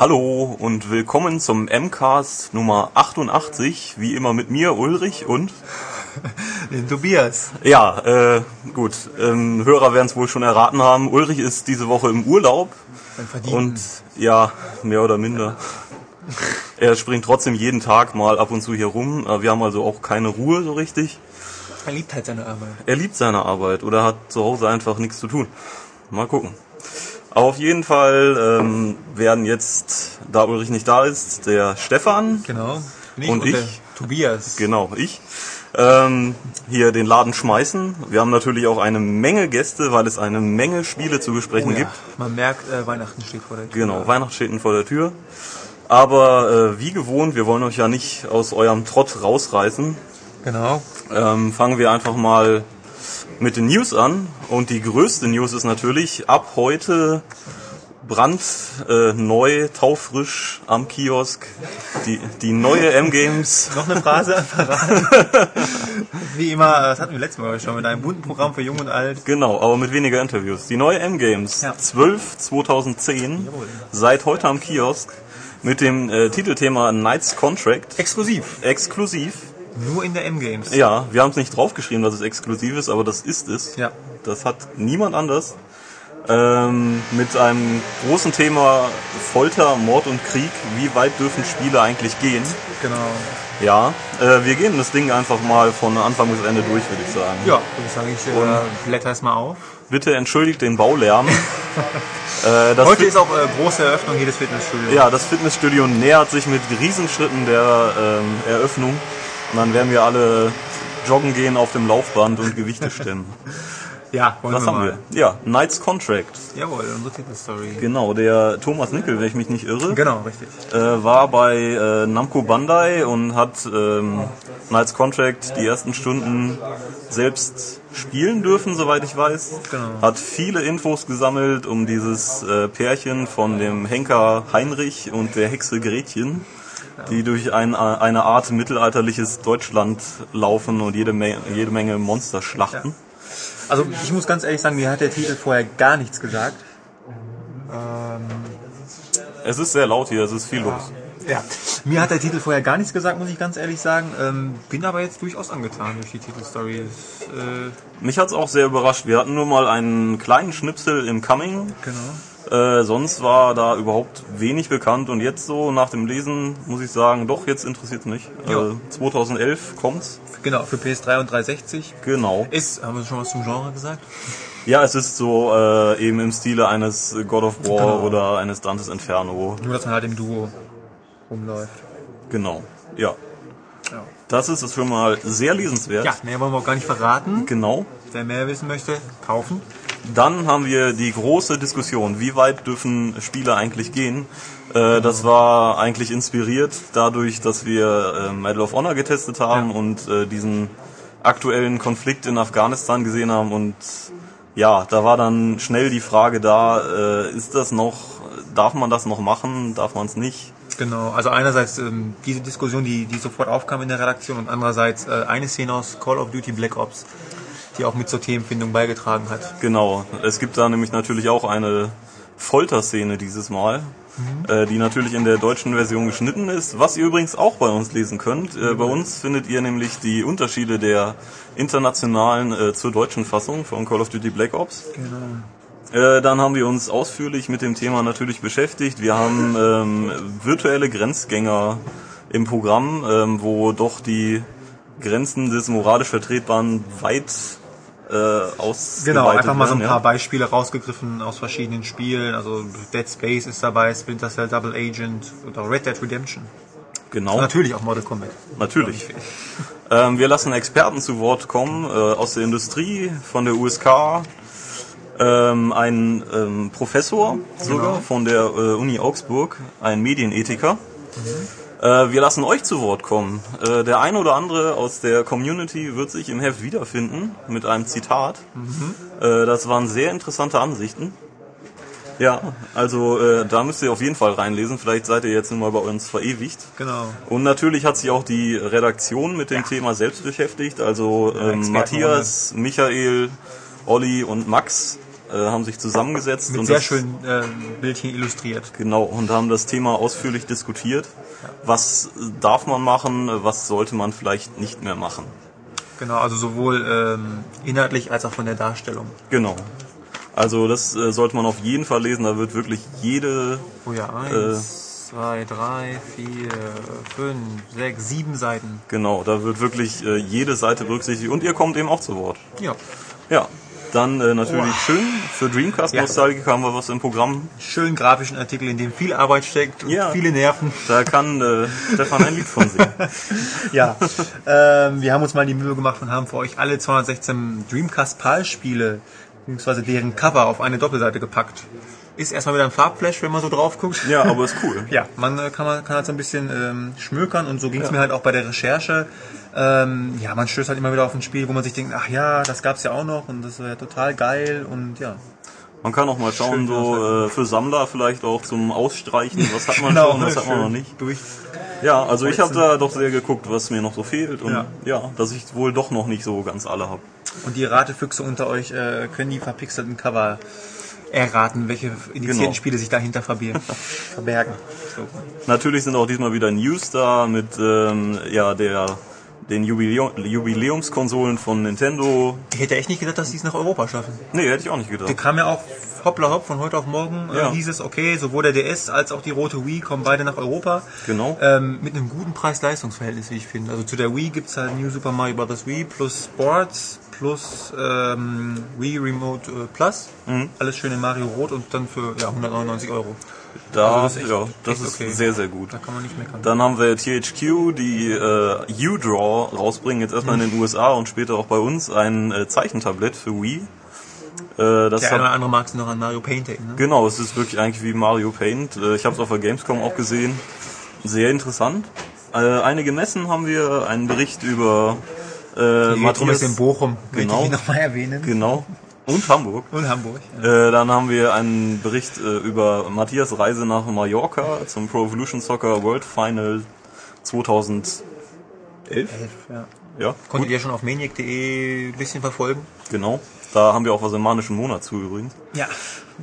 Hallo und willkommen zum MCAST Nummer 88, wie immer mit mir, Ulrich und den Tobias. Ja, äh, gut, ähm, Hörer werden es wohl schon erraten haben. Ulrich ist diese Woche im Urlaub und ja, mehr oder minder. er springt trotzdem jeden Tag mal ab und zu hier rum. Wir haben also auch keine Ruhe so richtig. Er liebt halt seine Arbeit. Er liebt seine Arbeit oder hat zu Hause einfach nichts zu tun. Mal gucken. Auf jeden Fall ähm, werden jetzt, da Ulrich nicht da ist, der Stefan genau. und, und ich, Tobias. Genau, ich, ähm, hier den Laden schmeißen. Wir haben natürlich auch eine Menge Gäste, weil es eine Menge Spiele zu besprechen oh ja. gibt. Man merkt, äh, Weihnachten steht vor der Tür. Genau, Weihnachten steht vor der Tür. Aber äh, wie gewohnt, wir wollen euch ja nicht aus eurem Trott rausreißen. Genau. Ähm, fangen wir einfach mal mit den News an. Und die größte News ist natürlich ab heute brandneu, äh, taufrisch am Kiosk die, die neue M-Games. Noch eine Phrase verraten. Wie immer, das hatten wir letztes Mal schon mit einem bunten Programm für Jung und Alt. Genau, aber mit weniger Interviews. Die neue M-Games, ja. 12 2010, Jawohl. seit heute am Kiosk mit dem äh, Titelthema Knights Contract. Exklusiv. Exklusiv. Nur in der M-Games. Ja, wir haben es nicht draufgeschrieben, dass es exklusiv ist, aber das ist es. Ja. Das hat niemand anders. Ähm, mit einem großen Thema Folter, Mord und Krieg. Wie weit dürfen Spiele eigentlich gehen? Genau. Ja, äh, wir gehen das Ding einfach mal von Anfang bis Ende durch, würde ich sagen. Ja, würde ich sagen, ich äh, blätter es mal auf. Bitte entschuldigt den Baulärm. äh, Heute ist auch äh, große Eröffnung hier des Fitnessstudios. Ja, das Fitnessstudio nähert sich mit Riesenschritten der ähm, Eröffnung. Und dann werden wir alle joggen gehen auf dem Laufband und Gewichte stemmen. Ja, wollen Was wir haben mal. wir? Ja, Knights Contract. Jawohl, unsere Titelstory. Genau, der Thomas Nickel, wenn ich mich nicht irre. Genau, richtig. Äh, war bei äh, Namco Bandai und hat ähm, Knights Contract die ersten Stunden selbst spielen dürfen, soweit ich weiß. Genau. Hat viele Infos gesammelt um dieses äh, Pärchen von dem Henker Heinrich und der Hexe Gretchen die durch ein, eine Art mittelalterliches Deutschland laufen und jede, Me jede Menge Monster schlachten. Ja. Also ich muss ganz ehrlich sagen, mir hat der Titel vorher gar nichts gesagt. Ähm es ist sehr laut hier, es ist viel los. Ja, mir hat der Titel vorher gar nichts gesagt, muss ich ganz ehrlich sagen. Ähm, bin aber jetzt durchaus angetan durch die Titelstory. Äh Mich hat es auch sehr überrascht. Wir hatten nur mal einen kleinen Schnipsel im Coming. Genau. Äh, sonst war da überhaupt wenig bekannt und jetzt so nach dem Lesen muss ich sagen, doch, jetzt interessiert es mich. Äh, 2011 kommt's. Genau, für PS3 und 360. Genau. Ist, haben wir schon was zum Genre gesagt? Ja, es ist so äh, eben im Stile eines God of War genau. oder eines Dantes Inferno. Nur, dass man halt im Duo rumläuft. Genau, ja. ja. Das ist es schon mal sehr lesenswert. Ja, mehr wollen wir auch gar nicht verraten. Genau. Wer mehr wissen möchte, kaufen. Dann haben wir die große Diskussion, wie weit dürfen Spiele eigentlich gehen. Äh, das war eigentlich inspiriert dadurch, dass wir äh, Medal of Honor getestet haben ja. und äh, diesen aktuellen Konflikt in Afghanistan gesehen haben und ja, da war dann schnell die Frage da, äh, ist das noch, darf man das noch machen, darf man es nicht? Genau, also einerseits ähm, diese Diskussion, die, die sofort aufkam in der Redaktion und andererseits äh, eine Szene aus Call of Duty Black Ops, die auch mit zur Themenfindung beigetragen hat. Genau, es gibt da nämlich natürlich auch eine Folterszene dieses Mal, mhm. äh, die natürlich in der deutschen Version geschnitten ist, was ihr übrigens auch bei uns lesen könnt. Äh, bei uns findet ihr nämlich die Unterschiede der internationalen äh, zur deutschen Fassung von Call of Duty Black Ops. Genau. Äh, dann haben wir uns ausführlich mit dem Thema natürlich beschäftigt. Wir haben ähm, virtuelle Grenzgänger im Programm, ähm, wo doch die Grenzen des moralisch Vertretbaren weit äh, aus. Genau, einfach mal so ein paar ja. Beispiele rausgegriffen aus verschiedenen Spielen. Also Dead Space ist dabei, Splinter Cell Double Agent oder Red Dead Redemption. Genau. Und natürlich auch Mortal Kombat. Natürlich. Ähm, wir lassen Experten zu Wort kommen äh, aus der Industrie, von der USK, ähm, ein ähm, Professor sogar genau. von der äh, Uni Augsburg, ein Medienethiker. Mhm. Äh, wir lassen euch zu Wort kommen. Äh, der eine oder andere aus der Community wird sich im Heft wiederfinden mit einem Zitat. Mhm. Äh, das waren sehr interessante Ansichten. Ja, also äh, da müsst ihr auf jeden Fall reinlesen. Vielleicht seid ihr jetzt mal bei uns verewigt. Genau. Und natürlich hat sich auch die Redaktion mit dem ja. Thema selbst beschäftigt. Also ähm, Matthias, Michael, Olli und Max äh, haben sich zusammengesetzt Mit und sehr das, schönen äh, Bildchen illustriert. genau und haben das Thema ausführlich diskutiert. Was äh, darf man machen, äh, was sollte man vielleicht nicht mehr machen? Genau, also sowohl ähm, inhaltlich als auch von der Darstellung. Genau. Also das äh, sollte man auf jeden Fall lesen. Da wird wirklich jede Oh ja, eins, zwei, drei, vier, fünf, sechs, sieben Seiten. genau, da wird wirklich äh, jede Seite berücksichtigt und ihr kommt eben auch zu Wort. Ja. Ja, dann äh, natürlich Wow. schön für Dreamcast Ja. Haben wir was im Programm. Schönen grafischen Artikel, in dem viel Arbeit steckt und Ja. viele Nerven. Da kann äh, Stefan ein Lied von singen. Ja, ähm, wir haben uns mal die Mühe gemacht und haben für euch alle 216 Dreamcast PAL-Spiele beziehungsweise deren Cover auf eine Doppelseite gepackt. Ist erstmal wieder ein Farbflash, wenn man so drauf guckt. Ja, aber ist cool. Ja, man äh, kann, man kann halt so ein bisschen ähm, schmökern und so ging es mir halt auch bei der Recherche. Ähm, ja, man stößt halt immer wieder auf ein Spiel, wo man sich denkt, ach ja, das gab's ja auch noch und das wäre total geil und ja. Man kann auch mal schauen, Schön, so äh, für Sammler vielleicht auch zum Ausstreichen, was hat man Genau, schon, was hat man noch nicht. Durch. Ja, also ich habe da doch sehr geguckt, was mir noch so fehlt und ja, Ja. dass ich wohl doch noch nicht so ganz alle habe. Und die Ratefüchse unter euch äh, können die verpixelten Cover erraten, welche indizierten Genau. Spiele sich dahinter verbergen. Natürlich sind auch diesmal wieder News da mit ähm, ja der den Jubiläum, Jubiläumskonsolen von Nintendo. Ich hätte echt nicht gedacht, dass die es nach Europa schaffen. Nee, hätte ich auch nicht gedacht. kam ja auch hoppla hopp von heute auf morgen. Ja. Äh, hieß es, okay, sowohl der DS als auch die rote Wii kommen beide nach Europa. Genau. Ähm, mit einem guten Preis-Leistungs-Verhältnis, wie ich finde. Also zu der Wii gibt's halt New Super Mario Bros. Wii plus Sports plus ähm, Wii Remote äh, Plus. Mhm. Alles schön in Mario Rot und dann für ja, 199 Euro. Da, Also das ist echt- ja, das ist okay. sehr, sehr gut. Da kann man nicht meckern. Dann haben wir THQ, die äh, U-Draw rausbringen, jetzt erstmal in den USA und später auch bei uns, ein äh, Zeichentablett für Wii. Äh, das der eine oder andere mag es noch an Mario Paint denken. Ne? Genau, es ist wirklich eigentlich wie Mario Paint. Äh, Ich habe es auf der Gamescom auch gesehen. Sehr interessant. Äh, einige Messen haben wir, einen Bericht über äh, ist in. Bochum. Genau. Möchte ich nochmal erwähnen. Genau. Und Hamburg. Und Hamburg. Ja. Äh, dann haben wir einen Bericht äh, über Matthias Reise nach Mallorca zum Pro Evolution Soccer World Final 2011. Elf, ja. Ja, Konntet gut, ihr schon auf maniac.de ein bisschen verfolgen? genau. Da haben wir auch was im manischen Monat zu übrigens. Ja.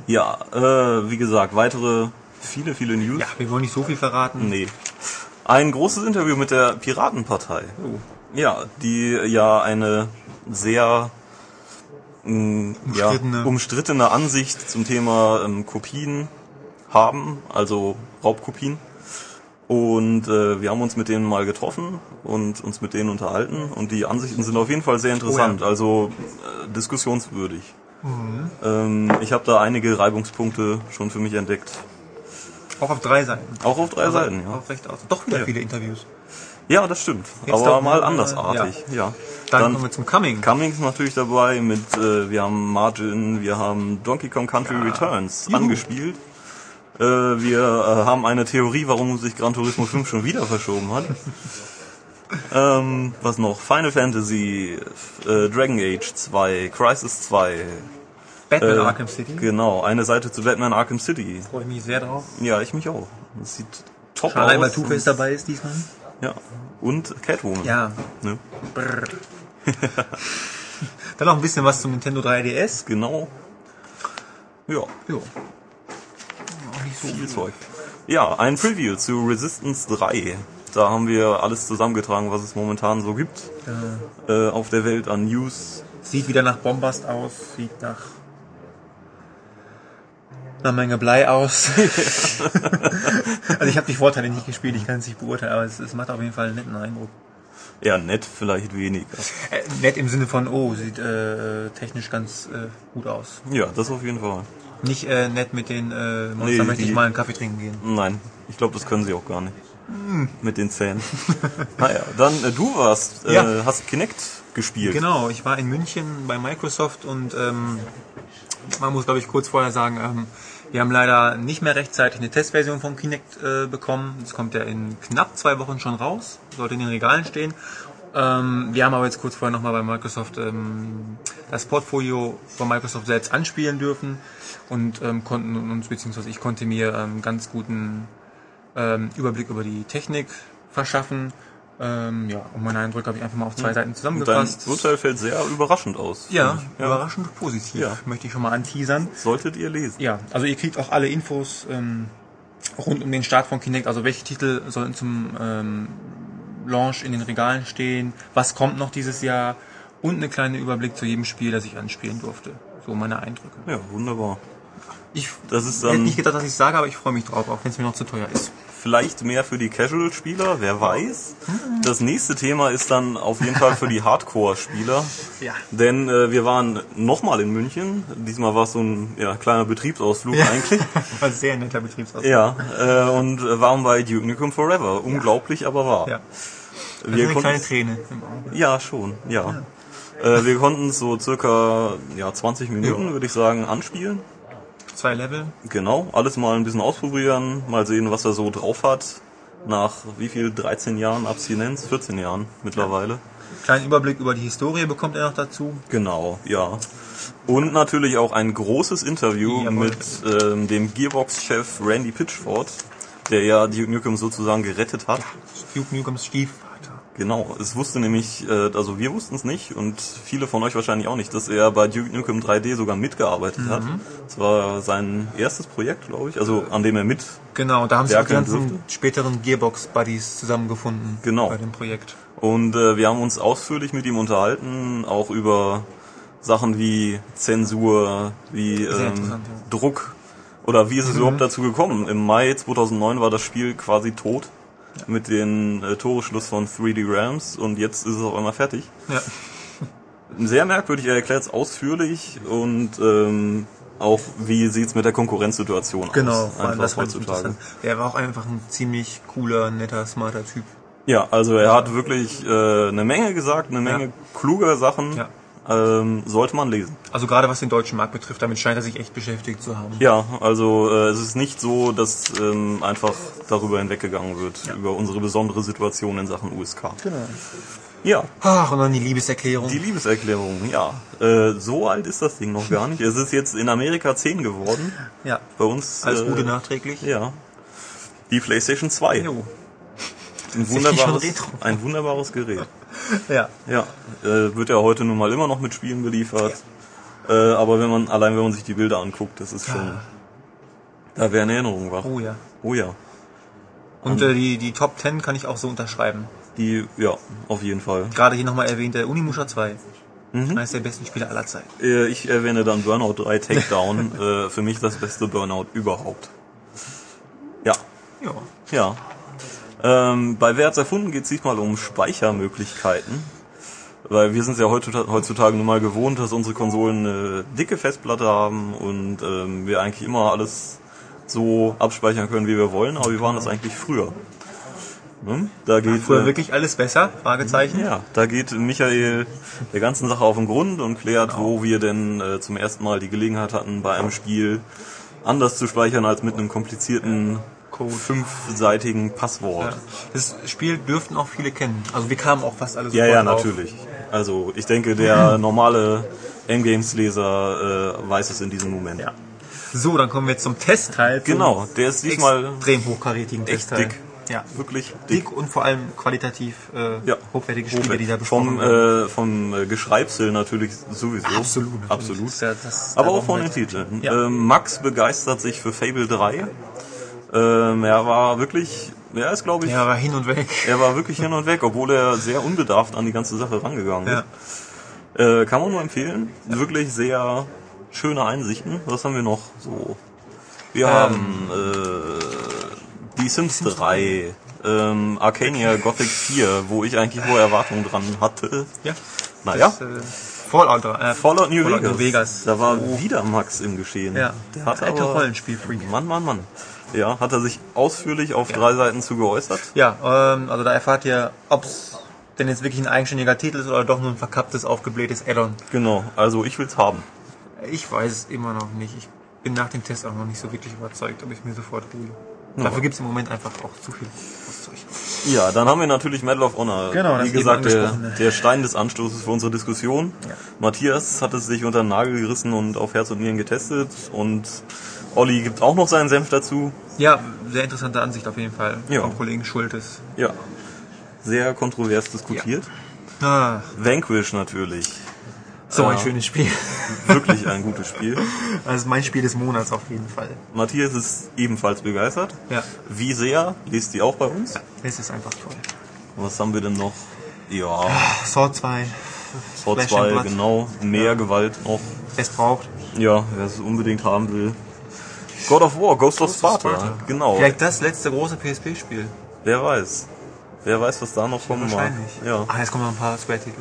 Ja, äh, wie gesagt, weitere viele, viele News. Ja, wir wollen nicht so viel verraten. Nee. Ein großes Interview mit der Piratenpartei. Oh. Ja, die ja eine sehr mh, ja, Umstrittene. umstrittene Ansicht zum Thema ähm, Kopien haben, also Raubkopien. Und äh, wir haben uns mit denen mal getroffen und uns mit denen unterhalten und die Ansichten sind auf jeden Fall sehr interessant, Oh also äh, diskussionswürdig. Mhm. Ähm, ich habe da einige Reibungspunkte schon für mich entdeckt. Auch auf drei Seiten. Auch auf drei Seiten, ja. Auch recht aus. Doch wieder Ja. viele Interviews. Ja, das stimmt. Jetzt aber mal mal, andersartig, ja. Dann, kommen wir zum Coming. Cummings ist natürlich dabei mit, äh, wir haben Margin, wir haben Donkey Kong Country Returns Juhu. angespielt. Äh, wir äh, haben eine Theorie, warum sich Gran Turismo 5 schon wieder verschoben hat. ähm, was noch? Final Fantasy, äh, Dragon Age 2, Crisis 2. Batman äh, Arkham City. Genau, eine Seite zu Batman Arkham City. Freue ich mich sehr drauf. Ja, ich mich auch. Das sieht top weil aus. Two-Face dabei ist diesmal. Ja. Und Catwoman. Ja. Ne? Brrr. Dann noch ein bisschen was zum Nintendo 3DS. Genau. Ja, Jo. Auch nicht so viel Zeug. Ja, ein Preview zu Resistance 3. Da haben wir alles zusammengetragen, was es momentan so gibt äh, auf der Welt an News. Sieht wieder nach Bombast aus, sieht nach einer Menge Blei aus. also ich habe die Vorteile nicht gespielt, ich kann es nicht beurteilen, aber es, es macht auf jeden Fall einen netten Eindruck. Ja, nett vielleicht weniger. Äh, nett im Sinne von, oh, sieht äh, technisch ganz äh, gut aus. Ja, das auf jeden Fall. Nicht äh, nett mit den äh, Monster Nee, möchte ich mal einen Kaffee trinken gehen. Nein, ich glaube, das können sie auch gar nicht. Mit den Zähnen. naja, dann äh, du warst, äh, Ja. hast Kinect gespielt. Genau, ich war in München bei Microsoft und ähm, man muss, glaube ich, kurz vorher sagen, ähm, wir haben leider nicht mehr rechtzeitig eine Testversion von Kinect äh, bekommen. Das kommt ja in knapp zwei Wochen schon raus, sollte in den Regalen stehen. Ähm, wir haben aber jetzt kurz vorher nochmal bei Microsoft ähm, das Portfolio von Microsoft selbst anspielen dürfen und ähm, konnten uns, beziehungsweise ich konnte mir ähm, ganz guten ähm, Überblick über die Technik verschaffen. Ähm, ja, und meine Eindrücke habe ich einfach mal auf zwei Seiten Dein zusammengefasst. Urteil fällt sehr überraschend aus. Ja, ich. überraschend positiv. Ja. Möchte ich schon mal anteasern. Solltet ihr lesen. Ja, also ihr kriegt auch alle Infos ähm, rund um den Start von Kinect, also welche Titel sollten zum ähm, Launch in den Regalen stehen, was kommt noch dieses Jahr und eine kleine Überblick zu jedem Spiel, das ich anspielen durfte. So meine Eindrücke. Ja, wunderbar. Ich Das ist hätte dann nicht gedacht, dass ich sage, aber ich freue mich drauf, auch wenn es mir noch zu teuer ist. Vielleicht mehr für die Casual-Spieler, wer weiß. Das nächste Thema ist dann auf jeden Fall für die Hardcore-Spieler. Ja. Denn äh, wir waren nochmal in München. Diesmal war es so ein ja, kleiner Betriebsausflug eigentlich. War ein sehr netter Betriebsausflug. Ja, äh, und äh, waren bei Duke Nukem Forever. Unglaublich, aber wahr. Ja. Das Wir eine kleine konnten, Träne im Auge. ja, schon, ja. Äh, wir konnten so circa ja, 20 Minuten, würde ich sagen, anspielen. Zwei Level. Genau, alles mal ein bisschen ausprobieren, mal sehen, was er so drauf hat. Nach wie viel? 13 Jahren Abstinenz? 14 Jahren mittlerweile. Kleinen Überblick über die Historie bekommt er noch dazu. Genau, ja. Und natürlich auch ein großes Interview Jawohl. mit ähm, dem Gearbox-Chef Randy Pitchford, der ja Duke Nukem sozusagen gerettet hat. Duke Nukems Stiefvater. Genau, es wusste nämlich, äh, also wir wussten es nicht und viele von euch wahrscheinlich auch nicht, dass er bei Duke Nukem 3D sogar mitgearbeitet hat. Mhm. Das war sein erstes Projekt, glaube ich, also an dem er mit Genau, da haben sich auch die ganzen dürfte. späteren Gearbox-Buddies zusammengefunden. Genau. Bei dem Projekt. Und äh, wir haben uns ausführlich mit ihm unterhalten, auch über Sachen wie Zensur, wie ähm, ja. Mhm. Druck oder wie ist es überhaupt dazu gekommen. Im Mai 2009 war das Spiel quasi tot mit dem äh, Toreschluss von 3D Realms und jetzt ist es auf einmal fertig. Ja. Sehr merkwürdig, er erklärt es ausführlich und ähm, auch wie sieht's mit der Konkurrenzsituation Genau, aus. vor allem Einfach das war heutzutage. Der war auch einfach ein ziemlich cooler, netter, smarter Typ. Ja, also er hat wirklich äh, eine Menge gesagt, eine Menge Ja. kluger Sachen. Ja. Ähm, sollte man lesen. Also gerade was den deutschen Markt betrifft, damit scheint er sich echt beschäftigt zu haben. Ja, also äh, es ist nicht so, dass ähm, einfach darüber hinweggegangen wird, über unsere besondere Situation in Sachen USK. Genau. Ja, Ach, und dann die Liebeserklärung. die Liebeserklärung, ja. Äh, so alt ist das Ding noch gar nicht. Es ist jetzt in Amerika 10 geworden. ja. Bei uns. Alles äh, Gute nachträglich. Ja. Die PlayStation 2. Jo. Ein wunderbares, ein wunderbares Gerät. Ja. Ja, äh, wird ja heute nun mal immer noch mit Spielen beliefert. Äh, aber wenn man, allein wenn man sich die Bilder anguckt, das ist schon, da wäre eine Erinnerung wach. Oh ja. Oh ja. Und äh, die, die Top 10 kann ich auch so unterschreiben. Die, ja, auf jeden Fall. Gerade hier nochmal erwähnt, der Unimusha 2. Mhm. Eines der besten Spiele aller Zeiten. Äh, ich erwähne dann Burnout 3 Takedown, äh, für mich das beste Burnout überhaupt. Ja, Ja. ja. Ähm, bei Wer hat's erfunden geht es diesmal um Speichermöglichkeiten. Weil wir sind es ja heutzutage, nun mal gewohnt, dass unsere Konsolen eine dicke Festplatte haben und ähm, wir eigentlich immer alles so abspeichern können, wie wir wollen, aber wie waren das eigentlich früher? Ne? Da geht Früher äh, wirklich alles besser? Fragezeichen. ja, da geht Michael der ganzen Sache auf den Grund und klärt, wo wir denn äh, zum ersten Mal die Gelegenheit hatten, bei einem Spiel anders zu speichern als mit einem komplizierten Code. fünfseitigen Passwort. Ja. Das Spiel dürften auch viele kennen. Also wir kamen auch fast alle Ja, sofort ja, drauf. natürlich. Also ich denke, der normale M-Games-Leser äh, weiß es in diesem Moment. Ja. So, dann kommen wir zum Testteil. zum Genau, der ist diesmal extrem hochkarätigen echt Testteil. dick. Ja. wirklich dick. Dick und vor allem qualitativ äh, Ja. hochwertige Spiele, die da besprochen vom, werden. äh, vom äh, Geschreibsel natürlich sowieso. Absolut. natürlich. Absolut. Ja Aber auch von den wir- Titeln. Ja. Ähm, Max begeistert sich für Fable 3. Ähm, er war wirklich, er ist glaube ich, Ja, war hin und weg. er war wirklich hin und weg, obwohl er sehr unbedarft an die ganze Sache rangegangen Ja. ist. Äh, kann man nur empfehlen. Wirklich sehr schöne Einsichten. Was haben wir noch so? Wir Ähm. haben äh, die Sims 3, ähm, Arcania Gothic 4, wo ich eigentlich hohe Erwartungen dran hatte. Ja. Naja. Das, äh, Fallout, äh, Fallout New Fallout Vegas. New Vegas. Da war wieder Max im Geschehen. Ja. Der hat Alter aber, Rollenspielfreak. Mann, Mann, Mann. Ja, hat er sich ausführlich auf drei Seiten zu geäußert. Ja, ähm, also da erfahrt ihr, ob's denn jetzt wirklich ein eigenständiger Titel ist oder doch nur ein verkapptes, aufgeblähtes Add-on. Genau, also ich will's haben. Ich weiß es immer noch nicht. Ich bin nach dem Test auch noch nicht so wirklich überzeugt, ob ich mir sofort hole. Dafür gibt's im Moment einfach auch zu viel Zeug. Ja, dann haben wir natürlich Medal of Honor. Genau, das Wie gesagt, der, angesprochene. der Stein des Anstoßes für unsere Diskussion. Ja. Matthias hat es sich unter den Nagel gerissen und auf Herz und Nieren getestet und Olli gibt auch noch seinen Senf dazu. Ja, sehr interessante Ansicht auf jeden Fall Ja. vom Kollegen Schultes. Ja. sehr kontrovers diskutiert. Ah, Vanquish natürlich. so ein Ja. schönes Spiel. Wirklich ein gutes Spiel. Ist mein Spiel des Monats auf jeden Fall. Matthias ist ebenfalls begeistert. Ja, Wie sehr? Lest die auch bei uns? es ist einfach toll. Was haben wir denn noch? Ja, Sword 2, Sword Flesh 2, and Blood. genau. Mehr Gewalt noch. es braucht. Ja, wer es unbedingt haben will. God of War, Ghost of Sparta. Genau. Vielleicht das letzte große PSP-Spiel. Wer weiß. Wer weiß, was da noch kommen mag. Wahrscheinlich. Ja, Ah, jetzt kommen noch ein paar Square-Titel.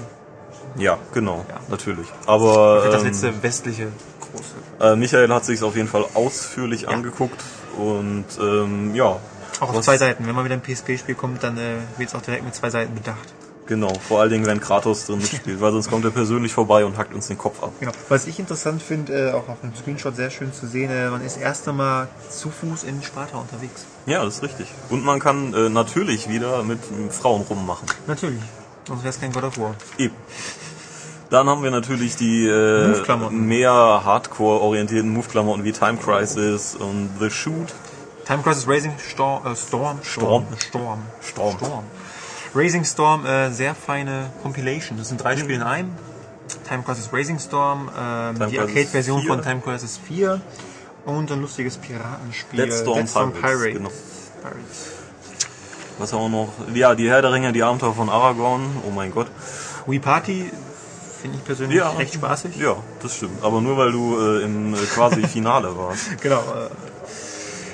ja genau. Ja. Natürlich. Aber das ähm, letzte westliche große. äh, Michael hat sich auf jeden Fall ausführlich angeguckt. Und ähm, ja. Auch auf Was- zwei Seiten. Wenn mal wieder ein PSP-Spiel kommt, dann äh, wird es auch direkt mit zwei Seiten bedacht. Genau, vor allen Dingen, wenn Kratos drin mitspielt, weil sonst kommt er persönlich vorbei und hackt uns den Kopf ab. Genau. Was ich interessant finde, äh, auch auf dem Screenshot sehr schön zu sehen, äh, man ist erst einmal zu Fuß in Sparta unterwegs. Ja, das ist richtig. Und man kann äh, natürlich wieder mit ähm, Frauen rummachen. Natürlich. Sonst wäre es kein God of War. Eben. Dann haben wir natürlich die äh, mehr Hardcore-orientierten Move-Klamotten wie Time Crisis und The Shoot. Time Crisis Racing Storm, äh, Storm, Storm. Storm, Storm. Storm. Racing Storm, äh, sehr feine Compilation. Das sind drei Spiele in einem. Time Crisis Racing Storm, ähm, die Arcade-Version 4. von Time Crisis 4 und ein lustiges Piratenspiel. Dead Storm Pirates, Pirates. genau. Pirates. Was haben wir noch? Ja, die Herr der Ringe, die Abenteuer von Aragorn. Oh mein Gott. Wii Party finde ich persönlich Ja. recht spaßig. Ja, das stimmt. Aber nur weil du äh, im äh, quasi Finale warst. Genau.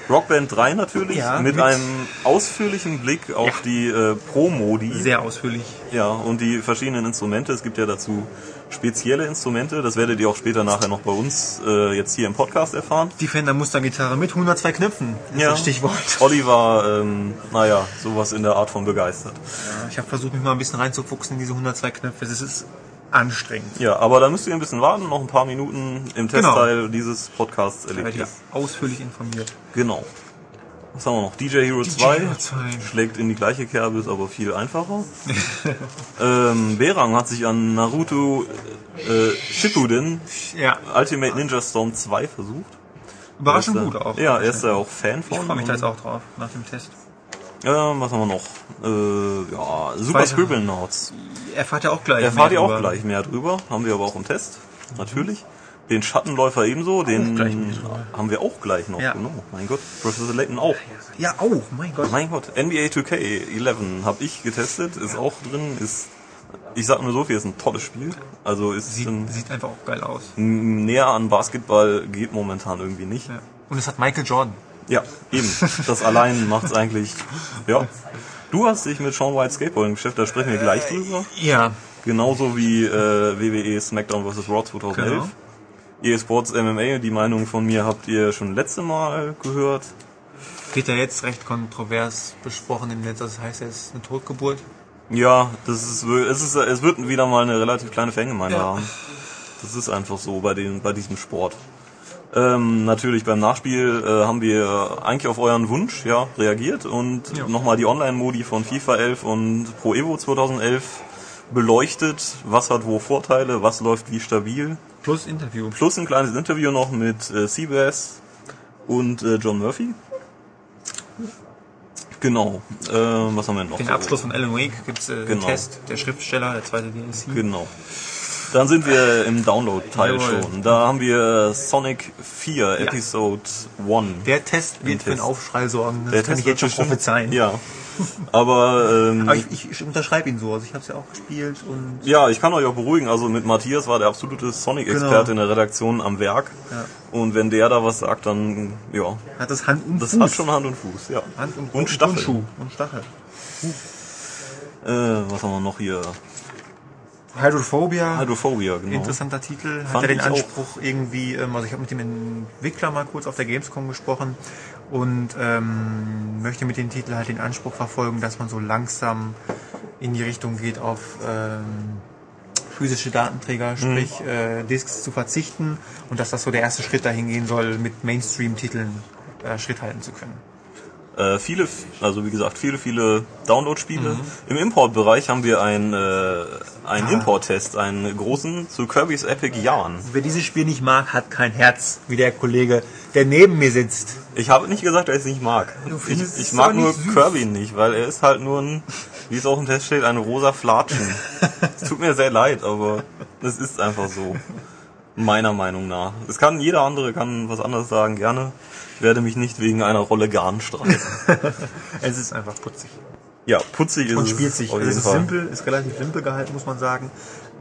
Rockband 3 natürlich, Ja, mit, mit- einem ausführlichen Blick auf die äh, Pro-Modi. sehr ausführlich. Ja, und die verschiedenen Instrumente. Es gibt ja dazu spezielle Instrumente. Das werdet ihr auch später nachher noch bei uns äh, jetzt hier im Podcast erfahren. Defender Mustergitarre mit 102 Knöpfen. Ist das Stichwort. Olli war, ähm, naja, sowas in der Art von begeistert. Ja, ich habe versucht, mich mal ein bisschen reinzufuchsen in diese 102 Knöpfe. Es ist anstrengend. Ja, aber da müsst ihr ein bisschen warten, noch ein paar Minuten im Genau. Testteil dieses Podcasts erlebt ihr ausführlich informiert. Genau. Was haben wir noch? DJ Hero 2 Hero 2. schlägt in die gleiche Kerbe, ist aber viel einfacher. ähm, Berang hat sich an Naruto äh, Shippuden Ja, Ultimate Ninja Storm 2 versucht. überraschend Er gut auch. Ja, er ist da auch Fan von. Ich freue mich da jetzt auch drauf, nach dem Test. Ja, was haben wir noch? Äh, ja, Super Weiter. Scribble Notes. Erfahrt ihr auch gleich. Erfahrt mehr ihr auch gleich mehr drüber. Haben wir aber auch im Test. Natürlich. Den Schattenläufer ebenso. Den mehr drüber. haben wir auch gleich noch. Ja. Genau. Mein Gott. Professor Layton auch. Ja, auch, mein Gott. Mein Gott. NBA 2K11 habe ich getestet. Ist auch drin. Ist, ich sag nur so viel, ist ein tolles Spiel. Also ist Sieht, ein, sieht einfach auch geil aus. näher an Basketball geht momentan irgendwie nicht. Ja. Und es hat Michael Jordan. Ja, eben. Das allein macht's eigentlich. Ja. Du hast dich mit Sean White Skateboarding beschäftigt, da sprechen wir gleich drüber. Ja. Genauso wie äh, WWE SmackDown vs. Raw 2011. Genau. EA Sports MMA, die Meinung von mir habt ihr schon letzte Mal gehört. Wird ja jetzt recht kontrovers besprochen im Netz. Das heißt, ist eine Totgeburt. Ja, das ist, es ist, es wird wieder mal eine relativ kleine Fangemeinde Ja. haben. Das ist einfach so bei den, bei diesem Sport. Ähm, natürlich beim Nachspiel äh, haben wir eigentlich auf euren Wunsch ja, reagiert und Ja. nochmal die Online-Modi von FIFA 11 und Pro Evo 2011 beleuchtet. Was hat wo Vorteile, was läuft wie stabil. Plus Interview. Plus ein kleines Interview noch mit äh, Seabass und äh, John Murphy. Genau. Äh, was haben wir noch? Den? Abschluss von Alan Wake gibt es äh, Genau. Test. Der Schriftsteller, der zweite DLC. Genau. Dann sind wir im Download-Teil schon. Da haben wir Sonic 4 Episode 1. Der Test wird für einen Test. Aufschrei sorgen. Das Der kann Test ich jetzt schon prophezeien. Ja. Aber, ähm, Aber ich, ich, ich unterschreibe ihn so. Also ich habe es ja auch gespielt und ja, ich kann euch auch beruhigen. Also mit Matthias war der absolute Sonic-Experte Genau. in der Redaktion am Werk. Ja. Und wenn der da was sagt, dann, ja, hat das Hand und das Fuß. hat schon Hand und Fuß, ja. Hand und, und Stachel. Und Schuh. Und Stachel. Äh, was haben wir noch hier? Hydrophobia. Hydrophobia, genau. Interessanter Titel. Hat Fand er den ich auch. Anspruch irgendwie, ähm, also ich habe mit dem Entwickler mal kurz auf der Gamescom gesprochen und ähm, möchte mit dem Titel halt den Anspruch verfolgen, dass man so langsam in die Richtung geht, auf ähm, physische Datenträger, sprich äh, Discs zu verzichten und dass das so der erste Schritt dahin gehen soll, mit Mainstream-Titeln äh, Schritt halten zu können. Äh, viele, also wie gesagt, viele, viele Download-Spiele. Im Import-Bereich haben wir einen, äh, einen Import-Test, einen großen zu Kirby's Epic Yarn. Wer dieses Spiel nicht mag, hat kein Herz, wie der Kollege, der neben mir sitzt. Ich habe nicht gesagt, dass ich es nicht mag. Ich, ich mag nur süß. Kirby nicht, weil er ist halt nur ein, wie es auch im Test steht, ein rosa Flatschen. es tut mir sehr leid, aber es ist einfach so. Meiner Meinung nach. Es kann, jeder andere kann was anderes sagen, gerne. Ich werde mich nicht wegen einer Rolle Garn streiten. Es ist einfach putzig. Ja, putzig ist Und es spielt sich. Also jeden es ist Fall. simpel, ist relativ simpel gehalten, muss man sagen.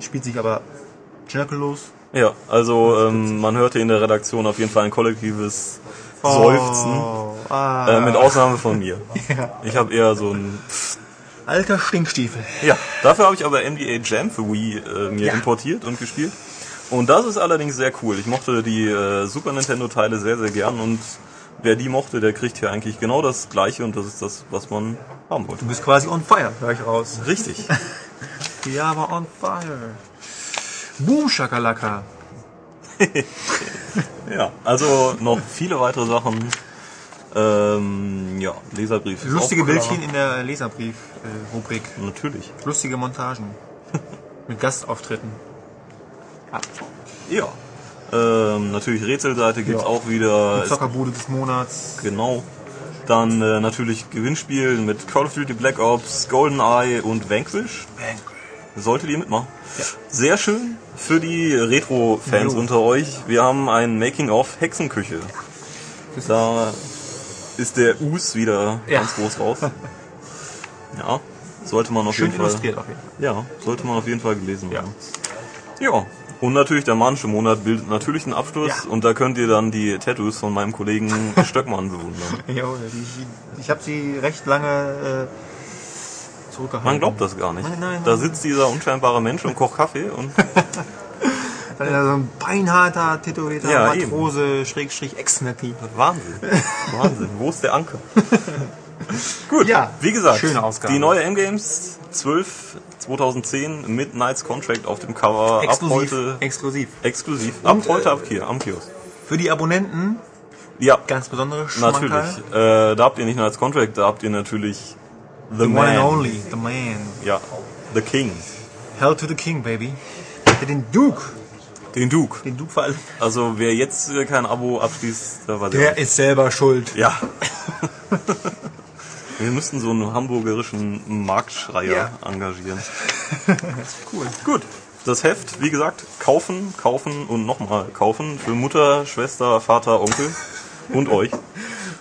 Spielt sich aber schnörkellos. Ja, also ähm, man hörte in der Redaktion auf jeden Fall ein kollektives Seufzen, Oh, ah. äh, mit Ausnahme von mir. Ja. Ich habe eher so ein Alter Stinkstiefel. Ja, dafür habe ich aber MDA Jam für Wii äh, mir Ja. importiert und gespielt. Und das ist allerdings sehr cool. Ich mochte die äh, Super Nintendo Teile sehr, sehr gern und wer die mochte, der kriegt hier eigentlich genau das gleiche und das ist das, was man haben wollte. Du bist quasi on fire, höre ich raus. Richtig. Ja, aber on fire. Boom, Shakalaka. ja, also noch viele weitere Sachen. Ähm, ja, Leserbrief. Lustige. Bildchen in der Leserbrief-Rubrik. Natürlich. Lustige Montagen. Mit Gastauftritten. Ja. Ähm, natürlich Rätselseite gibt's Ja. auch wieder. Es Zockerbude des Monats. Genau. Dann äh, natürlich Gewinnspiel mit Call of Duty Black Ops, GoldenEye und Vanquish. Solltet ihr mitmachen. Sehr schön für die Retro-Fans unter euch. Wir haben ein Making-of Hexenküche. Da ist der Us wieder Ja. ganz groß raus. Ja, sollte man auf Schön jeden Fall. illustriert auf jeden Fall. Ja, sollte man auf jeden Fall gelesen Ja. haben. Ja. Und natürlich der manische Monat bildet natürlich einen Abschluss Ja. und da könnt ihr dann die Tattoos von meinem Kollegen Stöckmann bewundern. Ja, ich habe sie recht lange äh, zurückgehalten. Man glaubt das gar nicht. Nein, nein, da nein. sitzt dieser unscheinbare Mensch und kocht Kaffee und Dann ist er so ein beinharter, tätowierter Ja, eben. Matrose, Schrägstrich, Ex-Nazi. Wahnsinn. Wahnsinn. Wo ist der Anker? Gut, Ja, wie gesagt, schöne Ausgabe. die neue M-Games 12 2010 mit Knights Contract auf dem Cover Exklusiv. ab heute Exklusiv. exklusiv. Ab Und, heute äh, ab hier am Kiosk. Für die Abonnenten Ja, ganz besondere Schmankerl. natürlich. Äh, da habt ihr nicht Knights Contract, da habt ihr natürlich The, The Man. one and only, the man. Ja, The King. Hell to the King, baby. Der Den Duke. Den Duke. Den Duke vor allem. Also wer jetzt äh, kein Abo abschließt, war Der ist selber schuld. Ja. Wir müssten so einen hamburgerischen Marktschreier Ja. engagieren. Cool. Gut. Das Heft, wie gesagt, kaufen, kaufen und nochmal kaufen für Mutter, Schwester, Vater, Onkel und euch.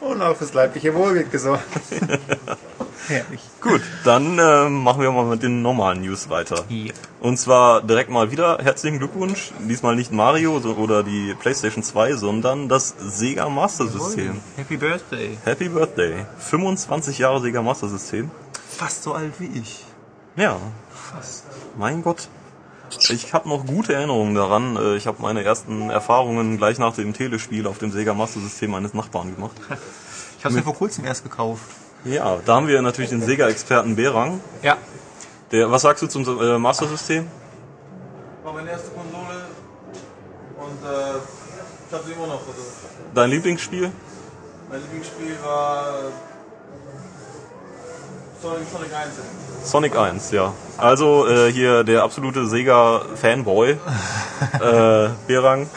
Und auch fürs leibliche Wohl wird gesorgt. Herrlich. Gut, dann äh, machen wir mal mit den normalen News weiter. Yep. Und zwar direkt mal wieder herzlichen Glückwunsch. Diesmal nicht Mario so, oder die PlayStation 2, sondern das Sega Master System. Happy Birthday. Happy Birthday. 25 Jahre Sega Master System. Fast so alt wie ich. Ja, Fast. Mein Gott. Ich habe noch gute Erinnerungen daran. Äh, Ich habe meine ersten Erfahrungen gleich nach dem Telespiel auf dem Sega Master System meines Nachbarn gemacht. Ich habe mir vor kurzem erst gekauft. Ja, da haben wir natürlich den Sega-Experten Berang. Ja. Der, was sagst du zum äh, Master System? war meine erste Konsole und äh, ich habe sie immer noch. Also Dein Lieblingsspiel? mein Lieblingsspiel war äh, Sonic, Sonic 1. Sonic 1, ja. Also äh, hier der absolute Sega-Fanboy äh, Berang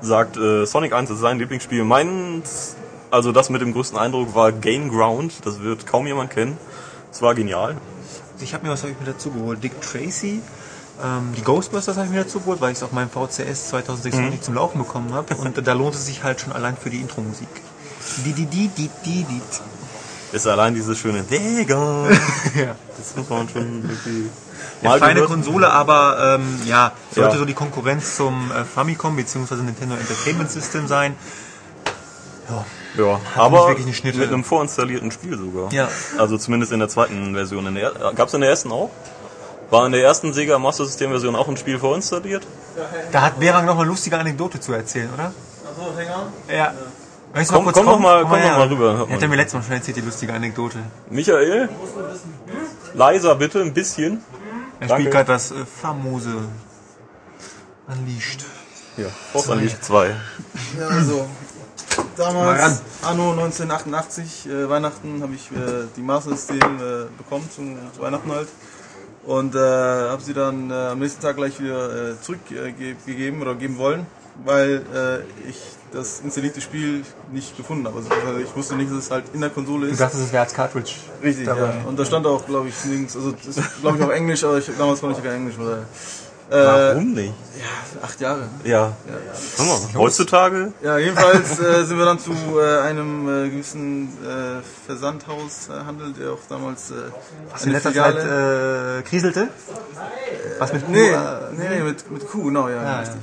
sagt, äh, Sonic 1 ist sein Lieblingsspiel. Meins, also das mit dem größten Eindruck war Game Ground. Das wird kaum jemand kennen. Es war genial. Ich habe mir was hab ich mir dazu geholt. Dick Tracy. Ähm, die Ghostbusters habe ich mir dazu geholt, weil ich es auf meinem VCS 2006 noch nicht zum Laufen bekommen habe. Und da lohnt es sich halt schon allein für die Intro-Musik. Die, die, die, die, die, die. Ist allein dieses schöne Sega. Ja. Das muss man schon irgendwie Eine feine gehört. Konsole, aber ähm, ja, sollte Ja. so die Konkurrenz zum äh, Famicom bzw. Nintendo Entertainment System sein. Ja, aber wirklich eine Schnitte. mit einem vorinstallierten Spiel sogar. Ja. Also zumindest in der zweiten Version. In der, gab's in der ersten auch? War in der ersten Sega Master System Version auch ein Spiel vorinstalliert? Da hat Berang noch eine lustige Anekdote zu erzählen, oder? Achso, Hänger. Ja. Möchtest du Komm- komm doch mal- komm doch her. mal rüber, Hätte mal. mir letztes Mal schon erzählt, die lustige Anekdote. Michael? Leiser bitte, ein bisschen. Er Danke. spielt gerade das äh, famose Unleashed. Ja, Force Unleashed 2. Ja, also. damals, anno 1988, äh, Weihnachten, habe ich äh, die Master System äh, bekommen, zum, zu Weihnachten halt. Und äh, habe sie dann äh, am nächsten Tag gleich wieder äh, zurückgegeben oder geben wollen, weil äh, ich das installierte Spiel nicht gefunden habe. Also ich wusste nicht, dass es halt in der Konsole Du ist. dachtest, es wäre als Cartridge. Richtig, dabei. ja. Und da stand auch, glaube ich, links, also das glaube ich, auf Englisch, aber ich, damals konnte ich kein Englisch. Oder, Warum nicht? Ja, acht Jahre. Ja. Mal, heutzutage? Ja, jedenfalls äh, sind wir dann zu äh, einem äh, gewissen äh, Versandhaus äh, der auch damals äh, Was in letzter Zeit äh, kriselte? Was mit Nee, Kuh, äh, nee, nee, mit, mit Kuh, genau, ja, Ja, richtig.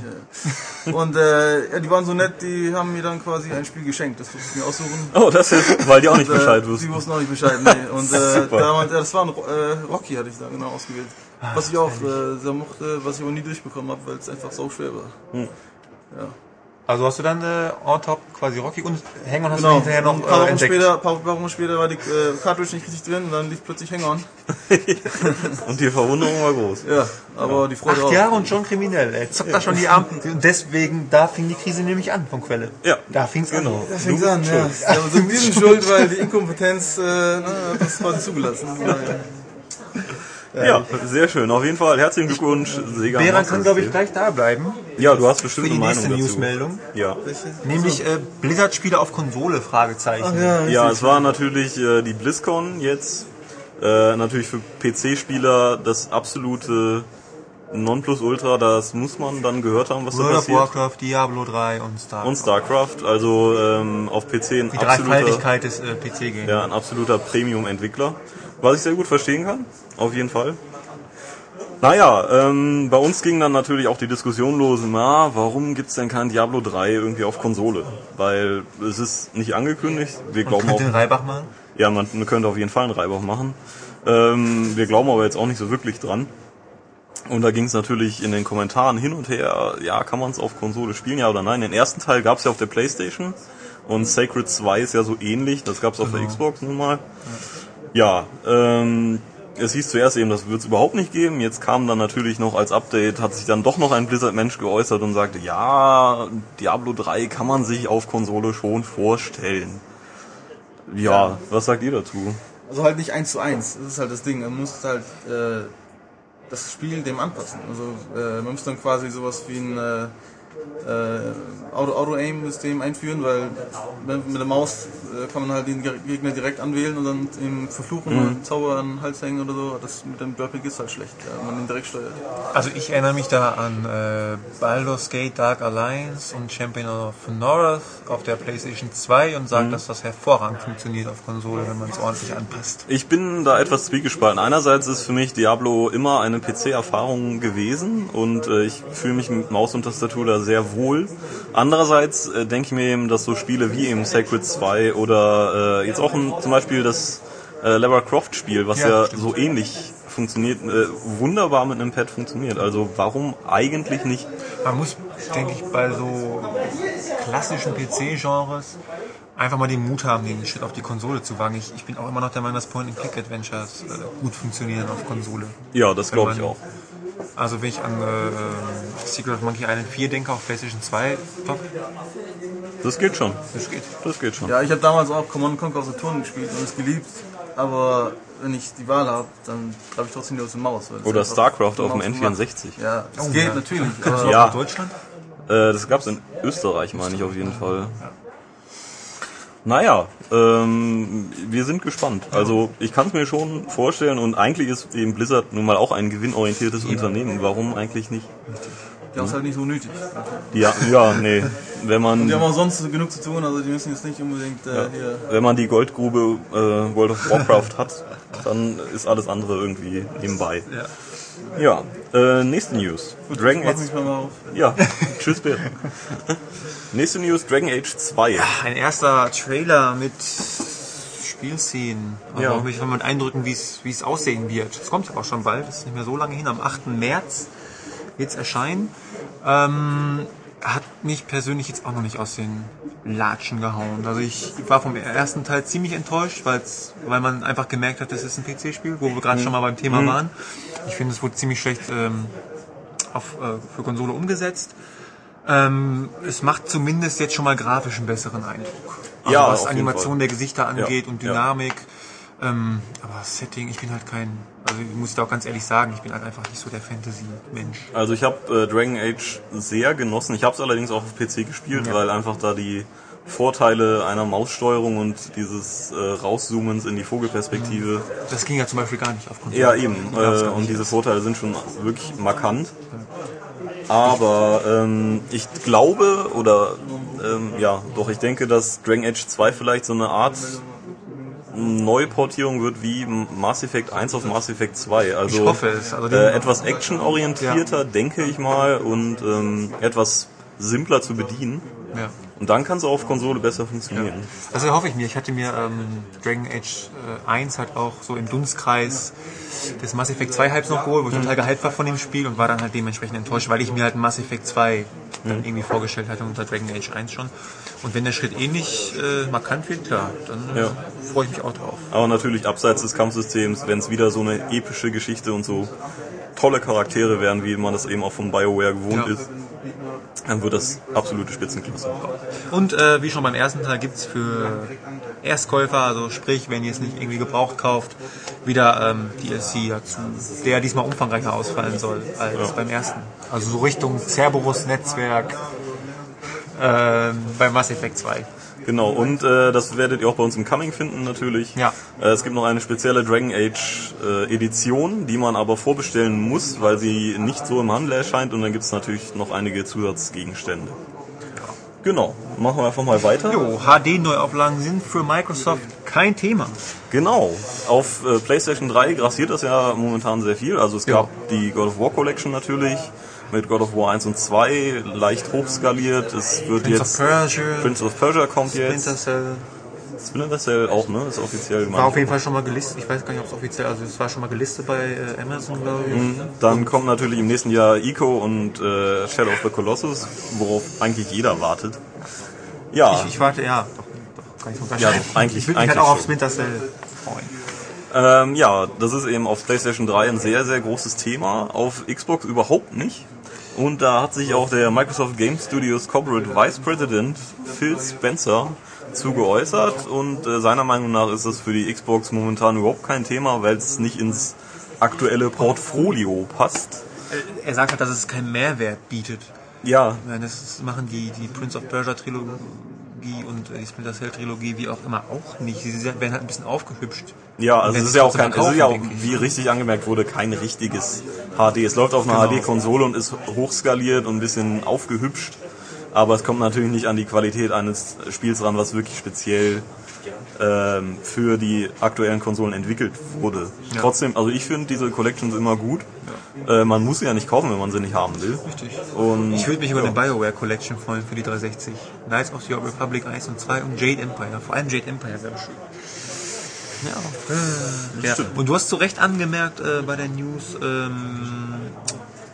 Ja. Und äh, ja, die waren so nett, die haben mir dann quasi ein Spiel geschenkt. Das durfte ich mir aussuchen. Oh, das ist, weil die auch nicht äh, Bescheid Die wussten. wussten auch nicht Bescheid, nee. Und äh, damals, ja, das war ein Ro- äh, Rocky, hatte ich da genau ausgewählt. Was ich auch äh, sehr mochte, was ich aber nie durchbekommen habe, weil es einfach so schwer war. Hm. Ja. Also hast du dann äh, on top quasi Rocky und Hang-On hast du Genau. hinterher noch ein paar äh, Wochen, entdeckt. später, paar Wochen später war die äh, Cartridge nicht richtig drin und dann lief plötzlich Hang-On. Und die Verwunderung war groß. Ja, aber die Freude Acht auch. Jahre und schon kriminell. Er zockt da schon die Arme. Und deswegen, da fing die Krise nämlich an von Quelle. Ja. Da fing's Genau. an. Das fängt an, ja. ja. Aber sind wir sind schuld, weil die Inkompetenz äh, na, hat das quasi zugelassen. Ja, sehr schön. Auf jeden Fall herzlichen Glückwunsch, Sega. Beran kann, glaube ich, gleich da bleiben. Ja, du hast bestimmt Für die nächste. Newsmeldung. Ja. Nämlich äh, Blizzard-Spiele auf Konsole, Fragezeichen. Ja, Ja, es war natürlich äh, die BlizzCon jetzt. Äh, natürlich für PC-Spieler das absolute Nonplusultra, das muss man dann gehört haben, was da World of passiert. Warcraft, Diablo 3 und Star Und StarCraft, also ähm, auf PC ein Die absoluter, Dreifaltigkeit des äh, PC-Games. ja, ein absoluter Premium-Entwickler. Was ich sehr gut verstehen kann, auf jeden Fall. Naja, ähm, bei uns ging dann natürlich auch die Diskussion los, na, warum gibt's denn kein Diablo 3 irgendwie auf Konsole? Weil es ist nicht angekündigt, wir glauben Könnt auch, ihr den Reibach machen? ja, man könnte auf jeden Fall einen Reibach machen. Ähm, wir glauben aber jetzt auch nicht so wirklich dran. Und da ging es natürlich in den Kommentaren hin und her, ja, kann man es auf Konsole spielen, ja oder nein. Den ersten Teil gab es ja auf der Playstation und Sacred 2 ist ja so ähnlich, das gab es auf der Xbox nun mal. Ja, ähm, es hieß zuerst eben, das wird es überhaupt nicht geben. Jetzt kam dann natürlich noch als Update, hat sich dann doch noch ein Blizzard-Mensch geäußert und sagte, ja, Diablo 3 kann man sich auf Konsole schon vorstellen. Ja, was sagt ihr dazu? Also halt nicht eins zu eins. Das ist halt das Ding. Man muss halt äh, das Spiel dem anpassen. Also äh, man muss dann quasi sowas wie ein äh, äh, Auto- Auto-Aim-System einführen, weil mit der Maus äh, kann man halt den Gegner direkt anwählen und dann ihm verfluchen oder einen Zauber an den Hals hängen oder so. Das mit dem Joypad ist halt schlecht, ja, wenn man ihn direkt steuert. Also ich erinnere mich da an äh, Baldur's Gate Dark Alliance und Champion of North auf der PlayStation 2 und sage, dass das hervorragend funktioniert auf Konsole, wenn man es ordentlich anpasst. Ich bin da etwas zwiegespalten. Einerseits ist für mich Diablo immer eine PC-Erfahrung gewesen und äh, ich fühle mich mit Maus und Tastatur da sehr wohl. Andererseits äh, denke ich mir eben, dass so Spiele wie eben Sacred 2 oder äh, jetzt auch ein, zum Beispiel das äh, Lara Croft Spiel, was Ja, ja, so ähnlich funktioniert, äh, wunderbar mit einem Pad funktioniert. Also warum eigentlich nicht? Man muss, denke ich, bei so klassischen PC-Genres einfach mal den Mut haben, den Schritt auf die Konsole zu wagen. Ich, ich bin auch immer noch der Meinung, dass Point-and-Click-Adventures äh, gut funktionieren auf Konsole. Ja, das glaube ich auch. Also wenn ich an äh, ähm, Secret of Monkey Island 4 denke, auf PlayStation 2, top, Das geht schon. das geht. Das geht schon. Ja, ich habe damals auch Command Conquer Saturn gespielt und es geliebt, aber wenn ich die Wahl habe, dann habe ich trotzdem die aus der Maus. weil es Oder StarCraft auf dem Maus macht. N64. Ja, es Oh, geht ja. natürlich, aber Ja. In Deutschland? Äh, das gab's in Österreich, meine ich auf jeden Fall. Naja, ähm, wir sind gespannt. Also ich kann es mir schon vorstellen und eigentlich ist eben Blizzard nun mal auch ein gewinnorientiertes Unternehmen. Warum eigentlich nicht? die haben es halt nicht so nötig. Ja, ja, nee. Wenn man Die haben auch sonst genug zu tun, also die müssen jetzt nicht unbedingt äh, hier. wenn man die Goldgrube äh, World of Warcraft hat, dann ist alles andere irgendwie nebenbei. Ja, äh, nächste News. Dragon Mach Age. mich mal auf. Ja, tschüss Bär. nächste News, Dragon Age 2. Ein erster Trailer mit Spielszenen. Also Ja. auch mich mal mit Eindrücken, wie es wie es aussehen wird. Es kommt aber auch schon bald, das ist nicht mehr so lange hin. Am 8. März wird es erscheinen. Ähm, hat mich persönlich jetzt auch noch nicht aus den Latschen gehauen. Also ich war vom ersten Teil ziemlich enttäuscht, weil's, weil man einfach gemerkt hat, das ist ein PC-Spiel, wo wir gerade schon mal beim Thema waren. Ich finde, es wurde ziemlich schlecht ähm, auf, äh, für Konsole umgesetzt. Ähm, es macht zumindest jetzt schon mal grafisch einen besseren Eindruck. Also Ja, was Animation der Gesichter angeht Ja, und ja. Dynamik. Ähm, aber Setting, ich bin halt kein, also ich muss da auch ganz ehrlich sagen, ich bin halt einfach nicht so der Fantasy-Mensch. Also ich habe äh, Dragon Age sehr genossen. Ich habe es allerdings auch auf PC gespielt, weil einfach da die Vorteile einer Maussteuerung und dieses äh, Rauszoomens in die Vogelperspektive Das ging ja zum Beispiel gar nicht auf Konsole. Ja, eben. Äh, und diese Vorteile sind schon wirklich markant. Aber ähm, ich glaube, oder ähm, ja, doch, ich denke, dass Dragon Age 2 vielleicht so eine Art Neuportierung wird wie Mass Effect 1 auf Mass Effect 2. Also Ich hoffe es. Also äh, etwas actionorientierter, denke ich mal, und ähm, etwas simpler zu bedienen. Ja. Und dann kann es auf Konsole besser funktionieren. Also hoffe ich mir. Ich hatte mir ähm, Dragon Age äh, 1 halt auch so im Dunstkreis des Mass Effect 2 Hypes noch geholt, wo ich total gehypt war von dem Spiel und war dann halt dementsprechend enttäuscht, weil ich mir halt Mass Effect 2 dann irgendwie vorgestellt hatte unter Dragon Age 1 schon. Und wenn der Schritt ähnlich äh, markant wird, klar, dann äh, Ja. freue ich mich auch drauf. Aber natürlich abseits des Kampfsystems, wenn es wieder so eine epische Geschichte und so tolle Charaktere werden, wie man das eben auch von BioWare gewohnt Ja. ist, dann wird das absolute Spitzenklasse. Und äh, wie schon beim ersten Teil gibt's für Erstkäufer, also sprich, wenn ihr es nicht irgendwie gebraucht kauft, wieder ähm, DLC dazu, der diesmal umfangreicher ausfallen soll als beim ersten. Also so Richtung Cerberus-Netzwerk ähm, bei Mass Effect 2. Genau, und äh, das werdet ihr auch bei uns im Coming finden natürlich. Ja. Äh, es gibt noch eine spezielle Dragon Age äh, Edition, die man aber vorbestellen muss, weil sie nicht so im Handel erscheint und dann gibt es natürlich noch einige Zusatzgegenstände. Genau, machen wir einfach mal weiter. Jo, HD-Neuauflagen sind für Microsoft kein Thema. Genau. Auf äh, PlayStation 3 grassiert das ja momentan sehr viel. Also es gab die God of War Collection natürlich mit God of War 1 und 2 leicht hochskaliert. Es wird Prince jetzt of Persia, Prince of Persia kommt Splinter jetzt. Cell. Splinter Cell auch, ne? Ist offiziell War auf jeden Fall schon mal gelistet. Ich weiß gar nicht, ob es offiziell, also es war schon mal gelistet bei äh, Amazon, glaube ich. Dann kommt natürlich im nächsten Jahr Ico und äh, Shadow of the Colossus, worauf eigentlich jeder wartet. Ja, Ich, ich warte, ja, doch, doch, kann ich so Ja, eigentlich- ich würde mich halt auch auf. Splinter Cell freuen. ähm, ja, das ist eben auf PlayStation 3 ein sehr, sehr großes Thema. Auf Xbox überhaupt nicht. Und da hat sich auch der Microsoft Game Studios Corporate Vice President Phil Spencer zu geäußert und äh, seiner Meinung nach ist das für die Xbox momentan überhaupt kein Thema, weil es nicht ins aktuelle Portfolio passt. Äh, Er sagt halt, dass es keinen Mehrwert bietet. Ja, meine, Das machen die, die Prince of Persia Trilogie und äh, die Splinter Cell Trilogie wie auch immer auch nicht. Sie werden halt ein bisschen aufgehübscht. Ja, also es ist ja auch kein, es ist ja auch, wie richtig angemerkt wurde, kein richtiges HD. Es läuft auf einer Genau. HD-Konsole und ist hochskaliert und ein bisschen aufgehübscht. Aber es kommt natürlich nicht an die Qualität eines Spiels ran, was wirklich speziell ähm, für die aktuellen Konsolen entwickelt wurde. Ja. Trotzdem, also ich finde diese Collections immer gut. Äh, man muss sie ja nicht kaufen, wenn man sie nicht haben will. Richtig. Und Ich würde mich über ja. eine BioWare Collection freuen für die 360. Knights of the Old Republic 1 und 2 und Jade Empire. Vor allem Jade Empire wäre schön. Ja. ja. Und du hast zu Recht angemerkt äh, bei der News, ähm,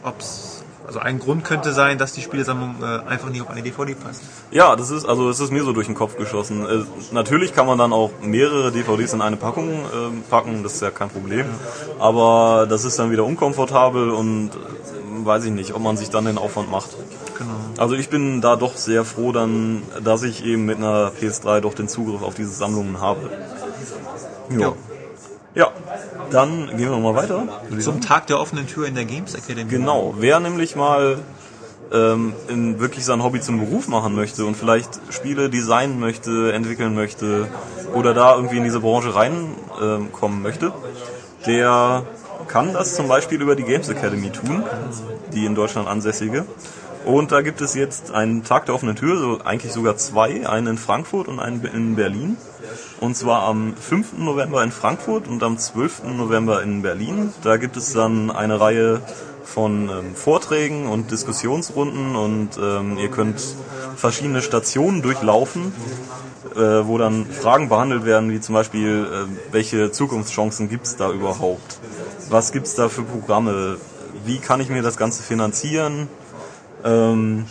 ob's also ein Grund könnte sein, dass die Spielesammlung äh, einfach nicht auf eine DVD passt. Ja, das ist also es ist mir so durch den Kopf geschossen. Äh, natürlich kann man dann auch mehrere DVDs in eine Packung ähm, packen, das ist ja kein Problem. Aber das ist dann wieder unkomfortabel und äh, weiß ich nicht, ob man sich dann den Aufwand macht. Genau. Also ich bin da doch sehr froh dann, dass ich eben mit einer PS3 doch den Zugriff auf diese Sammlungen habe. Ja. Ja, dann gehen wir mal weiter. Zum. Tag der offenen Tür in der Games Academy. Genau, wer nämlich mal ähm, in wirklich sein Hobby zum Beruf machen möchte und vielleicht Spiele designen möchte, entwickeln möchte oder da irgendwie in diese Branche reinkommen kommen möchte, der kann das zum Beispiel über die Games Academy tun, die in Deutschland ansässige. Und da gibt es jetzt einen Tag der offenen Tür, so eigentlich sogar zwei, einen in Frankfurt und einen in Berlin. Und zwar am 5. November in Frankfurt und am 12. November in Berlin. Da gibt es dann eine Reihe von ähm, Vorträgen und Diskussionsrunden und ähm, ihr könnt verschiedene Stationen durchlaufen, äh, wo dann Fragen behandelt werden, wie zum Beispiel, äh, welche Zukunftschancen gibt es da überhaupt? Was gibt es da für Programme? Wie kann ich mir das Ganze finanzieren? Ähm,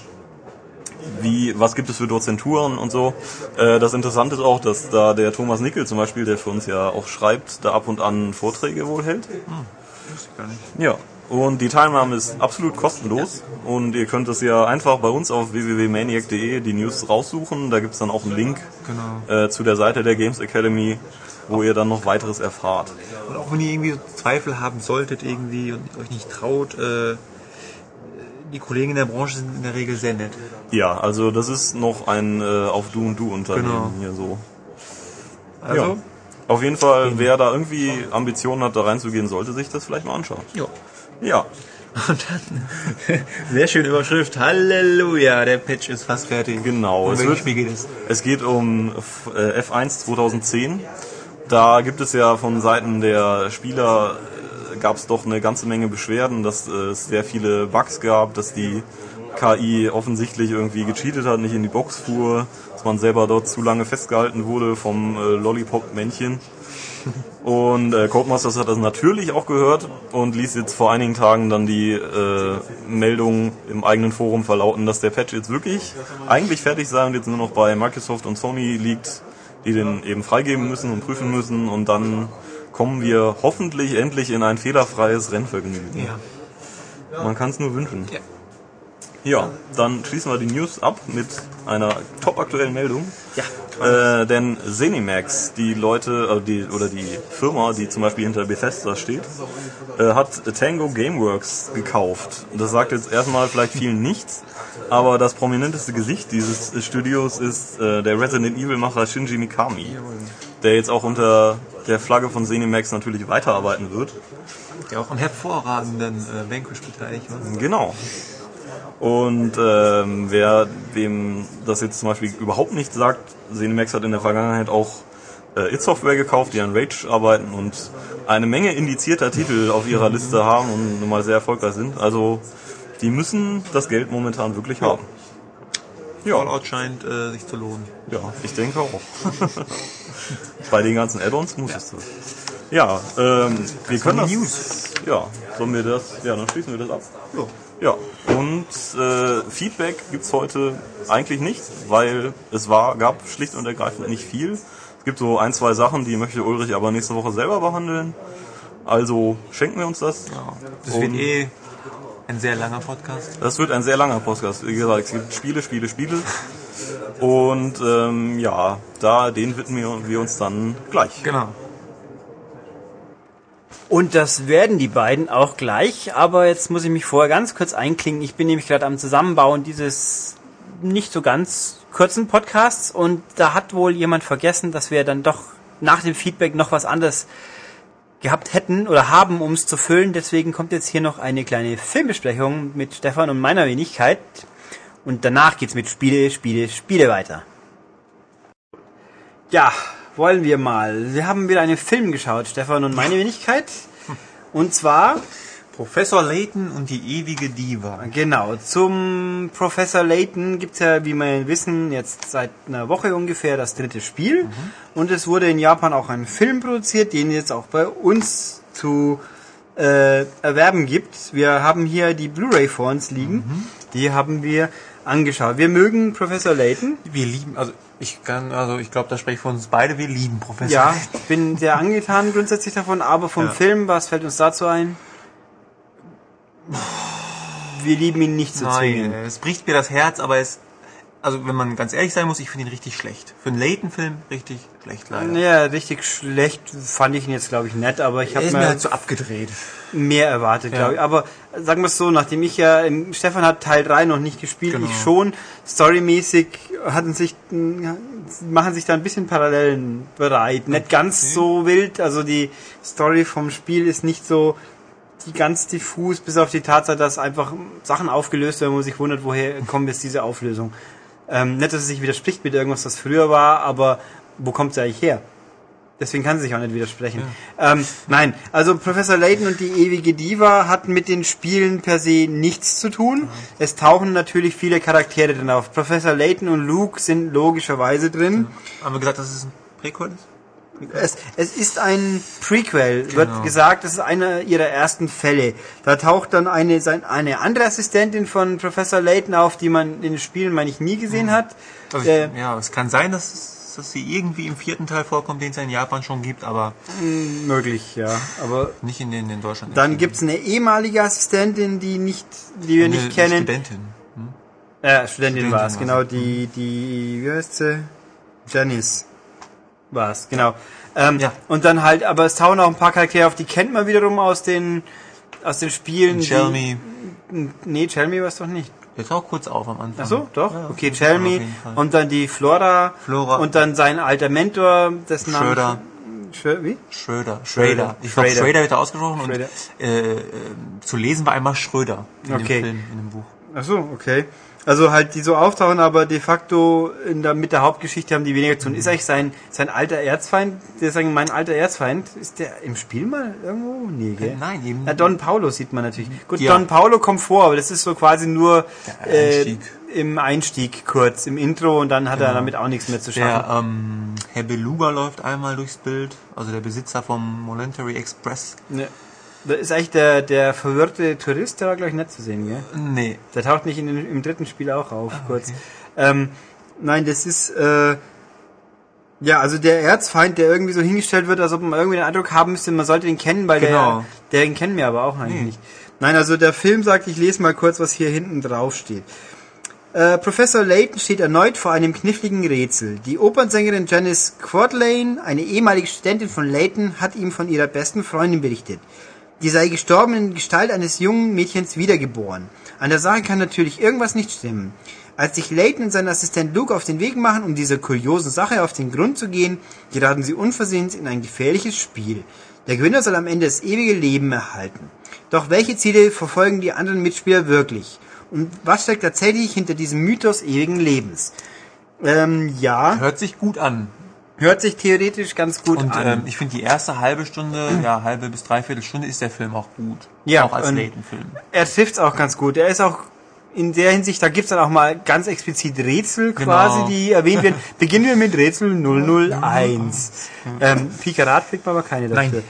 wie, was gibt es für Dozenturen und so. Äh, das Interessante ist auch, dass da der Thomas Nickel zum Beispiel, der für uns ja auch schreibt, da ab und an Vorträge wohl hält. Wusste ich gar nicht. Ja, Und die Teilnahme ist absolut kostenlos und ihr könnt es ja einfach bei uns auf www.maniac.de die News raussuchen. Da gibt es dann auch einen Link Genau. äh, zu der Seite der Games Academy, wo ihr dann noch weiteres erfahrt. Und auch wenn ihr irgendwie Zweifel haben solltet irgendwie und euch nicht traut, äh, die Kollegen in der Branche sind in der Regel sehr nett. Ja, also das ist noch ein äh, auf Du und Du Unternehmen Genau. hier so. Also, Ja. Auf jeden Fall, wer da irgendwie Ambitionen hat, da reinzugehen, sollte sich das vielleicht mal anschauen. ja. Ja, Und dann, sehr schöne Überschrift, Halleluja, der Patch ist fast fertig. Genau, Um es wird- Spiel geht es? Es geht um F- äh, F1 2010. Da gibt es ja von Seiten der Spieler äh, gab es doch eine ganze Menge Beschwerden, dass äh, es sehr viele Bugs gab, dass die KI offensichtlich irgendwie gecheatet hat, nicht in die Box fuhr, dass man selber dort zu lange festgehalten wurde vom äh, Lollipop-Männchen. Und äh, Codemasters hat das natürlich auch gehört und ließ jetzt vor einigen Tagen dann die äh, Meldung im eigenen Forum verlauten, dass der Patch jetzt wirklich eigentlich fertig sei und jetzt nur noch bei Microsoft und Sony liegt, die den eben freigeben müssen und prüfen müssen und dann kommen wir hoffentlich endlich in ein fehlerfreies Rennvergnügen. Ja. Man kann es nur wünschen. Ja. Ja, dann schließen wir die News ab mit einer topaktuellen Meldung. Ja. Äh, denn Zenimax, die Leute, äh, die, oder die Firma, die zum Beispiel hinter Bethesda steht, äh, hat Tango Gameworks gekauft. Das sagt jetzt erstmal vielleicht vielen nichts, aber das prominenteste Gesicht dieses Studios ist äh, der Resident Evil-Macher Shinji Mikami, der jetzt auch unter der Flagge von Zenimax natürlich weiterarbeiten wird. Der auch am hervorragenden äh, Vanquish beteiligt war. Genau. Und ähm, wer dem das jetzt zum Beispiel überhaupt nicht sagt, Zenimax hat in der Vergangenheit auch äh, It Software gekauft, die an Rage arbeiten und eine Menge indizierter Titel auf ihrer Liste haben und nun mal sehr erfolgreich sind. Also die müssen das Geld momentan wirklich haben. Ja, Fallout scheint äh, sich zu lohnen. ja, ich denke auch. Bei den ganzen Add-ons muss es so. Ja, ähm, wir können das. News. Ja, sollen wir das? Ja, dann schließen wir das ab. Ja, und äh, Feedback gibt's heute eigentlich nicht, weil es war, gab schlicht und ergreifend nicht viel. Es gibt so ein, zwei Sachen, die möchte Ulrich aber nächste Woche selber behandeln. Also schenken wir uns das. Das wird Und- eh ein sehr langer Podcast. Das wird ein sehr langer Podcast. Wie gesagt, es gibt Spiele, Spiele, Spiele. Und ähm, ja, da den widmen wir uns dann gleich. Genau. Und das werden die beiden auch gleich, aber jetzt muss ich mich vorher ganz kurz einklinken. Ich bin nämlich gerade am Zusammenbauen dieses nicht so ganz kurzen Podcasts und da hat wohl jemand vergessen, dass wir dann doch nach dem Feedback noch was anderes gehabt hätten oder haben, um es zu füllen. Deswegen kommt jetzt hier noch eine kleine Filmbesprechung mit Stefan und meiner Wenigkeit. Und danach geht's mit Spiele, Spiele, Spiele weiter. Ja, wollen wir mal. Wir haben wieder einen Film geschaut, Stefan und meine Wenigkeit. Und zwar, Professor Layton und die ewige Diva. genau, zum Professor Layton gibt's ja, wie wir wissen, jetzt seit einer Woche ungefähr das dritte Spiel. Und es wurde in Japan auch ein Film produziert, den jetzt auch bei uns zu äh, erwerben gibt. Wir haben hier die Blu-ray vor uns liegen. Die haben wir angeschaut. Wir mögen Professor Layton. Wir lieben, also ich kann, also ich glaube, da spreche ich für uns beide, wir lieben Professor Ja, ich bin sehr angetan grundsätzlich davon, aber vom Ja. Film, was fällt uns dazu ein? Wir lieben ihn nicht so Nein, es bricht mir das Herz, aber es, also wenn man ganz ehrlich sein muss, ich finde ihn richtig schlecht. Für einen Layton-Film richtig schlecht leider. Ja, richtig schlecht fand ich ihn jetzt, glaube ich, nett, aber ich Er habe ist mir halt so abgedreht. Mehr erwartet, Ja. glaube ich. Aber sagen wir es so, nachdem ich ja, ähm, Stefan hat Teil 3 noch nicht gespielt, Genau. ich schon, storymäßig hatten sich, machen sich da ein bisschen Parallelen bereit. Nicht ganz so wild, also die Story vom Spiel ist nicht so die ganz diffus, bis auf die Tatsache, dass einfach Sachen aufgelöst werden, wo man sich wundert, woher kommt jetzt diese Auflösung. Ähm, nicht, dass es sich widerspricht mit irgendwas, das früher war, aber wo kommt es eigentlich her? Deswegen kann sie sich auch nicht widersprechen. Ähm, nein, also Professor Layton und die ewige Diva hat mit den Spielen per se nichts zu tun. Es tauchen natürlich viele Charaktere drin auf. Professor Layton und Luke sind logischerweise drin. Haben wir gesagt, dass es ein Prequel ist? Es, es ist ein Prequel, Genau. wird gesagt, das ist einer ihrer ersten Fälle. Da taucht dann eine, eine andere Assistentin von Professor Layton auf, die man in den Spielen, meine ich, nie gesehen hat. Also Äh, ich, ja, es kann sein, dass es dass sie irgendwie im vierten Teil vorkommt, den es ja in Japan schon gibt, aber Möglich, ja. Aber nicht in den in Deutschland. dann gibt's eine ehemalige Assistentin, die nicht, die wir Eine nicht kennen. Studentin. Äh, Studentin Studentin war es, genau, die, die, wie heißt sie? Janice war es, genau. Ähm, Ja. Und dann halt, aber es tauchen auch ein paar Charaktere auf, die kennt man wiederum aus den, aus den Spielen. Shelmy. Nee, Chelmy war es doch nicht. Der taucht kurz auf am Anfang. Ach so, doch. Ja, okay, jeden Fall. und dann die Flora, Flora. und dann sein alter Mentor, dessen Name Schröder. Schrö wie? Schröder. Schrader. Ich glaube. Schrader wird da ausgesprochen Schrader. und äh, äh, zu lesen war einmal Schröder in Okay. dem Film, in dem Buch. Ach so, okay. Also halt, die so auftauchen, aber de facto in der, mit der Hauptgeschichte haben die weniger zu tun. Ist eigentlich sein, sein alter Erzfeind, der sagen, mein alter Erzfeind, ist der im Spiel mal irgendwo? Nee, gell? Nein, eben. Na, Don Paulo sieht man natürlich. Gut, Ja. Don Paulo kommt vor, aber das ist so quasi nur Der äh, Einstieg. im Einstieg kurz, im Intro und dann hat er Genau. damit auch nichts mehr zu schaffen. Der ähm, Herr Beluga läuft einmal durchs Bild, also der Besitzer vom Monetary Express. Ne. Da ist eigentlich der, der verwirrte Tourist, der war glaube ich nicht zu sehen, gell? Nee. Der taucht nicht in den, im dritten Spiel auch auf, kurz. Ähm, nein, das ist, äh, ja, also der Erzfeind, der irgendwie so hingestellt wird, als ob man irgendwie den Eindruck haben müsste, man sollte ihn kennen, weil Genau. der, den kennen wir aber auch eigentlich Nee. nicht. Nein, also der Film sagt, ich lese mal kurz, was hier hinten drauf steht. Äh, Professor Layton steht erneut vor einem kniffligen Rätsel. Die Opernsängerin Janice Quadlane, eine ehemalige Studentin von Layton, hat ihm von ihrer besten Freundin berichtet. Die sei gestorben in Gestalt eines jungen Mädchens wiedergeboren. An der Sache kann natürlich irgendwas nicht stimmen. Als sich Layton und sein Assistent Luke auf den Weg machen, um dieser kuriosen Sache auf den Grund zu gehen, geraten sie unversehens in ein gefährliches Spiel. Der Gewinner soll am Ende das ewige Leben erhalten. Doch welche Ziele verfolgen die anderen Mitspieler wirklich? Und was steckt tatsächlich hinter diesem Mythos ewigen Lebens? Ähm, ja, Hört sich gut an. Hört sich theoretisch ganz gut Und an. ähm, ich finde die erste halbe Stunde, ja, halbe bis dreiviertel Stunde ist der Film auch gut. Ja, Auch als Layton-Film. er trifft's auch ganz gut. Er ist auch in der Hinsicht, da gibt's dann auch mal ganz explizit Rätsel quasi, Genau. die erwähnt werden. Beginnen wir mit Rätsel 001. Ähm, Pikarat kriegt man aber keine dafür.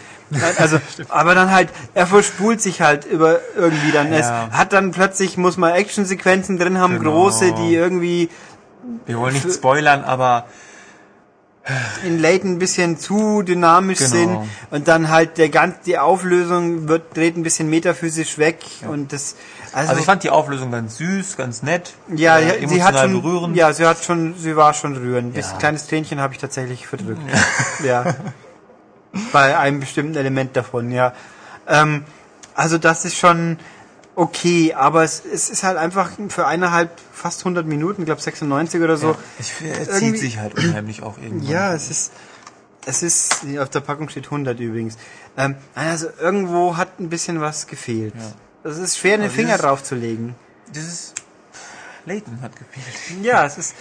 Also, aber dann halt, er verspult sich halt über irgendwie dann. Es Ja. hat dann plötzlich, muss man Actionsequenzen drin haben, Genau. große, die irgendwie Wir wollen nicht spoilern, aber in Layton ein bisschen zu dynamisch Genau. sind und dann halt der ganz die Auflösung wird dreht ein bisschen metaphysisch weg und das also, also ich fand die Auflösung ganz süß, ganz nett. ja, äh, sie hat schon berührend. ja, sie hat schon sie war schon rührend. Ja. kleines Tränchen habe ich tatsächlich verdrückt. Ja. Bei einem bestimmten Element davon, ja. Ähm, also das ist schon okay, aber es, es ist halt einfach für eineinhalb, fast 100 Minuten, ich glaube 96 oder so. Ich finde, er Irgendwie- zieht sich halt unheimlich auch irgendwann. Ja, es ist, es ist, auf der Packung steht 100 übrigens. Ähm, also irgendwo hat ein bisschen was gefehlt. Es ist schwer, den Finger drauf zu legen. Dieses Layton hat gefehlt. Ja, es ist,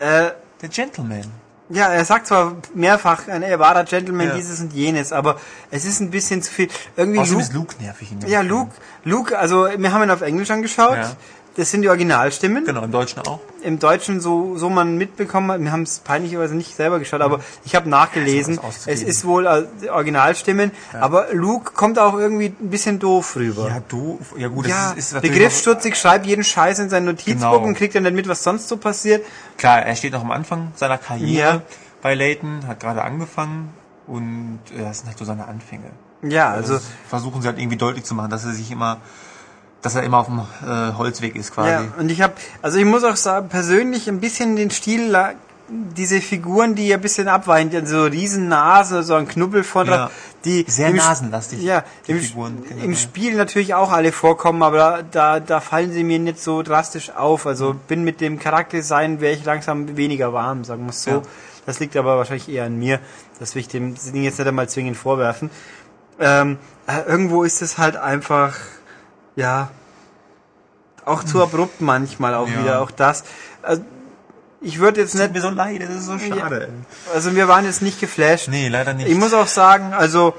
äh, Der Gentleman. Ja, er sagt zwar mehrfach, ein er wahrer Gentleman, Ja. dieses und jenes, aber es ist ein bisschen zu viel. Irgendwie Außerdem Luke, ist Luke nervig in ja, Film. Luke, Luke, also wir haben ihn auf Englisch angeschaut. Ja. Das sind die Originalstimmen. Genau, im Deutschen auch. Im Deutschen so, so man mitbekommen hat, wir haben es peinlicherweise nicht selber geschaut, aber ich habe nachgelesen, auszugeben. es ist wohl die Originalstimmen, aber Luke kommt auch irgendwie ein bisschen doof rüber. Ja, doof. Ja gut, Ja, das ist, ist begriffsstutzig, schreibt jeden Scheiß in sein Notizbuch Genau. und kriegt dann nicht mit, was sonst so passiert. Klar, er steht noch am Anfang seiner Karriere Ja. bei Layton, hat gerade angefangen und äh, das sind halt so seine Anfänge. Ja, also, Das versuchen sie halt irgendwie deutlich zu machen, dass er sich immer, dass er immer auf dem äh, Holzweg ist quasi. ja, und ich habe, also ich muss auch sagen, persönlich ein bisschen den Stil, diese Figuren, die ein bisschen abweichen, also Riesennase, so ein Knubbel von, Ja. die Sehr im- nasenlastig, Ja, die im, Figuren generell. im Spiel natürlich auch alle vorkommen, aber da, da fallen sie mir nicht so drastisch auf. Also bin mit dem Charakterdesign wäre ich langsam weniger warm, sagen wir es so. Ja. Das liegt aber wahrscheinlich eher an mir. Das will ich dem Ding jetzt nicht einmal zwingend vorwerfen. Ähm, äh, irgendwo ist es halt einfach, ja, auch zu abrupt manchmal auch Ja. wieder, auch das. Also, ich würde jetzt Tut nicht, mir so leid, das ist so schade. also wir waren jetzt nicht geflasht. Nee, leider nicht. Ich muss auch sagen, also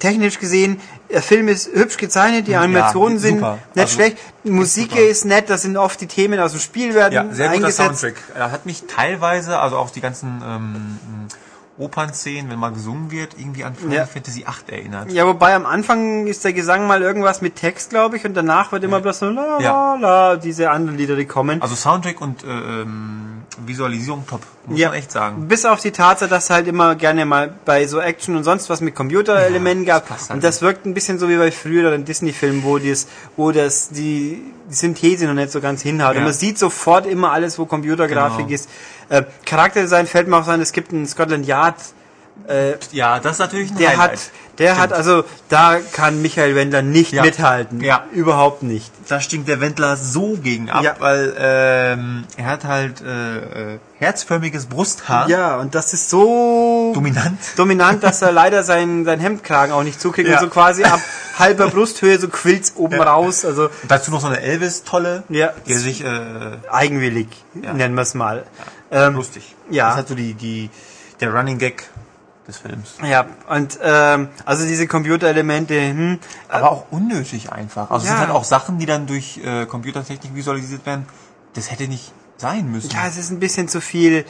technisch gesehen, der Film ist hübsch gezeichnet, die Animationen sind super. nicht Also, schlecht, die Musik super. ist nett, das sind oft die Themen aus dem Spiel werden ja, sehr guter eingesetzt. Soundtrack. Er hat mich teilweise, also auch die ganzen ähm, Opernszenen, wenn mal gesungen wird, irgendwie an Final Ja. Fantasy 8 erinnert. Ja, wobei am Anfang ist der Gesang mal irgendwas mit Text, glaube ich, und danach wird immer bloß so la la Ja. la, diese anderen Lieder, die kommen. Also Soundtrack und äh, ähm, Visualisierung top, muss Ja. man echt sagen. Bis auf die Tatsache, dass halt immer gerne mal bei so Action und sonst was mit Computerelementen Ja, gab. das passt halt und das wirkt ein bisschen so wie bei früheren Disney-Filmen, wo das, wo das die, die Synthese noch nicht so ganz hinhaut. Ja. Und man sieht sofort immer alles, wo Computergrafik Genau. ist. Äh, Charakterdesign fällt mir auch so ein, es gibt einen Scotland Yard, äh, Ja, das ist natürlich ein der Highlight. hat, der hat also, da kann Michael Wendler nicht Ja. mithalten. Ja. Überhaupt nicht. da stinkt der Wendler so gegen ab, Ja. weil ähm, er hat halt äh, äh, herzförmiges Brusthaar. Ja, und das ist so Dominant. dominant, dass er leider sein, sein Hemdkragen auch nicht zukriegt Ja. und so quasi ab halber Brusthöhe so quillt oben raus. Also Und dazu noch so eine Elvis-Tolle, Ja. der sich äh, eigenwillig, Ja. nennen wir es mal. Ähm, lustig. Ja. Das halt so die, die, der Running Gag des Films. ja, und ähm, also diese Computerelemente, hm, Aber auch unnötig einfach. Also es Ja. sind halt auch Sachen, die dann durch äh, Computertechnik visualisiert werden. Das hätte nicht sein müssen. ja, es ist ein bisschen zu viel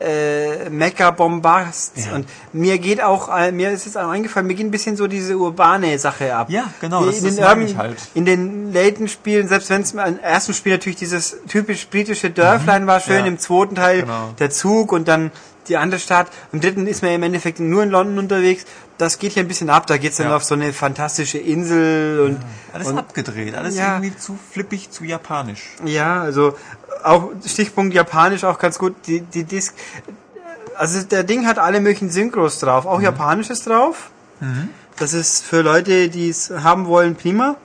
äh, Mecha-Bombast. Ja. Und mir geht auch, äh, mir ist jetzt auch eingefallen, mir geht ein bisschen so diese urbane Sache ab. Ja, genau, das- in das den Urban, halt. In den laten Spielen, selbst wenn es im ersten Spiel natürlich dieses typisch britische Dörflein war, schön, Ja. im zweiten Teil Genau. der Zug und dann die andere Stadt. Im dritten ist man im Endeffekt nur in London unterwegs. Das geht hier ein bisschen ab. Da geht's dann Ja. auf so eine fantastische Insel und Alles und, abgedreht, alles Ja. irgendwie zu flippig, zu japanisch. Ja, also auch Stichpunkt Japanisch auch ganz gut. Die, die Disc, also der Ding hat alle möglichen Synchros drauf, Mhm. auch Japanisches drauf. Das ist für Leute, die es haben wollen, prima.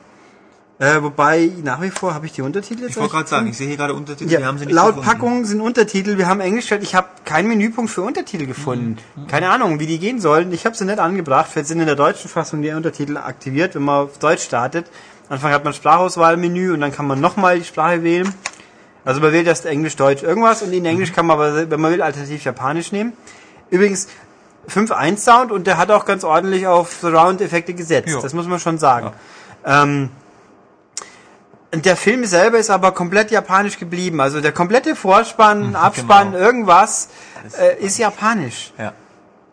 Äh, wobei nach wie vor habe ich die Untertitel jetzt. Ich wollte gerade sagen, ich sehe hier gerade Untertitel, ja, wir haben sie nicht laut gefunden. Packung sind Untertitel, wir haben Englisch. Ich habe keinen Menüpunkt für Untertitel gefunden. Mhm. Keine Ahnung, wie die gehen sollen. Ich habe sie nicht angebracht. Vielleicht sind in der deutschen Fassung die Untertitel aktiviert, wenn man auf Deutsch startet. Anfang hat man Sprachauswahlmenü und dann kann man nochmal die Sprache wählen. Also man wählt erst Englisch, Deutsch, irgendwas und in Englisch kann man aber, wenn man will, alternativ Japanisch nehmen. Übrigens 5.1 Sound und der hat auch ganz ordentlich auf Surround-Effekte gesetzt. Ja. Das muss man schon sagen. Ähm, und der Film selber ist aber komplett japanisch geblieben. Also der komplette Vorspann, Abspann, genau. irgendwas äh, ist japanisch. Ja.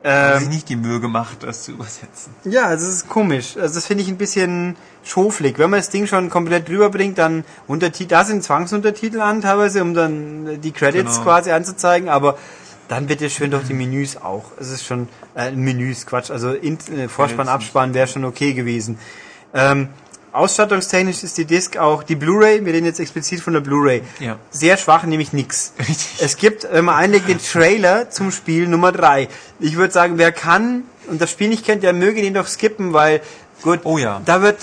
Ähm, sich nicht die Mühe gemacht, das zu übersetzen. ja, das ist komisch. Also das finde ich ein bisschen schoflig. Wenn man das Ding schon komplett rüberbringt, dann Untertitel, da sind Zwangsuntertitel an teilweise, um dann die Credits Genau. quasi anzuzeigen, aber dann bitte schön doch die Menüs auch. Es ist schon äh, Menüs, Quatsch. Also in, äh, Vorspann, Abspann wäre schon okay gewesen. Ähm, ausstattungstechnisch ist die Disc auch die Blu-ray. Wir reden jetzt explizit von der Blu-ray. Ja. Sehr schwach, nämlich nix. Es gibt, wenn man einlegt, den Trailer zum Spiel Nummer 3. Ich würde sagen, wer kann und das Spiel nicht kennt, der möge den doch skippen, weil, gut, Oh ja. da wird,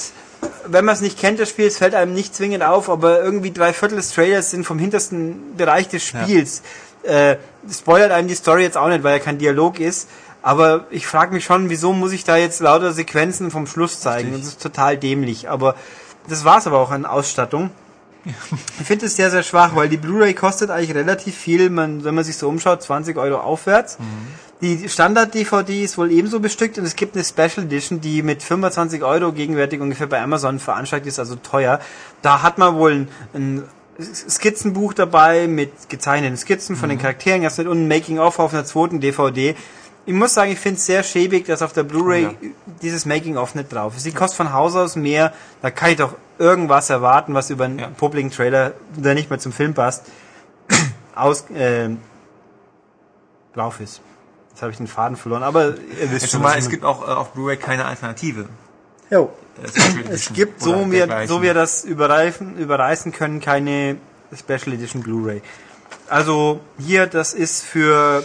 wenn man es nicht kennt, das Spiel, es fällt einem nicht zwingend auf, aber irgendwie drei Viertel des Trailers sind vom hintersten Bereich des Spiels. Äh, spoilert einem die Story jetzt auch nicht, weil ja kein Dialog ist. Aber ich frage mich schon, wieso muss ich da jetzt lauter Sequenzen vom Schluss zeigen? Richtig. Das ist total dämlich. Aber das war's aber auch an Ausstattung. Ich finde es sehr, sehr schwach, weil die Blu-ray kostet eigentlich relativ viel, man, wenn man sich so umschaut, 20 Euro aufwärts. Die Standard-DVD ist wohl ebenso bestückt und es gibt eine Special Edition, die mit 25 Euro gegenwärtig ungefähr bei Amazon veranschlagt ist, also teuer. Da hat man wohl ein, ein Skizzenbuch dabei mit gezeichneten Skizzen von den Charakteren, das mit und ein Making-of auf einer zweiten DVD. Ich muss sagen, ich finde es sehr schäbig, dass auf der Blu-ray Ja. dieses Making-of nicht drauf ist. Die kostet von Haus aus mehr, da kann ich doch irgendwas erwarten, was über einen Ja. publiken Trailer, der nicht mehr zum Film passt, aus, äh, drauf ist. Jetzt habe ich den Faden verloren, aber ihr wisst schon, mal, es gibt auch äh, auf Blu-ray keine Alternative. Jo. Es gibt, so wir, so wir das überreifen, überreißen können, keine Special Edition Blu-ray. Also hier, das ist für,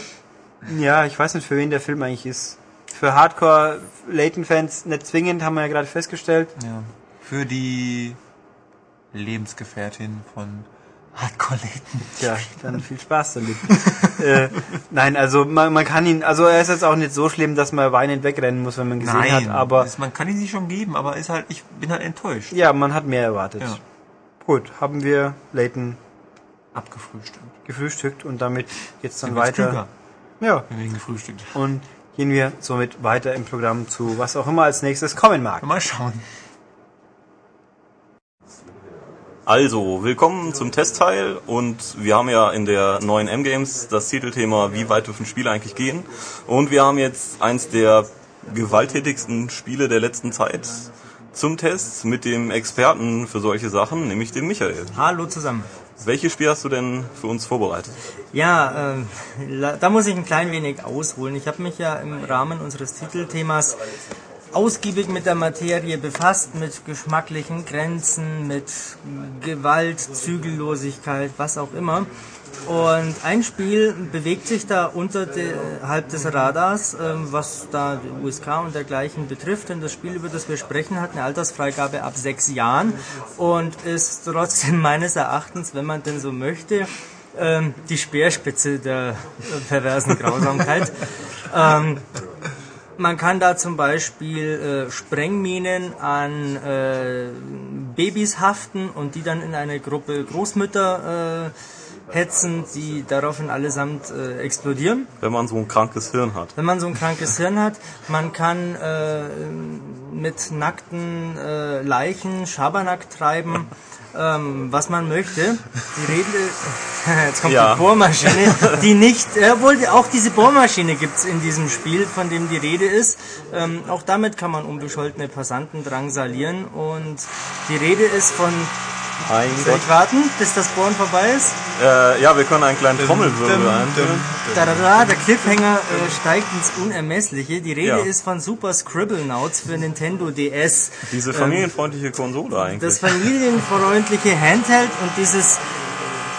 ja, ich weiß nicht, für wen der Film eigentlich ist. Für Hardcore Layton-Fans nicht zwingend, haben wir ja gerade festgestellt. Ja. Für die Lebensgefährtin von Hardcore Layton. Tja, dann viel Spaß damit. äh, nein, also man, man kann ihn, also er ist jetzt auch nicht so schlimm, dass man weinend wegrennen muss, wenn man gesehen Nein, hat, aber das, man kann ihn sich schon geben, aber ist halt, ich bin halt enttäuscht. ja, man hat mehr erwartet. Ja. Gut, haben wir Layton Abgefrühstückt. gefrühstückt und damit jetzt dann weiter. klüger, Ja, wir ihn gefrühstückt haben. und gehen wir somit weiter im Programm zu was auch immer als nächstes kommen mag. Mal schauen. Also, willkommen zum Testteil und wir haben ja in der neuen M-Games das Titelthema Wie weit dürfen Spiele eigentlich gehen? Und wir haben jetzt eins der gewalttätigsten Spiele der letzten Zeit zum Test mit dem Experten für solche Sachen, nämlich dem Michael. Hallo zusammen. Welches Spiel hast du denn für uns vorbereitet? Ja, äh, da muss ich ein klein wenig ausholen. Ich habe mich ja im Rahmen unseres Titelthemas ausgiebig mit der Materie befasst, mit geschmacklichen Grenzen, mit Gewalt, Zügellosigkeit, was auch immer. Und ein Spiel bewegt sich da unterhalb des Radars, ähm, was da die USK und dergleichen betrifft. Denn das Spiel, über das wir sprechen, hat eine Altersfreigabe ab sechs Jahren und ist trotzdem meines Erachtens, wenn man denn so möchte, ähm, die Speerspitze der perversen Grausamkeit. ähm, man kann da zum Beispiel äh, Sprengminen an äh, Babys haften und die dann in eine Gruppe Großmütter äh, hetzen, die daraufhin allesamt äh, explodieren. Wenn man so ein krankes Hirn hat. Wenn man so ein krankes Hirn hat, man kann äh, mit nackten äh, Leichen Schabernack treiben, ähm, was man möchte. Die Rede, jetzt kommt Ja. die Bohrmaschine, die nicht, äh, die- auch diese Bohrmaschine gibt's in diesem Spiel, von dem die Rede ist. Ähm, auch damit kann man unbescholtene Passanten drangsalieren und die Rede ist von, Mein soll ich warten, bis das Bohren vorbei ist? Äh, ja, wir können einen kleinen Trommelwirbel einführen. Da, der Cliffhanger äh, steigt ins Unermessliche. Die Rede Ja. ist von Super Scribblenauts für Nintendo DS. Diese familienfreundliche Konsole eigentlich. Das familienfreundliche Handheld und dieses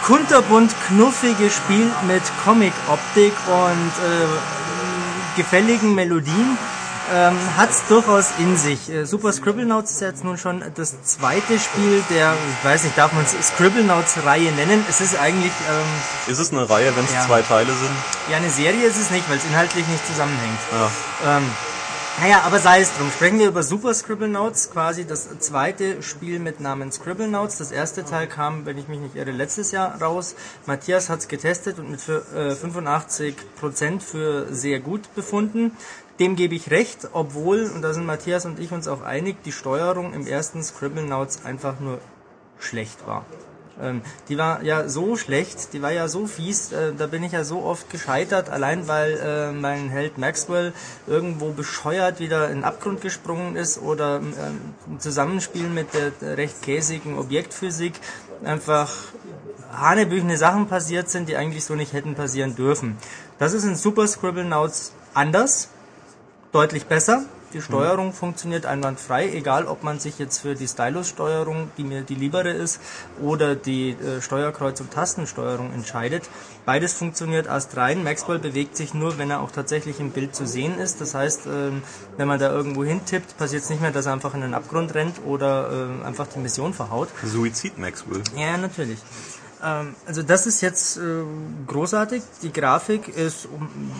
kunterbunt knuffige Spiel mit Comic-Optik und äh, gefälligen Melodien ähm, hat es durchaus in sich. Äh, Super Scribblenauts ist jetzt nun schon das zweite Spiel der, ich weiß nicht, darf man es Scribblenauts-Reihe nennen? Es ist eigentlich ähm, Ist es eine Reihe, wenn es Ja. zwei Teile sind? ja, eine Serie ist es nicht, weil es inhaltlich nicht zusammenhängt. Ja. Ähm, naja, aber sei es drum. Sprechen wir über Super Scribblenauts, quasi das zweite Spiel mit Namen Scribblenauts. Das erste Teil kam, wenn ich mich nicht irre, letztes Jahr raus. Matthias hat's getestet und mit für, äh, 85% für sehr gut befunden. Dem gebe ich recht, obwohl, und da sind Matthias und ich uns auch einig, die Steuerung im ersten Scribblenauts einfach nur schlecht war. Ähm, die war ja so schlecht, die war ja so fies, äh, da bin ich ja so oft gescheitert, allein weil äh, mein Held Maxwell irgendwo bescheuert wieder in den Abgrund gesprungen ist oder ähm, im Zusammenspiel mit der, recht käsigen Objektphysik einfach hanebüchene Sachen passiert sind, die eigentlich so nicht hätten passieren dürfen. Das ist in Super Scribblenauts anders, deutlich besser. Die Steuerung funktioniert einwandfrei, egal ob man sich jetzt für die Stylus-Steuerung, die mir die liebere ist, oder die äh, Steuerkreuz- und Tastensteuerung entscheidet. Beides funktioniert astrein. Maxwell bewegt sich nur, wenn er auch tatsächlich im Bild zu sehen ist. Das heißt, ähm, wenn man da irgendwo hintippt, passiert es nicht mehr, dass er einfach in den Abgrund rennt oder ähm, einfach die Mission verhaut. Suizid Maxwell. Ja, natürlich. Ähm, also das ist jetzt äh, großartig. Die Grafik ist,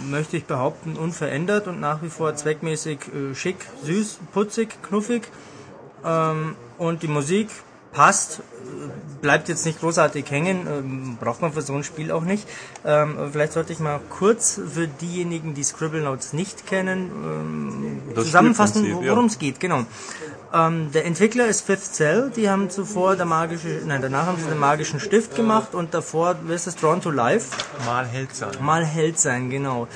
möchte ich behaupten, unverändert und nach wie vor zweckmäßig äh, schick, süß, putzig, knuffig. Ähm, und die Musik passt, bleibt jetzt nicht großartig hängen, ähm, braucht man für so ein Spiel auch nicht. Ähm, vielleicht sollte ich mal kurz für diejenigen, die Scribblenauts nicht kennen, ähm, Das zusammenfassen, ja. worum es geht. Genau. Ähm, der Entwickler ist Fifth Cell, die haben zuvor der magische, nein, danach haben sie den magischen Stift gemacht und davor, wie ist das, Drawn to Life? Mal hält sein. Mal Held sein, genau.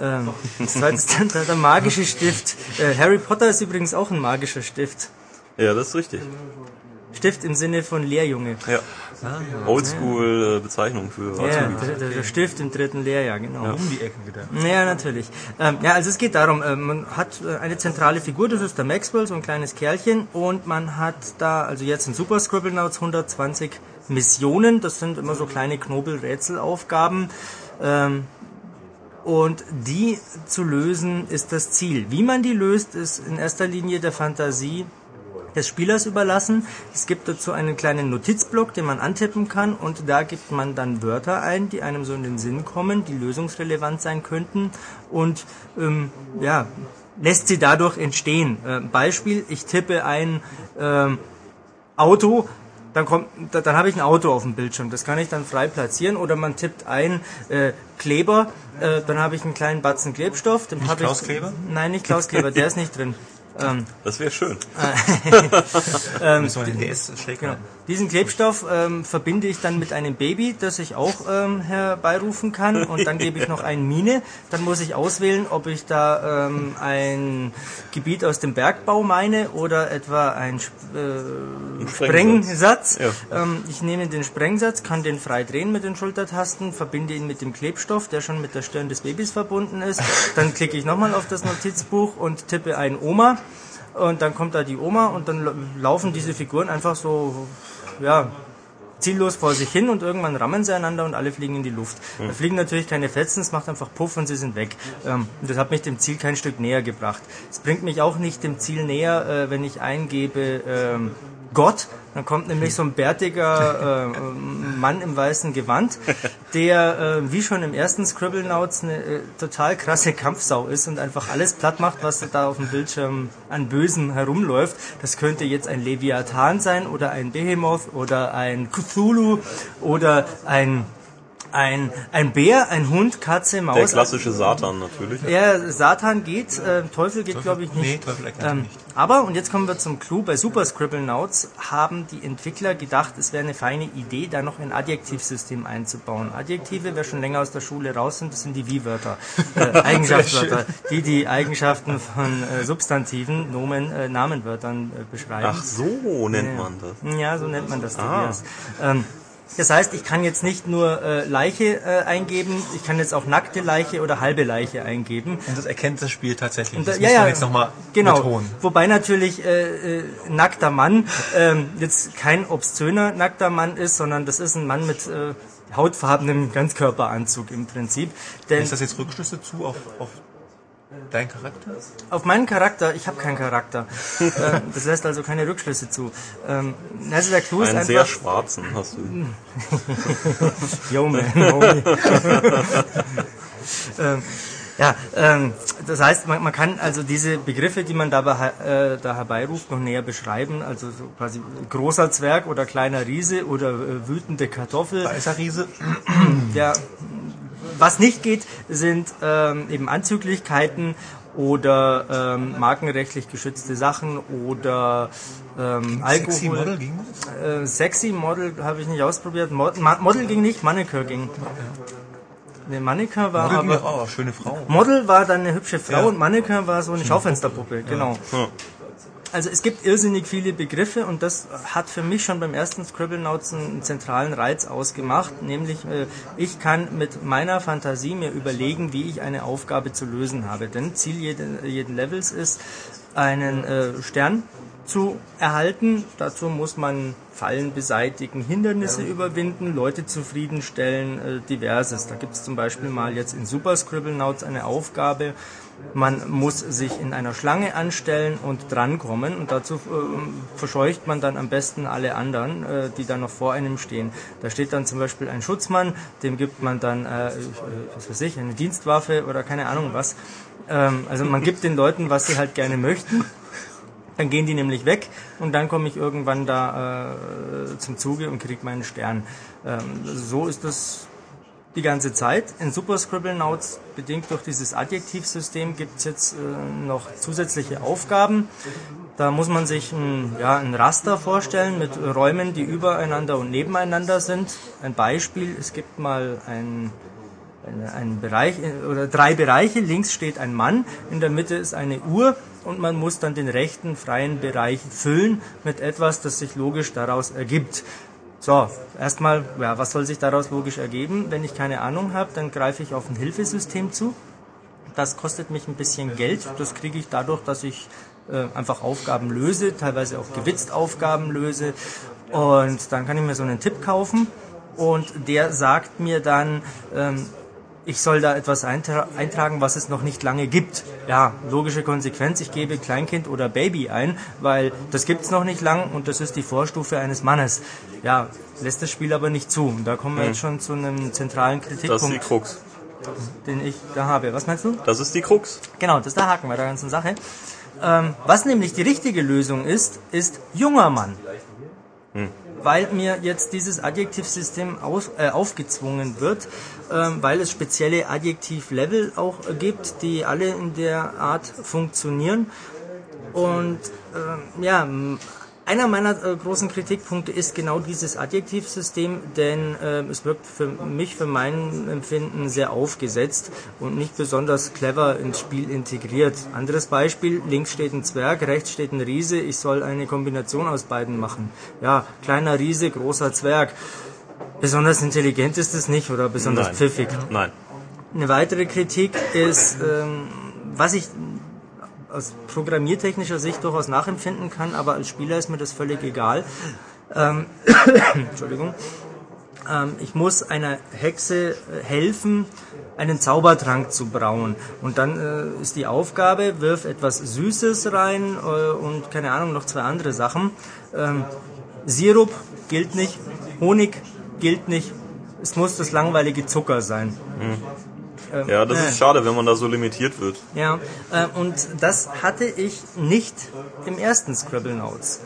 Ähm, das war jetzt dann der, der magische Stift. Äh, Harry Potter ist übrigens auch ein magischer Stift. Ja, das ist richtig. Stift im Sinne von Lehrjunge. Ja. Oldschool äh, Bezeichnung für Ja, Azubis. der, der, der Stift im dritten Lehrjahr, genau. Um die Ecken wieder. Ja, natürlich. Ähm, ja, also es geht darum, äh, man hat äh, eine zentrale Figur, das ist der Maxwell, so ein kleines Kerlchen, und man hat da, also jetzt in Super Scribblenauts 120 Missionen, das sind immer so kleine Knobel-Rätselaufgaben, ähm, und die zu lösen ist das Ziel. Wie man die löst, ist in erster Linie der Fantasie des Spielers überlassen. Es gibt dazu einen kleinen Notizblock, den man antippen kann und da gibt man dann Wörter ein, die einem so in den Sinn kommen, die lösungsrelevant sein könnten und ähm, ja, lässt sie dadurch entstehen. Äh, Beispiel, ich tippe ein ähm, Auto, dann kommt, da- dann habe ich ein Auto auf dem Bildschirm. Das kann ich dann frei platzieren oder man tippt ein äh, Kleber, äh, dann habe ich einen kleinen Batzen Klebstoff. Den hab Klaus ich, Kleber? Nein, nicht Klaus Kleber, der ist nicht drin. Ähm, Das wäre schön. Ähm, DS Genau. Diesen Klebstoff ähm, verbinde ich dann mit einem Baby, das ich auch ähm, herbeirufen kann und dann gebe ich noch ein Mine. Dann muss ich auswählen, ob ich da ähm, ein Gebiet aus dem Bergbau meine oder etwa ein äh, Sprengsatz. Sprengsatz. Ja. Ähm, ich nehme den Sprengsatz, kann den frei drehen mit den Schultertasten, verbinde ihn mit dem Klebstoff, der schon mit der Stirn des Babys verbunden ist. Dann klicke ich nochmal auf das Notizbuch und tippe ein Oma. Und dann kommt da die Oma und dann la- laufen diese Figuren einfach so, ja, ziellos vor sich hin und irgendwann rammen sie einander und alle fliegen in die Luft. Da fliegen natürlich keine Fetzen, es macht einfach Puff und sie sind weg. Ähm, und das hat mich dem Ziel kein Stück näher gebracht. Es bringt mich auch nicht dem Ziel näher, äh, wenn ich eingebe ähm, Gott, dann kommt nämlich so ein bärtiger äh, Mann im weißen Gewand, der äh, wie schon im ersten Scribblenauts eine äh, total krasse Kampfsau ist und einfach alles platt macht, was da auf dem Bildschirm an Bösen herumläuft. Das könnte jetzt ein Leviathan sein oder ein Behemoth oder ein Cthulhu oder ein ein, ein Bär, ein Hund, Katze, Der Maus. klassische Satan natürlich. Ja, Satan geht, äh, Teufel geht glaube ich nicht. Nee, Teufel erkennt ähm, nicht. Aber, und jetzt kommen wir zum Clou, bei Super Scribblenauts haben die Entwickler gedacht, es wäre eine feine Idee, da noch ein Adjektivsystem einzubauen. Adjektive, wer schon länger aus der Schule raus sind, das sind die Wie-Wörter, äh, Eigenschaftswörter, die die Eigenschaften von äh, Substantiven, Nomen, äh, Namenwörtern äh, beschreiben. Ach so nennt man das. Ja, so nennt man das. Ah. Ähm, das heißt, ich kann jetzt nicht nur äh, Leiche äh, eingeben, ich kann jetzt auch nackte Leiche oder halbe Leiche eingeben. Und das erkennt das Spiel tatsächlich. Und Das da- muss man jetzt nochmal genau. betonen. Wobei natürlich äh, äh, nackter Mann ähm, jetzt kein obszöner nackter Mann ist, sondern das ist ein Mann mit äh, hautfarbenem Ganzkörperanzug im Prinzip. Denn Ist das jetzt Rückschlüsse zu auf, auf deinen Charakter? auf meinen Charakter, ich habe keinen Charakter. ähm, das lässt also keine Rückschlüsse zu. Ähm, also der Clou ist Einen sehr einfach... schwarzen hast du. Yo, man, homie. ähm, ja, ähm, das heißt, man, man kann also diese Begriffe, die man dabei, äh, da herbeiruft, noch näher beschreiben. Also so quasi großer Zwerg oder kleiner Riese oder äh, wütende Kartoffel. Weißer Riese? Ja, was nicht geht, sind ähm, eben Anzüglichkeiten oder ähm, markenrechtlich geschützte Sachen oder ähm, Alkohol. Sexy Model ging das? Äh, sexy Model habe ich nicht ausprobiert. Mod Ma Model ging nicht, Mannequin ging. Ne, Mannequin war Model aber... auch, schöne Frau. Model war dann eine hübsche Frau Ja. und Mannequin war so eine Schaufensterpuppe, genau. Ja. Also es gibt irrsinnig viele Begriffe und das hat für mich schon beim ersten Scribblenauts einen zentralen Reiz ausgemacht, nämlich äh, ich kann mit meiner Fantasie mir überlegen, wie ich eine Aufgabe zu lösen habe. Denn Ziel jeden, jeden Levels ist, einen äh, Stern zu erhalten. Dazu muss man Fallen beseitigen, Hindernisse überwinden, Leute zufriedenstellen, äh, diverses. Da gibt es zum Beispiel mal jetzt in Super Scribblenauts eine Aufgabe, man muss sich in einer Schlange anstellen und drankommen und dazu ähm, verscheucht man dann am besten alle anderen, äh, die dann noch vor einem stehen. Da steht dann zum Beispiel ein Schutzmann, dem gibt man dann, äh, äh, was weiß ich, eine Dienstwaffe oder keine Ahnung was. Ähm, also man gibt den Leuten, was sie halt gerne möchten. Dann gehen die nämlich weg und dann komme ich irgendwann da äh, zum Zuge und kriege meinen Stern. Ähm, so ist das die ganze Zeit. In Super Scribblenauts, bedingt durch dieses Adjektivsystem, gibt es jetzt äh, noch zusätzliche Aufgaben. Da muss man sich ein, ja, ein Raster vorstellen mit Räumen, die übereinander und nebeneinander sind. Ein Beispiel, es gibt mal ein, eine- einen Bereich äh, oder drei Bereiche. Links steht ein Mann, in der Mitte ist eine Uhr und man muss dann den rechten freien Bereich füllen mit etwas, das sich logisch daraus ergibt. So, erstmal, ja, was soll sich daraus logisch ergeben? Wenn ich keine Ahnung habe, dann greife ich auf ein Hilfesystem zu. Das kostet mich ein bisschen Geld. Das kriege ich dadurch, dass ich äh, einfach Aufgaben löse, teilweise auch gewitzt Aufgaben löse. Und dann kann ich mir so einen Tipp kaufen und der sagt mir dann, ähm, ich soll da etwas eintra eintragen, was es noch nicht lange gibt. Ja, logische Konsequenz, ich gebe Kleinkind oder Baby ein, weil das gibt's noch nicht lang und das ist die Vorstufe eines Mannes. Ja, lässt das Spiel aber nicht zu. Und da kommen wir jetzt schon zu einem zentralen Das ist die Kritikpunkt, Krux. den ich da habe. Was meinst du? Das ist die Krux. Genau, das ist der Haken bei der ganzen Sache. Ähm, was nämlich die richtige Lösung ist, ist junger Mann. Weil mir jetzt dieses Adjektivsystem aus, äh, aufgezwungen wird, ähm, weil es spezielle Adjektivlevel auch gibt, die alle in der Art funktionieren. Und ähm, ja, einer meiner äh, großen Kritikpunkte ist genau dieses Adjektivsystem, denn äh, es wirkt für mich, für mein Empfinden, sehr aufgesetzt und nicht besonders clever ins Spiel integriert. Anderes Beispiel, links steht ein Zwerg, rechts steht ein Riese, ich soll eine Kombination aus beiden machen. Ja, kleiner Riese, großer Zwerg. Besonders intelligent ist es nicht oder besonders Nein. pfiffig. Nein. Eine weitere Kritik ist, ähm, was ich aus programmiertechnischer Sicht durchaus nachempfinden kann, aber als Spieler ist mir das völlig egal. Ähm, Entschuldigung. Ähm, ich muss einer Hexe äh, helfen, einen Zaubertrank zu brauen. Und dann äh, ist die Aufgabe, wirf etwas Süßes rein äh, und keine Ahnung, noch zwei andere Sachen. Ähm, Sirup gilt nicht, Honig gilt nicht. Es muss das langweilige Zucker sein. Ja, das äh. ist schade, wenn man da so limitiert wird. Ja, äh, und das hatte ich nicht im ersten Scribble Notes.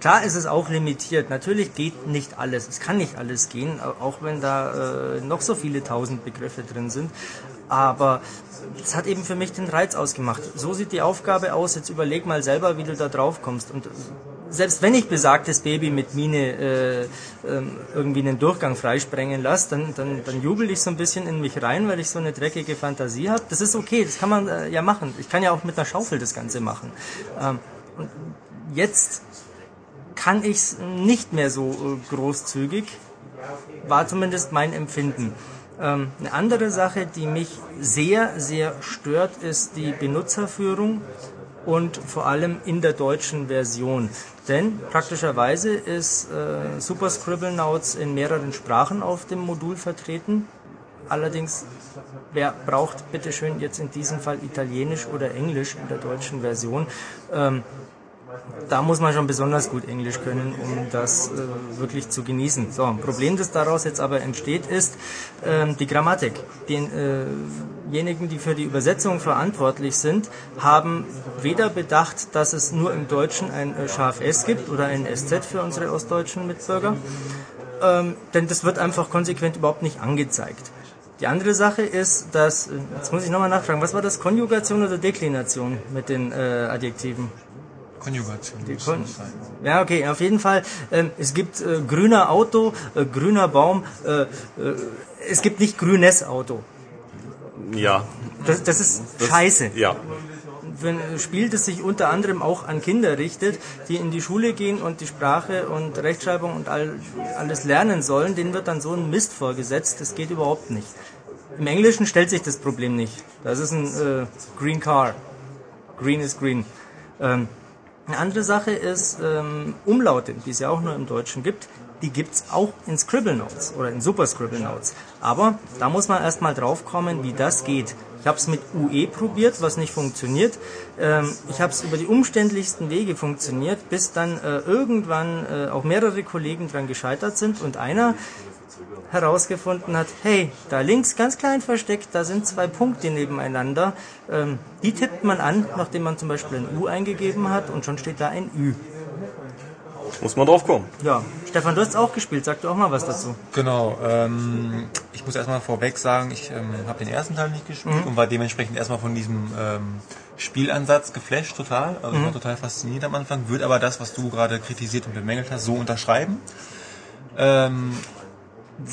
Klar ist es auch limitiert. Natürlich geht nicht alles. Es kann nicht alles gehen, au- auch wenn da äh, noch so viele tausend Begriffe drin sind. Aber es hat eben für mich den Reiz ausgemacht. So sieht die Aufgabe aus. Jetzt überleg mal selber, wie du da drauf kommst. Und selbst wenn ich besagtes Baby mit Mine äh, ähm, irgendwie einen Durchgang freisprengen lasse, dann, dann, dann jubel ich so ein bisschen in mich rein, weil ich so eine dreckige Fantasie habe. Das ist okay, das kann man äh, ja machen. Ich kann ja auch mit einer Schaufel das Ganze machen. Ähm, und jetzt kann ich es nicht mehr so äh, großzügig, war zumindest mein Empfinden. Ähm, eine andere Sache, die mich sehr, sehr stört, ist die Benutzerführung und vor allem in der deutschen Version. Denn praktischerweise ist äh, Super Scribble Notes in mehreren Sprachen auf dem Modul vertreten. Allerdings, wer braucht bitteschön jetzt in diesem Fall Italienisch oder Englisch in der deutschen Version? Ähm, da muss man schon besonders gut Englisch können, um das äh, wirklich zu genießen. So, ein Problem, das daraus jetzt aber entsteht, ist ähm, die Grammatik. Diejenigen, die für die Übersetzung verantwortlich sind, haben weder bedacht, dass es nur im Deutschen ein äh, scharf S gibt oder ein SZ für unsere ostdeutschen Mitbürger, ähm, denn das wird einfach konsequent überhaupt nicht angezeigt. Die andere Sache ist, dass, äh, jetzt muss ich nochmal nachfragen, was war das, Konjugation oder Deklination mit den äh, Adjektiven? Konjugation. muss Kon das sein. ja, okay, auf jeden Fall. Ähm, es gibt äh, grüner Auto, äh, grüner Baum. Äh, äh, es gibt nicht grünes Auto. Ja. Das, das ist Das, scheiße. Ja. Wenn ein Spiel, das sich unter anderem auch an Kinder richtet, die in die Schule gehen und die Sprache und Rechtschreibung und all, alles lernen sollen, denen wird dann so ein Mist vorgesetzt. Das geht überhaupt nicht. Im Englischen stellt sich das Problem nicht. Das ist ein äh, Green Car. Green is green. Ähm, eine andere Sache ist ähm, Umlaute, die es ja auch nur im Deutschen gibt. Die gibt's auch in Scribble Notes oder in Super Scribble Notes. Aber da muss man erstmal drauf kommen, wie das geht. Ich habe es mit UE probiert, was nicht funktioniert. Ähm, ich habe es über die umständlichsten Wege funktioniert, bis dann äh, irgendwann äh, auch mehrere Kollegen dran gescheitert sind und einer herausgefunden hat, hey, da links ganz klein versteckt, da sind zwei Punkte nebeneinander. Ähm, die tippt man an, nachdem man zum Beispiel ein U eingegeben hat und schon steht da ein Ü. Muss man drauf kommen. Ja, Stefan, du hast auch gespielt, sag du auch mal was dazu. Genau, ähm, ich muss erstmal vorweg sagen, ich ähm, habe den ersten Teil nicht gespielt und war dementsprechend erstmal von diesem ähm, Spielansatz geflasht total. Also ich war total fasziniert am Anfang, würde aber das, was du gerade kritisiert und bemängelt hast, so unterschreiben. Ähm,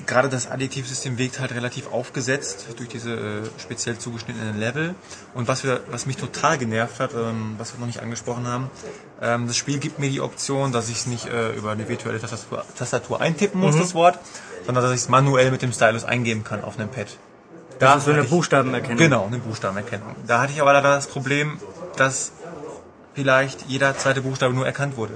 gerade das Additivsystem wirkt halt relativ aufgesetzt durch diese äh, speziell zugeschnittenen Level. Und was, wir, was mich total genervt hat, ähm, was wir noch nicht angesprochen haben, ähm, das Spiel gibt mir die Option, dass ich es nicht äh, über eine virtuelle Tastatur, Tastatur eintippen muss, das Wort, sondern dass ich es manuell mit dem Stylus eingeben kann auf einem Pad. Da Das ist so eine ich- Buchstabenerkennung. Genau, eine Buchstabenerkennung. Da hatte ich aber leider das Problem, dass vielleicht jeder zweite Buchstabe nur erkannt wurde.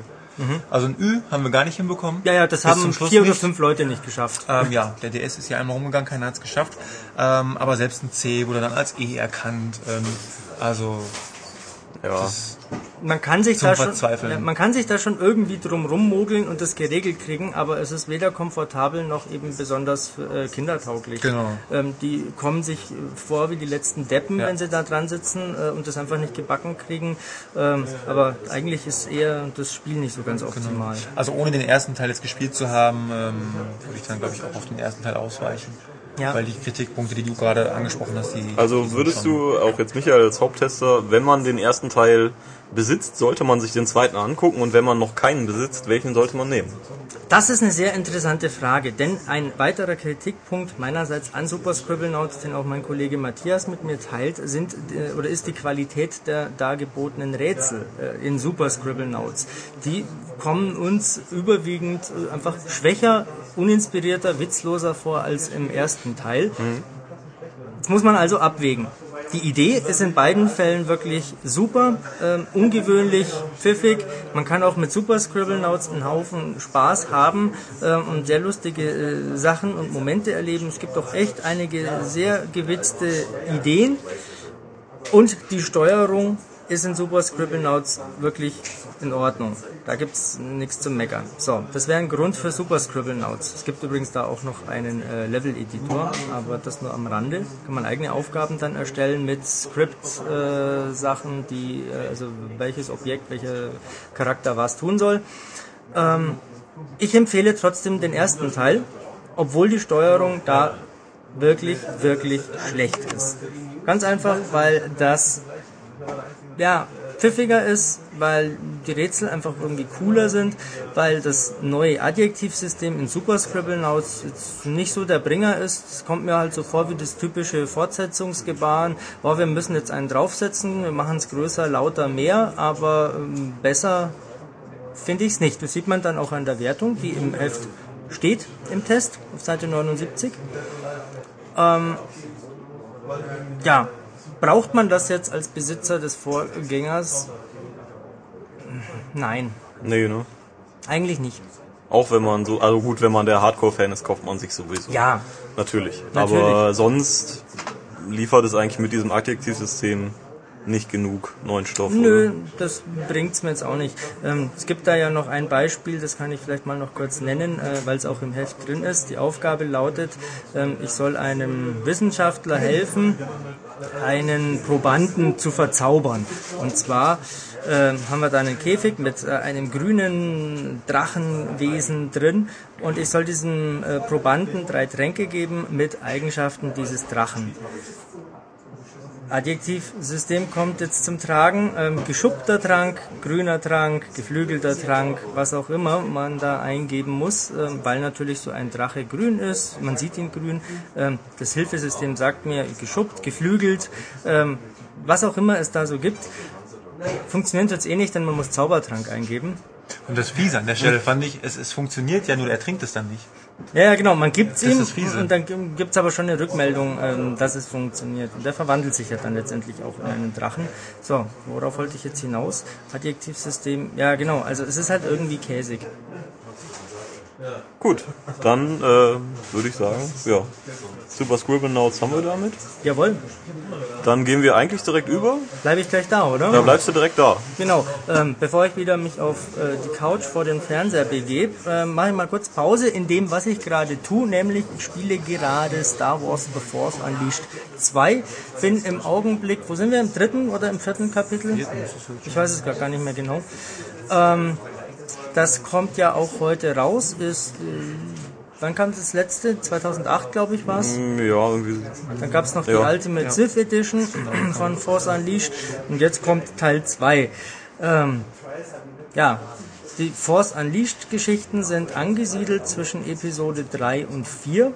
Also ein Ü haben wir gar nicht hinbekommen. Ja, ja, das Bis haben vier oder fünf Leute nicht geschafft. Ähm, ja, der DS ist ja einmal rumgegangen, keiner hat es geschafft. Ähm, aber selbst ein C wurde dann als E erkannt. Ähm, also Ja. Man kann sich Zum da schon, man kann sich da schon irgendwie drum rummogeln und das geregelt kriegen, aber es ist weder komfortabel noch eben besonders äh, kindertauglich. Genau. Ähm, die kommen sich vor wie die letzten Deppen, Ja. wenn sie da dran sitzen äh, und das einfach nicht gebacken kriegen. Ähm, aber eigentlich ist eher das Spiel nicht so ganz optimal. Also ohne den ersten Teil jetzt gespielt zu haben, ähm, würde ich dann glaube ich auch auf den ersten Teil ausweichen. Ja. Weil die Kritikpunkte, die du gerade angesprochen hast, die. die Also würdest du, auch jetzt Michael als Haupttester, wenn man den ersten Teil besitzt, sollte man sich den zweiten angucken und wenn man noch keinen besitzt, welchen sollte man nehmen? Das ist eine sehr interessante Frage, denn ein weiterer Kritikpunkt meinerseits an Super Scribblenauts, den auch mein Kollege Matthias mit mir teilt, sind äh, oder ist die Qualität der dargebotenen Rätsel äh, in Super Scribblenauts. Die kommen uns überwiegend äh, einfach schwächer, uninspirierter, witzloser vor als im ersten Teil. Das muss man also abwägen. Die Idee ist in beiden Fällen wirklich super, ähm, ungewöhnlich, pfiffig. Man kann auch mit Super Scribblenauts einen Haufen Spaß haben ähm, und sehr lustige äh, Sachen und Momente erleben. Es gibt auch echt einige sehr gewitzte Ideen. Und die Steuerung ist in Super Scribblenauts wirklich in Ordnung. Da gibt's nichts zu meckern. So, das wäre ein Grund für Super Scribblenauts. Es gibt übrigens da auch noch einen äh, Level-Editor, aber das nur am Rande. Kann man eigene Aufgaben dann erstellen mit Script-Sachen, äh, die, äh, also welches Objekt, welcher Charakter was tun soll. Ähm, ich empfehle trotzdem den ersten Teil, obwohl die Steuerung da wirklich, wirklich schlecht ist. Ganz einfach, weil das ja, pfiffiger ist, weil die Rätsel einfach irgendwie cooler sind, weil das neue Adjektivsystem in Super Scribblenauts jetzt nicht so der Bringer ist. Es kommt mir halt so vor wie das typische Fortsetzungsgebaren. Oh, wir müssen jetzt einen draufsetzen, wir machen es größer, lauter, mehr, aber ähm, besser finde ich es nicht. Das sieht man dann auch an der Wertung, die im Heft steht im Test auf Seite 79. Ähm, ja, Braucht man das jetzt als Besitzer des Vorgängers? Nein, Nee, ne? eigentlich nicht. Auch wenn man so, also gut, wenn man der Hardcore-Fan ist, kauft man sich sowieso. Ja, Natürlich. Natürlich. Aber sonst liefert es eigentlich mit diesem Adjektivsystem nicht genug neuen Stoff. nö, Oder? das bringt's mir jetzt auch nicht. Ähm, es gibt da ja noch ein Beispiel, das kann ich vielleicht mal noch kurz nennen, äh, weil es auch im Heft drin ist. Die Aufgabe lautet, ähm, ich soll einem Wissenschaftler helfen, einen Probanden zu verzaubern. Und zwar ähm, haben wir da einen Käfig mit äh, einem grünen Drachenwesen drin und ich soll diesem äh, Probanden drei Tränke geben mit Eigenschaften dieses Drachen. Adjektivsystem kommt jetzt zum Tragen. Ähm, geschuppter Trank, grüner Trank, geflügelter Trank, was auch immer man da eingeben muss, ähm, weil natürlich so ein Drache grün ist. Man sieht ihn grün. Ähm, das Hilfesystem sagt mir geschuppt, geflügelt, ähm, was auch immer es da so gibt. Funktioniert jetzt eh nicht, denn man muss Zaubertrank eingeben. Und das Fiese an der Stelle fand ich, es, es funktioniert ja, nur er trinkt es dann nicht. Ja, ja, genau, man gibt es Das ihm und dann gibt es aber schon eine Rückmeldung, ähm, dass es funktioniert. Und der verwandelt sich ja dann letztendlich auch in einen Drachen. So, worauf wollte ich jetzt hinaus? Adjektivsystem, ja genau, also es ist halt irgendwie käsig. Gut, dann äh, würde ich sagen, ja, Super Scribblenauts haben wir damit. Jawohl, Dann gehen wir eigentlich direkt über. bleibe ich gleich da, oder? Da bleibst du direkt da. Genau, ähm, bevor ich wieder mich auf äh, die Couch vor den Fernseher begebe, äh, mache ich mal kurz Pause in dem, was ich gerade tue, nämlich ich spiele gerade Star Wars The Force Unleashed 2. Bin im Augenblick, wo sind wir, im dritten oder im vierten Kapitel? Ich weiß es gar gar nicht mehr genau. Ähm, das kommt ja auch heute raus, ist, äh, wann kam das letzte? 2008, glaube ich, war es. Hm, Ja, irgendwie. Dann gab es noch die Ja. Ultimate Sith Edition von Force Unleashed und jetzt kommt Teil 2. Ähm, ja, die Force Unleashed Geschichten sind angesiedelt zwischen Episode 3 und 4.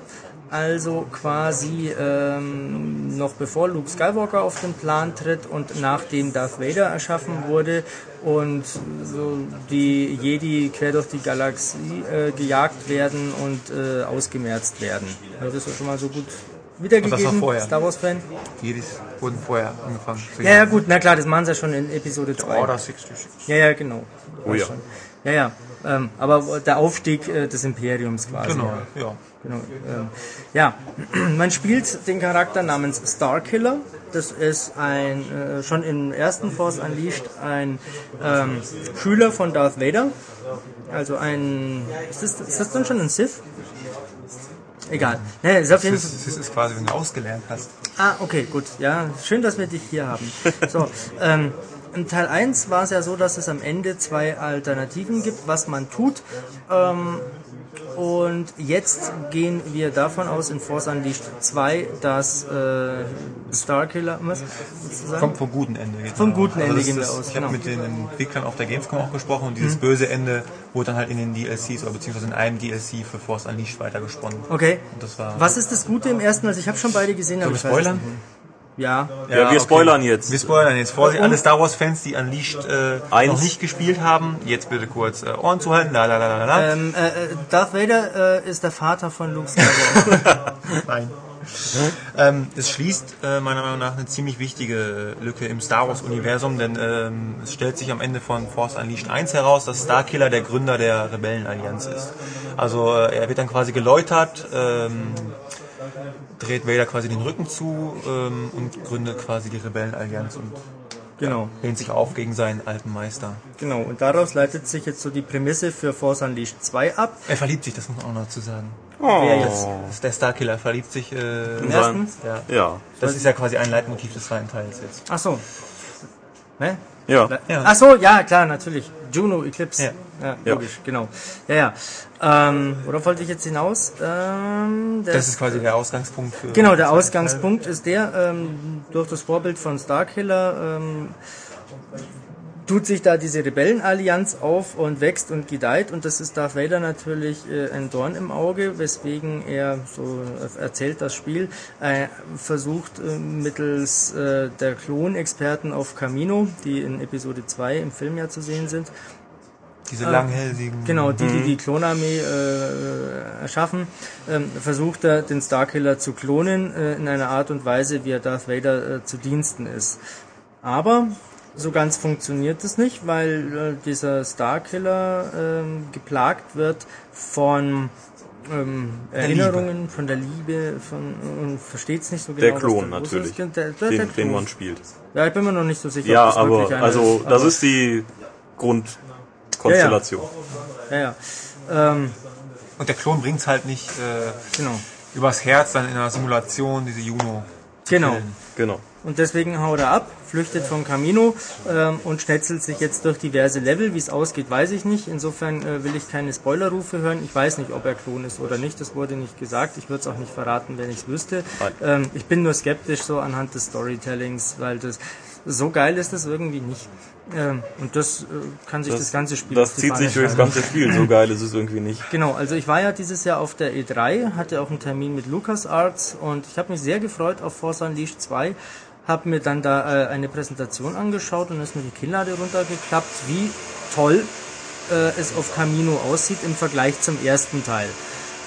Also quasi ähm, noch bevor Luke Skywalker auf den Plan tritt und nachdem Darth Vader erschaffen wurde und so die Jedi quer durch die Galaxie äh, gejagt werden und äh, ausgemerzt werden. Also das ist schon mal so gut wiedergegeben. Star Wars Fan. Die Jedis wurden vorher angefangen zu Ja, ja, gut, na klar, das machen sie ja schon in Episode 2. Order 66. Ja, ja, genau. Oh ja. Ja, ja. Ähm, aber der Aufstieg äh, des Imperiums quasi. Genau, Ja. Ja. Genau, ähm, ja, man spielt den Charakter namens Starkiller. Das ist ein, äh, schon im ersten Force Unleashed ein ähm, Schüler von Darth Vader. Also ein, ist das, ist das dann schon ein Sith? Egal. Ne, ist auf jeden Fall, Das ist, ist quasi, wenn du ausgelernt hast. Ah, okay, gut. Ja, schön, dass wir dich hier haben. So, ähm, in Teil 1 war es ja so, dass es am Ende zwei Alternativen gibt, was man tut. Ähm, und jetzt gehen wir davon aus in Force Unleashed 2, dass äh, Starkiller, was? Willst du sagen? Kommt vom guten Ende. geht Vom man guten Ende das gehen wir aus, Ich habe genau. mit den Entwicklern auf der Gamescom auch gesprochen und dieses böse Ende wurde dann halt in den DLCs oder beziehungsweise in einem DLC für Force Unleashed weitergesponnen. Okay. Was ist das Gute im ersten? Also ich habe schon beide gesehen, aber ich weiß spoilern? nicht. Ja. Ja, wir spoilern jetzt. Wir spoilern jetzt. Vorsicht, alle Star Wars Fans, die Unleashed äh, Eins. noch nicht gespielt haben, jetzt bitte kurz äh, Ohren zuhalten. La, la, la, la, la. Ähm, äh, äh, Darth Vader äh, ist der Vater von Luke Skywalker. Nein. ähm, es schließt äh, meiner Meinung nach eine ziemlich wichtige Lücke im Star Wars Universum, denn ähm, es stellt sich am Ende von Force Unleashed 1 heraus, dass Starkiller der Gründer der Rebellenallianz ist. Also äh, er wird dann quasi geläutert, ähm, dreht Vader quasi den Rücken zu ähm, und gründet quasi die Rebellenallianz und genau, lehnt sich auf gegen seinen alten Meister. genau. Und daraus leitet sich jetzt so die Prämisse für Force Unleashed 2 ab. Er verliebt sich, das muss man auch noch dazu sagen. Wer jetzt? Das ist der Starkiller verliebt sich. Äh, Im ersten? ja. Ja. Das ist ja quasi ein Leitmotiv des zweiten Teils jetzt. Ach so. Ne? Ja. Ja. Ach so, ja, klar, natürlich. Juno Eclipse. Ja. Ja, Ja. logisch, genau. Ja, ja. Ähm, worauf wollte ich jetzt hinaus? Ähm, Das ist quasi der Ausgangspunkt für. Genau, der Ausgangspunkt ist der, ähm, durch das Vorbild von Starkiller ähm, tut sich da diese Rebellenallianz auf und wächst und gedeiht und das ist Darth Vader natürlich äh, ein Dorn im Auge, weswegen er, so erzählt das Spiel, äh, versucht äh, mittels äh, der Klonexperten auf Camino, die in Episode 2 im Film ja zu sehen sind, Diese langhälsigen. Genau, die, die die Klonarmee äh, erschaffen, ähm, versucht er, den Starkiller zu klonen äh, in einer Art und Weise, wie er Darth Vader äh, zu Diensten ist. Aber so ganz funktioniert es nicht, weil äh, dieser Starkiller ähm, geplagt wird von ähm, Erinnerungen, von der Liebe, von und versteht es nicht so genau. Der Klon los natürlich, ist. Der, der, der den, Klon. den man spielt. Ja, ich bin mir noch nicht so sicher. Ja, ob das wirklich aber einer also ist, das aber- ist die Grundkonstellation. ja, ja. Ähm, Und der Klon bringt's halt nicht äh, genau. übers Herz dann in einer Simulation, diese Juno. Genau. Genau. Und deswegen haut er ab, flüchtet von Camino ähm, und schnetzelt sich jetzt durch diverse Level. Wie es ausgeht, weiß ich nicht. Insofern äh, will ich keine Spoilerrufe hören. Ich weiß nicht, ob er Klon ist oder nicht. Das wurde nicht gesagt. Ich würde es auch nicht verraten, wenn ich es wüsste. Ähm, ich bin nur skeptisch so anhand des Storytellings, weil das so geil ist das irgendwie nicht. Ähm, und das äh, kann sich das, ganze Spiel Das zieht sich durchs schreiben. ganze Spiel. So geil ist es irgendwie nicht. Genau, also ich war ja dieses Jahr auf der E3, hatte auch einen Termin mit LucasArts und ich habe mich sehr gefreut auf Force Unleashed 2, habe mir dann da äh, eine Präsentation angeschaut und ist mir die Kinnlade runtergeklappt, wie toll äh, es auf Camino aussieht im Vergleich zum ersten Teil.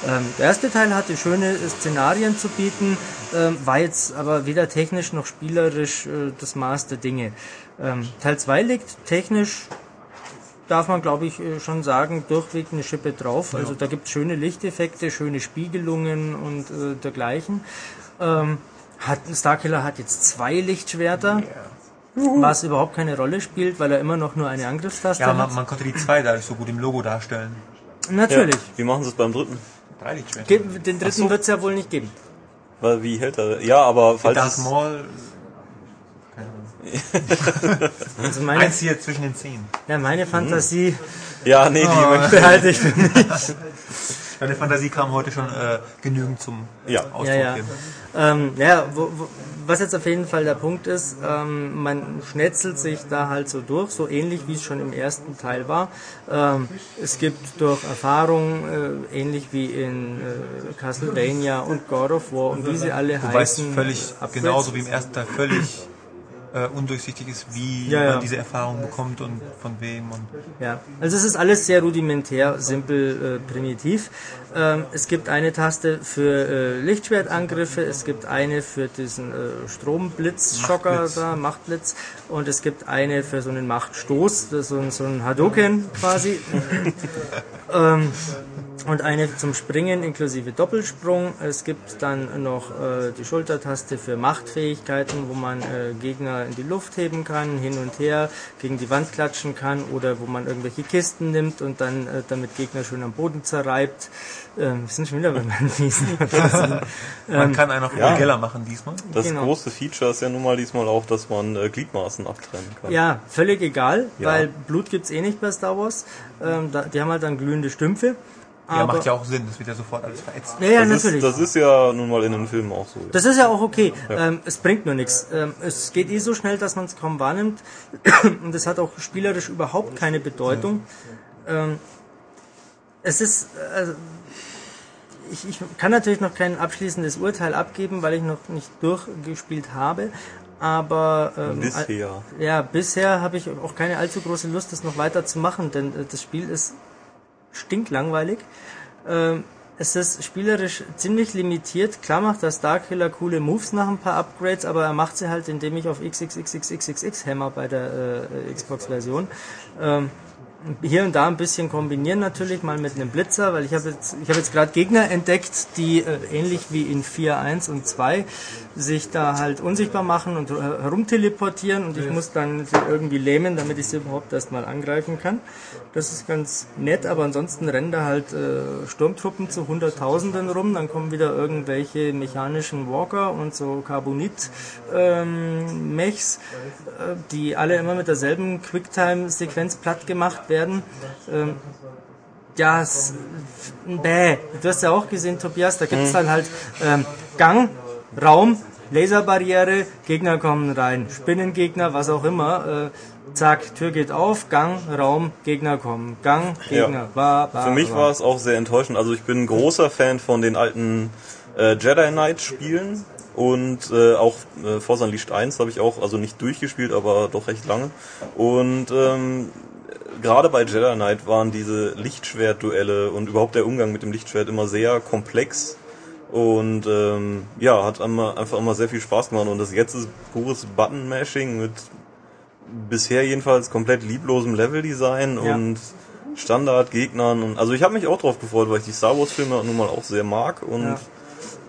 Ähm, der erste Teil hatte schöne Szenarien zu bieten, ähm, war jetzt aber weder technisch noch spielerisch äh, das Maß der Dinge. Ähm, Teil 2 liegt technisch darf man, glaube ich, äh, schon sagen, durchweg eine Schippe drauf. Also da gibt es schöne Lichteffekte, schöne Spiegelungen und äh, dergleichen. Ähm, hat, Starkiller hat jetzt zwei Lichtschwerter, was überhaupt keine Rolle spielt, weil er immer noch nur eine Angriffstaste Ja, hat. man, man konnte die zwei dadurch so gut im Logo darstellen. Natürlich. Ja. Wie machen sie es beim dritten? Drei Lichtschwerter. Ge- Den dritten wird es ja wohl nicht geben. Weil wie hält er? Ja, aber falls Darth Maul, Also meine, eins hier zwischen den Zehen. ja, meine Fantasie ja, nee, die behalte ich für mich. Meine Fantasie kam heute schon äh, genügend zum Ja. Ausdruck. Ja, ja. Ähm, ja, wo, wo, was jetzt auf jeden Fall der Punkt ist, ähm, man schnetzelt sich da halt so durch, so ähnlich wie es schon im ersten Teil war. Ähm, es gibt durch Erfahrung, äh, ähnlich wie in äh, Castlevania und God of War und wie sie alle es heißen. völlig, Upgrades. genauso wie im ersten Teil, völlig äh, undurchsichtig ist, wie Ja, ja. man diese Erfahrung bekommt und von wem. Und Ja, also es ist alles sehr rudimentär, simpel, äh, primitiv. Ähm, es gibt eine Taste für äh, Lichtschwertangriffe, es gibt eine für diesen äh, Stromblitzschocker Machtblitz. da, Machtblitz, und es gibt eine für so einen Machtstoß, das ist so ein, so ein Hadouken quasi. ähm, und eine zum Springen inklusive Doppelsprung. Es gibt dann noch äh, die Schultertaste für Machtfähigkeiten, wo man äh, Gegner in die Luft heben kann, hin und her, gegen die Wand klatschen kann oder wo man irgendwelche Kisten nimmt und dann äh, damit Gegner schön am Boden zerreibt. Ähm, wir sind schon wieder bei meinen Wiesen. man kann einen auch ja. Geller machen diesmal. das genau. große Feature ist ja nun mal diesmal auch, dass man äh, Gliedmaßen abtrennen kann. Ja, völlig egal, Ja. weil Blut gibt's eh nicht bei Star Wars. Ähm, da, die haben halt dann glühende Stümpfe. Ja, macht ja auch Sinn, das wird ja sofort alles verätzt. ja, ja, Das natürlich. ist, das ist ja nun mal in den Filmen auch so. Das ist ja auch okay. Ähm, es bringt nur nichts. Ähm, es geht eh so schnell, dass man es kaum wahrnimmt. Und es hat auch spielerisch überhaupt keine Bedeutung. Ähm, es ist. Also, ich, ich kann natürlich noch kein abschließendes Urteil abgeben, weil ich noch nicht durchgespielt habe. Aber ähm, Bisher. ja, bisher habe ich auch keine allzu große Lust, das noch weiter zu machen, denn äh, das Spiel ist stinklangweilig. Ähm, es ist spielerisch ziemlich limitiert. Klar macht der Starkiller coole Moves nach ein paar Upgrades, aber er macht sie halt, indem ich auf XXXXXX hämmer bei der äh, Xbox-Version. Ähm, hier und da ein bisschen kombinieren natürlich, mal mit einem Blitzer, weil ich habe jetzt, ich habe jetzt gerade Gegner entdeckt, die äh, ähnlich wie in 4, 1 und 2 sich da halt unsichtbar machen und äh, herumteleportieren und ich muss dann sie irgendwie lähmen, damit ich sie überhaupt erstmal angreifen kann. Das ist ganz nett, aber ansonsten rennen da halt äh, Sturmtruppen zu Hunderttausenden rum, dann kommen wieder irgendwelche mechanischen Walker und so Carbonit-Mechs, äh, die alle immer mit derselben Quicktime-Sequenz platt gemacht werden. Ähm, ja, es, bäh. Du hast ja auch gesehen, Tobias, da gibt's dann halt ähm, Gang, Raum, Laserbarriere, Gegner kommen rein, Spinnengegner, was auch immer. Äh, zack, Tür geht auf, Gang, Raum, Gegner kommen, Gang, Gegner. Ja. Ba, ba, Für mich ba. war es auch sehr enttäuschend. Also ich bin ein großer Fan von den alten äh, Jedi Knight Spielen und äh, auch äh, Force Unleashed 1 habe ich auch, also nicht durchgespielt, aber doch recht lange. Und ähm, gerade bei Jedi Knight waren diese Lichtschwertduelle und überhaupt der Umgang mit dem Lichtschwert immer sehr komplex. Und ähm, ja, hat immer, einfach immer sehr viel Spaß gemacht. Und das jetzt ist pures Button-Mashing mit bisher jedenfalls komplett lieblosem Leveldesign Ja. und Standardgegnern. Und, also ich habe mich auch drauf gefreut, weil ich die Star Wars Filme nun mal auch sehr mag. Und ja.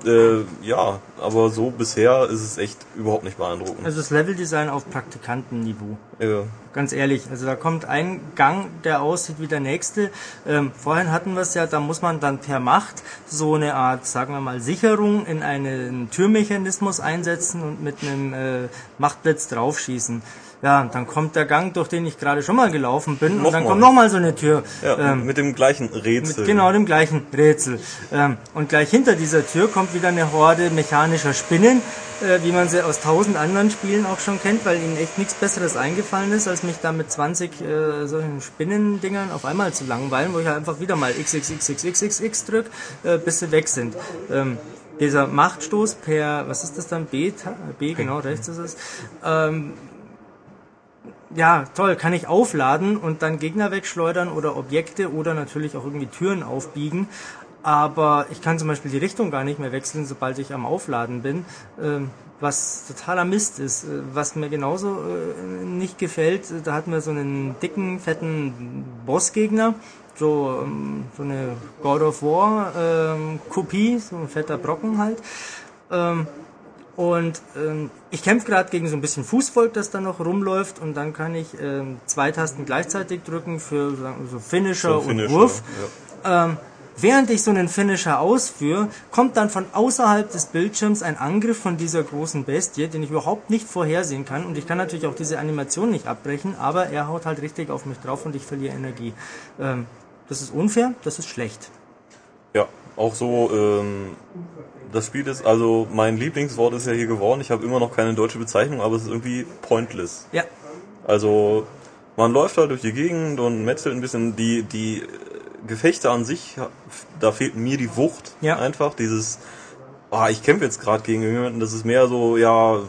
Äh, ja, aber so bisher ist es echt überhaupt nicht beeindruckend. Also das Leveldesign auf Praktikantenniveau. ja. Ganz ehrlich, also da kommt ein Gang, der aussieht wie der nächste. Ähm, vorhin hatten wir es ja, da muss man dann per Macht so eine Art, sagen wir mal, Sicherung in einen Türmechanismus einsetzen und mit einem äh, Machtblitz draufschießen. Ja, dann kommt der Gang, durch den ich gerade schon mal gelaufen bin, und dann Nochmal. kommt nochmal so eine Tür. Ja, Ähm, mit dem gleichen Rätsel. mit genau dem gleichen Rätsel. Ähm, und gleich hinter dieser Tür kommt wieder eine Horde mechanischer Spinnen, äh, wie man sie aus tausend anderen Spielen auch schon kennt, weil ihnen echt nichts Besseres eingefallen ist, als mich da mit 20 äh, solchen Spinnendingern auf einmal zu langweilen, wo ich halt einfach wieder mal XXXXXX drück, äh, bis sie weg sind. Ähm, dieser Machtstoß per, was ist das dann? B, B genau, rechts ist es. Ähm, ja, toll, kann ich aufladen und dann Gegner wegschleudern oder Objekte oder natürlich auch irgendwie Türen aufbiegen. Aber ich kann zum Beispiel die Richtung gar nicht mehr wechseln, sobald ich am Aufladen bin, ähm, was totaler Mist ist. Äh, Was mir genauso äh, nicht gefällt, da hatten wir so einen dicken, fetten Bossgegner, so, ähm, so eine God of War ähm, so ein fetter Brocken halt. Und ähm, ich kämpfe gerade gegen so ein bisschen Fußvolk, das da noch rumläuft und dann kann ich ähm, zwei Tasten gleichzeitig drücken für so Finisher, So Finisher, und Wurf. ja. Ähm, während ich so einen Finisher ausführe, kommt dann von außerhalb des Bildschirms ein Angriff von dieser großen Bestie, den ich überhaupt nicht vorhersehen kann und ich kann natürlich auch diese Animation nicht abbrechen, aber er haut halt richtig auf mich drauf und ich verliere Energie. Ähm, das ist unfair, das ist schlecht. Ja, auch so, ähm, das Spiel ist, also mein Lieblingswort ist ja hier geworden. Ich habe immer noch keine deutsche Bezeichnung, aber es ist irgendwie pointless. Ja, Also man läuft halt durch die Gegend und metzelt ein bisschen. Die, die Gefechte an sich, da fehlt mir die Wucht Ja. einfach. Dieses, ah, ich kämpfe jetzt gerade gegen jemanden, das ist mehr so, ja,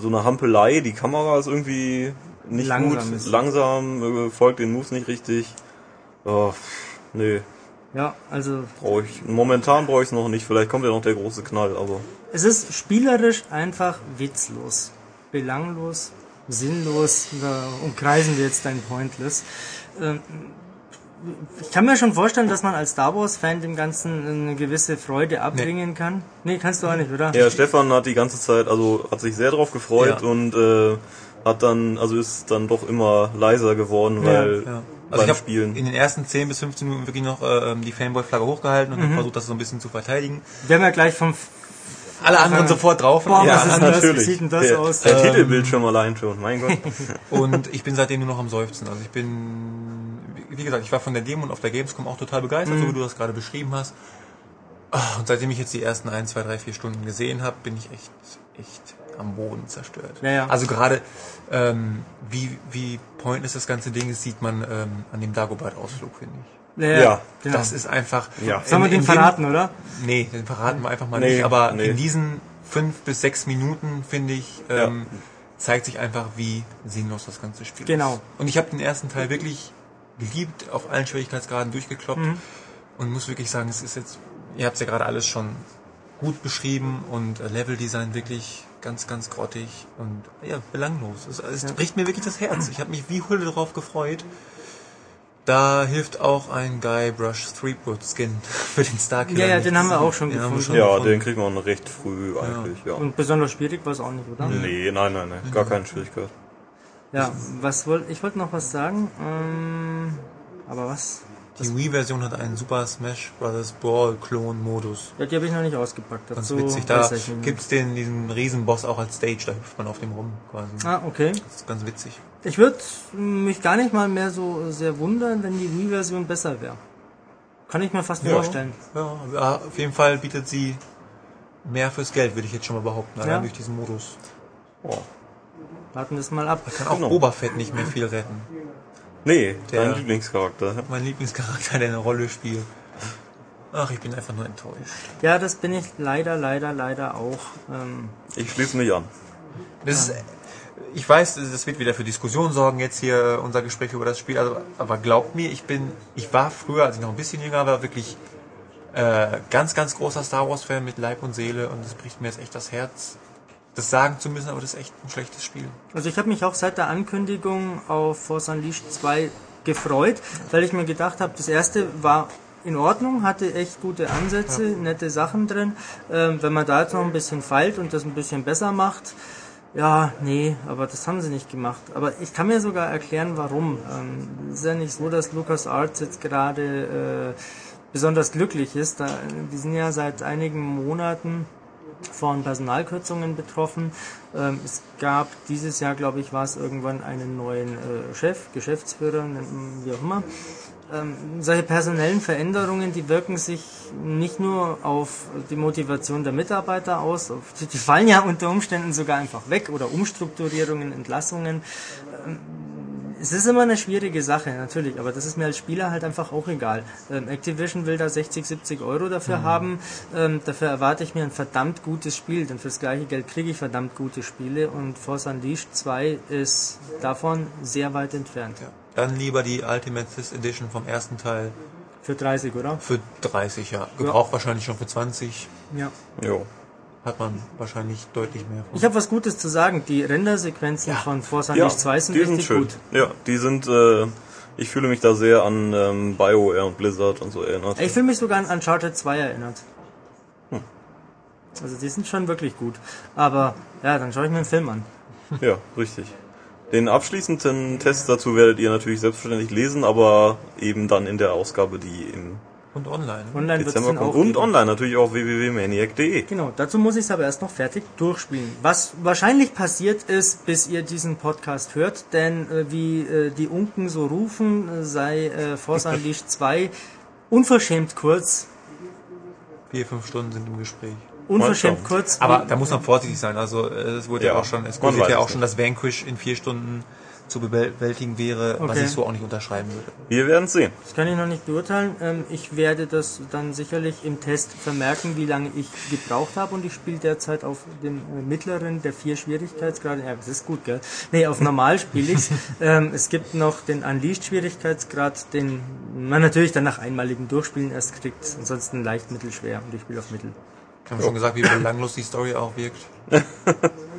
so eine Hampelei. Die Kamera ist irgendwie nicht Langsam gut, langsam, äh, folgt den Moves nicht richtig. Oh, nee, ja, also brauche ich. Momentan brauche ich es noch nicht. Vielleicht kommt ja noch der große Knall, aber Es ist spielerisch einfach witzlos, belanglos, sinnlos. Da umkreisen wir jetzt dein Pointless. Ähm, Ich kann mir schon vorstellen, dass man als Star Wars-Fan dem Ganzen eine gewisse Freude abbringen kann. Nee, kannst du auch nicht, oder? Ja, Stefan hat die ganze Zeit, also hat sich sehr drauf gefreut Ja. und äh, hat dann, also ist dann doch immer leiser geworden, weil Ja. beim Also ich habe Spielen. in den ersten 10 bis 15 Minuten wirklich noch äh, die Fanboy-Flagge hochgehalten und Mhm. versucht, das so ein bisschen zu verteidigen. Wir haben ja gleich vom... Alle anderen sofort drauf. Boah, ja, was ist denn das? natürlich. Wie sieht denn das der, aus? Der Ähm, Titelbildschirm allein schon, mein Gott. Und ich bin seitdem nur noch am Seufzen. Also ich bin wie gesagt, ich war von der Demo und auf der Gamescom auch total begeistert, so wie du das gerade beschrieben hast. Ah, Und seitdem ich jetzt die ersten ein, zwei, drei, vier Stunden gesehen habe, bin ich echt, echt am Boden zerstört. Ja, ja. Also gerade ähm, wie, wie pointless das ganze Ding ist, sieht man ähm, an dem Dagobert-Ausflug, finde ich. Ja, Ja, genau. Das ist einfach. Ja. Sollen wir in- den verraten, oder? Nee, den verraten wir einfach mal Nee, nicht. Aber nee. in diesen fünf bis sechs Minuten, finde ich, ähm, zeigt sich einfach, wie sinnlos das ganze Spiel Genau. ist. Und ich habe den ersten Teil wirklich geliebt, auf allen Schwierigkeitsgraden durchgekloppt. Mhm. Und muss wirklich sagen, es ist jetzt, ihr habt es ja gerade alles schon gut beschrieben und äh, Leveldesign wirklich ganz, ganz grottig und ja, belanglos. Es, es bricht mir wirklich das Herz. Ich habe mich wie Hulle darauf gefreut. Da hilft auch ein Guybrush Threepwood Skin für den Starkiller. Ja, ja, den haben wir auch schon Den wir gefunden. schon Ja, gefunden. den kriegt man recht früh eigentlich, ja. Und besonders schwierig war es auch nicht, oder? Nee, nein, nein, nein, gar keine Schwierigkeit. Ja, was wollte ich wollte noch was sagen, ähm, aber was? Die Wii-Version hat einen Super Smash Bros. Brawl-Klon-Modus. Ja, die habe ich noch nicht ausgepackt. Ganz Dazu witzig. Da gibt's den, diesen Riesenboss auch als Stage, da hüpft man auf dem rum quasi. Ah, okay. Das ist ganz witzig. Ich würde mich gar nicht mal mehr so sehr wundern, wenn die Wii-Version besser wäre. Kann ich mir fast vorstellen. Ja, ja, auf jeden Fall bietet sie mehr fürs Geld, würde ich jetzt schon mal behaupten, allein Ja. durch diesen Modus. Oh. Warten wir es mal ab. Kann auch Genau. Oberfett nicht mehr viel retten. Nee, Der- dein Lieblingscharakter. Mein Lieblingscharakter, der eine Rolle spielt. Ach, ich bin einfach nur enttäuscht. Ja, das bin ich leider, leider, leider auch. Ähm, Ich schließe mich an. Das ist, ich weiß, das wird wieder für Diskussionen sorgen jetzt hier unser Gespräch über das Spiel, also, aber glaubt mir, ich bin, ich war früher, als ich noch ein bisschen jünger war, wirklich äh, ganz, ganz großer Star Wars Fan mit Leib und Seele und es bricht mir jetzt echt das Herz, das sagen zu müssen, aber das ist echt ein schlechtes Spiel. Also ich habe mich auch seit der Ankündigung auf Force Unleashed 2 gefreut, weil ich mir gedacht habe, das erste war in Ordnung, hatte echt gute Ansätze, nette Sachen drin. Ähm, wenn man da jetzt noch ein bisschen feilt und das ein bisschen besser macht, ja, nee, aber das haben sie nicht gemacht. Aber ich kann mir sogar erklären, warum. Ähm, es ist ja nicht so, dass LucasArts jetzt gerade äh, besonders glücklich ist. Da, die sind ja seit einigen Monaten von Personalkürzungen betroffen. Ähm, es gab dieses Jahr, glaube ich, war es irgendwann einen neuen äh, Chef, Geschäftsführer, wie auch immer. Ähm, solche personellen Veränderungen, die wirken sich nicht nur auf die Motivation der Mitarbeiter aus, die, die fallen ja unter Umständen sogar einfach weg oder Umstrukturierungen, Entlassungen. Ähm, es ist immer eine schwierige Sache, natürlich, aber das ist mir als Spieler halt einfach auch egal. Ähm, Activision will da 60, 70 Euro dafür haben. Ähm, dafür erwarte ich mir ein verdammt gutes Spiel, denn fürs gleiche Geld kriege ich verdammt gute Spiele und Force Unleashed 2 ist davon sehr weit entfernt. Ja. Dann lieber die Ultimate Fist Edition vom ersten Teil Für 30, oder? für 30, ja. Gebraucht wahrscheinlich schon für 20. Ja. Jo. Hat man wahrscheinlich deutlich mehr von. Ich habe was Gutes zu sagen. Die Rendersequenzen von Force Ja, Unleashed 2 sind die richtig sind schön. gut. Ja, die sind, äh, ich fühle mich da sehr an ähm, BioWare und Blizzard und so erinnert. Ich fühle mich sogar an Uncharted 2 erinnert. Hm. Also die sind schon wirklich gut. Aber ja, dann schaue ich mir einen Film an. Ja, richtig. Den abschließenden Test dazu werdet ihr natürlich selbstverständlich lesen, aber eben dann in der Ausgabe, die im Und online. Online wird es Dezember dann auch. Und geben. online natürlich auf www.maniac.de. Genau, dazu muss ich es aber erst noch fertig durchspielen. Was wahrscheinlich passiert ist, bis ihr diesen Podcast hört, denn äh, wie äh, die Unken so rufen, äh, sei äh, Force Unleashed 2 unverschämt kurz. Vier, fünf Stunden sind im Gespräch. Unverschämt kurz. Aber da muss man vorsichtig sein. Also äh, es wurde ja, Ja, auch schon, es kursiert ja auch schon, dass Vanquish in vier Stunden zu bewältigen wäre, was Okay. ich so auch nicht unterschreiben würde. Wir werden es sehen. Das kann ich noch nicht beurteilen. Ähm, Ich werde das dann sicherlich im Test vermerken, wie lange ich gebraucht habe. Und ich spiele derzeit auf dem äh, mittleren der vier Schwierigkeitsgrade. Ja, das ist gut, gell? Nee, auf normal spiele ich Es gibt noch den Unleashed Schwierigkeitsgrad, den man natürlich dann nach einmaligem Durchspielen erst kriegt. Ansonsten leicht mittelschwer. Und ich spiele auf mittel. Haben wir schon gesagt, wie belanglos die Story auch wirkt.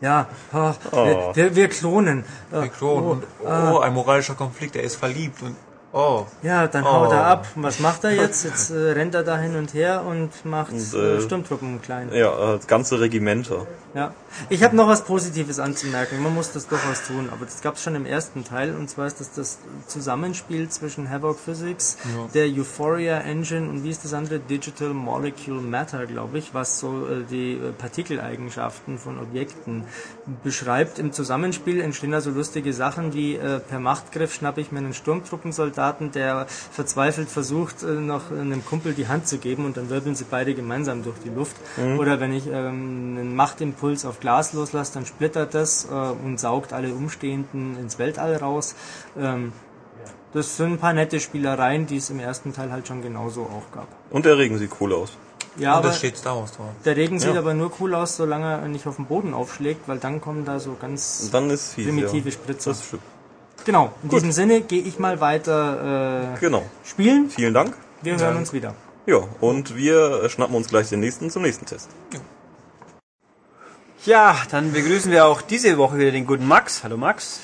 Ja, oh, wir, wir, wir klonen. Äh, Der Klon oh, und oh, ein moralischer Konflikt, er ist verliebt und oh. Ja, dann haut Oh. er ab. Was macht er jetzt? Jetzt äh, rennt er da hin und her und macht Und, äh, äh, Sturmtruppen klein. Ja, ganze Regimenter. Ja. Ich habe noch was Positives anzumerken. Man muss das durchaus tun, aber das gab es schon im ersten Teil und zwar ist das das Zusammenspiel zwischen Havoc Physics, der Euphoria Engine und wie ist das andere? Digital Molecule Matter, glaube ich, was so äh, die äh, Partikeleigenschaften von Objekten beschreibt. Im Zusammenspiel entstehen also lustige Sachen wie äh, per Machtgriff schnappe ich mir einen Sturmtruppensoldaten Soldaten, der verzweifelt versucht, äh, noch einem Kumpel die Hand zu geben und dann wirbeln sie beide gemeinsam durch die Luft. Oder wenn ich ähm, einen Machtimpuls auf Glas loslasse, dann splittert das äh, und saugt alle Umstehenden ins Weltall raus. Ähm, das sind ein paar nette Spielereien, die es im ersten Teil halt schon genauso auch gab. Und der Regen sieht cool aus. Ja, Und aber das steht Star Wars drauf. der Regen sieht Ja. aber nur cool aus, solange er nicht auf den Boden aufschlägt, weil dann kommen da so ganz Und dann ist fies, primitive ja. Spritzer. Das stimmt. Genau, in diesem Sinne gehe ich mal weiter äh, Genau. spielen. Vielen Dank. Wir hören uns wieder. Ja, und wir schnappen uns gleich den nächsten zum nächsten Test. Ja, dann begrüßen wir auch diese Woche wieder den guten Max. Hallo Max.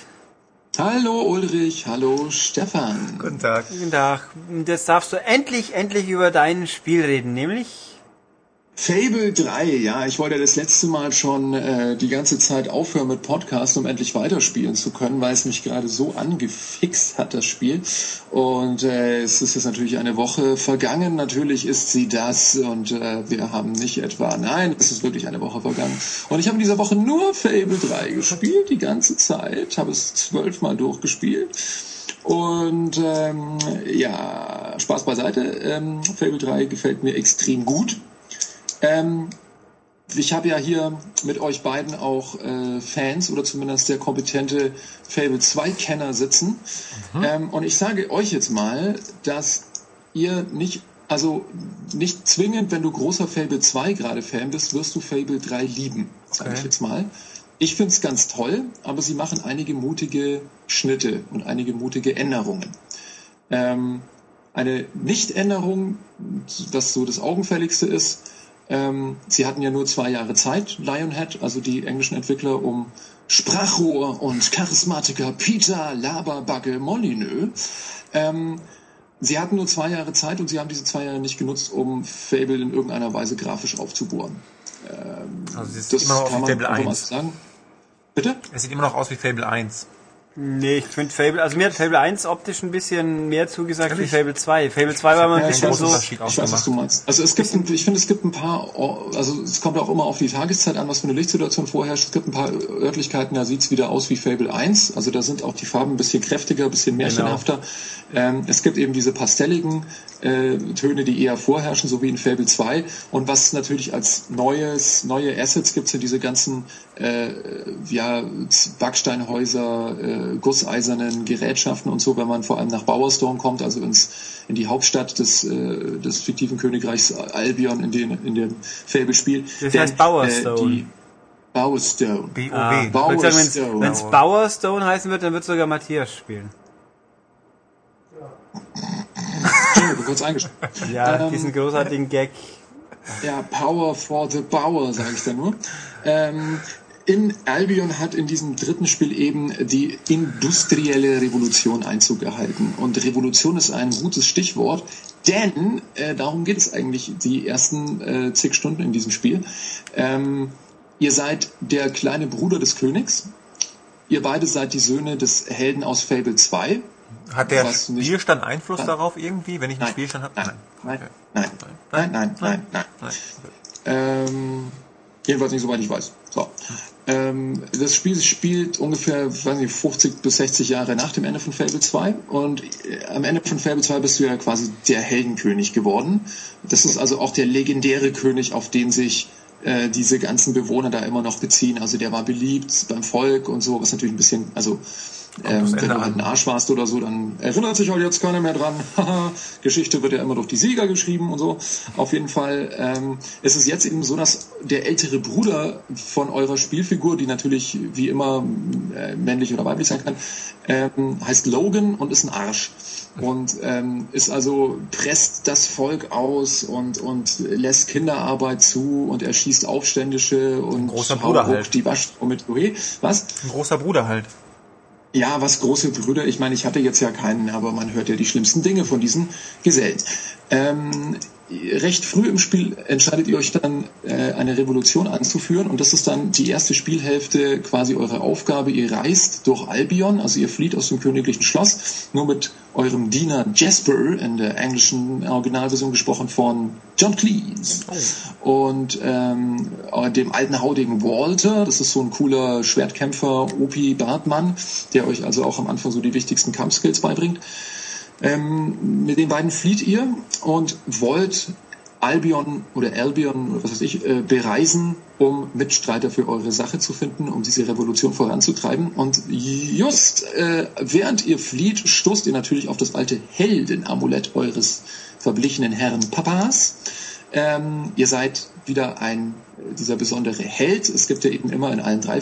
Hallo Ulrich, hallo Stefan. Guten Tag. Guten Tag. Und Jetzt darfst du endlich, endlich über dein Spiel reden, nämlich Fable 3, ja, ich wollte das letzte Mal schon äh, die ganze Zeit aufhören mit Podcast, um endlich weiterspielen zu können, weil es mich gerade so angefixt hat, das Spiel. Und äh, es ist jetzt natürlich eine Woche vergangen, natürlich ist sie das und äh, wir haben nicht etwa, nein, es ist wirklich eine Woche vergangen. Und ich habe in dieser Woche nur Fable 3 gespielt, die ganze Zeit, habe es zwölfmal durchgespielt. Und ähm, ja, Spaß beiseite. Ähm, Fable 3 gefällt mir extrem gut. Ähm, ich habe ja hier mit euch beiden auch äh, Fans oder zumindest sehr kompetente Fable 2 Kenner sitzen. Ähm, und ich sage euch jetzt mal, dass ihr nicht, also nicht zwingend, wenn du großer Fable 2 gerade Fan bist, wirst du Fable 3 lieben, sage ich Okay. jetzt mal. Ich finde es ganz toll, aber sie machen einige mutige Schnitte und einige mutige Änderungen. Ähm, eine Nicht-Änderung, was so das Augenfälligste ist, ähm, sie hatten ja nur zwei Jahre Zeit, Lionhead, also die englischen Entwickler, um Sprachrohr und Charismatiker Peter Laberbacke Molyneux. Ähm, sie hatten nur zwei Jahre Zeit und sie haben diese zwei Jahre nicht genutzt, um Fable in irgendeiner Weise grafisch aufzubohren. Also es sieht Das immer noch aus wie Fable einfach mal 1. sagen. Bitte? Es sieht immer noch aus wie Fable 1. Nee, ich finde Fable, also mir hat Fable 1 optisch ein bisschen mehr zugesagt wie Fable 2. Fable 2 war mal ein Ja, ich bisschen weiß, so, Ich weiß, was du meinst. Also es gibt, ein, ich finde, es gibt ein paar, also es kommt auch immer auf die Tageszeit an, was für eine Lichtsituation vorherrscht. Es gibt ein paar Örtlichkeiten, da sieht's wieder aus wie Fable 1. Also da sind auch die Farben ein bisschen kräftiger, ein bisschen märchenhafter. Ähm, es gibt eben diese pastelligen äh, Töne, die eher vorherrschen, so wie in Fable 2. Und was natürlich als neues, neue Assets gibt, sind diese ganzen äh, ja, Backsteinhäuser, äh, gusseisernen Gerätschaften und so, wenn man vor allem nach Bowerstone kommt, also ins, in die Hauptstadt des, äh, des fiktiven Königreichs Albion, in, den, in dem Fable-Spiel. Das Denn, heißt Bowerstone. Äh, Bowerstone. BOW. Ah, Bowerstone. wenn es Bowerstone heißen wird, dann wird sogar Matthias spielen. Entschuldigung, kurz eingeschaltet. Ja, Ähm, diesen großartigen Gag. Ja, Power for the Power, sage ich da nur. Ähm, in Albion hat in diesem dritten Spiel eben die industrielle Revolution Einzug gehalten. Und Revolution ist ein gutes Stichwort, denn äh, darum geht es eigentlich die ersten äh, zig Stunden in diesem Spiel. Ähm, ihr seid der kleine Bruder des Königs. Ihr beide seid die Söhne des Helden aus Fable 2. Hat der Spielstand Einfluss darauf irgendwie, wenn ich einen. Spielstand habe? Nein, nein, nein, nein, nein, nein, nein. Nein. Ähm, jedenfalls nicht, soweit ich weiß. So. Ähm, das Spiel spielt ungefähr, weiß nicht, 50 bis 60 Jahre nach dem Ende von Fable 2 und äh, am Ende von Fable 2 bist du ja quasi der Heldenkönig geworden. Das ist also auch der legendäre König, auf den sich äh, diese ganzen Bewohner da immer noch beziehen. Also der war beliebt beim Volk und so, was natürlich ein bisschen, also ähm, wenn du halt ein Arsch warst oder so, dann erinnert sich halt jetzt keiner mehr dran. Haha, Geschichte wird ja immer durch die Sieger geschrieben und so. Auf jeden Fall ähm, ist es jetzt eben so, dass der ältere Bruder von eurer Spielfigur, die natürlich wie immer äh, männlich oder weiblich sein kann, ähm, heißt Logan und ist ein Arsch. Und ähm, ist also, presst das Volk aus und, und lässt Kinderarbeit zu und erschießt Aufständische und großer hau Bruder hoch halt. die Waschfrau mit Louis. Was? Ein großer Bruder halt. Ja, was große Brüder, ich meine, ich hatte jetzt ja keinen, aber man hört ja die schlimmsten Dinge von diesen Gesellen. Ähm, recht früh im Spiel entscheidet ihr euch dann, äh, eine Revolution anzuführen und das ist dann die erste Spielhälfte quasi eure Aufgabe. Ihr reist durch Albion, also ihr flieht aus dem königlichen Schloss, nur mit eurem Diener Jasper, in der englischen Originalversion gesprochen von John Cleese. Und ähm, dem alten haudigen Walter, das ist so ein cooler Schwertkämpfer, Opi Bartmann, der euch also auch am Anfang so die wichtigsten Kampfskills beibringt. Ähm, mit den beiden flieht ihr und wollt Albion oder Albion oder was weiß ich äh, bereisen, um Mitstreiter für eure Sache zu finden, um diese Revolution voranzutreiben. Und just äh, während ihr flieht, stoßt ihr natürlich auf das alte Heldenamulett eures verblichenen Herrn Papas. Ähm, ihr seid wieder ein dieser besondere Held. Es gibt ja eben immer in allen drei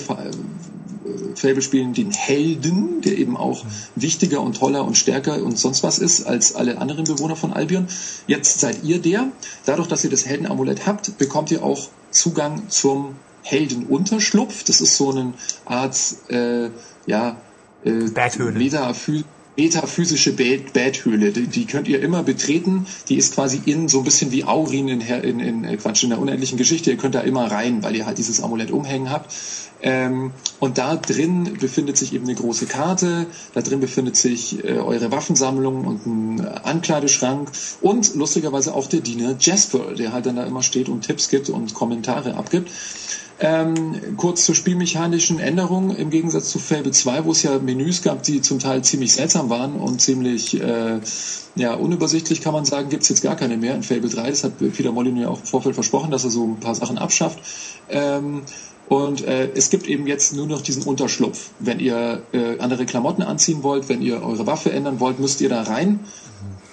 Fable-Spielen den Helden, der eben auch wichtiger und toller und stärker und sonst was ist als alle anderen Bewohner von Albion. Jetzt seid ihr der. Dadurch, dass ihr das Heldenamulett habt, bekommt ihr auch Zugang zum Heldenunterschlupf. Das ist so eine Art, äh, ja, äh, Metaphysik metaphysische Bethöhle. Die, die, könnt ihr immer betreten. Die ist quasi in so ein bisschen wie Aurin in, in, in äh, Quatsch in der unendlichen Geschichte. Ihr könnt da immer rein, weil ihr halt dieses Amulett umhängen habt. Ähm, und da drin befindet sich eben eine große Karte. Da drin befindet sich äh, eure Waffensammlung und ein Ankleideschrank und lustigerweise auch der Diener Jasper, der halt dann da immer steht und Tipps gibt und Kommentare abgibt. Ähm, kurz zur spielmechanischen Änderung im Gegensatz zu Fable 2, wo es ja Menüs gab, die zum Teil ziemlich seltsam waren und ziemlich äh, ja, unübersichtlich kann man sagen, gibt es jetzt gar keine mehr in Fable 3. Das hat Peter Molyneux auch im Vorfeld versprochen, dass er so ein paar Sachen abschafft. Ähm, und äh, es gibt eben jetzt nur noch diesen Unterschlupf. Wenn ihr äh, andere Klamotten anziehen wollt, wenn ihr eure Waffe ändern wollt, müsst ihr da rein,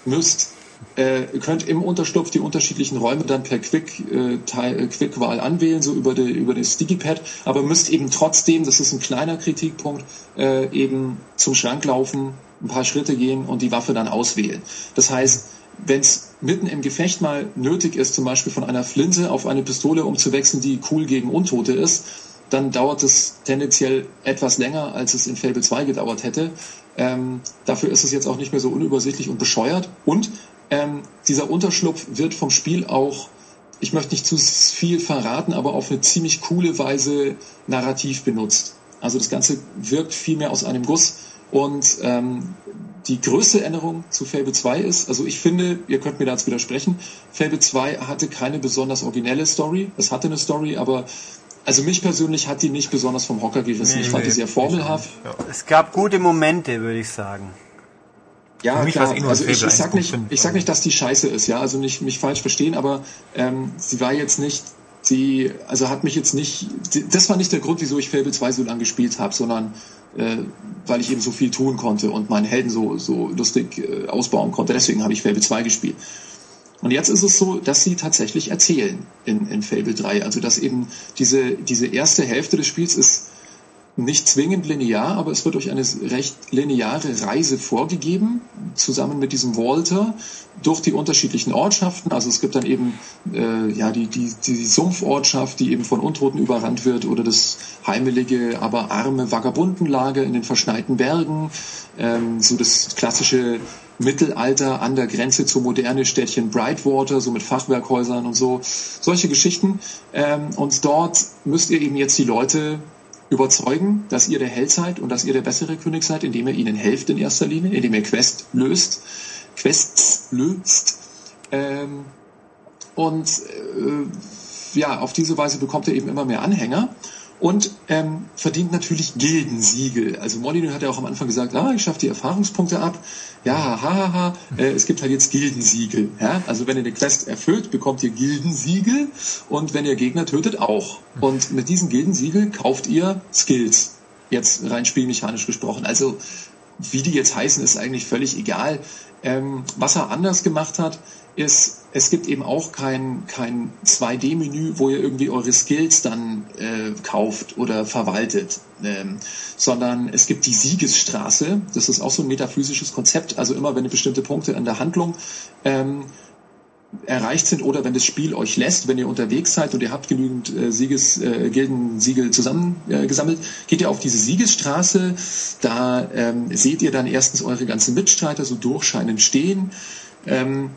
müsst äh, ihr könnt im Unterschlupf die unterschiedlichen Räume dann per Quick, äh, äh, Quick-Wahl anwählen, so über, die, über das Digipad, aber müsst eben trotzdem, das ist ein kleiner Kritikpunkt, äh, eben zum Schrank laufen, ein paar Schritte gehen und die Waffe dann auswählen. Das heißt, wenn es mitten im Gefecht mal nötig ist, zum Beispiel von einer Flinte auf eine Pistole umzuwechseln, die cool gegen Untote ist, dann dauert es tendenziell etwas länger, als es in Fable 2 gedauert hätte. Ähm, dafür ist es jetzt auch nicht mehr so unübersichtlich und bescheuert. Und ähm, dieser Unterschlupf wird vom Spiel auch, ich möchte nicht zu viel verraten, aber auf eine ziemlich coole Weise narrativ benutzt. Also das Ganze wirkt viel mehr aus einem Guss. Und ähm, die größte Änderung zu Fable 2 ist, also ich finde, ihr könnt mir da jetzt widersprechen, Fable 2 hatte keine besonders originelle Story. Es hatte eine Story, aber also mich persönlich hat die nicht besonders vom Hocker gerissen. Nee, ich fand nee, die sehr formelhaft. Es gab gute Momente, würde ich sagen. Ja, klar. Also ich, ich, sag nicht, ich sag nicht, dass die scheiße ist, ja, also nicht mich falsch verstehen, aber ähm, sie war jetzt nicht, sie, also hat mich jetzt nicht, das war nicht der Grund, wieso ich Fable 2 so lange gespielt habe, sondern äh, weil ich eben so viel tun konnte und meinen Helden so, so lustig äh, ausbauen konnte. Deswegen habe ich Fable 2 gespielt. Und jetzt ist es so, dass sie tatsächlich erzählen in, in Fable 3. Also dass eben diese, diese erste Hälfte des Spiels ist nicht zwingend linear, aber es wird euch eine recht lineare Reise vorgegeben, zusammen mit diesem Walter, durch die unterschiedlichen Ortschaften. Also es gibt dann eben äh, ja die, die, die Sumpfortschaft, die eben von Untoten überrannt wird, oder das heimelige, aber arme Vagabundenlager in den verschneiten Bergen, ähm, so das klassische Mittelalter an der Grenze zu moderne Städtchen Brightwater, so mit Fachwerkhäusern und so, solche Geschichten. Ähm, und dort müsst ihr eben jetzt die Leute überzeugen, dass ihr der Held seid und dass ihr der bessere König seid, indem ihr ihnen helft in erster Linie, indem ihr Quest löst, Quests löst. Ähm, und äh, ja, auf diese Weise bekommt ihr eben immer mehr Anhänger und ähm, verdient natürlich Gildensiegel. Also Molyneux hat ja auch am Anfang gesagt, ah, ich schaffe die Erfahrungspunkte ab. Ja, hahaha, ha, ha. Äh, es gibt halt jetzt Gildensiegel. Ja? Also wenn ihr eine Quest erfüllt, bekommt ihr Gildensiegel und wenn ihr Gegner tötet, auch. Und mit diesen Gildensiegel kauft ihr Skills. Jetzt rein spielmechanisch gesprochen. Also wie die jetzt heißen, ist eigentlich völlig egal. Ähm, was er anders gemacht hat, ist, es gibt eben auch kein, kein 2D-Menü, wo ihr irgendwie eure Skills dann äh, kauft oder verwaltet, ähm, sondern es gibt die Siegesstraße. Das ist auch so ein metaphysisches Konzept. Also immer, wenn bestimmte Punkte in der Handlung ähm, erreicht sind oder wenn das Spiel euch lässt, wenn ihr unterwegs seid und ihr habt genügend äh, Sieges, äh, Gildensiegel zusammengesammelt, äh, geht ihr auf diese Siegesstraße. Da ähm, seht ihr dann erstens eure ganzen Mitstreiter so durchscheinend stehen. Ähm,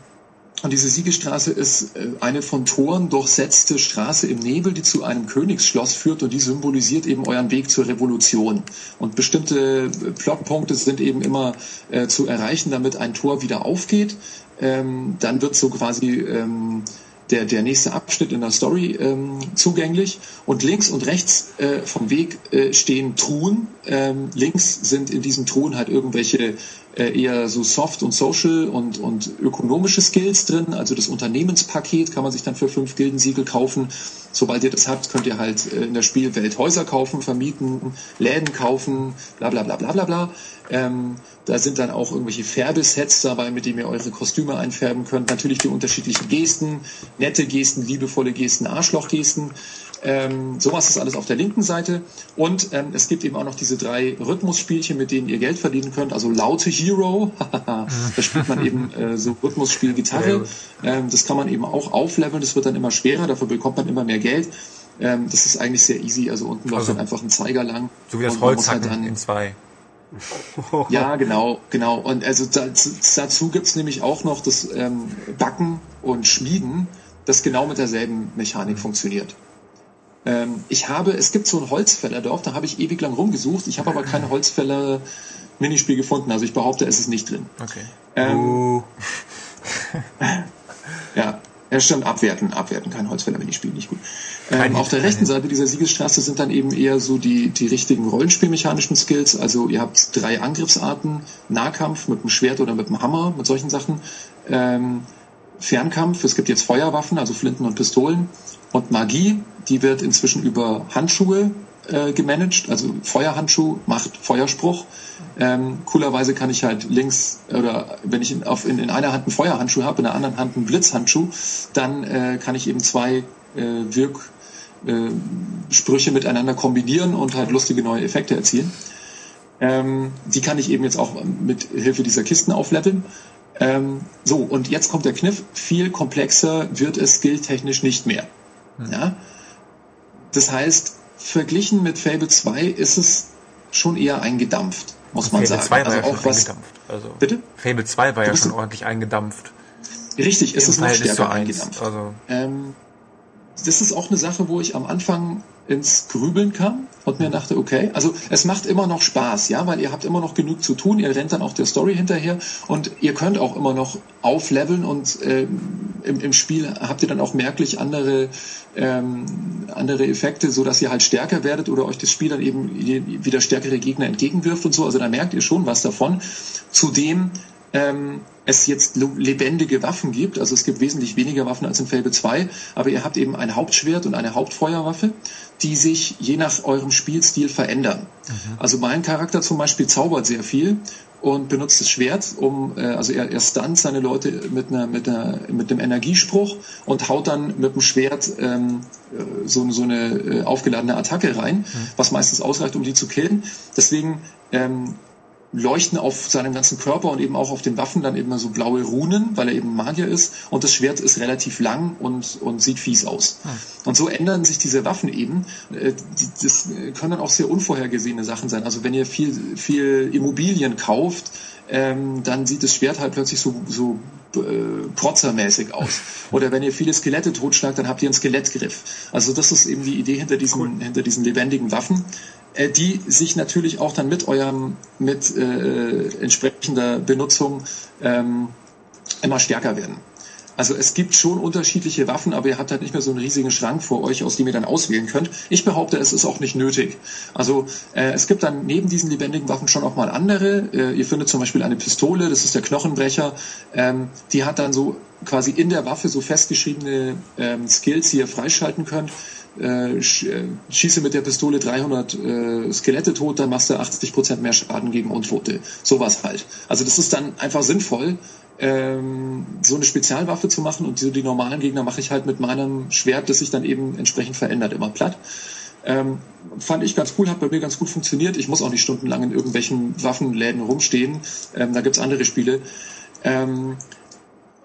und diese Siegestraße ist äh, eine von Toren durchsetzte Straße im Nebel, die zu einem Königsschloss führt und die symbolisiert eben euren Weg zur Revolution. Und bestimmte äh, Plotpunkte sind eben immer äh, zu erreichen, damit ein Tor wieder aufgeht. Ähm, dann wird so quasi ähm, der, der nächste Abschnitt in der Story ähm, zugänglich. Und links und rechts äh, vom Weg äh, stehen Truhen. Ähm, links sind in diesen Truhen halt irgendwelche äh, eher so Soft und Social und, und ökonomische Skills drin. Also das Unternehmenspaket kann man sich dann für fünf Gildensiegel kaufen. Sobald ihr das habt, könnt ihr halt äh, in der Spielwelt Häuser kaufen, vermieten, Läden kaufen, bla bla bla bla bla bla. Ähm, da sind dann auch irgendwelche Färbesets dabei, mit denen ihr eure Kostüme einfärben könnt. Natürlich die unterschiedlichen Gesten, nette Gesten, liebevolle Gesten, Arschlochgesten. Ähm, sowas ist alles auf der linken Seite. Und ähm, es gibt eben auch noch diese drei Rhythmusspielchen, mit denen ihr Geld verdienen könnt. Also Laute Hero, da spielt man eben äh, so Rhythmusspiel Gitarre. Ähm, das kann man eben auch aufleveln, das wird dann immer schwerer, dafür bekommt man immer mehr Geld. Ähm, das ist eigentlich sehr easy. Also unten läuft Also, dann einfach ein Zeiger lang. So wie das halt Holzhacken dann- in zwei. Ja, genau, genau. Und also dazu, gibt's nämlich auch noch das ähm, Backen und Schmieden, das genau mit derselben Mechanik funktioniert. Ähm, ich habe, es gibt so ein Holzfällerdorf, da habe ich ewig lang rumgesucht. Ich habe aber kein Holzfäller-Minispiel gefunden. Also ich behaupte, es ist nicht drin. Okay. Ähm, Uh, Ja, ja, stimmt, abwerten, abwerten, kein Holzfäller-Minispiel, nicht gut. Ähm, auf der rechten Seite dieser Siegesstraße sind dann eben eher so die, die richtigen rollenspielmechanischen Skills. Also ihr habt drei Angriffsarten, Nahkampf mit dem Schwert oder mit dem Hammer, mit solchen Sachen. Ähm, Fernkampf, es gibt jetzt Feuerwaffen, also Flinten und Pistolen. Und Magie, die wird inzwischen über Handschuhe äh, gemanagt. Also Feuerhandschuh macht Feuerspruch. Ähm, coolerweise kann ich halt links oder wenn ich in, auf, in, in einer Hand einen Feuerhandschuh habe, in der anderen Hand einen Blitzhandschuh, dann äh, kann ich eben zwei äh, Wirk äh, Sprüche miteinander kombinieren und halt lustige neue Effekte erzielen. Ähm, die kann ich eben jetzt auch mit Hilfe dieser Kisten aufleveln. Ähm, so, und jetzt kommt der Kniff. Viel komplexer wird es skilltechnisch nicht mehr. Ja? Das heißt, verglichen mit Fable 2 ist es schon eher eingedampft, muss man Fable sagen. 2 war also ja schon auch was, eingedampft. Also, Bitte? Fable 2 war ja schon ordentlich eingedampft. richtig, ist Im es noch Verhältnis stärker eingedampft. Also, Ähm, das ist auch eine Sache, wo ich am Anfang ins Grübeln kam und mir dachte, okay, also es macht immer noch Spaß, ja, weil ihr habt immer noch genug zu tun, ihr rennt dann auch der Story hinterher und ihr könnt auch immer noch aufleveln und ähm, im, im Spiel habt ihr dann auch merklich andere ähm, andere Effekte, so dass ihr halt stärker werdet oder euch das Spiel dann eben wieder stärkere Gegner entgegenwirft und so. Also da merkt ihr schon was davon. Zudem ähm, es jetzt lebendige Waffen gibt. Also es gibt wesentlich weniger Waffen als in Fable 2, aber ihr habt eben ein Hauptschwert und eine Hauptfeuerwaffe, die sich je nach eurem Spielstil verändern. Also mein Charakter zum Beispiel zaubert sehr viel und benutzt das Schwert, um, äh, also er, er stunt seine Leute mit einer, mit einer, mit einem Energiespruch und haut dann mit dem Schwert ähm, äh, so, so eine äh, aufgeladene Attacke rein, was meistens ausreicht, um die zu killen. Deswegen ähm, leuchten auf seinem ganzen Körper und eben auch auf den Waffen dann eben so blaue Runen, weil er eben Magier ist. Und das Schwert ist relativ lang und, und sieht fies aus. Und so ändern sich diese Waffen eben. Äh, das können dann auch sehr unvorhergesehene Sachen sein. Also wenn ihr viel, viel Immobilien kauft, ähm, dann sieht das Schwert halt plötzlich so, so äh, protzermäßig aus. Oder wenn ihr viele Skelette totschlagt, dann habt ihr einen Skelettgriff. Also das ist eben die Idee hinter diesen, hinter diesen lebendigen Waffen, die sich natürlich auch dann mit eurem, mit äh, entsprechender Benutzung ähm, immer stärker werden. Also es gibt schon unterschiedliche Waffen, aber ihr habt halt nicht mehr so einen riesigen Schrank vor euch, aus dem ihr dann auswählen könnt. Ich behaupte, es ist auch nicht nötig. Also äh, es gibt dann neben diesen lebendigen Waffen schon auch mal andere. Äh, ihr findet zum Beispiel eine Pistole, das ist der Knochenbrecher. Ähm, die hat dann so quasi in der Waffe so festgeschriebene ähm, Skills, die ihr freischalten könnt. Äh, äh, schieße mit der Pistole 300 äh, Skelette tot, dann machst du 80% mehr Schaden gegen Untote. Sowas halt. Also das ist dann einfach sinnvoll, ähm, so eine Spezialwaffe zu machen und so die normalen Gegner mache ich halt mit meinem Schwert, das sich dann eben entsprechend verändert, immer platt. Ähm, fand ich ganz cool, hat bei mir ganz gut funktioniert. Ich muss auch nicht stundenlang in irgendwelchen Waffenläden rumstehen. Ähm, da gibt's andere Spiele. Ähm,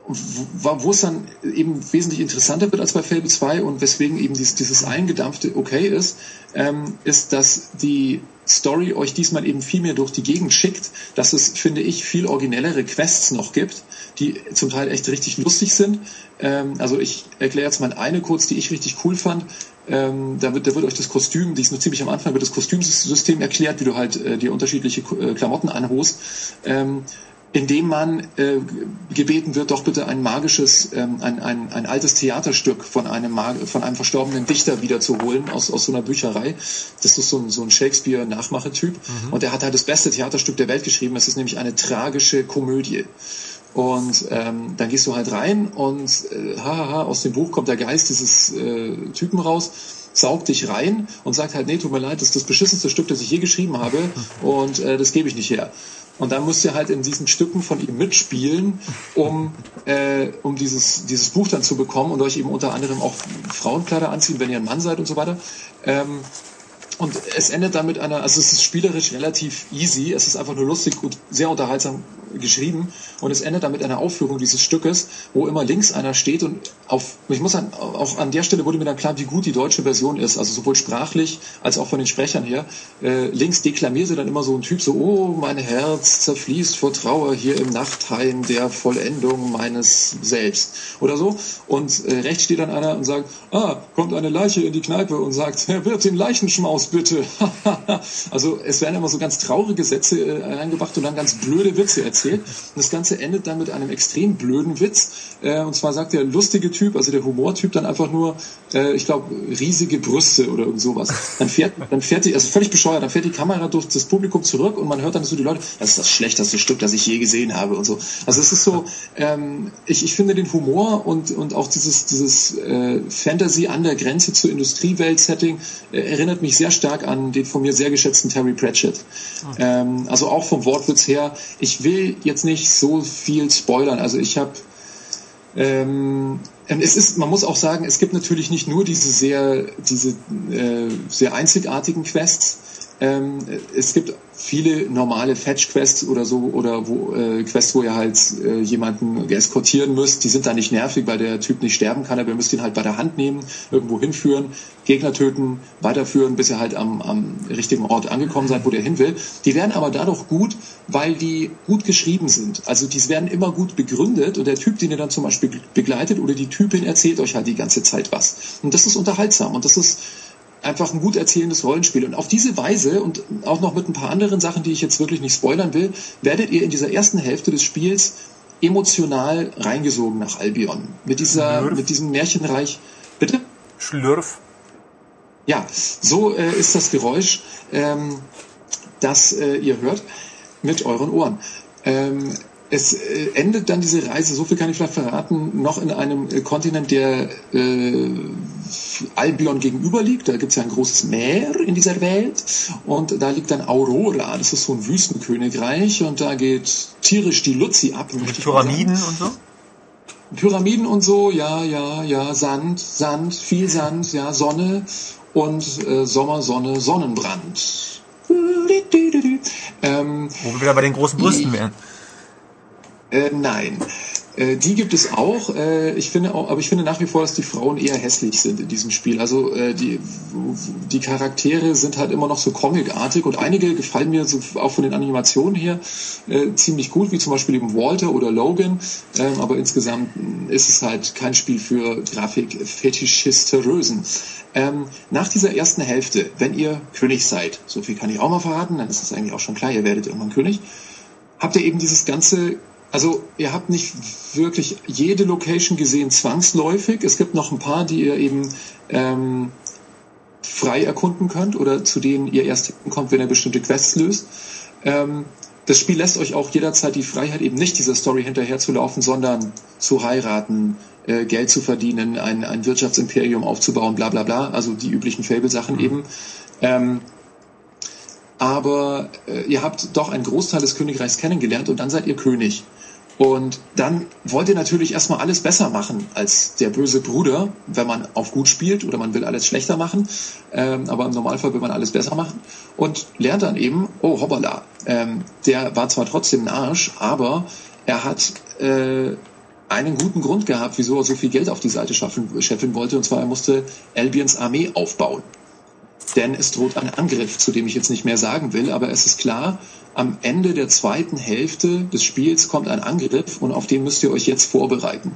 wo es dann eben wesentlich interessanter wird als bei Fable 2 und weswegen eben dieses, dieses eingedampfte okay ist, ähm, ist, dass die Story euch diesmal eben viel mehr durch die Gegend schickt, dass es, finde ich, viel originellere Quests noch gibt, die zum Teil echt richtig lustig sind. Ähm, also ich erkläre jetzt mal eine kurz, die ich richtig cool fand. Ähm, da, wird, da wird euch das Kostüm, die ist noch ziemlich am Anfang, wird das Kostümsystem erklärt, wie du halt äh, dir unterschiedliche äh, Klamotten anhust. Ähm, indem man äh, gebeten wird, doch bitte ein magisches, ähm, ein, ein, ein altes Theaterstück von einem, Mag von einem verstorbenen Dichter wiederzuholen aus, aus so einer Bücherei. Das ist so ein, so ein Shakespeare-Nachmachetyp. Mhm. Und der hat halt das beste Theaterstück der Welt geschrieben. Es ist nämlich eine tragische Komödie. Und ähm, dann gehst du halt rein und äh, haha, aus dem Buch kommt der Geist dieses äh, Typen raus saugt dich rein und sagt halt, nee, tut mir leid, das ist das beschissenste Stück, das ich je geschrieben habe und äh, das gebe ich nicht her. Und dann müsst ihr halt in diesen Stücken von ihm mitspielen, um, äh, um dieses, dieses Buch dann zu bekommen und euch eben unter anderem auch Frauenkleider anziehen, wenn ihr ein Mann seid und so weiter. Ähm, und es endet dann mit einer, also es ist spielerisch relativ easy, es ist einfach nur lustig und sehr unterhaltsam geschrieben. Und es endet dann mit einer Aufführung dieses Stückes, wo immer links einer steht und auf, ich muss an, auch an der Stelle wurde mir dann klar, wie gut die deutsche Version ist, also sowohl sprachlich als auch von den Sprechern her. Äh, links deklamiert sie dann immer so ein Typ so, oh, mein Herz zerfließt vor Trauer hier im Nachtheim der Vollendung meines Selbst. Oder so. Und äh, rechts steht dann einer und sagt, ah, kommt eine Leiche in die Kneipe und sagt, Herr Wirt, den Leichenschmaus bitte. also es werden immer so ganz traurige Sätze äh, eingebracht und dann ganz blöde Witze erzählt. Und das Ganze endet dann mit einem extrem blöden Witz. Äh, und zwar sagt der lustige Typ, also der Humortyp, dann einfach nur, äh, ich glaube, riesige Brüste oder irgend sowas. Dann fährt, dann fährt die, also völlig bescheuert, dann fährt die Kamera durch das Publikum zurück und man hört dann so die Leute, das ist das schlechteste Stück, das ich je gesehen habe und so. Also es ist so, ähm, ich, ich finde den Humor und, und auch dieses, dieses äh, Fantasy an der Grenze zur Industriewelt-Setting äh, erinnert mich sehr stark an den von mir sehr geschätzten Terry Pratchett. Okay. Ähm, also auch vom Wortwitz her. Ich will jetzt nicht so viel spoilern. Also ich habe ähm, es ist, man muss auch sagen, es gibt natürlich nicht nur diese sehr, diese äh, sehr einzigartigen Quests. Ähm, es gibt viele normale Fetch-Quests oder so oder wo äh, Quests, wo ihr halt äh, jemanden eskortieren müsst, die sind da nicht nervig, weil der Typ nicht sterben kann, aber ihr müsst ihn halt bei der Hand nehmen, irgendwo hinführen, Gegner töten, weiterführen, bis ihr halt am, am richtigen Ort angekommen seid, wo der hin will. Die werden aber dadurch gut, weil die gut geschrieben sind. Also die werden immer gut begründet und der Typ, den ihr dann zum Beispiel begleitet oder die Typin erzählt euch halt die ganze Zeit was. Und das ist unterhaltsam und das ist einfach ein gut erzählendes Rollenspiel. Und auf diese Weise und auch noch mit ein paar anderen Sachen, die ich jetzt wirklich nicht spoilern will, werdet ihr in dieser ersten Hälfte des Spiels emotional reingesogen nach Albion. Mit dieser, Schlürf. mit diesem Märchenreich. Bitte? Schlürf. Ja, so äh, ist das Geräusch, ähm, das äh, ihr hört mit euren Ohren. Ähm, es äh, endet dann diese Reise, so viel kann ich vielleicht verraten, noch in einem äh, Kontinent, der äh, Albion gegenüber liegt. Da gibt es ja ein großes Meer in dieser Welt und da liegt dann Aurora, das ist so ein Wüstenkönigreich und da geht tierisch die Luzi ab. Mit Pyramiden und so? Pyramiden und so, ja, ja, ja, Sand, Sand, viel Sand, ja, Sonne und äh, Sommer, Sonne, Sonnenbrand. Ähm, Wo wir wieder bei den großen Brüsten wären. Äh, nein. Äh, die gibt es auch. Äh, ich finde auch, aber ich finde nach wie vor, dass die Frauen eher hässlich sind in diesem Spiel. Also äh, die, die Charaktere sind halt immer noch so comicartig und einige gefallen mir so auch von den Animationen her äh, ziemlich gut, wie zum Beispiel eben Walter oder Logan. Ähm, aber insgesamt ist es halt kein Spiel für Grafik-Fetischisterösen. Ähm, nach dieser ersten Hälfte, wenn ihr König seid, so viel kann ich auch mal verraten, dann ist es eigentlich auch schon klar, ihr werdet irgendwann König, habt ihr eben dieses ganze also ihr habt nicht wirklich jede Location gesehen zwangsläufig. Es gibt noch ein paar, die ihr eben ähm, frei erkunden könnt oder zu denen ihr erst hinkommt, wenn ihr bestimmte Quests löst. Ähm, das Spiel lässt euch auch jederzeit die Freiheit, eben nicht dieser Story hinterher zu laufen, sondern zu heiraten, äh, Geld zu verdienen, ein, ein Wirtschaftsimperium aufzubauen, bla bla bla, also die üblichen Fable-Sachen mhm. eben. Ähm, aber äh, ihr habt doch einen Großteil des Königreichs kennengelernt und dann seid ihr König. Und dann wollt ihr natürlich erstmal alles besser machen als der böse Bruder, wenn man auf gut spielt oder man will alles schlechter machen. Ähm, aber im Normalfall will man alles besser machen. Und lernt dann eben, oh hoppala, ähm, der war zwar trotzdem ein Arsch, aber er hat äh, einen guten Grund gehabt, wieso er so viel Geld auf die Seite schaffen, scheffeln wollte. Und zwar, er musste Albions Armee aufbauen denn es droht ein Angriff, zu dem ich jetzt nicht mehr sagen will, aber es ist klar, am Ende der zweiten Hälfte des Spiels kommt ein Angriff und auf den müsst ihr euch jetzt vorbereiten.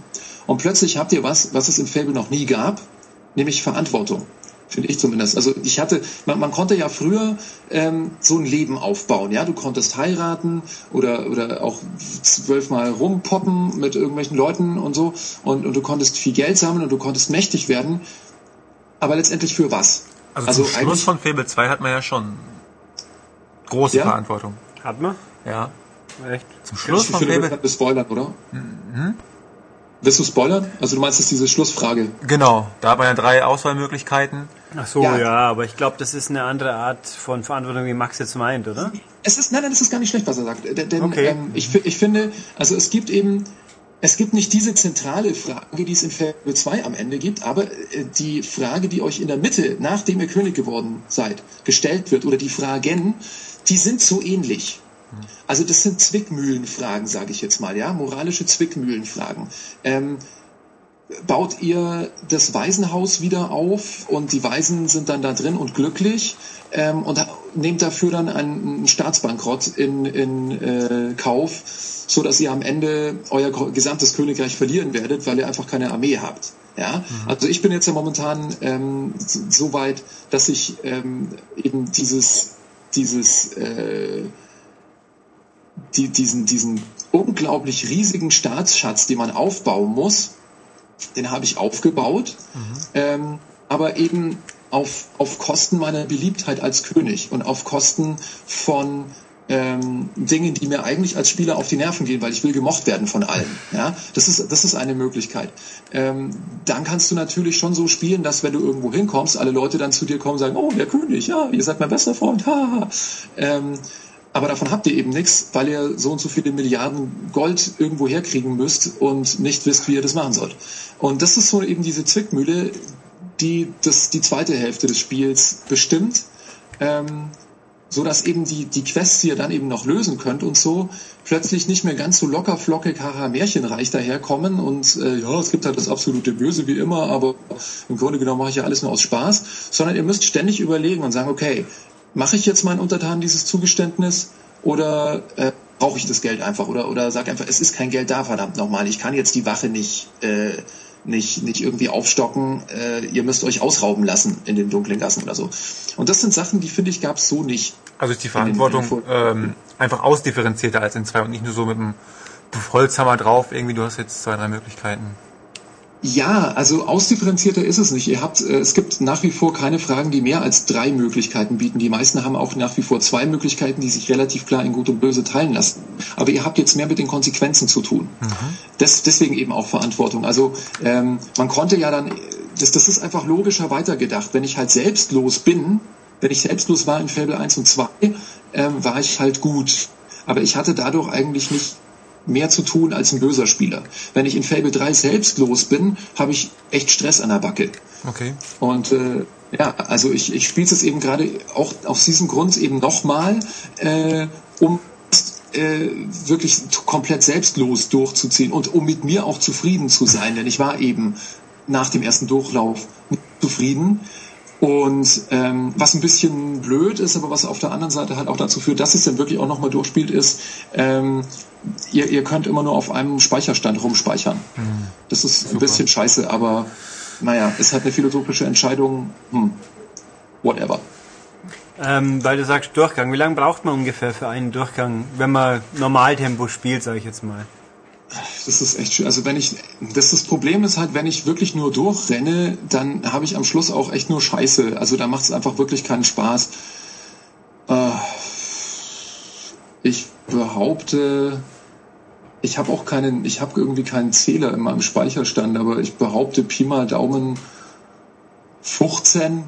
Und plötzlich habt ihr was, was es im Fable noch nie gab, nämlich Verantwortung. Finde ich zumindest. Also ich hatte, man, man konnte ja früher ähm, so ein Leben aufbauen, ja. Du konntest heiraten oder oder auch zwölfmal rumpoppen mit irgendwelchen Leuten und so und, und du konntest viel Geld sammeln und du konntest mächtig werden. Aber letztendlich für was? Also, Also zum Schluss von Fable 2 hat man ja schon große Ja? Verantwortung. Hat man? Ja. Echt? Zum Schluss von Fable. können das spoilern, oder? Willst du spoilern? Also du meinst, das ist diese Schlussfrage. Genau, da hat man ja drei Auswahlmöglichkeiten. Ach so, Ja. ja, aber ich glaube, das ist eine andere Art von Verantwortung, wie Max jetzt meint, oder? Es ist, nein, nein, das ist gar nicht schlecht, was er sagt. Denn, Okay. ähm, ich, ich finde, also es gibt eben, es gibt nicht diese zentrale Frage, die es in Fable 2 am Ende gibt, aber äh, die Frage, die euch in der Mitte, nachdem ihr König geworden seid, gestellt wird, oder die Fragen, die sind so ähnlich. Also das sind Zwickmühlenfragen, sage ich jetzt mal, ja, moralische Zwickmühlenfragen. Ähm, baut ihr das Waisenhaus wieder auf und die Waisen sind dann da drin und glücklich ähm, und nehmt dafür dann einen, einen Staatsbankrott in, in äh, Kauf, so dass ihr am Ende euer gesamtes Königreich verlieren werdet, weil ihr einfach keine Armee habt. Ja, also ich bin jetzt ja momentan ähm, so weit, dass ich ähm, eben dieses dieses äh, die, diesen, diesen unglaublich riesigen Staatsschatz, den man aufbauen muss, den habe ich aufgebaut, ähm, aber eben auf, auf Kosten meiner Beliebtheit als König und auf Kosten von ähm, Dingen, die mir eigentlich als Spieler auf die Nerven gehen, weil ich will gemocht werden von allen. Ja, das ist das ist eine Möglichkeit. Ähm, dann kannst du natürlich schon so spielen, dass wenn du irgendwo hinkommst, alle Leute dann zu dir kommen und sagen, oh der König, ja, ihr seid mein bester Freund, haha. Ähm, aber davon habt ihr eben nichts, weil ihr so und so viele Milliarden Gold irgendwo herkriegen müsst und nicht wisst, wie ihr das machen sollt. Und das ist so eben diese Zwickmühle, die das, die zweite Hälfte des Spiels bestimmt, ähm, so dass eben die, die Quests, die ihr dann eben noch lösen könnt und so, plötzlich nicht mehr ganz so locker, flockig, haha, märchenreich daherkommen und äh, ja, es gibt halt das absolute Böse wie immer, aber im Grunde genommen mache ich ja alles nur aus Spaß, sondern ihr müsst ständig überlegen und sagen, okay, mache ich jetzt meinen Untertanen dieses Zugeständnis oder äh, brauche ich das Geld einfach oder oder sag einfach, es ist kein Geld da, verdammt nochmal, ich kann jetzt die Wache nicht äh, nicht nicht irgendwie aufstocken, äh, ihr müsst euch ausrauben lassen in den dunklen Gassen oder so. Und das sind Sachen, die finde ich gab's so nicht. Also ist die In den- in den Verantwortung ähm, einfach ausdifferenzierter als in zwei und nicht nur so mit einem Holzhammer drauf. Irgendwie, du hast jetzt zwei, drei Möglichkeiten. Ja, also ausdifferenzierter ist es nicht. Ihr habt, äh, es gibt nach wie vor keine Fragen, die mehr als drei Möglichkeiten bieten. Die meisten haben auch nach wie vor zwei Möglichkeiten, die sich relativ klar in Gut und Böse teilen lassen. Aber ihr habt jetzt mehr mit den Konsequenzen zu tun. Das, deswegen eben auch Verantwortung. Also ähm, man konnte ja dann, das, das ist einfach logischer weitergedacht. Wenn ich halt selbstlos bin, wenn ich selbstlos war in Fable 1 und 2, ähm, war ich halt gut. Aber ich hatte dadurch eigentlich nicht mehr zu tun als ein böser Spieler. Wenn ich in Fable 3 selbstlos bin, habe ich echt Stress an der Backe. Okay. Und äh, ja, also ich, ich spiele es eben gerade auch aus diesem Grund eben nochmal, äh, um äh, wirklich komplett selbstlos durchzuziehen und um mit mir auch zufrieden zu sein, denn ich war eben nach dem ersten Durchlauf nicht zufrieden. Und ähm, was ein bisschen blöd ist, aber was auf der anderen Seite halt auch dazu führt, dass es dann wirklich auch nochmal durchspielt, ist, ähm, ihr, ihr könnt immer nur auf einem Speicherstand rumspeichern. Das ist ein bisschen scheiße, aber naja, ist halt eine philosophische Entscheidung. Hm, whatever. Ähm, weil du sagst Durchgang. Wie lange braucht man ungefähr für einen Durchgang, wenn man Normaltempo spielt, sage ich jetzt mal? Das ist echt schön. Also wenn ich, das, das Problem ist halt, wenn ich wirklich nur durchrenne, dann habe ich am Schluss auch echt nur Scheiße. Also da macht es einfach wirklich keinen Spaß. Äh, ich behaupte, ich habe auch keinen, ich habe irgendwie keinen Zähler in meinem Speicherstand, aber ich behaupte Pi mal Daumen 15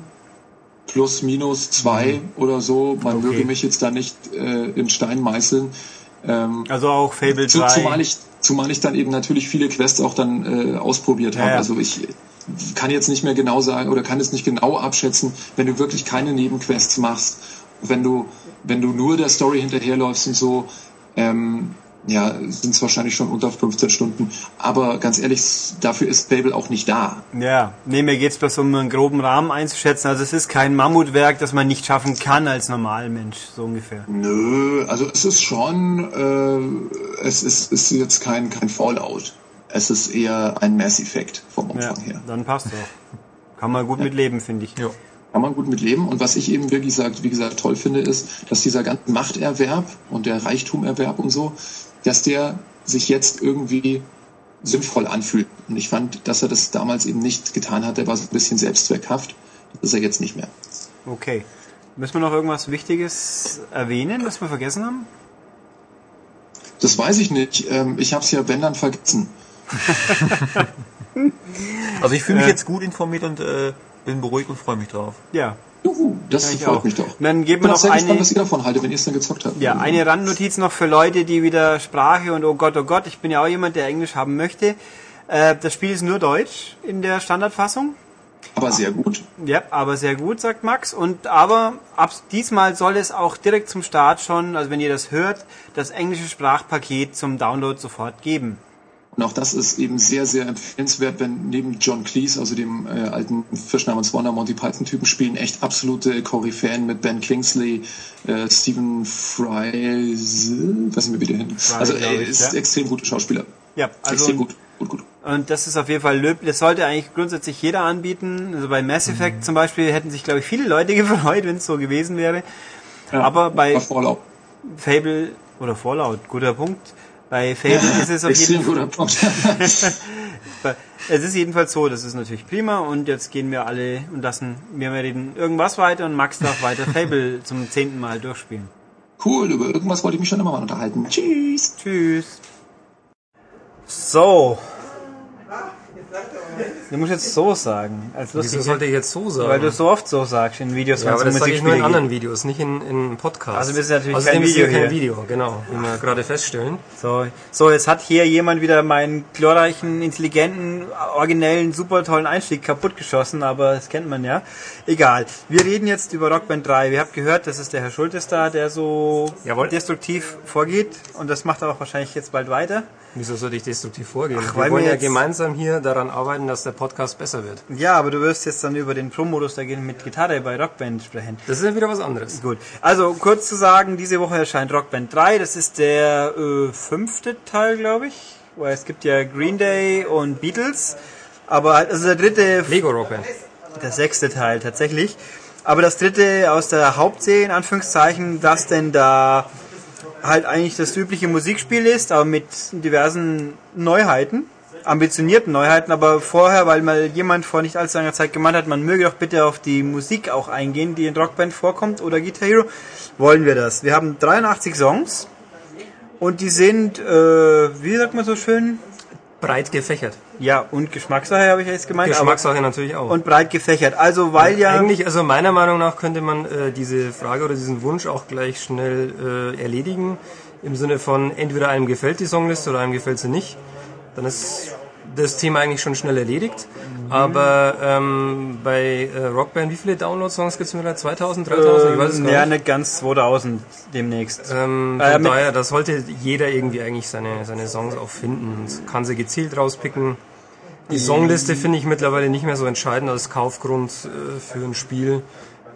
plus minus 2 oder so. Man Okay. möge mich jetzt da nicht äh, in Stein meißeln. Ähm, Also auch Fable zu, 3. zumal ich zumal ich dann eben natürlich viele Quests auch dann äh, ausprobiert Ja, habe. ja. Also ich kann jetzt nicht mehr genau sagen oder kann es nicht genau abschätzen, wenn du wirklich keine Nebenquests machst, wenn du wenn du nur der Story hinterherläufst und so, ähm, ja, sind es wahrscheinlich schon unter 15 Stunden. Aber ganz ehrlich, dafür ist Fable auch nicht da. Ja, nee, mir geht's bloß um einen groben Rahmen einzuschätzen. Also es ist kein Mammutwerk, das man nicht schaffen kann als Normalmensch, so ungefähr. Nö, also es ist schon, äh, es ist, ist jetzt kein, kein Fallout. Es ist eher ein Mass Effect vom Ja, Umfang her. dann passt doch. Kann man gut mit leben, finde ich. Jo. kann man gut mit leben. Und was ich eben wirklich gesagt, wie gesagt toll finde, ist, dass dieser ganze Machterwerb und der Reichtumerwerb und so, dass der sich jetzt irgendwie sinnvoll anfühlt. Und ich fand, dass er das damals eben nicht getan hat. Er war so ein bisschen selbstzweckhaft. Das ist er jetzt nicht mehr. Okay. Müssen wir noch irgendwas Wichtiges erwähnen, was wir vergessen haben? Das weiß ich nicht. Ähm, Ich habe es ja, wenn dann, vergessen. Also ich fühle mich Äh. jetzt gut informiert und äh, bin beruhigt und freue mich drauf. Ja. Juhu, das freut auch. mich doch. Und dann geben wir noch sehr gespannt, eine, was ihr davon haltet, wenn ihr es dann gezockt habt. ja, eine Randnotiz noch für Leute, die wieder Sprache und oh Gott, oh Gott, ich bin ja auch jemand, der Englisch haben möchte. Äh, das Spiel ist nur Deutsch in der Standardfassung. Aber sehr gut. Ja, aber sehr gut, sagt Max. Und aber ab diesmal soll es auch direkt zum Start schon, also wenn ihr das hört, das englische Sprachpaket zum Download sofort geben. Und auch das ist eben sehr, sehr empfehlenswert, wenn neben John Cleese, also dem äh, alten Fisch namens Wonder Monty Python Typen spielen, echt absolute Koryphäen mit Ben Kingsley, äh, Stephen Fry, weiß nicht mehr wieder hin. Also glaub äh, ich, ist ja. extrem gute Schauspieler. Ja, also extrem gut, gut, gut. Und das ist auf jeden Fall löblich. Das sollte eigentlich grundsätzlich jeder anbieten. Also bei Mass Effect zum Beispiel hätten sich, glaube ich, viele Leute gefreut, wenn es so gewesen wäre. Ja, Aber bei Fallout. Fable oder Fallout, guter Punkt. Bei Fable ist es auf jeden. Fall. Es ist jedenfalls so, das ist natürlich prima. Und jetzt gehen wir alle und lassen wir reden irgendwas weiter und Max darf weiter Fable zum zehnten Mal durchspielen. cool, über irgendwas wollte ich mich schon immer mal unterhalten. Tschüss. Tschüss. So. Du musst jetzt so sagen. Als Wieso sollte ich jetzt so sagen? weil du so oft so sagst in Videos, ja, wenn es aber um das sage ich nur Musikspiele in anderen Videos, nicht in, in Podcasts. Also wir sind natürlich Außerdem kein ist hier Video kein. Video, genau, wie wir gerade feststellen. So, so, jetzt hat hier jemand wieder meinen glorreichen, intelligenten, originellen, super tollen Einstieg kaputtgeschossen, aber das kennt man ja. Egal. Wir reden jetzt über Rockband 3. Ihr habt gehört, das ist der Herr Schultes da, der so Jawohl. destruktiv vorgeht und das macht er auch wahrscheinlich jetzt bald weiter. Wieso sollte ich destruktiv vorgehen? Ach, weil wir wollen wir ja gemeinsam hier daran arbeiten, dass der Podcast besser wird. Ja, aber du wirst jetzt dann über den Pro-Modus da gehen mit Gitarre bei Rockband sprechen. Das ist ja wieder was anderes. Gut, also kurz zu sagen, diese Woche erscheint Rockband 3, das ist der äh, fünfte Teil, glaube ich. Weil es gibt ja Green Day und Beatles, aber also der dritte, Lego Rockband. der sechste Teil tatsächlich. Aber das dritte aus der Hauptserie, in Anführungszeichen, das denn da halt eigentlich das übliche Musikspiel ist, aber mit diversen Neuheiten, ambitionierten Neuheiten, aber vorher, weil mal jemand vor nicht allzu langer Zeit gemeint hat, man möge doch bitte auf die Musik auch eingehen, die in Rockband vorkommt oder Guitar Hero, wollen wir das. Wir haben 83 Songs und die sind, äh, wie sagt man so schön? Breit gefächert. Ja, und Geschmackssache habe ich jetzt gemeint. Geschmackssache natürlich auch. Und breit gefächert. Also, weil ja... Eigentlich, also meiner Meinung nach könnte man äh, diese Frage oder diesen Wunsch auch gleich schnell äh, erledigen. Im Sinne von entweder einem gefällt die Songliste oder einem gefällt sie nicht. Dann ist das Thema eigentlich schon schnell erledigt. Mhm. Aber ähm, bei äh, Rockband, wie viele Download-Songs gibt es mittlerweile? 2000, 3000? ich weiß es gar ja, nicht. nicht ganz 2000 demnächst. Ähm, Äh, von daher, da sollte jeder irgendwie eigentlich seine, seine Songs auch finden und kann sie gezielt rauspicken. Die Songliste finde ich mittlerweile nicht mehr so entscheidend als Kaufgrund äh, für ein Spiel,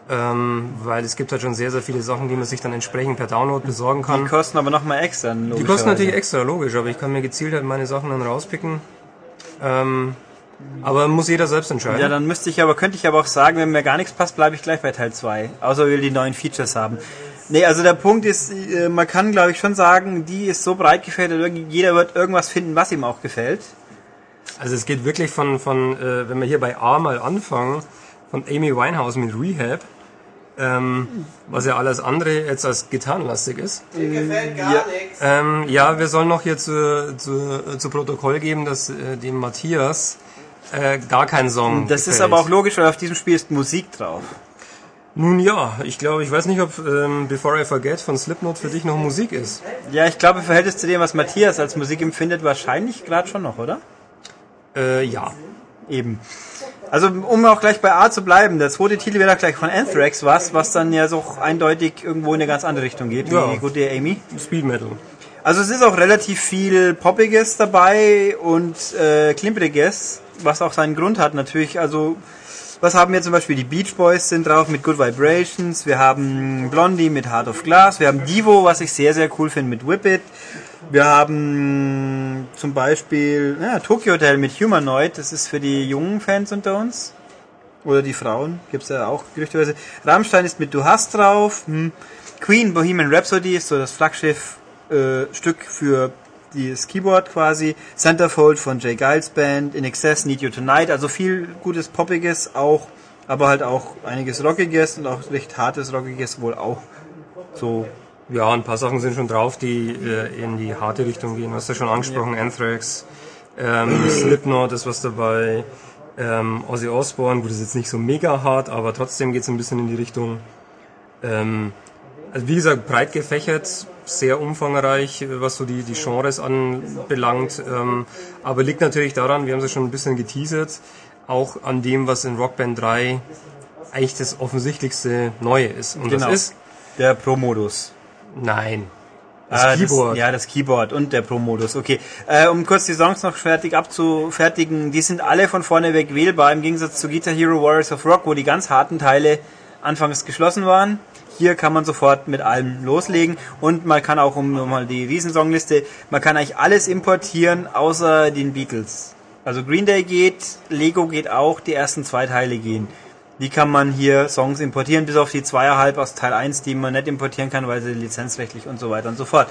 ähm, weil es gibt halt schon sehr, sehr viele Sachen, die man sich dann entsprechend per Download besorgen Die kann. kosten aber nochmal extra. Die kosten natürlich extra, logisch, aber ich kann mir gezielt halt meine Sachen dann rauspicken. Ähm, aber muss jeder selbst entscheiden. Ja, dann müsste ich aber, könnte ich aber auch sagen, wenn mir gar nichts passt, bleibe ich gleich bei Teil 2. Außer wir die neuen Features haben. Nee, also der Punkt ist, äh, man kann glaube ich schon sagen, die ist so breit gefächert, jeder wird irgendwas finden, was ihm auch gefällt. Also es geht wirklich von, von äh, wenn wir hier bei A mal anfangen, von Amy Winehouse mit Rehab, ähm, was ja alles andere jetzt als gitarrenlastig ist. Ähm, ja, wir sollen noch hier zu, zu, zu Protokoll geben, dass äh, dem Matthias äh, gar kein Song Das ist gefällt. aber auch logisch, weil auf diesem Spiel ist Musik drauf. Nun ja, ich glaube, ich weiß nicht, ob ähm, Before I Forget von Slipknot für dich noch Musik ist. Ja, ich glaube, im Verhältnis zu dem, was Matthias als Musik empfindet, wahrscheinlich gerade schon noch, oder? Äh, ja. Eben. Also um auch gleich bei A zu bleiben, der zweite Titel wäre gleich von Anthrax was, was dann ja so eindeutig irgendwo in eine ganz andere Richtung geht, wie Ja. die gute Amy. Speed Metal. Also es ist auch relativ viel Poppiges dabei und äh, Klimpriges, was auch seinen Grund hat natürlich. Also was haben wir zum Beispiel? Die Beach Boys sind drauf mit Good Vibrations, wir haben Blondie mit Heart of Glass, wir haben Divo, was ich sehr, sehr cool finde mit Whip It. Wir haben zum Beispiel ja, Tokyo Hotel mit Humanoid, das ist für die jungen Fans unter uns. Oder die Frauen, gibt's ja auch gerüchteweise. Rammstein ist mit Du hast drauf. Hm. Queen Bohemian Rhapsody ist so das Flaggschiff äh, für das Keyboard quasi. Centerfold von Jay Giles Band. In Excess Need You Tonight. Also viel gutes Poppiges auch, aber halt auch einiges Rockiges und auch recht hartes Rockiges wohl auch so. Ja, ein paar Sachen sind schon drauf, die äh, in die harte Richtung gehen. Hast du ja schon angesprochen, Anthrax, ähm, Slipknot ist was dabei, ähm, Ozzy Osbourne, gut, das ist jetzt nicht so mega hart, aber trotzdem geht es ein bisschen in die Richtung. Ähm, also wie gesagt, breit gefächert, sehr umfangreich, was so die, die Genres anbelangt, ähm, aber liegt natürlich daran, wir haben es ja schon ein bisschen geteasert, auch an dem, was in Rockband 3 eigentlich das offensichtlichste Neue ist. Und Genau. das ist, Der Pro-Modus. Nein, das Ah, Keyboard. ja, das Keyboard und der Pro-Modus. Okay. Äh, um kurz die Songs noch fertig abzufertigen, die sind alle von vorne weg wählbar, im Gegensatz zu Guitar Hero Warriors of Rock, wo die ganz harten Teile anfangs geschlossen waren. Hier kann man sofort mit allem loslegen und man kann auch, um nochmal die Riesensongliste, man kann eigentlich alles importieren, außer den Beatles. Also Green Day geht, Lego geht auch, die ersten zwei Teile gehen. Die kann man hier Songs importieren, bis auf die zweieinhalb aus Teil 1, die man nicht importieren kann, weil sie lizenzrechtlich und so weiter und so fort.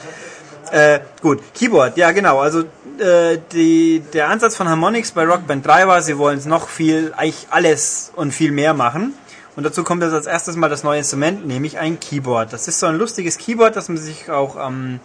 Äh, gut, Keyboard, ja genau, also äh, die, der Ansatz von Harmonix bei Rock Band 3 war, sie wollen es noch viel, eigentlich alles und viel mehr machen. Und dazu kommt jetzt als erstes mal das neue Instrument, nämlich ein Keyboard. Das ist so ein lustiges Keyboard, das man sich auch am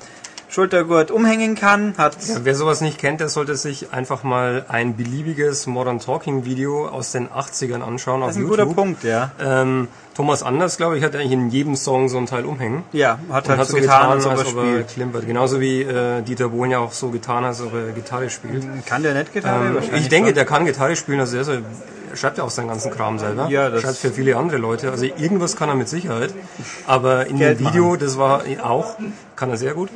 Schultergurt umhängen kann. Hat Ja, wer sowas nicht kennt, der sollte sich einfach mal ein beliebiges Modern Talking Video aus den 80ern anschauen das ist ein YouTube. guter Punkt, ja. Ähm, Thomas Anders, glaube ich, hat eigentlich in jedem Song so ein Teil umhängen. Ja, hat halt hat so getan, er als ob er klimpert. Genauso wie äh, Dieter Bohlen ja auch so getan hat, als ob er Gitarre spielt. Kann der nicht Gitarre? Ähm, ich denke, schon. der kann Gitarre spielen, also er, ist, er schreibt ja auch seinen ganzen Kram selber. Ja, das- schreibt für viele andere Leute. Also irgendwas kann er mit Sicherheit. Aber in Geld dem Video, das war auch, kann er sehr gut.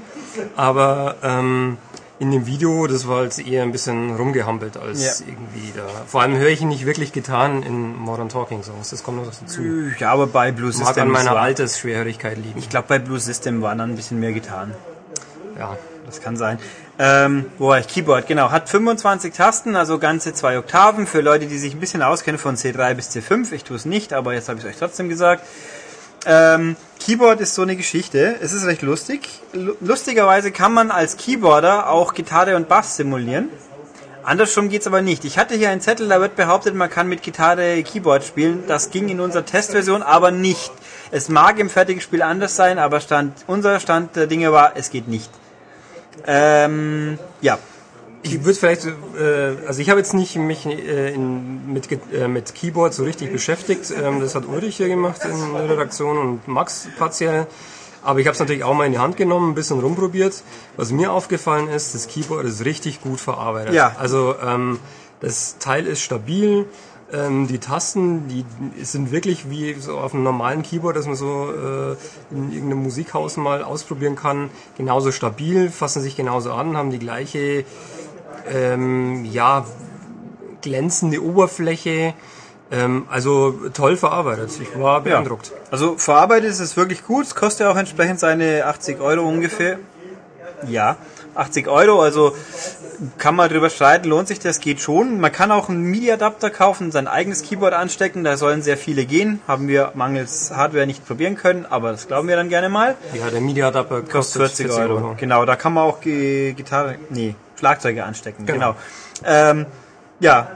Aber ähm, in dem Video, das war halt eher ein bisschen rumgehampelt als Ja. irgendwie da. Vor allem höre ich ihn nicht wirklich getan in Modern Talking Songs. Das kommt noch dazu. Ja, aber bei Blue Mag System an meiner war- Altersschwerhörigkeit liegen. Ich glaube, bei Blue System war dann ein bisschen mehr getan. Ja. Das kann sein. Ähm, wo war ich? Keyboard, genau. Hat 25 Tasten, also ganze zwei Oktaven. Für Leute, die sich ein bisschen auskennen von C3 bis C5. Ich tue es nicht, aber jetzt habe ich es euch trotzdem gesagt. Ähm, Keyboard ist so eine Geschichte. Es ist recht lustig. Lu- Lustigerweise kann man als Keyboarder auch Gitarre und Bass simulieren. Andersrum geht's aber nicht. Ich hatte hier einen Zettel, da wird behauptet, man kann mit Gitarre Keyboard spielen. Das ging in unserer Testversion aber nicht. Es mag im fertigen Spiel anders sein, aber Stand, unser Stand der Dinge war, es geht nicht. Ähm, ja. Ich würde vielleicht, äh, also ich habe jetzt nicht mich äh, in, mit, äh, mit Keyboard so richtig beschäftigt. Ähm, das hat Ulrich hier gemacht in der Redaktion und Max partiell. Aber ich habe es natürlich auch mal in die Hand genommen, ein bisschen rumprobiert. Was mir aufgefallen ist, das Keyboard ist richtig gut verarbeitet. Ja. Also ähm, das Teil ist stabil. Ähm, die Tasten, die sind wirklich wie so auf einem normalen Keyboard, das man so äh, in irgendeinem Musikhaus mal ausprobieren kann, genauso stabil, fassen sich genauso an, haben die gleiche ähm, ja, glänzende Oberfläche. Ähm, also toll verarbeitet. Ich war beeindruckt. Also verarbeitet ist es wirklich gut. Es kostet ja auch entsprechend seine 80 Euro ungefähr. Ja, 80 Euro. Also kann man drüber streiten, lohnt sich das, geht schon. Man kann auch einen MIDI-Adapter kaufen, sein eigenes Keyboard anstecken. Da sollen sehr viele gehen. Haben wir mangels Hardware nicht probieren können, aber das glauben wir dann gerne mal. Ja, der Media Adapter Kostet 40 Euro. Genau, da kann man auch Gitarre, nee, Schlagzeuge anstecken. Genau. Ähm, ja.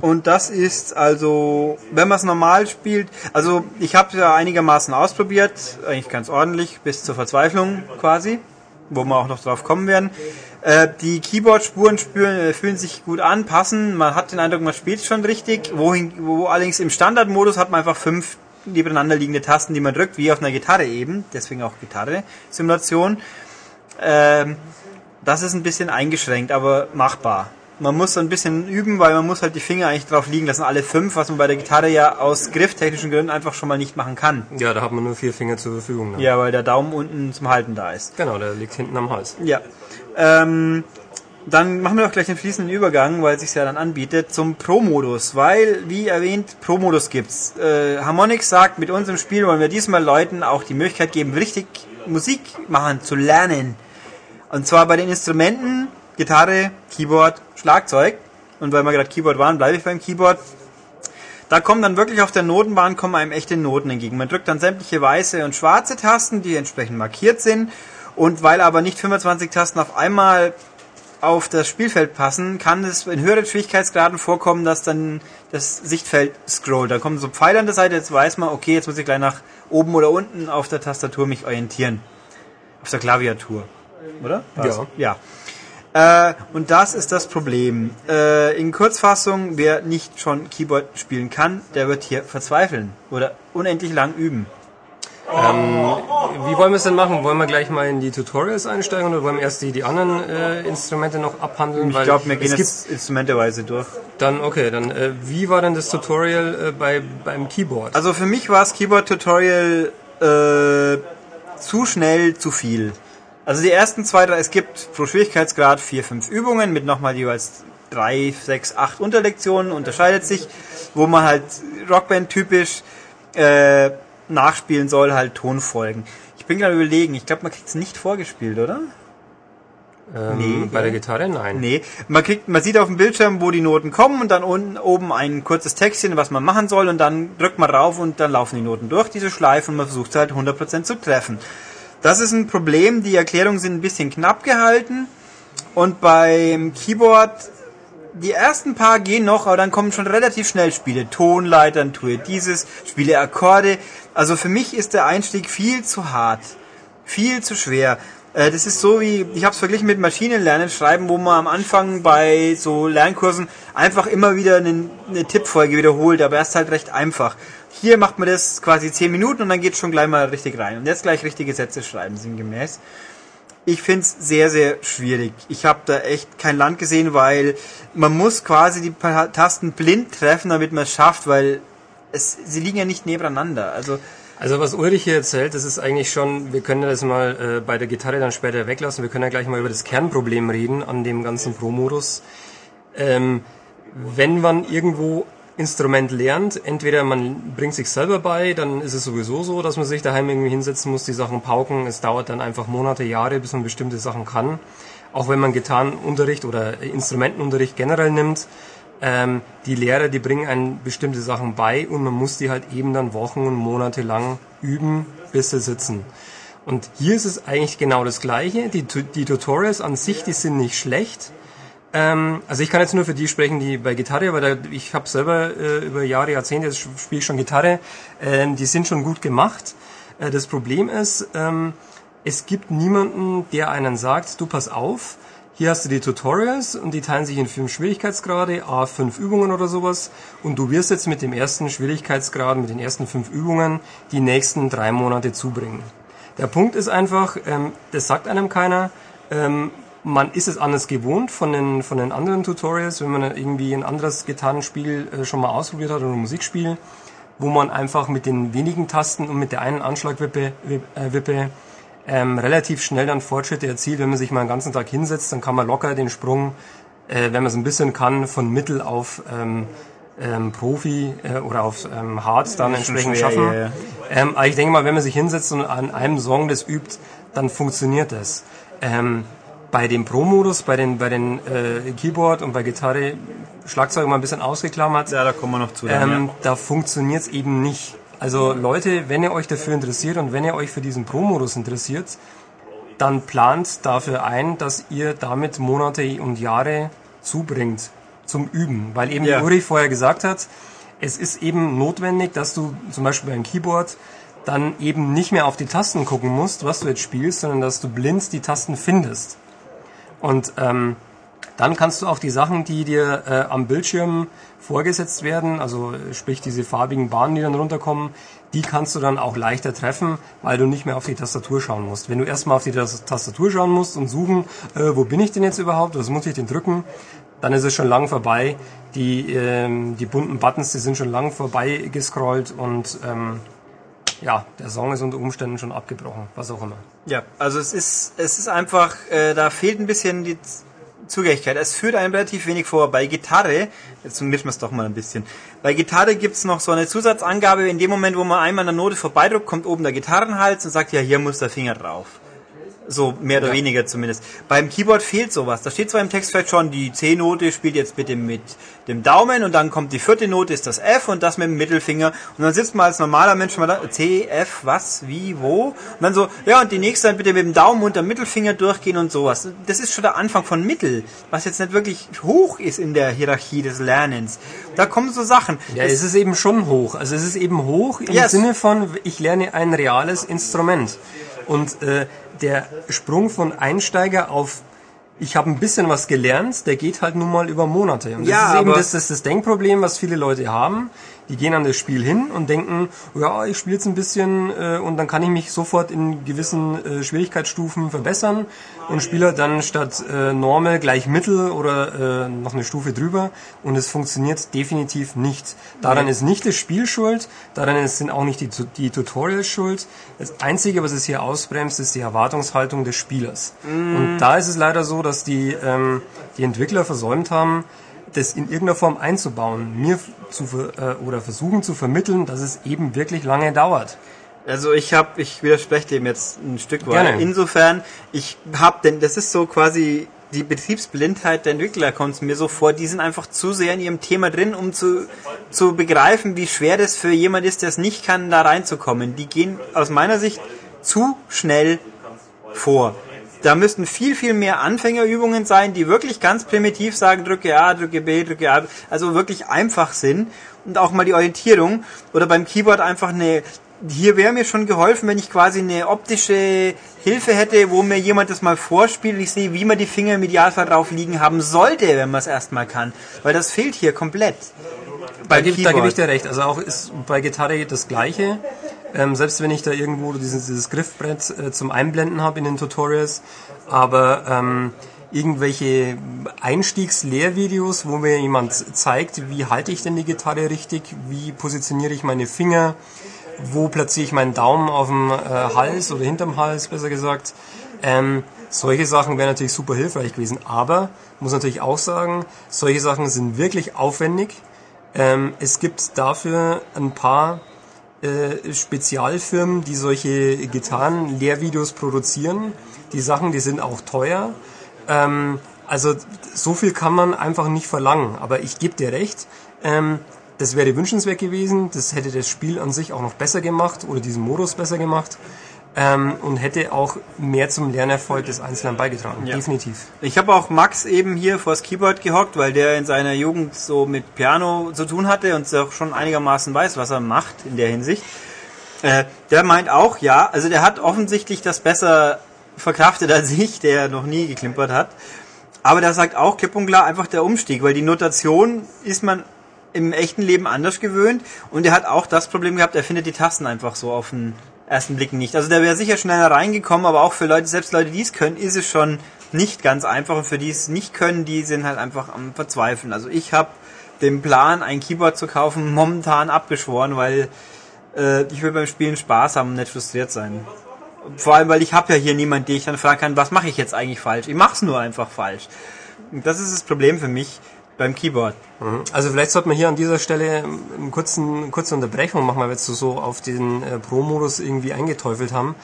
Und das ist also, wenn man es normal spielt, also ich habe es ja einigermaßen ausprobiert, eigentlich ganz ordentlich, bis zur Verzweiflung quasi, wo wir auch noch drauf kommen werden. Äh, die Keyboard-Spuren spüren, äh, fühlen sich gut an, passen, man hat den Eindruck, man spielt schon richtig, wohin, wo allerdings im Standardmodus hat man einfach fünf nebeneinander liegende Tasten, die man drückt, wie auf einer Gitarre eben, deswegen auch Gitarre-Simulation. Ähm, das ist ein bisschen eingeschränkt, aber machbar. Man muss so ein bisschen üben, weil man muss halt die Finger eigentlich drauf liegen lassen, alle fünf, was man bei der Gitarre ja aus grifftechnischen Gründen einfach schon mal nicht machen kann. Ja, da hat man nur vier Finger zur Verfügung. Ne? Ja, weil der Daumen unten zum Halten da ist. Genau, der liegt hinten am Hals. Ja. Ähm, dann machen wir doch gleich den fließenden Übergang, weil es sich ja dann anbietet, zum Pro-Modus. Weil, wie erwähnt, Pro-Modus gibt's. Äh, Harmonix sagt, mit unserem Spiel wollen wir diesmal Leuten auch die Möglichkeit geben, richtig Musik machen, zu lernen. Und zwar bei den Instrumenten, Gitarre, Keyboard, Schlagzeug. Und weil wir gerade Keyboard waren, bleibe ich beim Keyboard. Da kommen dann wirklich auf der Notenbahn kommen einem echte Noten entgegen. Man drückt dann sämtliche weiße und schwarze Tasten, die entsprechend markiert sind. Und weil aber nicht 25 Tasten auf einmal auf das Spielfeld passen, kann es in höheren Schwierigkeitsgraden vorkommen, dass dann das Sichtfeld scrollt. Da kommen so Pfeile an der Seite, jetzt weiß man, okay, jetzt muss ich gleich nach oben oder unten auf der Tastatur mich orientieren. Auf der Klaviatur. Oder? Ja. Ja. Äh, und das ist das Problem. Äh, in Kurzfassung, wer nicht schon Keyboard spielen kann, der wird hier verzweifeln oder unendlich lang üben. Wie wollen wir es denn machen? Wollen wir gleich mal in die Tutorials einsteigen oder wollen wir erst die, die anderen äh, Instrumente noch abhandeln? Ich glaube, wir gehen es jetzt instrumenteweise durch. dann, okay, dann äh, wie war denn das Tutorial äh, bei, beim Keyboard? Also für mich war das Keyboard-Tutorial äh, zu schnell, zu viel. Also die ersten zwei, drei, es gibt pro Schwierigkeitsgrad vier, fünf Übungen mit nochmal jeweils drei, sechs, acht Unterlektionen, unterscheidet sich, wo man halt Rockband-typisch äh, nachspielen soll, halt Tonfolgen. Ich bin gerade überlegen, ich glaube, man kriegt es nicht vorgespielt, oder? ähm, nee, bei der ja. Gitarre? Nein. Nee, man kriegt, man sieht auf dem Bildschirm, wo die Noten kommen und dann unten oben ein kurzes Textchen, was man machen soll und dann drückt man rauf und dann laufen die Noten durch diese Schleife und man versucht sie halt 100% zu treffen. Das ist ein Problem, die Erklärungen sind ein bisschen knapp gehalten und beim Keyboard die ersten paar gehen noch, aber dann kommen schon relativ schnell Spiele. Tonleitern, tue dieses, spiele Akkorde. Also für mich ist der Einstieg viel zu hart. Viel zu schwer. Äh, Das ist so wie, ich habe es verglichen mit Maschinenlernen, schreiben, wo man am Anfang bei so Lernkursen einfach immer wieder eine, eine Tippfolge wiederholt, aber erst halt recht einfach. Hier macht man das quasi 10 Minuten und dann geht schon gleich mal richtig rein. Und jetzt gleich richtige Sätze schreiben, sinngemäß. Ich find's sehr, sehr schwierig. Ich habe da echt kein Land gesehen, weil man muss quasi die Tasten blind treffen, damit man es schafft, weil es, sie liegen ja nicht nebeneinander. Also Also was Ulrich hier erzählt, das ist eigentlich schon, wir können das mal äh, bei der Gitarre dann später weglassen, wir können ja gleich mal über das Kernproblem reden an dem ganzen Pro-Modus. Ähm, wenn man irgendwo Instrument lernt, entweder man bringt sich selber bei, dann ist es sowieso so, dass man sich daheim irgendwie hinsetzen muss, die Sachen pauken. Es dauert dann einfach Monate, Jahre, bis man bestimmte Sachen kann. Auch wenn man Gitarrenunterricht oder Instrumentenunterricht generell nimmt, ähm, die Lehrer, die bringen einen bestimmte Sachen bei und man muss die halt eben dann Wochen und Monate lang üben, bis sie sitzen. Und hier ist es eigentlich genau das Gleiche. Die, die Tutorials an sich, die sind nicht schlecht. Ähm, also ich kann jetzt nur für die sprechen, die bei Gitarre, aber da, ich habe selber äh, über Jahre, Jahrzehnte jetzt spiele ich schon Gitarre. Ähm, die sind schon gut gemacht. Äh, das Problem ist, ähm, es gibt niemanden, der einen sagt, du pass auf, hier hast du die Tutorials und die teilen sich in fünf Schwierigkeitsgrade, a fünf Übungen oder sowas und du wirst jetzt mit dem ersten Schwierigkeitsgrad, mit den ersten fünf Übungen die nächsten drei Monate zubringen. Der Punkt ist einfach, ähm, das sagt einem keiner. Ähm, man ist es anders gewohnt von den, von den anderen Tutorials, wenn man irgendwie ein anderes Gitarrenspiel äh, schon mal ausprobiert hat oder ein Musikspiel, wo man einfach mit den wenigen Tasten und mit der einen Anschlagwippe Wippe, äh, Wippe, ähm, relativ schnell dann Fortschritte erzielt. Wenn man sich mal einen ganzen Tag hinsetzt, dann kann man locker den Sprung, äh, wenn man es ein bisschen kann, von Mittel auf ähm, ähm, Profi äh, oder auf ähm, Hard dann entsprechend schwer, schaffen. ja, ja. Ähm, aber ich denke mal, wenn man sich hinsetzt und an einem Song das übt, dann funktioniert das. Ähm, bei dem Pro-Modus, bei den, bei den äh, Keyboard und bei Gitarre, Schlagzeug mal ein bisschen ausgeklammert, ja, da kommen wir noch zu. dann, ähm, ja. da funktioniert's eben nicht. Also Leute, wenn ihr euch dafür interessiert und wenn ihr euch für diesen Pro-Modus interessiert, dann plant dafür ein, dass ihr damit Monate und Jahre zubringt zum Üben. Weil eben Ja. wie Uri vorher gesagt hat, es ist eben notwendig, dass du zum Beispiel beim Keyboard dann eben nicht mehr auf die Tasten gucken musst, was du jetzt spielst, sondern dass du blind die Tasten findest. Und ähm, dann kannst du auch die Sachen, die dir äh, am Bildschirm vorgesetzt werden, also äh, sprich diese farbigen Bahnen, die dann runterkommen, die kannst du dann auch leichter treffen, weil du nicht mehr auf die Tastatur schauen musst. Wenn du erstmal auf die Tas- Tastatur schauen musst und suchen, äh, wo bin ich denn jetzt überhaupt, was muss ich denn drücken, dann ist es schon lang vorbei. Die, ähm, die bunten Buttons, die sind schon lang vorbei gescrollt und ähm, ja, der Song ist unter Umständen schon abgebrochen, was auch immer. Ja, also es ist, es ist einfach, äh, da fehlt ein bisschen die Zugänglichkeit. Es führt einem relativ wenig vor. Bei Gitarre, jetzt mischen wir es doch mal ein bisschen. Bei Gitarre gibt's noch so eine Zusatzangabe, in dem Moment, wo man einmal an der Note vorbeidrückt, kommt oben der Gitarrenhals und sagt, ja, hier muss der Finger drauf. So, mehr oder weniger zumindest. Beim Keyboard fehlt sowas. Da steht zwar im Textfeld schon, die C-Note spielt jetzt bitte mit dem Daumen und dann kommt die vierte Note, ist das F und das mit dem Mittelfinger. Und dann sitzt man als normaler Mensch mal da, C, F, was, wie, wo? Und dann so, ja, und die nächste dann bitte mit dem Daumen und dem Mittelfinger durchgehen und sowas. Das ist schon der Anfang von Mittel, was jetzt nicht wirklich hoch ist in der Hierarchie des Lernens. Da kommen so Sachen. Ja, es ist eben schon hoch. Also es ist eben hoch im Yes. Sinne von, ich lerne ein reales Instrument. Und äh, der Sprung von Einsteiger auf ich habe ein bisschen was gelernt, der geht halt nun mal über Monate. Und das Ja, ist eben das, das, das Denkproblem, was viele Leute haben. Die gehen an das Spiel hin und denken, ja, ich spiele jetzt ein bisschen äh, und dann kann ich mich sofort in gewissen äh, Schwierigkeitsstufen verbessern und spiele dann statt äh, Normal gleich Mittel oder äh, noch eine Stufe drüber und es funktioniert definitiv nicht. Daran ist nicht das Spiel schuld, daran sind auch nicht die, die Tutorials schuld. Das Einzige, was es hier ausbremst, ist die Erwartungshaltung des Spielers. Und da ist es leider so, dass die, ähm, die Entwickler versäumt haben, das in irgendeiner Form einzubauen, mir zu ver äh, oder versuchen zu vermitteln, dass es eben wirklich lange dauert. Also ich habe, ich widerspreche dem jetzt ein Stück weit. Gerne. Insofern, ich habe, denn das ist so quasi die Betriebsblindheit der Entwickler kommt mir so vor. Die sind einfach zu sehr in ihrem Thema drin, um zu zu begreifen, wie schwer das für jemand ist, der es nicht kann, da reinzukommen. Die gehen aus meiner Sicht zu schnell vor. Da müssten viel, viel mehr Anfängerübungen sein, die wirklich ganz primitiv sagen, drücke A, drücke B, drücke A, also wirklich einfach sind und auch mal die Orientierung oder beim Keyboard einfach eine, hier wäre mir schon geholfen, wenn ich quasi eine optische Hilfe hätte, wo mir jemand das mal vorspielt und ich sehe, wie man die Finger im Idealfall drauf liegen haben sollte, wenn man es erstmal kann, weil das fehlt hier komplett. Da Beim gebe da geb ich dir recht. Also auch ist bei Gitarre das Gleiche. Ähm, selbst wenn ich da irgendwo dieses, dieses Griffbrett äh, zum Einblenden habe in den Tutorials, aber ähm, irgendwelche Einstiegslehrvideos, wo mir jemand zeigt, wie halte ich denn die Gitarre richtig, wie positioniere ich meine Finger, wo platziere ich meinen Daumen auf dem äh, Hals oder hinterm Hals, besser gesagt. Ähm, solche Sachen wären natürlich super hilfreich gewesen, aber muss natürlich auch sagen, solche Sachen sind wirklich aufwendig. Ähm, es gibt dafür ein paar äh, Spezialfirmen, die solche Gitarren-Lehrvideos produzieren. Die Sachen, die sind auch teuer. Ähm, also so viel kann man einfach nicht verlangen. Aber ich gebe dir recht, ähm, das wäre wünschenswert gewesen. Das hätte das Spiel an sich auch noch besser gemacht oder diesen Modus besser gemacht. Ähm, und hätte auch mehr zum Lernerfolg des Einzelnen beigetragen. Definitiv. Ich habe auch Max eben hier vors Keyboard gehockt, weil der in seiner Jugend so mit Piano zu tun hatte und auch schon einigermaßen weiß, was er macht in der Hinsicht. Äh, der meint auch, ja, also der hat offensichtlich das besser verkraftet als ich, der noch nie geklimpert hat. Aber der sagt auch klipp und klar einfach der Umstieg, weil die Notation ist man im echten Leben anders gewöhnt und er hat auch das Problem gehabt, er findet die Tasten einfach so auf den ersten Blick nicht. Also der wäre sicher schneller reingekommen, aber auch für Leute, selbst Leute, die es können, ist es schon nicht ganz einfach und für die es nicht können, die sind halt einfach am Verzweifeln. Also ich habe den Plan, ein Keyboard zu kaufen, momentan abgeschworen, weil äh, ich will beim Spielen Spaß haben und nicht frustriert sein. Vor allem, weil ich habe ja hier niemanden, den ich dann fragen kann, was mache ich jetzt eigentlich falsch? Ich mach's nur einfach falsch. Und das ist das Problem für mich beim Keyboard. Also vielleicht sollte man hier an dieser Stelle eine kurzen, kurze Unterbrechung machen, weil wir jetzt so, so auf den äh, Pro-Modus irgendwie eingeteufelt haben.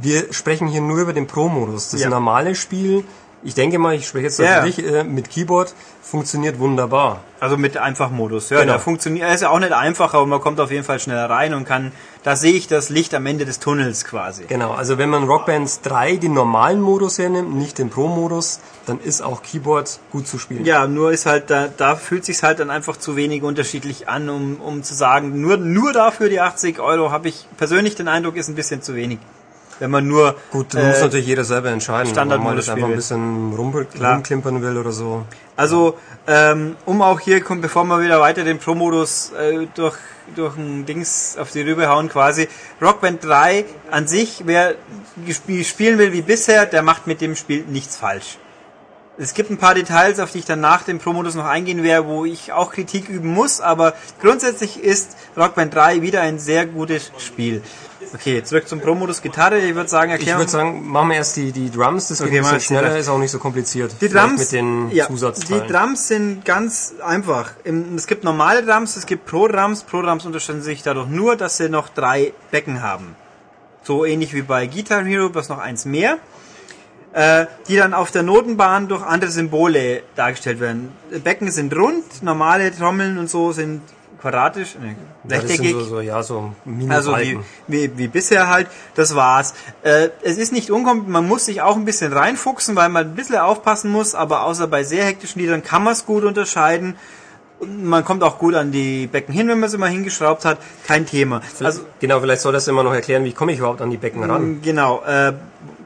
Wir sprechen hier nur über den Pro-Modus. Das Ja. normale Spiel, ich denke mal, ich spreche jetzt Ja. für dich, äh, mit Keyboard funktioniert wunderbar. Also mit Einfachmodus. Ja, Genau. der funktioniert. Er ist ja auch nicht einfach, aber man kommt auf jeden Fall schneller rein und kann. Da sehe ich das Licht am Ende des Tunnels quasi. Genau, also wenn man Rockband 3 den normalen Modus hernimmt, nicht den Pro-Modus, dann ist auch Keyboard gut zu spielen. Ja, nur ist halt da, da fühlt sich's halt dann einfach zu wenig unterschiedlich an, um, um zu sagen, nur nur dafür die 80 Euro habe ich persönlich den Eindruck ist ein bisschen zu wenig. Wenn man nur Gut, äh, muss natürlich jeder selber entscheiden, ob man das einfach ein bisschen rumklimpern will oder so. Also, ähm, um auch hier, kommt, bevor wir wieder weiter den Pro-Modus äh, durch, durch ein Dings auf die Rübe hauen quasi, Rockband 3 an sich, wer spielen will wie bisher, der macht mit dem Spiel nichts falsch. Es gibt ein paar Details, auf die ich dann nach dem Pro-Modus noch eingehen werde, wo ich auch Kritik üben muss, aber grundsätzlich ist Rockband 3 wieder ein sehr gutes Spiel. Okay, zurück zum Pro-Modus Gitarre. Ich würde sagen, Ich erklären würde sagen, machen wir erst die, die Drums, das geht Okay, ein bisschen schneller, ist auch nicht so kompliziert. Die Drums, mit den ja, Zusatzteilen. die Drums sind ganz einfach. Es gibt normale Drums, es gibt Pro-Drums. Pro-Drums unterscheiden sich dadurch nur, dass sie noch drei Becken haben. so ähnlich wie bei Guitar Hero, bloß noch eins mehr, äh, die dann auf der Notenbahn durch andere Symbole dargestellt werden. Becken sind rund, normale Trommeln und so sind quadratisch, ne, rechteckig. so, so, ja, so Also wie, wie, wie bisher halt, das war's. Äh, es ist nicht unkompliziert, man muss sich auch ein bisschen reinfuchsen, weil man ein bisschen aufpassen muss, aber außer bei sehr hektischen Liedern kann man es gut unterscheiden. Man kommt auch gut an die Becken hin, wenn man sie mal hingeschraubt hat, kein Thema. Also genau, vielleicht soll das immer noch erklären, wie komme ich überhaupt an die Becken ran. Genau, äh,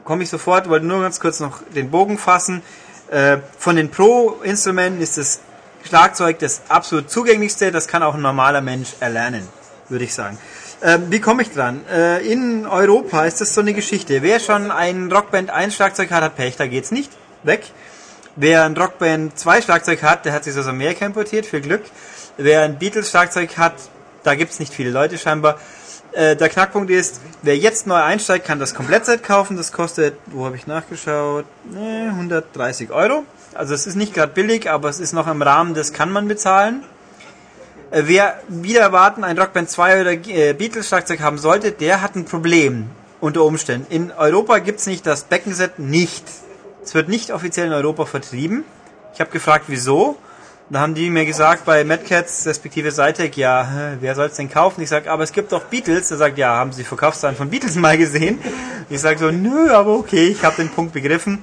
komme ich sofort, wollte nur ganz kurz noch den Bogen fassen. Äh, von den Pro-Instrumenten ist das Schlagzeug das absolut zugänglichste, das kann auch ein normaler Mensch erlernen, würde ich sagen. Ähm, wie komme ich dran? Äh, in Europa ist das so eine Geschichte. Wer schon ein Rockband 1 Schlagzeug hat, hat Pech, da geht's nicht weg. Wer ein Rockband 2 Schlagzeug hat, der hat sich aus Amerika importiert, viel Glück. Wer ein Beatles Schlagzeug hat, da gibt's nicht viele Leute scheinbar. Äh, der Knackpunkt ist, wer jetzt neu einsteigt, kann das Komplettset kaufen. Das kostet, wo habe ich nachgeschaut, ne, 130 Euro. Also es ist nicht gerade billig, aber es ist noch im Rahmen, das kann man bezahlen. Äh, wer wieder erwarten ein Rockband 2 oder äh, Beatles Schlagzeug haben sollte, der hat ein Problem unter Umständen. In Europa gibt's nicht das Beckenset nicht. Es wird nicht offiziell in Europa vertrieben. Ich habe gefragt, wieso. Da haben die mir gesagt, bei Madcats, respektive Cytec, ja, wer soll's denn kaufen? Ich sag, aber es gibt doch Beatles. Er sagt, ja, haben Sie Verkaufszahlen von Beatles mal gesehen? Ich sag so, nö, aber okay, ich habe den Punkt begriffen.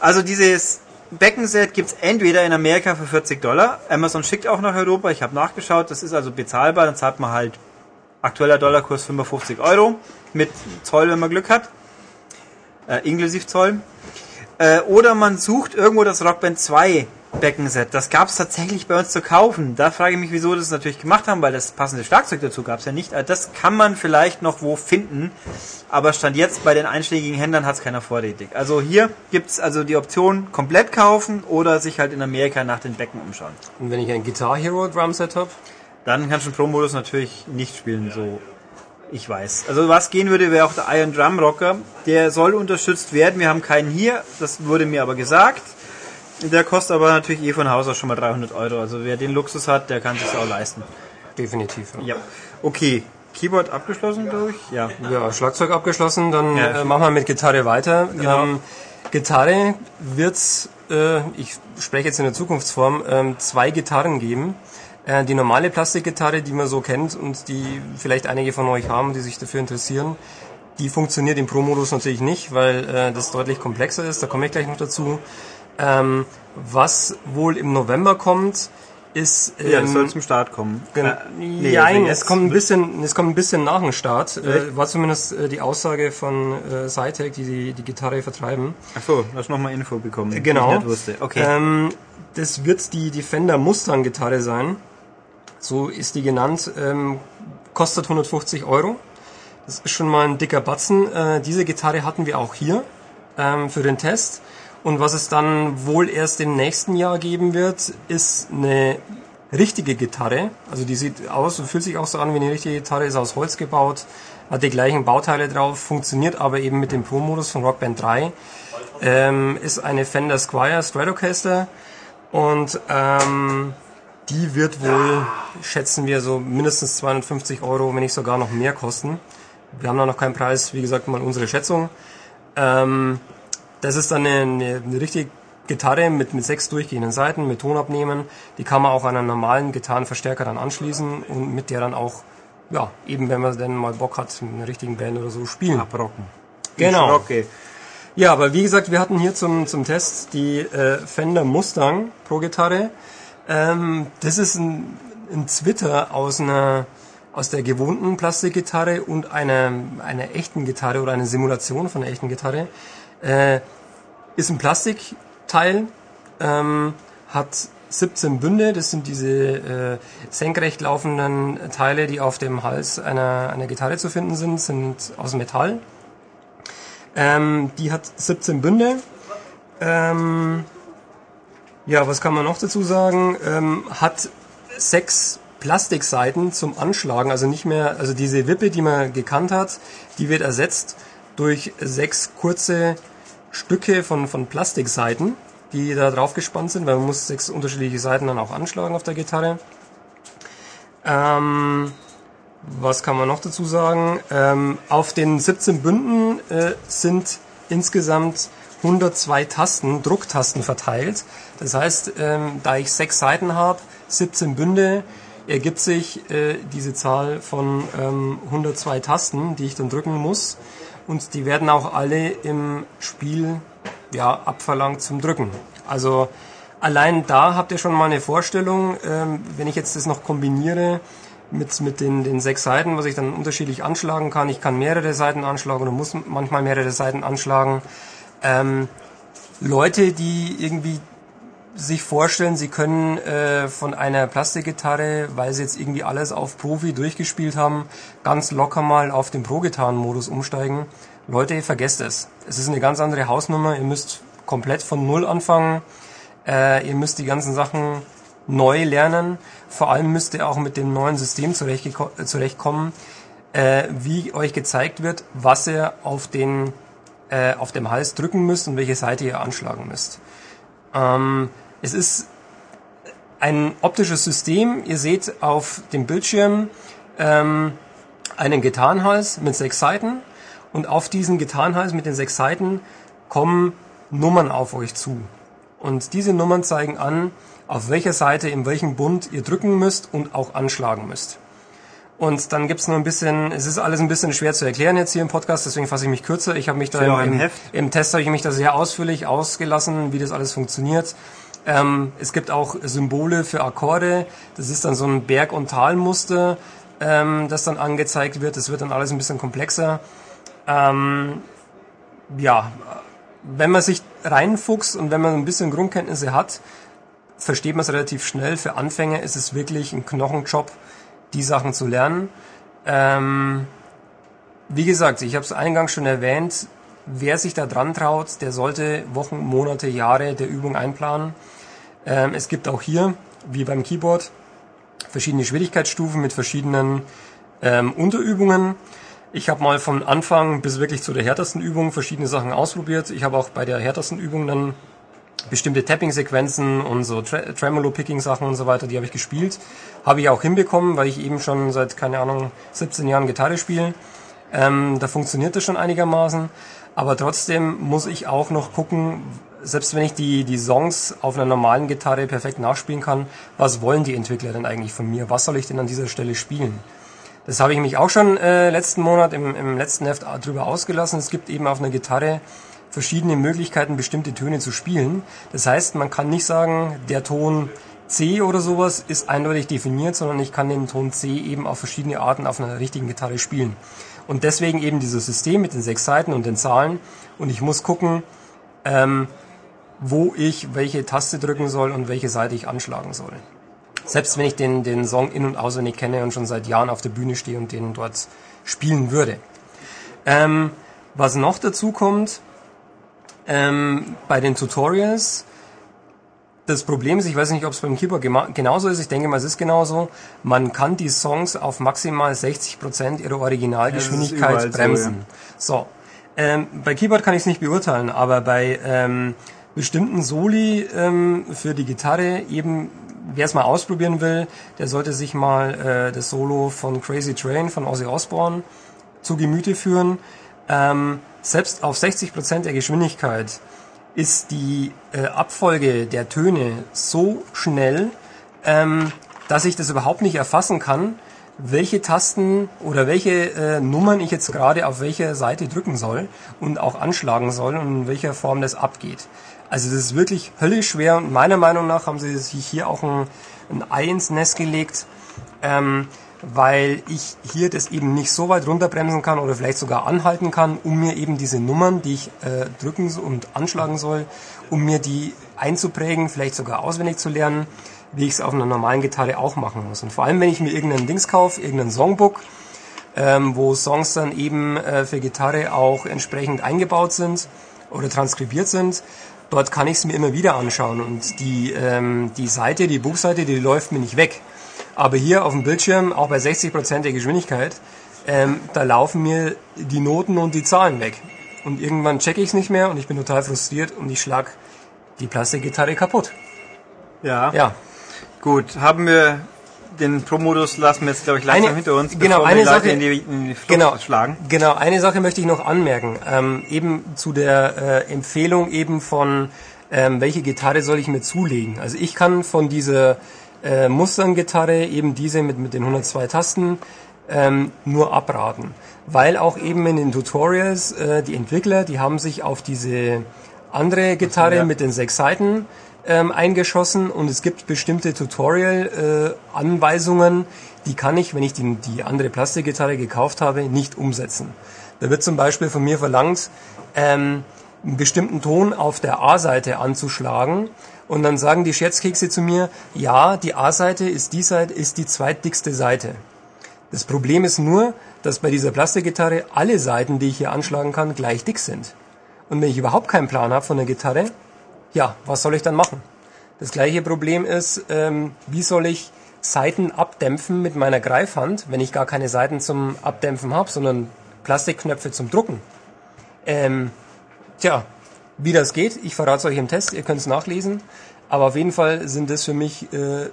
Also dieses Beckenset gibt's entweder in Amerika für 40 Dollar. Amazon schickt auch nach Europa. Ich habe nachgeschaut. Das ist also bezahlbar. Dann zahlt man halt aktueller Dollarkurs 55 Euro mit Zoll, wenn man Glück hat. Äh, inklusive Zoll. Äh, oder man sucht irgendwo das Rockband 2 Beckenset. Das gab's tatsächlich bei uns zu kaufen. Da frage ich mich, wieso das natürlich gemacht haben, weil das passende Schlagzeug dazu gab's ja nicht. Also das kann man vielleicht noch wo finden. Aber Stand jetzt bei den einschlägigen Händlern hat's keiner vorrätig. Also hier gibt's also die Option komplett kaufen oder sich halt in Amerika nach den Becken umschauen. Und wenn ich ein Guitar Hero Drumset habe, Dann kannst du den Pro-Modus natürlich nicht spielen, so ich weiß. Also was gehen würde, wäre auch der Iron Drum Rocker. Der soll unterstützt werden. Wir haben keinen hier, das wurde mir aber gesagt. Der kostet aber natürlich eh von Haus aus schon mal 300 Euro. Also wer den Luxus hat, der kann sich auch leisten. definitiv. Ja. Okay. Keyboard abgeschlossen, glaube ich. Ja. Ja, Schlagzeug abgeschlossen, dann Ja. äh, machen wir mit Gitarre weiter. Genau. Ähm, Gitarre wird äh, ich spreche jetzt in der Zukunftsform, ähm, zwei Gitarren geben. Äh, die normale Plastikgitarre, die man so kennt und die vielleicht einige von euch haben, die sich dafür interessieren, die funktioniert im Pro-Modus natürlich nicht, weil äh, das deutlich komplexer ist. Da komme ich gleich noch dazu. Ähm, was wohl im November kommt, ist Ja, das ähm, soll zum Start kommen. Genau. Äh, nee, Nein, es kommt ein bisschen, es kommt ein bisschen nach dem Start. Äh, war zumindest äh, die Aussage von äh, Cytec, die, die die Gitarre vertreiben. Ach so, hast du nochmal Info bekommen. Genau. Ich nicht wusste. Okay. Ähm, das wird die Defender Mustang Gitarre sein. So ist die genannt. Ähm, kostet 150 Euro. Das ist schon mal ein dicker Batzen. Äh, diese Gitarre hatten wir auch hier ähm, für den Test. Und was es dann wohl erst im nächsten Jahr geben wird, ist eine richtige Gitarre. Also die sieht aus und fühlt sich auch so an wie eine richtige Gitarre, ist aus Holz gebaut, hat die gleichen Bauteile drauf, funktioniert aber eben mit dem Pro-Modus von Rock Band 3. Ähm, ist eine Fender Squire Stratocaster und ähm, die wird wohl, schätzen wir, so mindestens 250 Euro, wenn nicht sogar noch mehr kosten. Wir haben da noch keinen Preis, wie gesagt, mal unsere Schätzung. Ähm, das ist dann eine, eine, richtige Gitarre mit, mit sechs durchgehenden Seiten, mit Tonabnehmen. Die kann man auch an einen normalen Gitarrenverstärker dann anschließen und mit der dann auch, ja, eben wenn man dann mal Bock hat, mit einer richtigen Band oder so spielen. Abrocken. Genau. Okay. Ja, aber wie gesagt, wir hatten hier zum, zum Test die äh, Fender Mustang Pro Gitarre. Ähm, das ist ein, ein Zwitter aus einer aus der gewohnten Plastikgitarre und einer, einer echten Gitarre oder einer Simulation von einer echten Gitarre. Äh, ist ein Plastikteil, ähm, hat 17 Bünde, das sind diese äh, senkrecht laufenden Teile, die auf dem Hals einer, einer Gitarre zu finden sind, sind aus Metall. Ähm, die hat 17 Bünde. Ähm, ja, was kann man noch dazu sagen? Ähm, hat sechs Plastikseiten zum Anschlagen, also nicht mehr, also diese Wippe, die man gekannt hat, die wird ersetzt durch sechs kurze Stücke von, von Plastikseiten, die da drauf gespannt sind, weil man muss sechs unterschiedliche Seiten dann auch anschlagen auf der Gitarre. Ähm, Was kann man noch dazu sagen? Ähm, auf den 17 Bünden äh, sind insgesamt 102 Tasten, Drucktasten verteilt. Das heißt, ähm, da ich sechs Seiten habe, 17 Bünde, ergibt sich äh, diese Zahl von ähm, 102 Tasten, die ich dann drücken muss. Und die werden auch alle im Spiel ja, abverlangt zum Drücken. Also allein da habt ihr schon mal eine Vorstellung, ähm, wenn ich jetzt das noch kombiniere mit, mit den, den sechs Seiten, was ich dann unterschiedlich anschlagen kann. Ich kann mehrere Seiten anschlagen oder muss manchmal mehrere Seiten anschlagen. Ähm, Leute, die irgendwie sich vorstellen, sie können äh, von einer Plastikgitarre, weil sie jetzt irgendwie alles auf Profi durchgespielt haben, ganz locker mal auf den Pro-Gitarren-Modus umsteigen. Leute, vergesst es. Es ist eine ganz andere Hausnummer. Ihr müsst komplett von Null anfangen. Äh, ihr müsst die ganzen Sachen neu lernen. Vor allem müsst ihr auch mit dem neuen System zurechtkommen, äh, wie euch gezeigt wird, was ihr auf, den, äh, auf dem Hals drücken müsst und welche Seite ihr anschlagen müsst. Ähm, es ist ein optisches System. Ihr seht auf dem Bildschirm ähm, einen Gitarrenhals mit sechs Seiten und auf diesen Gitarrenhals mit den sechs Seiten kommen Nummern auf euch zu. Und diese Nummern zeigen an, auf welcher Seite in welchem Bund ihr drücken müsst und auch anschlagen müsst. Und dann gibt's nur ein bisschen, es ist alles ein bisschen schwer zu erklären jetzt hier im Podcast, deswegen fasse ich mich kürzer. Ich habe mich da im, im, im, Test habe ich mich da sehr ausführlich ausgelassen, wie das alles funktioniert. Ähm, es gibt auch Symbole für Akkorde. Das ist dann so ein Berg- und Talmuster, ähm, das dann angezeigt wird. Das wird dann alles ein bisschen komplexer. Ähm, ja, wenn man sich reinfuchst und wenn man ein bisschen Grundkenntnisse hat, versteht man es relativ schnell. Für Anfänger ist es wirklich ein Knochenjob, die Sachen zu lernen. Ähm, wie gesagt, ich habe es eingangs schon erwähnt, wer sich da dran traut, der sollte Wochen, Monate, Jahre der Übung einplanen. Ähm, es gibt auch hier, wie beim Keyboard, verschiedene Schwierigkeitsstufen mit verschiedenen ähm, Unterübungen. Ich habe mal von Anfang bis wirklich zu der härtesten Übung verschiedene Sachen ausprobiert. Ich habe auch bei der härtesten Übung dann bestimmte Tapping-Sequenzen und so Tre Tremolo-Picking-Sachen und so weiter, die habe ich gespielt. Habe ich auch hinbekommen, weil ich eben schon seit, keine Ahnung, 17 Jahren Gitarre spiele. Ähm, da funktioniert das schon einigermaßen. Aber trotzdem muss ich auch noch gucken, selbst wenn ich die, die Songs auf einer normalen Gitarre perfekt nachspielen kann, was wollen die Entwickler denn eigentlich von mir? Was soll ich denn an dieser Stelle spielen? Das habe ich mich auch schon äh, letzten Monat im, im letzten Heft drüber ausgelassen. Es gibt eben auf einer Gitarre verschiedene Möglichkeiten, bestimmte Töne zu spielen. Das heißt, man kann nicht sagen, der Ton C oder sowas ist eindeutig definiert, sondern ich kann den Ton C eben auf verschiedene Arten auf einer richtigen Gitarre spielen. Und deswegen eben dieses System mit den sechs Seiten und den Zahlen. Und ich muss gucken, ähm, wo ich welche Taste drücken soll und welche Seite ich anschlagen soll. Selbst wenn ich den, den Song in- und auswendig kenne und schon seit Jahren auf der Bühne stehe und den dort spielen würde. Ähm, was noch dazu kommt, ähm, bei den Tutorials, das Problem ist, ich weiß nicht, ob es beim Keyboard genauso ist, ich denke mal, es ist genauso, man kann die Songs auf maximal 60% ihrer Originalgeschwindigkeit ja, bremsen. So, ja. so. Ähm, bei Keyboard kann ich es nicht beurteilen, aber bei ähm, bestimmten Soli ähm, für die Gitarre eben, wer es mal ausprobieren will, der sollte sich mal äh, das Solo von Crazy Train von Ozzy Osbourne zu Gemüte führen. Ähm, selbst auf 60% der Geschwindigkeit ist die äh, Abfolge der Töne so schnell, ähm, dass ich das überhaupt nicht erfassen kann, welche Tasten oder welche äh, Nummern ich jetzt gerade auf welcher Seite drücken soll und auch anschlagen soll und in welcher Form das abgeht. Also das ist wirklich höllisch schwer und meiner Meinung nach haben sie sich hier auch ein, ein Ei ins Nest gelegt, ähm, weil ich hier das eben nicht so weit runterbremsen kann oder vielleicht sogar anhalten kann, um mir eben diese Nummern, die ich äh, drücken und anschlagen soll, um mir die einzuprägen, vielleicht sogar auswendig zu lernen, wie ich es auf einer normalen Gitarre auch machen muss. Und vor allem, wenn ich mir irgendeinen Dings kaufe, irgendein Songbook, ähm, wo Songs dann eben äh, für Gitarre auch entsprechend eingebaut sind oder transkribiert sind, dort kann ich es mir immer wieder anschauen und die, ähm, die Seite, die Buchseite, die läuft mir nicht weg. Aber hier auf dem Bildschirm, auch bei 60% der Geschwindigkeit, ähm, da laufen mir die Noten und die Zahlen weg. Und irgendwann checke ich es nicht mehr und ich bin total frustriert und ich schlag die Plastikgitarre kaputt. Ja. Ja. Gut, haben wir den Pro-Modus lassen wir jetzt, glaube ich, langsam Eine- hinter uns, genau, bevor eine Sache- in die, in die Genau, schlagen. Genau, eine Sache möchte ich noch anmerken. Ähm, eben zu der äh, Empfehlung eben von, ähm, welche Gitarre soll ich mir zulegen. Also ich kann von dieser äh, Mustang-Gitarre, eben diese mit, mit den 102 Tasten, ähm, nur abraten. Weil auch eben in den Tutorials äh, die Entwickler, die haben sich auf diese andere Gitarre ja. mit den sechs Seiten ähm, eingeschossen und es gibt bestimmte Tutorial-Anweisungen, die kann ich, wenn ich die, die andere Plastikgitarre gekauft habe, nicht umsetzen. Da wird zum Beispiel von mir verlangt, ähm, einen bestimmten Ton auf der A-Seite anzuschlagen und dann sagen die Scherzkekse zu mir, ja, die A-Seite ist die Seite, ist die zweitdickste Seite. Das Problem ist nur, dass bei dieser Plastikgitarre alle Seiten, die ich hier anschlagen kann, gleich dick sind. Und wenn ich überhaupt keinen Plan habe von der Gitarre, ja, was soll ich dann machen? Das gleiche Problem ist, ähm, wie soll ich Seiten abdämpfen mit meiner Greifhand, wenn ich gar keine Seiten zum Abdämpfen habe, sondern Plastikknöpfe zum Drucken. Ähm, tja, wie das geht, ich verrate es euch im Test, ihr könnt es nachlesen. Aber auf jeden Fall sind das für mich äh,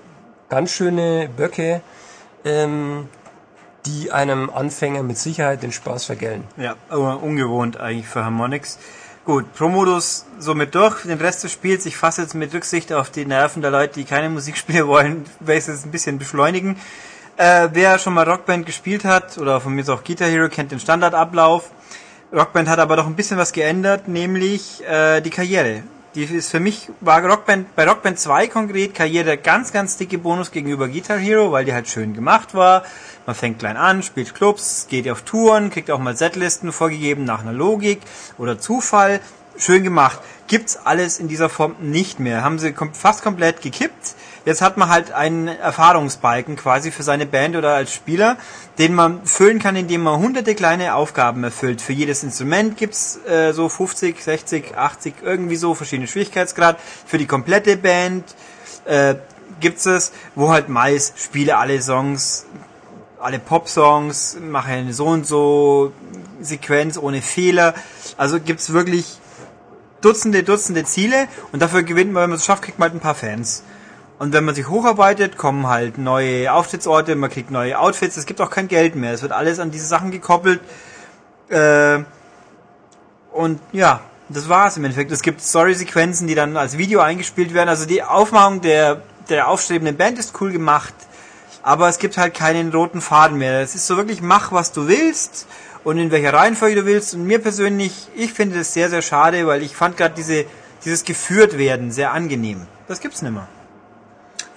ganz schöne Böcke, ähm, die einem Anfänger mit Sicherheit den Spaß vergällen. Ja, aber ungewohnt eigentlich für Harmonix. Gut, Pro-Modus somit durch. Den Rest des Spiels, ich fasse jetzt mit Rücksicht auf die Nerven der Leute, die keine Musikspiele wollen, werde ich es ein bisschen beschleunigen. Äh, wer schon mal Rockband gespielt hat, oder von mir ist auch Guitar Hero, kennt den Standardablauf. Rockband hat aber doch ein bisschen was geändert, nämlich äh, die Karriere. Die ist für mich, war Rockband, bei Rockband 2 konkret Karriere ganz, ganz dicke Bonus gegenüber Guitar Hero, weil die halt schön gemacht war. Man fängt klein an, spielt Clubs, geht auf Touren, kriegt auch mal Setlisten vorgegeben nach einer Logik oder Zufall. Schön gemacht. Gibt's alles in dieser Form nicht mehr. Haben sie kom fast komplett gekippt. Jetzt hat man halt einen Erfahrungsbalken quasi für seine Band oder als Spieler, den man füllen kann, indem man hunderte kleine Aufgaben erfüllt. Für jedes Instrument gibt's äh, so 50, 60, 80, irgendwie so verschiedene Schwierigkeitsgrad. Für die komplette Band äh, gibt's es, wo halt meist spiele alle Songs, alle Pop-Songs, mache eine so und so Sequenz ohne Fehler. Also gibt's wirklich Dutzende, Dutzende Ziele und dafür gewinnt man, wenn man es schafft, kriegt man halt ein paar Fans. Und wenn man sich hocharbeitet, kommen halt neue Auftrittsorte, man kriegt neue Outfits, es gibt auch kein Geld mehr. Es wird alles an diese Sachen gekoppelt. Äh, und ja, das war's im Endeffekt. Es gibt Story-Sequenzen, die dann als Video eingespielt werden. Also die Aufmachung der, der aufstrebenden Band ist cool gemacht, aber es gibt halt keinen roten Faden mehr. Es ist so wirklich, mach was du willst und in welcher Reihenfolge du willst. Und mir persönlich, ich finde das sehr, sehr schade, weil ich fand gerade diese, dieses geführt werden sehr angenehm. Das gibt's nimmer.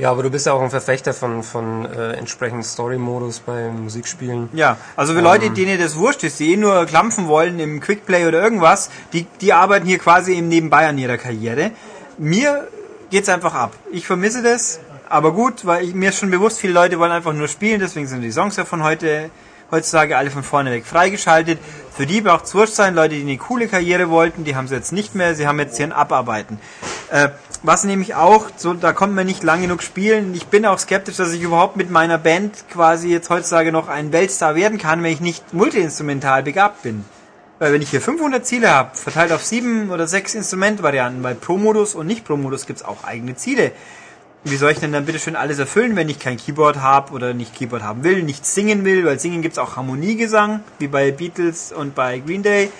Ja, aber du bist ja auch ein Verfechter von, von äh, entsprechenden Story-Modus bei Musikspielen. Ja, also für Leute, denen das wurscht ist, die eh nur klampfen wollen im Quickplay oder irgendwas, die, die arbeiten hier quasi im Nebenbei an ihrer Karriere. Mir geht's einfach ab. Ich vermisse das, aber gut, weil ich, mir ist schon bewusst, viele Leute wollen einfach nur spielen, deswegen sind die Songs ja von heute heutzutage alle von vorne weg freigeschaltet. Für die braucht es wurscht sein, Leute, die eine coole Karriere wollten, die haben sie jetzt nicht mehr, sie haben jetzt hier ein Abarbeiten. Äh, was nämlich auch, so, da kommt man nicht lang genug spielen. Ich bin auch skeptisch, dass ich überhaupt mit meiner Band quasi jetzt heutzutage noch ein Weltstar werden kann, wenn ich nicht multiinstrumental begabt bin. Weil wenn ich hier 500 Ziele habe, verteilt auf sieben oder sechs Instrumentvarianten, bei Pro-Modus und Nicht-Pro-Modus gibt's auch eigene Ziele. Wie soll ich denn dann bitte schön alles erfüllen, wenn ich kein Keyboard habe oder nicht Keyboard haben will, nicht singen will, weil singen gibt's auch Harmoniegesang, wie bei Beatles und bei Green Day.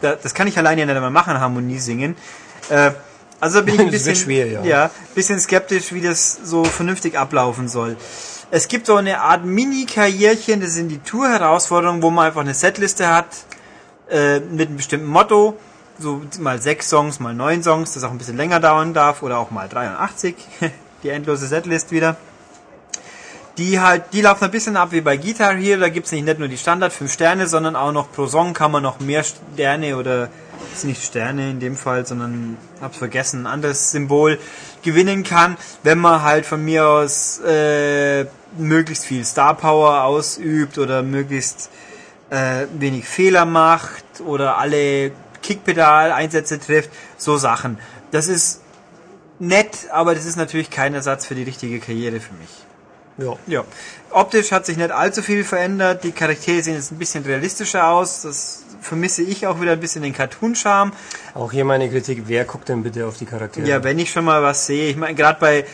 Da, das kann ich alleine ja nicht einmal machen, Harmonie singen. Also bin ich ein bisschen, schwer, ja. ja, bisschen skeptisch, wie das so vernünftig ablaufen soll. Es gibt so eine Art Mini-Karrierchen, das sind die Tour-Herausforderungen, wo man einfach eine Setliste hat, äh, mit einem bestimmten Motto, so mal sechs Songs, mal neun Songs, das auch ein bisschen länger dauern darf, oder auch mal 83, die endlose Setlist wieder. Die halt, die laufen ein bisschen ab wie bei Guitar Hero, da gibt's nicht nur die Standard 5 Sterne, sondern auch noch pro Song kann man noch mehr Sterne oder ist nicht Sterne in dem Fall, sondern hab's vergessen, ein anderes Symbol gewinnen kann, wenn man halt von mir aus äh, möglichst viel Star Power ausübt oder möglichst äh, wenig Fehler macht oder alle Kickpedal-Einsätze trifft, so Sachen. Das ist nett, aber das ist natürlich kein Ersatz für die richtige Karriere für mich. Ja. Ja. Optisch hat sich nicht allzu viel verändert. Die Charaktere sehen jetzt ein bisschen realistischer aus. Das vermisse ich auch wieder ein bisschen den Cartoon-Charme. Auch hier meine Kritik, wer guckt denn bitte auf die Charaktere? Ja, wenn ich schon mal was sehe, ich meine, gerade bei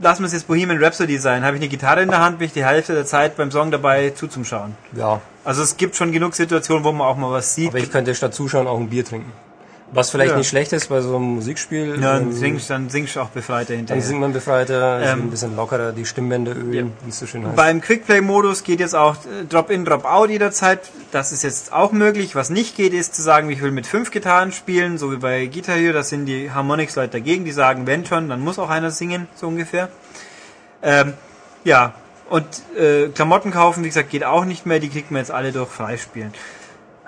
lassen wir es jetzt Bohemian Rhapsody sein. Habe ich eine Gitarre in der Hand, bin ich die Hälfte der Zeit beim Song dabei zuzuschauen. Ja, Also es gibt schon genug Situationen, wo man auch mal was sieht. aber ich könnte statt Zuschauen auch ein Bier trinken. Was vielleicht Ja. nicht schlecht ist bei so einem Musikspiel. ja, dann singst, dann singst du auch befreiter dann hinterher. singt man befreiter, Ähm, ein bisschen lockerer, die Stimmbänder ölen, wie es so schön heißt. Beim Quickplay-Modus geht jetzt auch äh, Drop-in, Drop-out jederzeit. Das ist jetzt auch möglich. Was nicht geht, ist zu sagen, ich will mit fünf Gitarren spielen, so wie bei Guitar Hero. Das sind die Harmonix-Leute dagegen, die sagen, wenn schon, dann muss auch einer singen, so ungefähr. Ähm, ja, und äh, Klamotten kaufen, wie gesagt, geht auch nicht mehr. Die kriegt man jetzt alle durch Freispielen.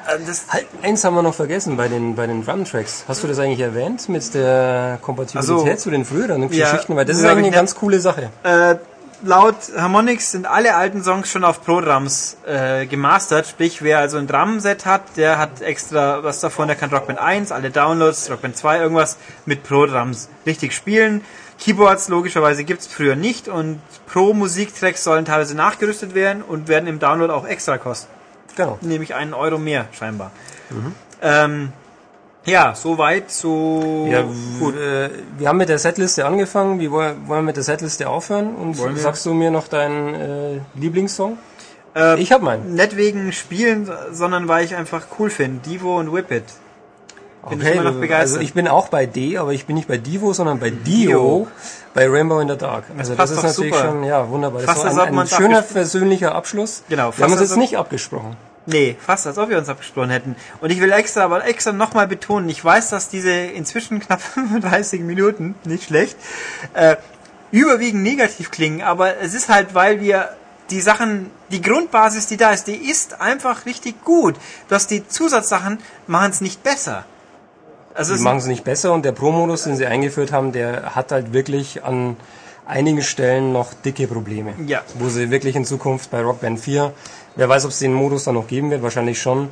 Äh, das, Halt, eins haben wir noch vergessen bei den, bei den Drum-Tracks. Hast du das eigentlich erwähnt mit der Kompatibilität Ach so. zu den früheren Ja, Geschichten? Weil das das ist eigentlich ich eine ganz coole Sache. äh, laut Harmonix sind alle alten Songs schon auf Pro-Drums äh, gemastert. Sprich, wer also ein Drumset hat, der hat extra was davon. Der kann Rockband 1, alle Downloads, Rockband 2, irgendwas mit Pro-Drums richtig spielen. Keyboards logischerweise gibt's früher nicht und Pro-Musiktracks sollen teilweise nachgerüstet werden und werden im Download auch extra kosten. Genau. Nämlich einen Euro mehr scheinbar. Ähm, ja, soweit, so Ja, gut. Äh, wir haben mit der Setliste angefangen. Wie wollen wollen wir mit der Setliste aufhören? Und Wollen wir? sagst du mir noch deinen äh, Lieblingssong? Äh, ich hab meinen. Nicht wegen Spielen, sondern weil ich einfach cool finde. Divo und Whip Bin ich immer noch also begeistert. ich bin auch bei D, aber ich bin nicht bei Divo, sondern bei Dio, bei Rainbow in the Dark. Also das, passt ist natürlich super. schon, ja, wunderbar. Das Fast, war als ein, ein schöner persönlicher Abschluss. Genau, Wir haben uns jetzt nicht abgesprochen. Nee, fast als ob wir uns abgesprochen hätten. Und ich will extra, aber extra nochmal betonen, ich weiß, dass diese inzwischen knapp 35 Minuten, nicht schlecht, äh, überwiegend negativ klingen, aber es ist halt, weil wir die Sachen, die Grundbasis, die da ist, die ist einfach richtig gut. Dass die Zusatzsachen machen es nicht besser. Also Die machen es nicht besser und der Pro-Modus, den sie eingeführt haben, der hat halt wirklich an einigen Stellen noch dicke Probleme. Ja. Wo sie wirklich in Zukunft bei Rock Band 4, wer weiß, ob es den Modus dann noch geben wird, wahrscheinlich schon.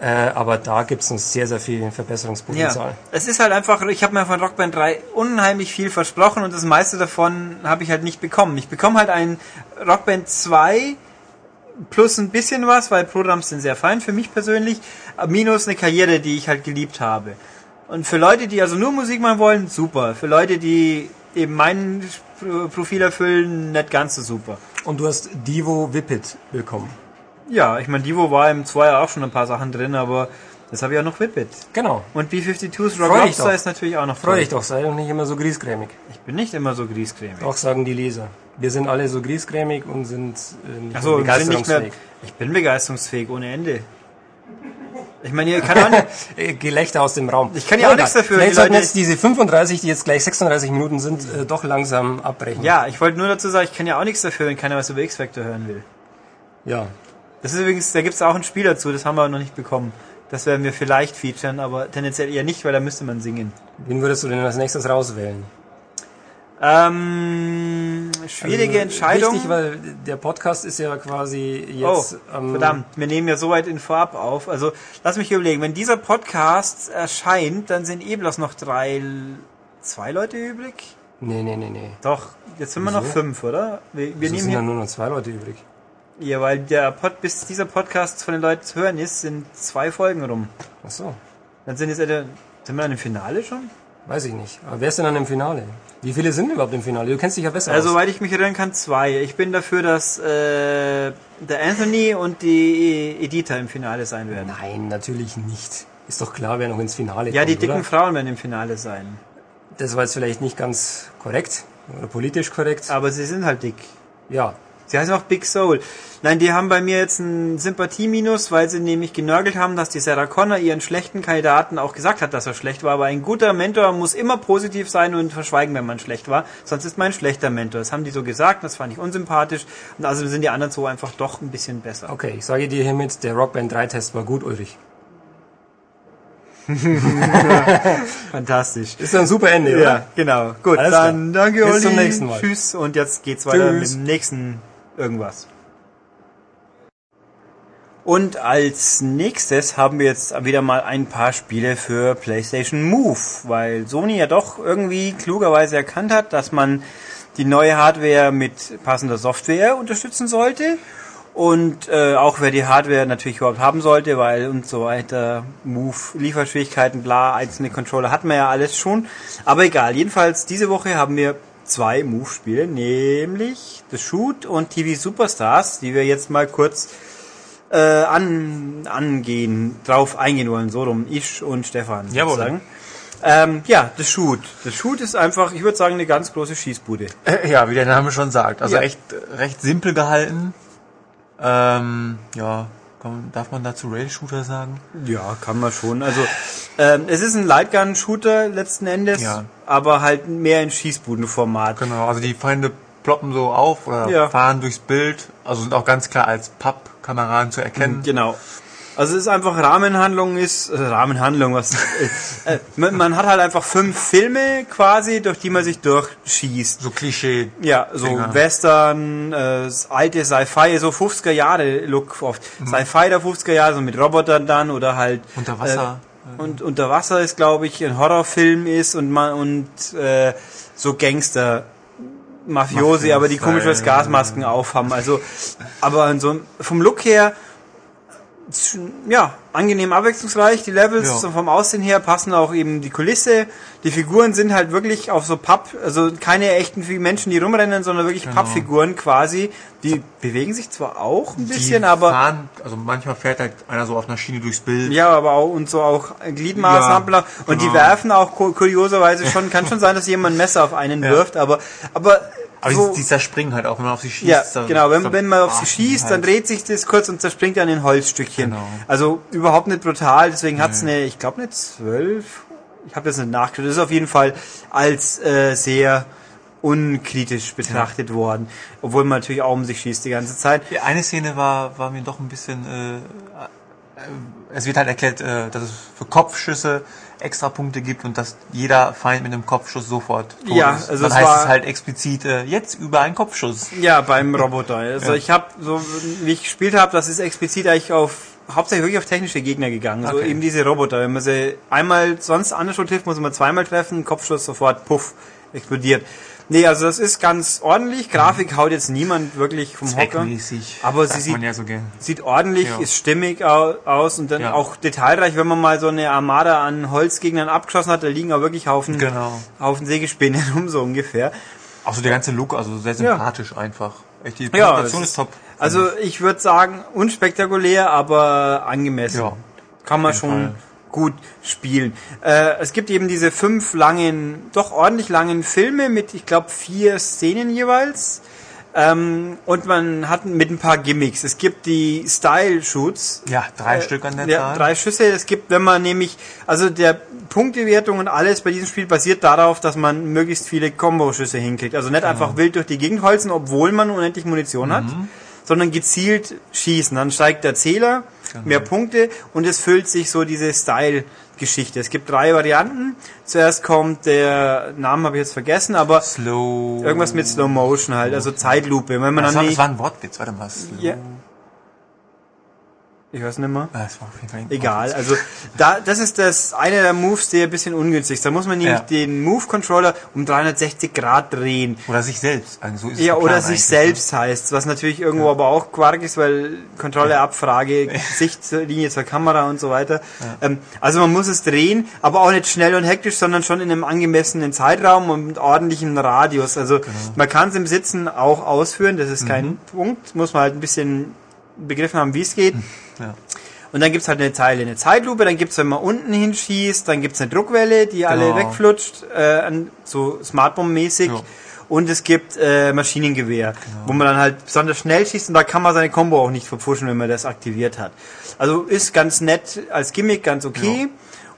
Äh, aber da gibt es noch sehr, sehr viel Verbesserungspotenzial. Ja, es ist halt einfach, ich habe mir von Rockband 3 unheimlich viel versprochen und das meiste davon habe ich halt nicht bekommen. Ich bekomme halt ein Rockband 2 plus ein bisschen was, weil Programms sind sehr fein für mich persönlich, minus eine Karriere, die ich halt geliebt habe. Und für Leute, die also nur Musik machen wollen, super. Für Leute, die eben mein Profil erfüllen, nicht ganz so super. Und du hast Divo Whippet bekommen. Ja, ich meine, Divo war im 2 auch schon ein paar Sachen drin, aber das habe ich auch noch Whippet. Genau. Und B-52s Rock Lobster ist natürlich auch noch Freu toll. dich doch, sei doch nicht immer so griesgrämig. Ich bin nicht immer so griesgrämig. Auch sagen die Leser. Wir sind alle so griesgrämig und sind äh, nicht wir sind nicht mehr. begeisterungsfähig. Ich bin begeisterungsfähig ohne Ende. Ich meine, ihr kann auch nicht. Gelächter aus dem Raum. Ich kann ja auch nichts dafür, Vielleicht die sollten Leute- jetzt diese 35, die jetzt gleich 36 Minuten sind, äh, doch langsam abbrechen. Ja, ich wollte nur dazu sagen, ich kann ja auch nichts dafür, wenn keiner was über X-Factor hören will. Ja. Das ist übrigens, da gibt es auch ein Spiel dazu, das haben wir noch nicht bekommen. Das werden wir vielleicht featuren, aber tendenziell eher nicht, weil da müsste man singen. Wen würdest du denn als nächstes rauswählen? Ähm, schwierige Also, Entscheidung. Wichtig, weil der Podcast ist ja quasi Oh, jetzt am verdammt, wir nehmen ja so weit in Vorab auf. Also, lass mich überlegen, wenn dieser Podcast erscheint, dann sind eh bloß noch drei, zwei Leute übrig? Nee, nee, nee, nee. Doch, jetzt sind wir noch Wieso? fünf, oder? Wir, wir Wir nehmen sind dann nur noch zwei Leute übrig. Ja, weil der Pod, bis dieser Podcast von den Leuten zu hören ist, sind zwei Folgen rum. Ach so. Dann sind jetzt, sind wir an dem Finale schon? Weiß ich nicht. Aber wer ist denn dann im Finale? Wie viele sind überhaupt im Finale? Du kennst dich ja besser Also, aus. soweit ich mich erinnern kann, zwei. Ich bin dafür, dass äh, der Anthony und die Editha im Finale sein werden. Nein, natürlich nicht. Ist doch klar, wer noch ins Finale Ja, kommt, die dicken oder? Frauen werden im Finale sein. Das war jetzt vielleicht nicht ganz korrekt oder politisch korrekt. Aber sie sind halt dick. Ja, Sie heißen auch Big Soul. Nein, die haben bei mir jetzt einen Sympathie-Minus, weil sie nämlich genörgelt haben, dass die Sarah Connor ihren schlechten Kandidaten auch gesagt hat, dass er schlecht war. Aber ein guter Mentor muss immer positiv sein und verschweigen, wenn man schlecht war. Sonst ist man ein schlechter Mentor. Das haben die so gesagt, das fand ich unsympathisch. Und also sind die anderen zwei einfach doch ein bisschen besser. okay. Ich sage dir hiermit, der Rockband 3 Test war gut, Ulrich. Fantastisch. Ist doch ein super Ende, oder? Ja, genau. Gut, Alles dann klar. danke, Bis Olli. zum nächsten Mal. Tschüss und jetzt geht's weiter Tschüss. mit dem nächsten irgendwas. Und als nächstes haben wir jetzt wieder mal ein paar Spiele für PlayStation Move, weil Sony ja doch irgendwie klugerweise erkannt hat, dass man die neue Hardware mit passender Software unterstützen sollte. Und äh, auch wer die Hardware natürlich überhaupt haben sollte, weil und so weiter, Move, Lieferschwierigkeiten, bla, einzelne Controller hatten wir ja alles schon. Aber egal, jedenfalls diese Woche haben wir zwei Move-Spiele, nämlich The Shoot und TV Superstars, die wir jetzt mal kurz äh, an, angehen, drauf eingehen wollen, so rum, ich und Stefan. Jawohl. sozusagen. Ähm, ja, The Shoot. The Shoot ist einfach, ich würde sagen, eine ganz große Schießbude. Äh, Ja, wie der Name schon sagt. Also Ja. echt recht simpel gehalten. Ähm, ja, kann, darf man dazu Rail-Shooter sagen? Ja, kann man schon. Also ähm, es ist ein Lightgun-Shooter letzten Endes, Ja. aber halt mehr in Schießbudenformat. Genau, also die Feinde ploppen so auf oder Ja. fahren durchs Bild. Also sind auch ganz klar als Pappkameraden zu erkennen. Genau. Also es ist einfach Rahmenhandlung ist äh, Rahmenhandlung was äh, man, man hat halt einfach fünf Filme quasi durch die man sich durchschießt. So Klischee. Ja, so Dinger. Western, äh, alte Sci-Fi, so 50er Jahre Look oft. Sci-Fi der 50er Jahre, so mit Robotern dann oder halt Unter Wasser. Äh, und unter Wasser ist, glaube ich, ein Horrorfilm ist und man und äh, so Gangster Mafiosi, aber die komische Gasmasken aufhaben. Also, aber so vom Look her ja, angenehm abwechslungsreich, die Levels Ja. so vom Aussehen her passen auch eben die Kulisse, die Figuren sind halt wirklich auf so Papp, also keine echten Menschen, die rumrennen, sondern wirklich Genau. Pappfiguren quasi, die bewegen sich zwar auch ein bisschen, aber fahren, also manchmal fährt halt einer so auf einer Schiene durchs Bild. ja, aber auch und so auch Gliedmaßen Ja, abla- und die genau. werfen auch ku- kurioserweise schon, kann schon sein, dass jemand ein Messer auf einen Ja. wirft, aber aber Aber so, die, zerspringen halt auch, wenn man auf sie schießt. ja, dann genau, wenn, wenn man auf sie schießt, dann halt. dreht sich das kurz und zerspringt dann in Holzstückchen. Genau. Also überhaupt nicht brutal, deswegen hat's eine, ich glaube eine 12, ich habe das nicht nachgeschaut, das ist auf jeden Fall als äh, sehr unkritisch betrachtet worden, obwohl man natürlich auch um sich schießt die ganze Zeit. Die eine Szene war, war mir doch ein bisschen, äh, äh, es wird halt erklärt, äh, dass es für Kopfschüsse extra Punkte gibt und dass jeder Feind mit einem Kopfschuss sofort tot Ja, ist. also Dann es heißt war- es halt explizit, äh, jetzt über einen Kopfschuss. Ja, beim Roboter. Also Ja. ich habe so, wie ich gespielt habe, das ist explizit eigentlich auf hauptsächlich wirklich auf technische Gegner gegangen. Also Okay. eben diese Roboter. Wenn man sie einmal sonst anders trifft, muss man zweimal treffen, Kopfschuss sofort, puff, explodiert. Nee, also das ist ganz ordentlich. Grafik haut jetzt niemand wirklich vom Hocker. Aber sie sieht, ja so sieht ordentlich, Ja. ist stimmig au- aus und dann Ja. auch detailreich, wenn man mal so eine Armada an Holzgegnern abgeschossen hat, da liegen auch wirklich Haufen, Genau. Haufen Sägespäne rum, so ungefähr. Auch so der ganze Look, also sehr sympathisch einfach. Echt, die Präsentation ist top. Also ich würde sagen, unspektakulär, aber angemessen. Ja, Kann man schon Fall. Gut spielen. Äh, es gibt eben diese fünf langen, doch ordentlich langen Filme mit, ich glaube, vier Szenen jeweils. Ähm, und man hat mit ein paar Gimmicks. Es gibt die Style-Shoots. Ja, drei Stück an der Ja, Zahl. drei Schüsse. Es gibt, wenn man nämlich, also der Punktewertung und alles bei diesem Spiel basiert darauf, dass man möglichst viele Combo-Schüsse hinkriegt. Also nicht einfach wild durch die Gegend holzen, obwohl man unendlich Munition hat, sondern gezielt schießen. Dann steigt der Zähler, mehr Punkte und es füllt sich so diese Style-Geschichte. Es gibt drei Varianten. Zuerst kommt der, Namen habe ich jetzt vergessen, aber Slow. irgendwas mit Slow Motion halt, also Zeitlupe. Wenn man Das dann war, das nicht, war ein Wortwitz, warte mal. Slow. Ja. Ich weiß nicht mehr. Ah, Das war auf jeden Fall Egal, also da, das ist das eine der Moves, der ein bisschen ungünstig ist. Da muss man nämlich Ja. den Move-Controller um 360 Grad drehen. Oder sich selbst. Also so ist Ja, der oder sich selbst heißt, was natürlich irgendwo aber auch Quark ist, weil Kontrolleabfrage, Sichtlinie zur Kamera und so weiter. Ähm, also man muss es drehen, aber auch nicht schnell und hektisch, sondern schon in einem angemessenen Zeitraum und mit ordentlichem Radius. Also Genau. man kann es im Sitzen auch ausführen, das ist kein Mhm. Punkt, muss man halt ein bisschen begriffen haben, wie es geht. Ja. Und dann gibt's halt eine Zeile, eine Zeitlupe, dann gibt's, wenn man unten hinschießt, dann gibt's eine Druckwelle, die alle Genau. wegflutscht, äh, so Smartbomb-mäßig. Ja. Und es gibt äh, Maschinengewehr, Genau. wo man dann halt besonders schnell schießt und da kann man seine Combo auch nicht verpfuschen, wenn man das aktiviert hat. Also ist ganz nett als Gimmick, ganz okay.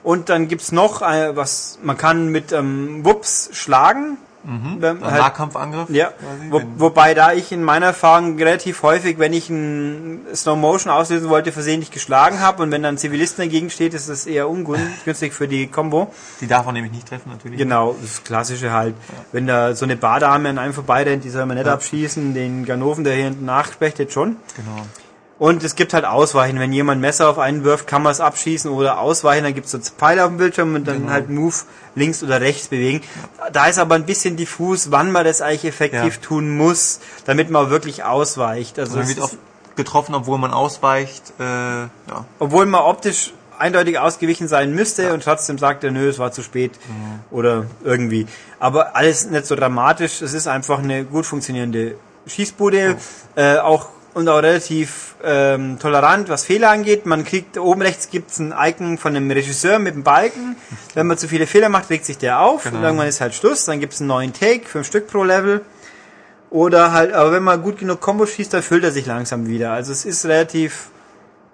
Und dann gibt's noch, äh, was man kann mit ähm, Wups schlagen. Wenn- Ein halt- Nahkampfangriff. ja, quasi, wo, wobei da ich in meiner Erfahrung relativ häufig, wenn ich ein Slow Motion auslösen wollte, versehentlich geschlagen habe und wenn dann ein Zivilist dagegen steht, ist das eher ungünstig für die Combo. Die darf man nämlich nicht treffen, natürlich. Genau, das Klassische halt. Wenn da so eine Bardame an einem vorbeirennt, die soll man nicht abschießen, den Ganoven, der hier hinten nachspechtet, schon. Genau. Und es gibt halt Ausweichen. Wenn jemand Messer auf einen wirft, kann man es abschießen oder ausweichen. Dann gibt es so Pfeile auf dem Bildschirm und dann Genau. halt Move links oder rechts bewegen. Da ist aber ein bisschen diffus, wann man das eigentlich effektiv Ja. tun muss, damit man wirklich ausweicht. Also Man wird oft getroffen, obwohl man ausweicht. Äh, ja. obwohl man optisch eindeutig ausgewichen sein müsste und trotzdem sagt er, nö, es war zu spät oder irgendwie. Aber alles nicht so dramatisch. Es ist einfach eine gut funktionierende Schießbude, äh, auch und auch relativ ähm, tolerant, was Fehler angeht. Man kriegt oben rechts gibt's ein Icon von einem Regisseur mit einem Balken. Wenn man zu viele Fehler macht, regt sich der auf und irgendwann ist halt Schluss. Dann gibt's einen neuen Take, fünf Stück pro Level. Oder halt, aber wenn man gut genug Combo schießt, dann füllt er sich langsam wieder. Also es ist relativ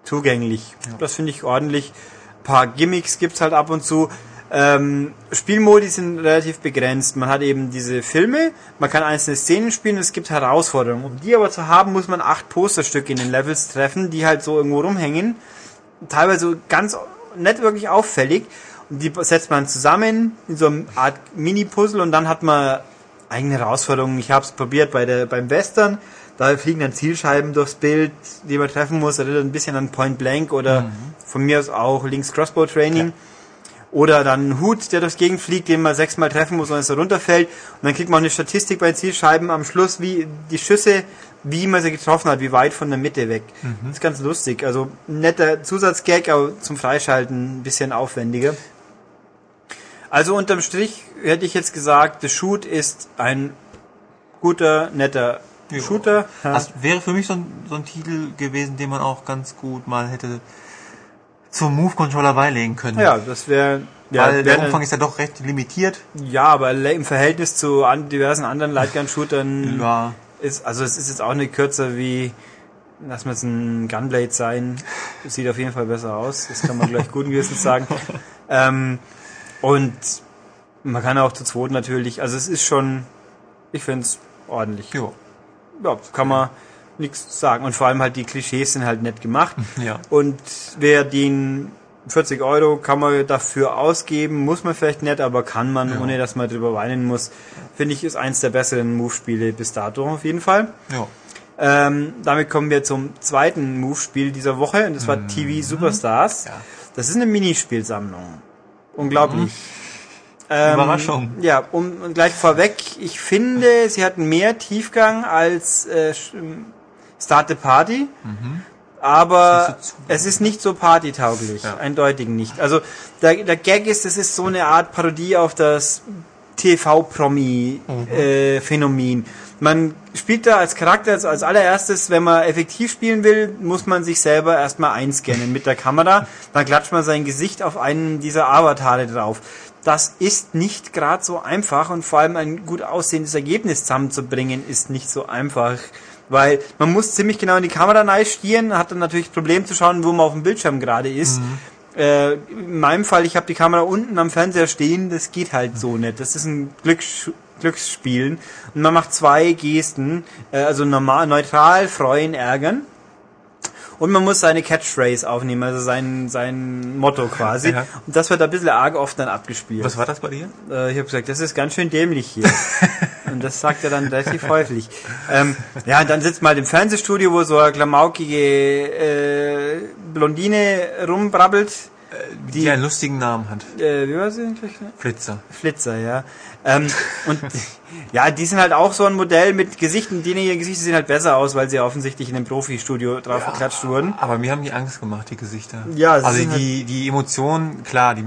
zugänglich. Das finde ich ordentlich. Ein paar Gimmicks gibt's halt ab und zu. Ähm, Spielmodi sind relativ begrenzt. Man hat eben diese Filme, man kann einzelne Szenen spielen, es gibt Herausforderungen. Um die aber zu haben, muss man acht Posterstücke in den Levels treffen, die halt so irgendwo rumhängen. Teilweise ganz nicht wirklich auffällig. Und die setzt man zusammen in so einer Art Mini-Puzzle und dann hat man eigene Herausforderungen. Ich habe es probiert bei der, beim Western. Da fliegen dann Zielscheiben durchs Bild, die man treffen muss. Erinnert ein bisschen an Point Blank oder von mir aus auch Links Crossbow Training. Oder dann ein Hut, der durchs Gegend fliegt, den man sechsmal treffen muss und es runterfällt. Und dann kriegt man auch eine Statistik bei Zielscheiben am Schluss, wie die Schüsse, wie man sie getroffen hat, wie weit von der Mitte weg. Das ist ganz lustig. Also ein netter Zusatzgag, aber zum Freischalten ein bisschen aufwendiger. Also unterm Strich hätte ich jetzt gesagt, The Shoot ist ein guter, netter Shooter. Ja. Das wäre für mich so ein, so ein Titel gewesen, den man auch ganz gut mal hätte zum Move-Controller beilegen können. Ja, das wäre ja, Weil der Umfang ist ja doch recht limitiert. ja, aber im Verhältnis zu an diversen anderen Lightgun-Shootern Ja. ist, also es ist jetzt auch nicht kürzer wie, lass mal jetzt ein Gunblade sein. Das sieht auf jeden Fall besser aus. Das kann man gleich guten Gewissens sagen. Ähm, und man kann auch zu zweit natürlich, also es ist schon, ich finde es ordentlich. Jo. Ja, kann man nichts sagen. Und vor allem halt die Klischees sind halt nett gemacht. Ja. Und wer den 40 Euro kann man dafür ausgeben, muss man vielleicht nicht, aber kann man, ohne dass man drüber weinen muss. Finde ich, ist eins der besseren Move-Spiele bis dato auf jeden Fall. Ja. Ähm, damit kommen wir zum zweiten Move-Spiel dieser Woche und das war TV Superstars. Ja. Das ist eine Minispielsammlung. Unglaublich. Ähm, Überraschung. Ja, um und gleich vorweg, ich finde, sie hatten mehr Tiefgang als äh, Start the Party. Aber Ist nicht so es ist nicht so partytauglich, Ja. eindeutig nicht. Also der, der Gag ist, es ist so eine Art Parodie auf das TV-Promi-Phänomen. man spielt da als Charakter als, als allererstes, wenn man effektiv spielen will, muss man sich selber erstmal einscannen mit der Kamera. Dann klatscht man sein Gesicht auf einen dieser Avatare drauf. Das ist nicht gerade so einfach und vor allem ein gut aussehendes Ergebnis zusammenzubringen ist nicht so einfach. Weil man muss ziemlich genau in die Kamera stieren, hat dann natürlich das Problem zu schauen, wo man auf dem Bildschirm gerade ist. Äh, in meinem Fall, ich habe die Kamera unten am Fernseher stehen, das geht halt so nicht. Das ist ein Glücks Glücksspielen. Und man macht zwei Gesten, äh, also normal, neutral, freuen, ärgern. Und man muss seine Catchphrase aufnehmen, also sein, sein Motto quasi. Ja. Und das wird ein bisschen arg oft dann abgespielt. Was war das bei dir? Äh, ich habe gesagt, das ist ganz schön dämlich hier. und das sagt er dann relativ häufig. Ähm, ja, und dann sitzt man halt im Fernsehstudio, wo so eine klamaukige äh, Blondine rumbrabbelt. Die, einen lustigen Namen hat. Äh, wie war sie? gleich? Flitzer. Flitzer, ja. Ähm, und ja, die sind halt auch so ein Modell mit Gesichten, ihre Gesichter sehen halt besser aus, weil sie offensichtlich in einem Profi-Studio drauf geklatscht wurden. Aber mir haben die Angst gemacht, die Gesichter. Ja, also die, die Emotionen, klar, die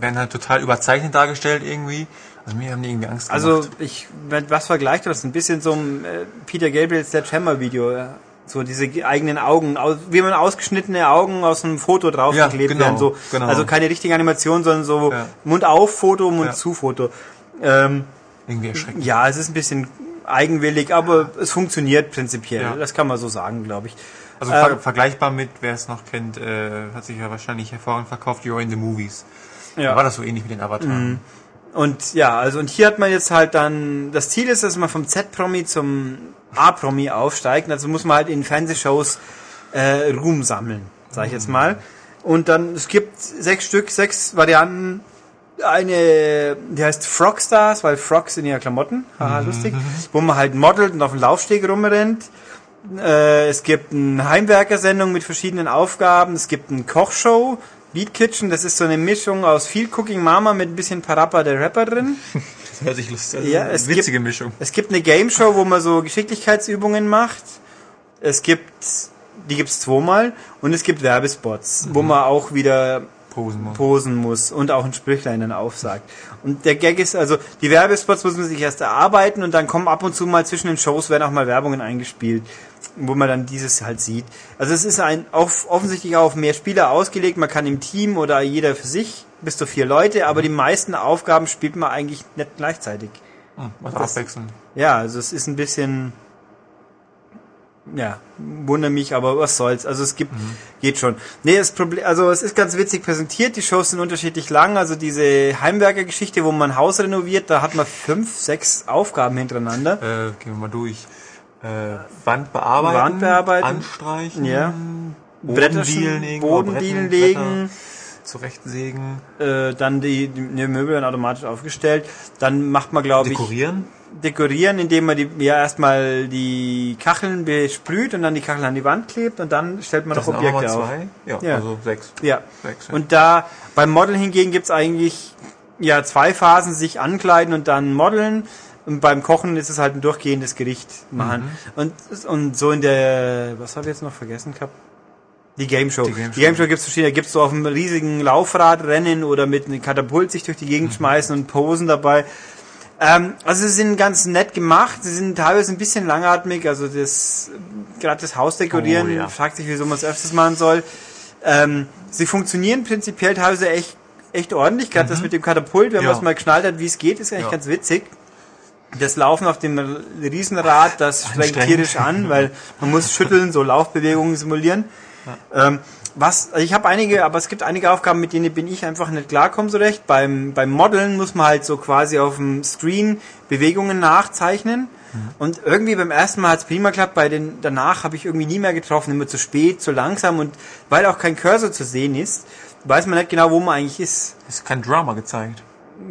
werden halt total überzeichnet dargestellt irgendwie. Also mir haben die irgendwie Angst gemacht. Also ich, was vergleicht das? Ein bisschen so ein äh, Peter Gabriel's Dead Hammer Video. ja. So diese ge- eigenen Augen, wie man ausgeschnittene Augen aus einem Foto draufgeklebt Ja, genau, werden. So, genau. Also keine richtige Animation, sondern so Ja. Mund auf Foto, Mund Ja. zu Foto. Ähm, irgendwie erschreckend. ja, es ist ein bisschen eigenwillig, aber es funktioniert prinzipiell. Ja. Das kann man so sagen, glaube ich. Also Ähm, ver vergleichbar mit, wer es noch kennt, äh, hat sich ja wahrscheinlich hervorragend verkauft, You're in the Movies. Da war Ja. das so ähnlich mit den Avataren. Und ja, also und hier hat man jetzt halt dann, das Ziel ist, dass man vom Z-Promi zum A-Promi aufsteigt. Also muss man halt in Fernsehshows äh, Ruhm sammeln, sage ich jetzt mal. Und dann, es gibt sechs Stück, sechs Varianten. Eine, die heißt Frogstars, weil Frogs in ihrer Klamotten, haha, lustig, wo man halt modelt und auf dem Laufsteg rumrennt. Äh, es gibt eine Heimwerkersendung mit verschiedenen Aufgaben. Es gibt eine Kochshow, Beat Kitchen. Das ist so eine Mischung aus viel Cooking Mama mit ein bisschen Parappa der Rapper drin. Das hört sich lustig an. Ja, es Witzige gibt- Mischung. Es gibt eine Game Show, wo man so Geschicklichkeitsübungen macht. Es gibt die gibt's zweimal und es gibt Werbespots, wo man auch wieder Posen muss. posen muss und auch ein Sprüchlein dann aufsagt. Und der Gag ist also, die Werbespots muss man sich erst erarbeiten und dann kommen ab und zu mal zwischen den Shows werden auch mal Werbungen eingespielt, wo man dann dieses halt sieht. Also es ist ein auf, offensichtlich auch auf mehr Spieler ausgelegt. Man kann im Team oder jeder für sich bis zu vier Leute, aber die meisten Aufgaben spielt man eigentlich nicht gleichzeitig. Hm, was abwechseln. Ja, also es ist ein bisschen, ja, wundere mich, aber was soll's. Also es gibt, geht schon. Nee, das Problem, also es ist ganz witzig präsentiert. Die Shows sind unterschiedlich lang. Also diese Heimwerker-Geschichte, wo man ein Haus renoviert, da hat man fünf, sechs Aufgaben hintereinander. Äh, gehen wir mal durch. Äh, Wand bearbeiten, Wand bearbeiten. anstreichen, Ja. Bodendielen legen, Bodendielen Bretter, legen, zurechtsägen, äh, dann die, die Möbel werden automatisch aufgestellt. Dann macht man, glaube ich, dekorieren. dekorieren, indem man die ja erstmal die Kacheln besprüht und dann die Kacheln an die Wand klebt und dann stellt man Das noch Objekte auf. zwei. Ja, Ja. also sechs. Ja. Sechs, ja. Und da beim Modeln hingegen gibt's eigentlich ja zwei Phasen, sich ankleiden und dann modeln. Und beim Kochen ist es halt ein durchgehendes Gericht machen. Mhm. Und, und so in der, was habe ich jetzt noch vergessen gehabt? Die Game Show. Die Die Game Game Show, Show. gibt's verschiedene. Da gibt's so auf einem riesigen Laufrad rennen oder mit einem Katapult sich durch die Mhm. Gegend schmeißen und posen dabei. Ähm, also sie sind ganz nett gemacht. Sie sind teilweise ein bisschen langatmig. Also das, gerade das Haus dekorieren, Oh, ja. fragt sich, wieso man es öfters machen soll. Ähm, sie funktionieren prinzipiell teilweise echt, echt ordentlich. Gerade das mit dem Katapult, wenn Ja. man es mal geschnallt hat, wie es geht, ist eigentlich Ja. ganz witzig. Das Laufen auf dem Riesenrad, das strengt tierisch an, weil man muss schütteln, so Laufbewegungen simulieren. Ähm, was, also ich habe einige, aber es gibt einige Aufgaben, mit denen bin ich einfach nicht klarkommen so recht. Beim, beim Modeln muss man halt so quasi auf dem Screen Bewegungen nachzeichnen. Und irgendwie beim ersten Mal hat's prima geklappt, bei den danach habe ich irgendwie nie mehr getroffen, immer zu spät, zu langsam und weil auch kein Cursor zu sehen ist, weiß man nicht genau, wo man eigentlich ist. ist kein Drama gezeigt.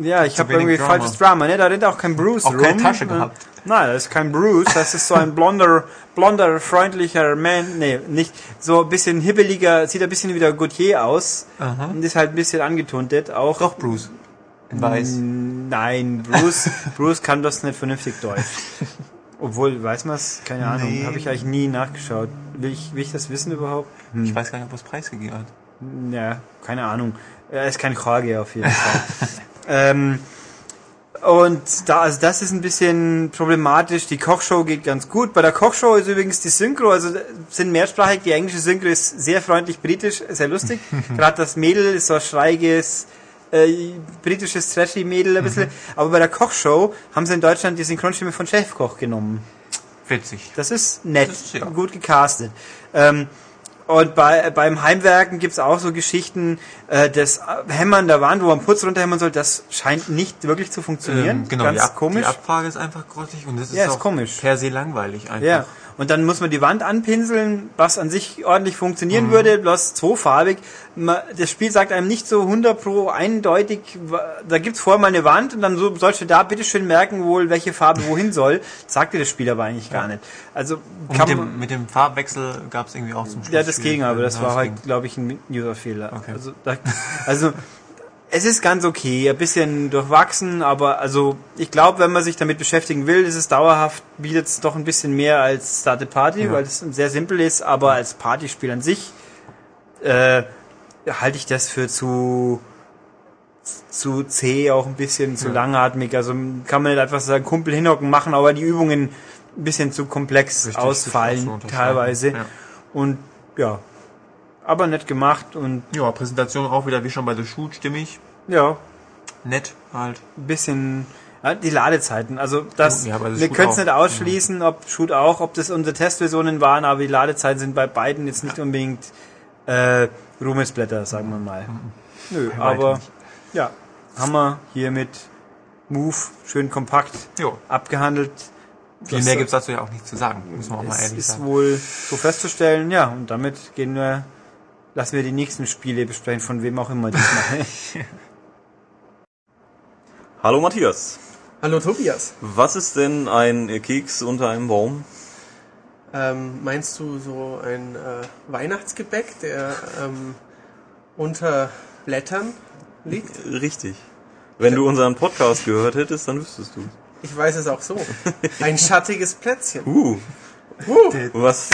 Ja, ich habe irgendwie Drama. falsches Drama, ne? Da rennt auch kein Bruce Auch rum. keine Tasche Äh, gehabt. Nein, das ist kein Bruce, das ist so ein blonder, blonder, freundlicher Man, nee, nicht, so ein bisschen hibbeliger, sieht ein bisschen wie der Gautier aus Aha. und ist halt ein bisschen angetuntet auch. Doch, Bruce. In weiß. Nein, Bruce, Bruce kann das nicht vernünftig Deutsch. Obwohl, weiß man's? Keine Ahnung, Nee. habe ich eigentlich nie nachgeschaut. Will ich, will ich das wissen überhaupt? Ich weiß gar nicht, ob es preisgegeben hat. Ja, keine Ahnung. Er ist kein Jorge auf jeden Fall. Ähm, und da, also das ist ein bisschen problematisch. Die Kochshow geht ganz gut. Bei der Kochshow ist übrigens die Synchro, also sind mehrsprachig. Die englische Synchro ist sehr freundlich britisch, sehr lustig. Gerade das Mädel ist so ein schreiges, äh, britisches Trashy-Mädel ein bisschen. Aber bei der Kochshow haben sie in Deutschland die Synchronstimme von Chefkoch genommen. Witzig. Das ist nett, Das ist, ja. gut gecastet. Ähm, und bei, beim Heimwerken gibt's auch so Geschichten, äh, das Hämmern der Wand, wo man Putz runterhämmern soll, das scheint nicht wirklich zu funktionieren. Ähm, genau, Ganz die, Ab komisch. die Abfrage ist einfach grottig und das ist, Ja, ist auch komisch. per se langweilig einfach. Ja. Und dann muss man die Wand anpinseln, was an sich ordentlich funktionieren Mhm. würde, bloß zweifarbig. Das Spiel sagt einem nicht so 100 pro eindeutig, da gibt's vorher mal eine Wand und dann so, sollst du da bitteschön merken wohl, welche Farbe wohin soll. Sagt dir das Spiel aber eigentlich gar nicht. Also mit dem, mit dem Farbwechsel gab es irgendwie auch zum Schluss. Ja, das ging aber, das Ja, war halt, glaube ich, ein User-Fehler. Okay. Also, da, also, es ist ganz okay, ein bisschen durchwachsen, aber also, ich glaube, wenn man sich damit beschäftigen will, ist es dauerhaft, bietet es doch ein bisschen mehr als Started Party, Ja. weil es sehr simpel ist, aber als Partyspiel an sich, äh, halte ich das für zu, zu zäh, auch ein bisschen zu langatmig. Also kann man nicht einfach sagen, Kumpel hinhocken machen, aber die Übungen ein bisschen zu komplex Richtig, ausfallen, teilweise. Ja. Und ja, aber nett gemacht und Ja, Präsentation auch wieder wie schon bei The Shoot stimmig. ja, Nett halt. ein bisschen die Ladezeiten. Also das, Ja, wir können es nicht ausschließen, ob Shoot auch, ob das unsere Testversionen waren, aber die Ladezeiten sind bei beiden jetzt nicht unbedingt äh, Ruhmesblätter, sagen wir mal. Nö, Bei aber ja, haben wir hier mit Move schön kompakt Jo. abgehandelt. Viel Das mehr gibt's dazu ja auch nicht zu sagen, muss man auch mal ehrlich ist sagen. wohl so festzustellen, ja, und damit gehen wir, lassen wir die nächsten Spiele besprechen, von wem auch immer diesmal. Hallo Matthias. Hallo Tobias. Was ist denn ein Keks unter einem Baum? Ähm, meinst du so ein äh, Weihnachtsgebäck, der ähm, unter Blättern liegt? Richtig. Wenn du unseren Podcast gehört hättest, dann wüsstest du. Ich weiß es auch so. Ein schattiges Plätzchen. Uh, was,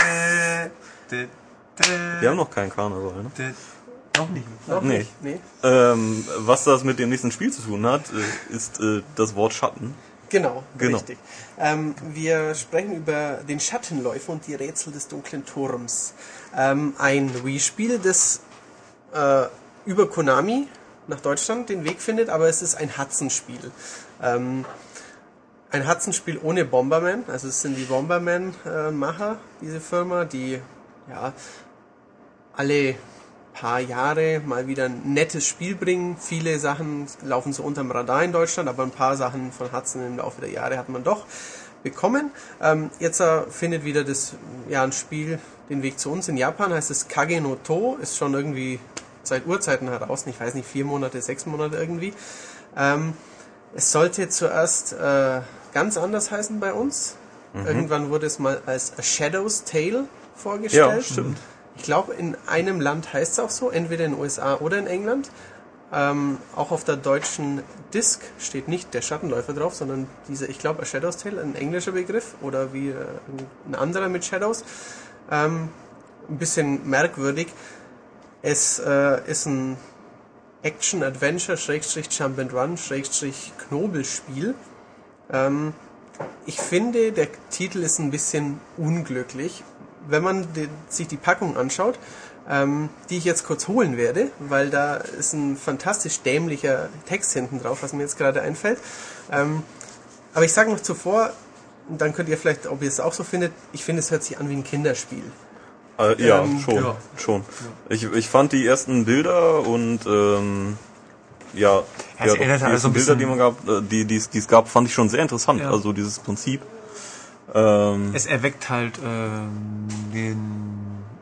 Wir haben noch keinen Karneval, ne? Der, noch nicht. Noch Nee. nicht? Nee. Ähm, was das mit dem nächsten Spiel zu tun hat, äh, ist äh, das Wort Schatten. Genau, Genau. richtig. Ähm, wir sprechen über den Schattenläufer und die Rätsel des dunklen Turms. Ähm, ein Wii-Spiel, das äh, über Konami nach Deutschland den Weg findet, aber es ist ein Hudson-Spiel. Ähm, ein Hudson-Spiel ohne Bomberman, also es sind die Bomberman-Macher, diese Firma, die ja alle paar Jahre mal wieder ein nettes Spiel bringen. Viele Sachen laufen so unterm Radar in Deutschland, aber ein paar Sachen von Hudson im Laufe der Jahre hat man doch bekommen. Ähm, jetzt äh, findet wieder das ja ein Spiel den Weg zu uns. In Japan heißt es Kage no To, ist schon irgendwie seit Urzeiten heraus, ich weiß nicht, vier Monate, sechs Monate irgendwie. Ähm, es sollte zuerst äh, ganz anders heißen bei uns. Irgendwann wurde es mal als A Shadow's Tale vorgestellt. Ja, stimmt. Ich glaube, in einem Land heißt es auch so, entweder in den USA oder in England. Ähm, auch auf der deutschen Disc steht nicht der Schattenläufer drauf, sondern dieser, ich glaube, Shadow's Tale, ein englischer Begriff oder wie äh, ein anderer mit Shadows. Ähm, ein bisschen merkwürdig. Es äh, ist ein Action-Adventure, Schrägstrich Jump and Run, Schrägstrich Knobelspiel. Ähm, ich finde, der Titel ist ein bisschen unglücklich. Wenn man die, sich die Packung anschaut, ähm, die ich jetzt kurz holen werde, weil da ist ein fantastisch dämlicher Text hinten drauf, was mir jetzt gerade einfällt. Ähm, aber ich sage noch zuvor, dann könnt ihr vielleicht, ob ihr es auch so findet, ich finde, es hört sich an wie ein Kinderspiel. Äh, ja, Ähm, schon, ja. schon. Ich, ich fand die ersten Bilder und ähm, ja, ja, erinnert die halt so ersten ein Bilder, die man gab, äh, die, die, es- die es gab, fand ich schon sehr interessant. Ja. Also dieses Prinzip. Ähm, Es erweckt halt ähm, den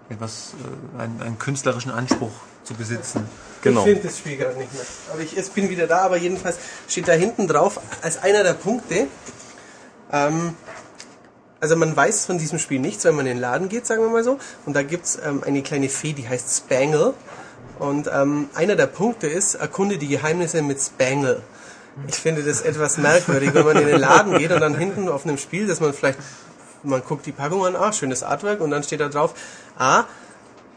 etwas äh, einen, einen künstlerischen Anspruch zu besitzen. genau. Ich finde das Spiel gerade nicht mehr. Aber ich jetzt bin wieder da, aber jedenfalls steht da hinten drauf als einer der Punkte. Ähm, also man weiß von diesem Spiel nichts, wenn man in den Laden geht, sagen wir mal so. Und da gibt's ähm, eine kleine Fee, die heißt Spangle. Und ähm, einer der Punkte ist, erkunde die Geheimnisse mit Spangle. Ich finde das etwas merkwürdig, wenn man in den Laden geht und dann hinten auf einem Spiel, dass man vielleicht, man guckt die Packung an, ah, schönes Artwork und dann steht da drauf, A,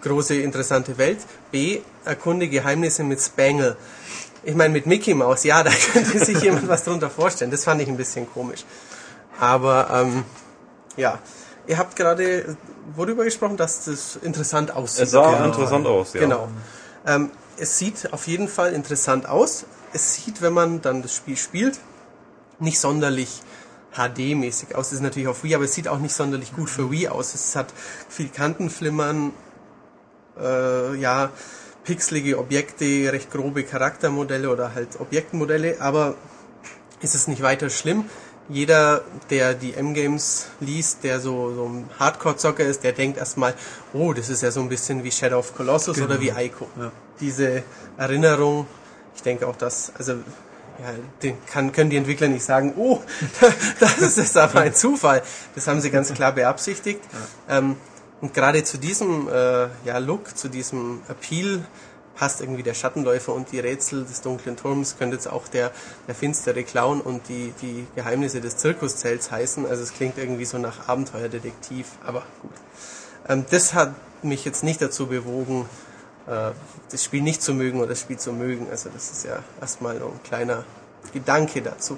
große interessante Welt, B, erkunde Geheimnisse mit Spangle. Ich meine, mit Mickey Mouse, ja, da könnte sich jemand was drunter vorstellen. Das fand ich ein bisschen komisch. Aber, ähm, ja. Ihr habt gerade worüber gesprochen, dass das interessant aussieht. Es sah Genau. interessant aus, ja. Genau. Ähm, es sieht auf jeden Fall interessant aus. Es sieht, wenn man dann das Spiel spielt, nicht sonderlich HD-mäßig aus. Es ist natürlich auf Wii, aber es sieht auch nicht sonderlich gut für Wii aus. Es hat viel Kantenflimmern, äh, ja, pixelige Objekte, recht grobe Charaktermodelle oder halt Objektmodelle, aber ist es nicht weiter schlimm. Jeder, der die M-Games liest, der so, so ein Hardcore-Zocker ist, der denkt erstmal, oh, das ist ja so ein bisschen wie Shadow of Colossus oder wie Ico. Ja. Diese Erinnerung, ich denke auch, dass, also, ja, den kann, können die Entwickler nicht sagen, oh, das ist aber ein Zufall. Das haben sie ganz klar beabsichtigt. Ähm, und gerade zu diesem äh, ja, Look, zu diesem Appeal passt irgendwie der Schattenläufer und die Rätsel des dunklen Turms, könnte jetzt auch der, der finstere Clown und die, die Geheimnisse des Zirkuszelts heißen. Also es klingt irgendwie so nach Abenteuerdetektiv, aber gut. Ähm, das hat mich jetzt nicht dazu bewogen, äh, das Spiel nicht zu mögen oder das Spiel zu mögen. Also das ist ja erstmal ein kleiner Gedanke dazu.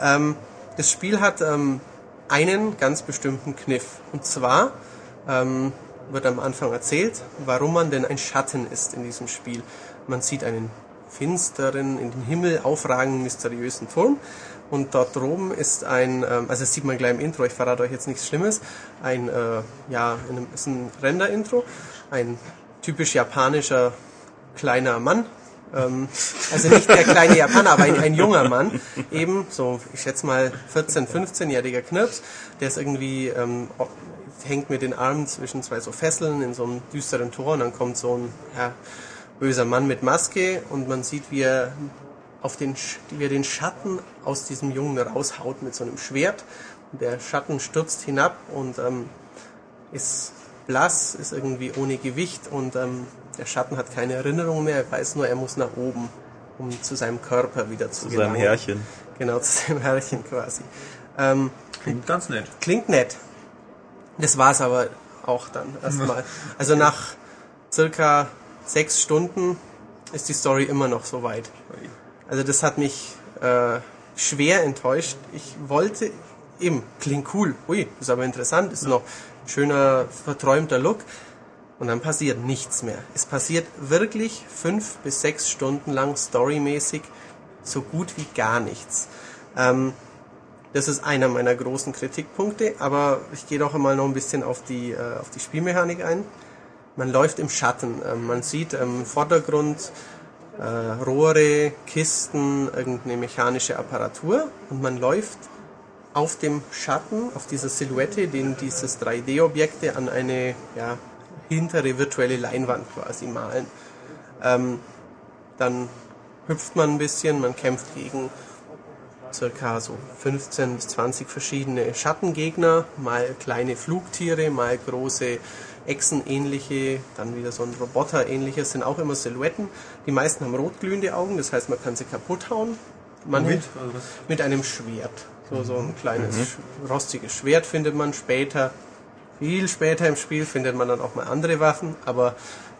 Ähm, das Spiel hat ähm, einen ganz bestimmten Kniff. Und zwar ähm, wird am Anfang erzählt, warum man denn ein Schatten ist in diesem Spiel. Man sieht einen finsteren, in den Himmel aufragenden, mysteriösen Turm. Und dort droben ist ein, ähm, also das sieht man gleich im Intro, ich verrate euch jetzt nichts Schlimmes, ein, äh, ja, ist ein Render-Intro, ein typisch japanischer kleiner Mann, ähm, also nicht der kleine Japaner, aber ein, ein junger Mann, eben so, ich schätze mal 14-, 15-jähriger Knirps, der ist irgendwie, ähm, hängt mit den Armen zwischen zwei so Fesseln in so einem düsteren Tor und dann kommt so ein ja, böser Mann mit Maske und man sieht, wie er auf den, wie er den Schatten aus diesem Jungen raushaut mit so einem Schwert. Und der Schatten stürzt hinab und ähm, ist blass, ist irgendwie ohne Gewicht und ähm, der Schatten hat keine Erinnerung mehr, er weiß nur, er muss nach oben, um zu seinem Körper wieder zu, Zu seinem gelangen. Herrchen. Genau, zu seinem Herrchen quasi. Ähm, Klingt ganz nett. klingt nett. Das war's aber auch dann erstmal. Also nach circa sechs Stunden ist die Story immer noch so weit. Also das hat mich äh, schwer enttäuscht. Ich wollte eben, klingt cool, ui, ist aber interessant, ist noch ein schöner, verträumter Look. Und dann passiert nichts mehr. Es passiert wirklich fünf bis sechs Stunden lang storymäßig so gut wie gar nichts. Ähm, das ist einer meiner großen Kritikpunkte, aber ich gehe doch einmal noch ein bisschen auf die, äh, auf die Spielmechanik ein. Man läuft im Schatten. Ähm, man sieht im Vordergrund äh, Rohre, Kisten, irgendeine mechanische Apparatur und man läuft auf dem Schatten, auf dieser Silhouette, den dieses 3D-Objekte an eine ja, hintere virtuelle Leinwand quasi malen. Ähm, dann hüpft man ein bisschen, man kämpft gegen circa so 15 bis 20 verschiedene Schattengegner, mal kleine Flugtiere, mal große Echsenähnliche, dann wieder so ein Roboter-ähnliches, sind auch immer Silhouetten. Die meisten haben rotglühende Augen, das heißt, man kann sie kaputt hauen. Man mit, mit einem Schwert. So, so ein kleines mhm. rostiges Schwert findet man später. Viel später im Spiel findet man dann auch mal andere Waffen, aber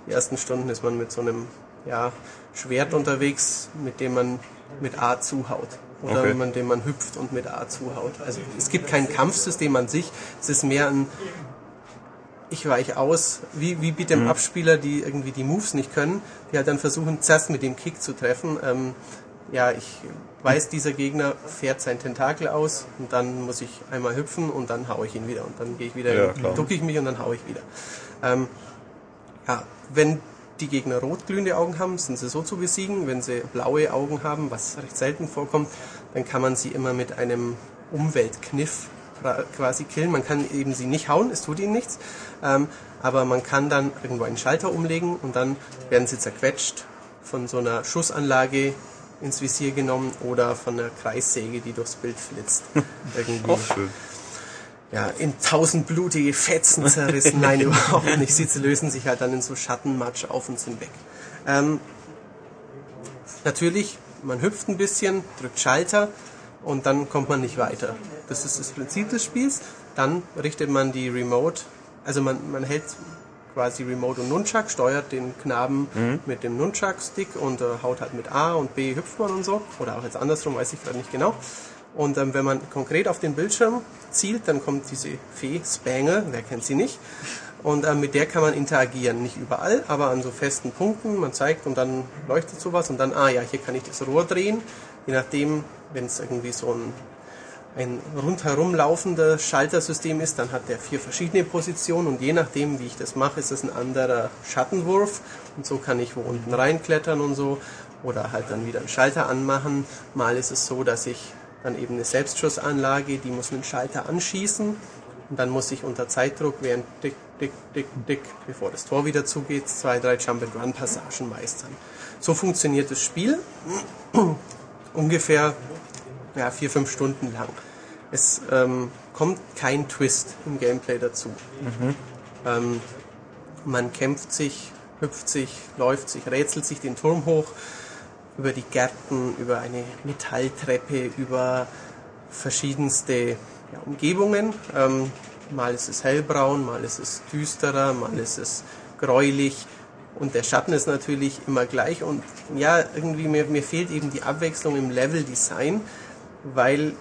die ersten Stunden ist man mit so einem ja, Schwert unterwegs, mit dem man mit A zuhaut. Oder Okay. mit dem man hüpft und mit A zuhaut. Also es gibt kein Kampfsystem an sich, es ist mehr ein ich weiche aus, wie, wie mit dem Abspieler, die irgendwie die Moves nicht können, die halt dann versuchen, zuerst mit dem Kick zu treffen. Ähm, ja, ich weiß, dieser Gegner fährt sein Tentakel aus und dann muss ich einmal hüpfen und dann haue ich ihn wieder und dann gehe ich wieder, Ja, ducke ich mich und dann haue ich wieder. Ähm, ja, wenn die Gegner rotglühende Augen haben, sind sie so zu besiegen. Wenn sie blaue Augen haben, was recht selten vorkommt, dann kann man sie immer mit einem Umweltkniff quasi killen. Man kann eben sie nicht hauen, es tut ihnen nichts. Ähm, aber man kann dann irgendwo einen Schalter umlegen und dann werden sie zerquetscht von so einer Schussanlage ins Visier genommen oder von einer Kreissäge, die durchs Bild flitzt. Irgendwie Auch schön. ja, in tausend blutige Fetzen zerrissen. Nein, überhaupt nicht. Sie lösen sich halt dann in so Schattenmatsch auf und sind weg. Ähm, natürlich, man hüpft ein bisschen, drückt Schalter und dann kommt man nicht weiter. Das ist das Prinzip des Spiels. Dann richtet man die Remote, also man, man hält quasi Remote und Nunchuck, steuert den Knaben mit dem Nunchuck-Stick und äh, haut halt mit A und B hüpft man und so. Oder auch jetzt andersrum, weiß ich gerade nicht genau. Und ähm, wenn man konkret auf den Bildschirm zielt, dann kommt diese Fee, Spangle, wer kennt sie nicht. Und ähm, mit der kann man interagieren. Nicht überall, aber an so festen Punkten. Man zeigt und dann leuchtet sowas und dann, ah ja, hier kann ich das Rohr drehen. Je nachdem, wenn es irgendwie so ein, ein rundherum laufendes Schaltersystem ist, dann hat der vier verschiedene Positionen und je nachdem, wie ich das mache, ist es ein anderer Schattenwurf. Und so kann ich wo unten reinklettern und so. Oder halt dann wieder einen Schalter anmachen. Mal ist es so, dass ich dann eben eine Selbstschussanlage, die muss einen Schalter anschießen und dann muss ich unter Zeitdruck während dick, dick, dick, dick, bevor das Tor wieder zugeht, zwei, drei Jump-and-Run-Passagen meistern. So funktioniert das Spiel ungefähr ja, vier, fünf Stunden lang. Es ähm, kommt kein Twist im Gameplay dazu. Ähm, man kämpft sich, hüpft sich, läuft sich, rätselt sich den Turm hoch, über die Gärten, über eine Metalltreppe, über verschiedenste ja, Umgebungen. Ähm, mal ist es hellbraun, mal ist es düsterer, mal ist es gräulich. Und der Schatten ist natürlich immer gleich. Und ja, irgendwie mir, mir fehlt eben die Abwechslung im Leveldesign, weil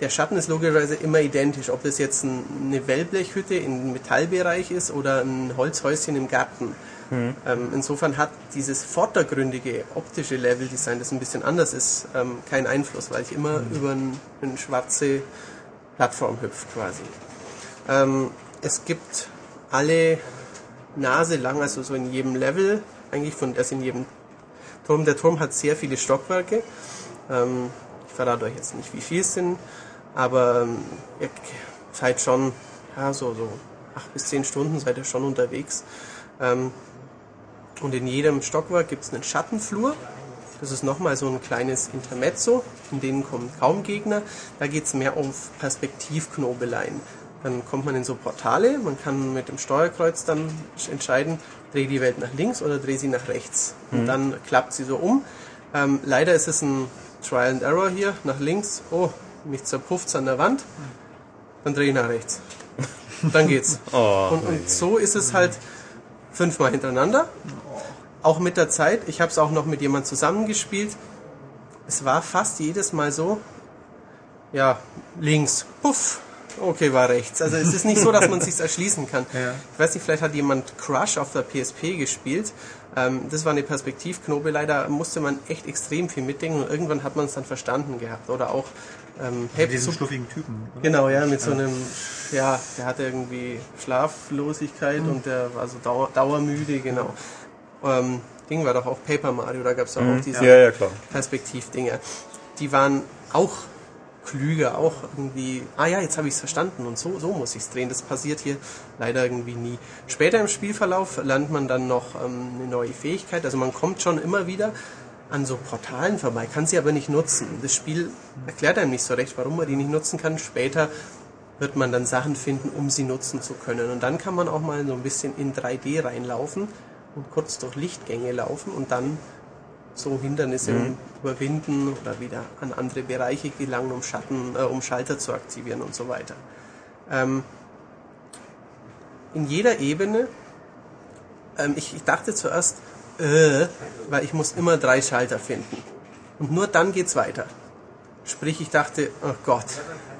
der Schatten ist logischerweise immer identisch. Ob das jetzt ein, eine Wellblechhütte im Metallbereich ist oder ein Holzhäuschen im Garten. Ähm, insofern hat dieses vordergründige optische Leveldesign, das ein bisschen anders ist, ähm, keinen Einfluss, weil ich immer über ein, eine schwarze Plattform hüpfe quasi. Ähm, es gibt alle Nase lang, also so in jedem Level, eigentlich von also in jedem Turm. Der Turm hat sehr viele Stockwerke. Ähm, verrate euch jetzt nicht, wie viel es sind, aber ähm, ihr seid schon, ja, so, so acht bis zehn Stunden seid ihr schon unterwegs. Ähm, und in jedem Stockwerk gibt es einen Schattenflur. Das ist nochmal so ein kleines Intermezzo, in denen kommen kaum Gegner. Da geht es mehr um Perspektivknobeleien. Dann kommt man in so Portale, man kann mit dem Steuerkreuz dann entscheiden, drehe die Welt nach links oder drehe sie nach rechts. Und dann klappt sie so um. Ähm, leider ist es ein Trial and Error hier, nach links, oh, mich zerpufft's an der Wand, dann drehe ich nach rechts. Dann geht's. Oh, und, und so ist es halt fünfmal hintereinander. Auch mit der Zeit. Ich habe es auch noch mit jemand zusammengespielt. Es war fast jedes Mal so, ja, links, puff, okay, war rechts. Also es ist nicht so, dass man es sich erschließen kann. Ich weiß nicht, vielleicht hat jemand Crush auf der PSP gespielt. Ähm, das war eine Perspektivknobe. Leider musste man echt extrem viel mitdenken und irgendwann hat man es dann verstanden gehabt. Oder auch ähm, Diesen Super- schluffigen Typen. Oder? Genau, ja, mit so einem, ja, der hatte irgendwie Schlaflosigkeit und der war so dauer, dauermüde, genau. Ähm, Ding war doch auch Paper Mario, da gab es auch, auch diese Ja, ja. Perspektivdinger. Die waren auch klüger, auch irgendwie, ah ja, jetzt habe ich es verstanden und so, so muss ich es drehen. Das passiert hier leider irgendwie nie. Später im Spielverlauf lernt man dann noch ähm, eine neue Fähigkeit. Also man kommt schon immer wieder an so Portalen vorbei, kann sie aber nicht nutzen. Das Spiel erklärt einem nicht so recht, warum man die nicht nutzen kann. Später wird man dann Sachen finden, um sie nutzen zu können. Und dann kann man auch mal so ein bisschen in 3D reinlaufen und kurz durch Lichtgänge laufen und dann so Hindernisse überwinden oder wieder an andere Bereiche gelangen, um Schatten, äh, um Schalter zu aktivieren und so weiter. Ähm, in jeder Ebene, ähm, ich, ich dachte zuerst, äh, weil ich muss immer drei Schalter finden. Und nur dann geht's weiter. Sprich, ich dachte, oh Gott,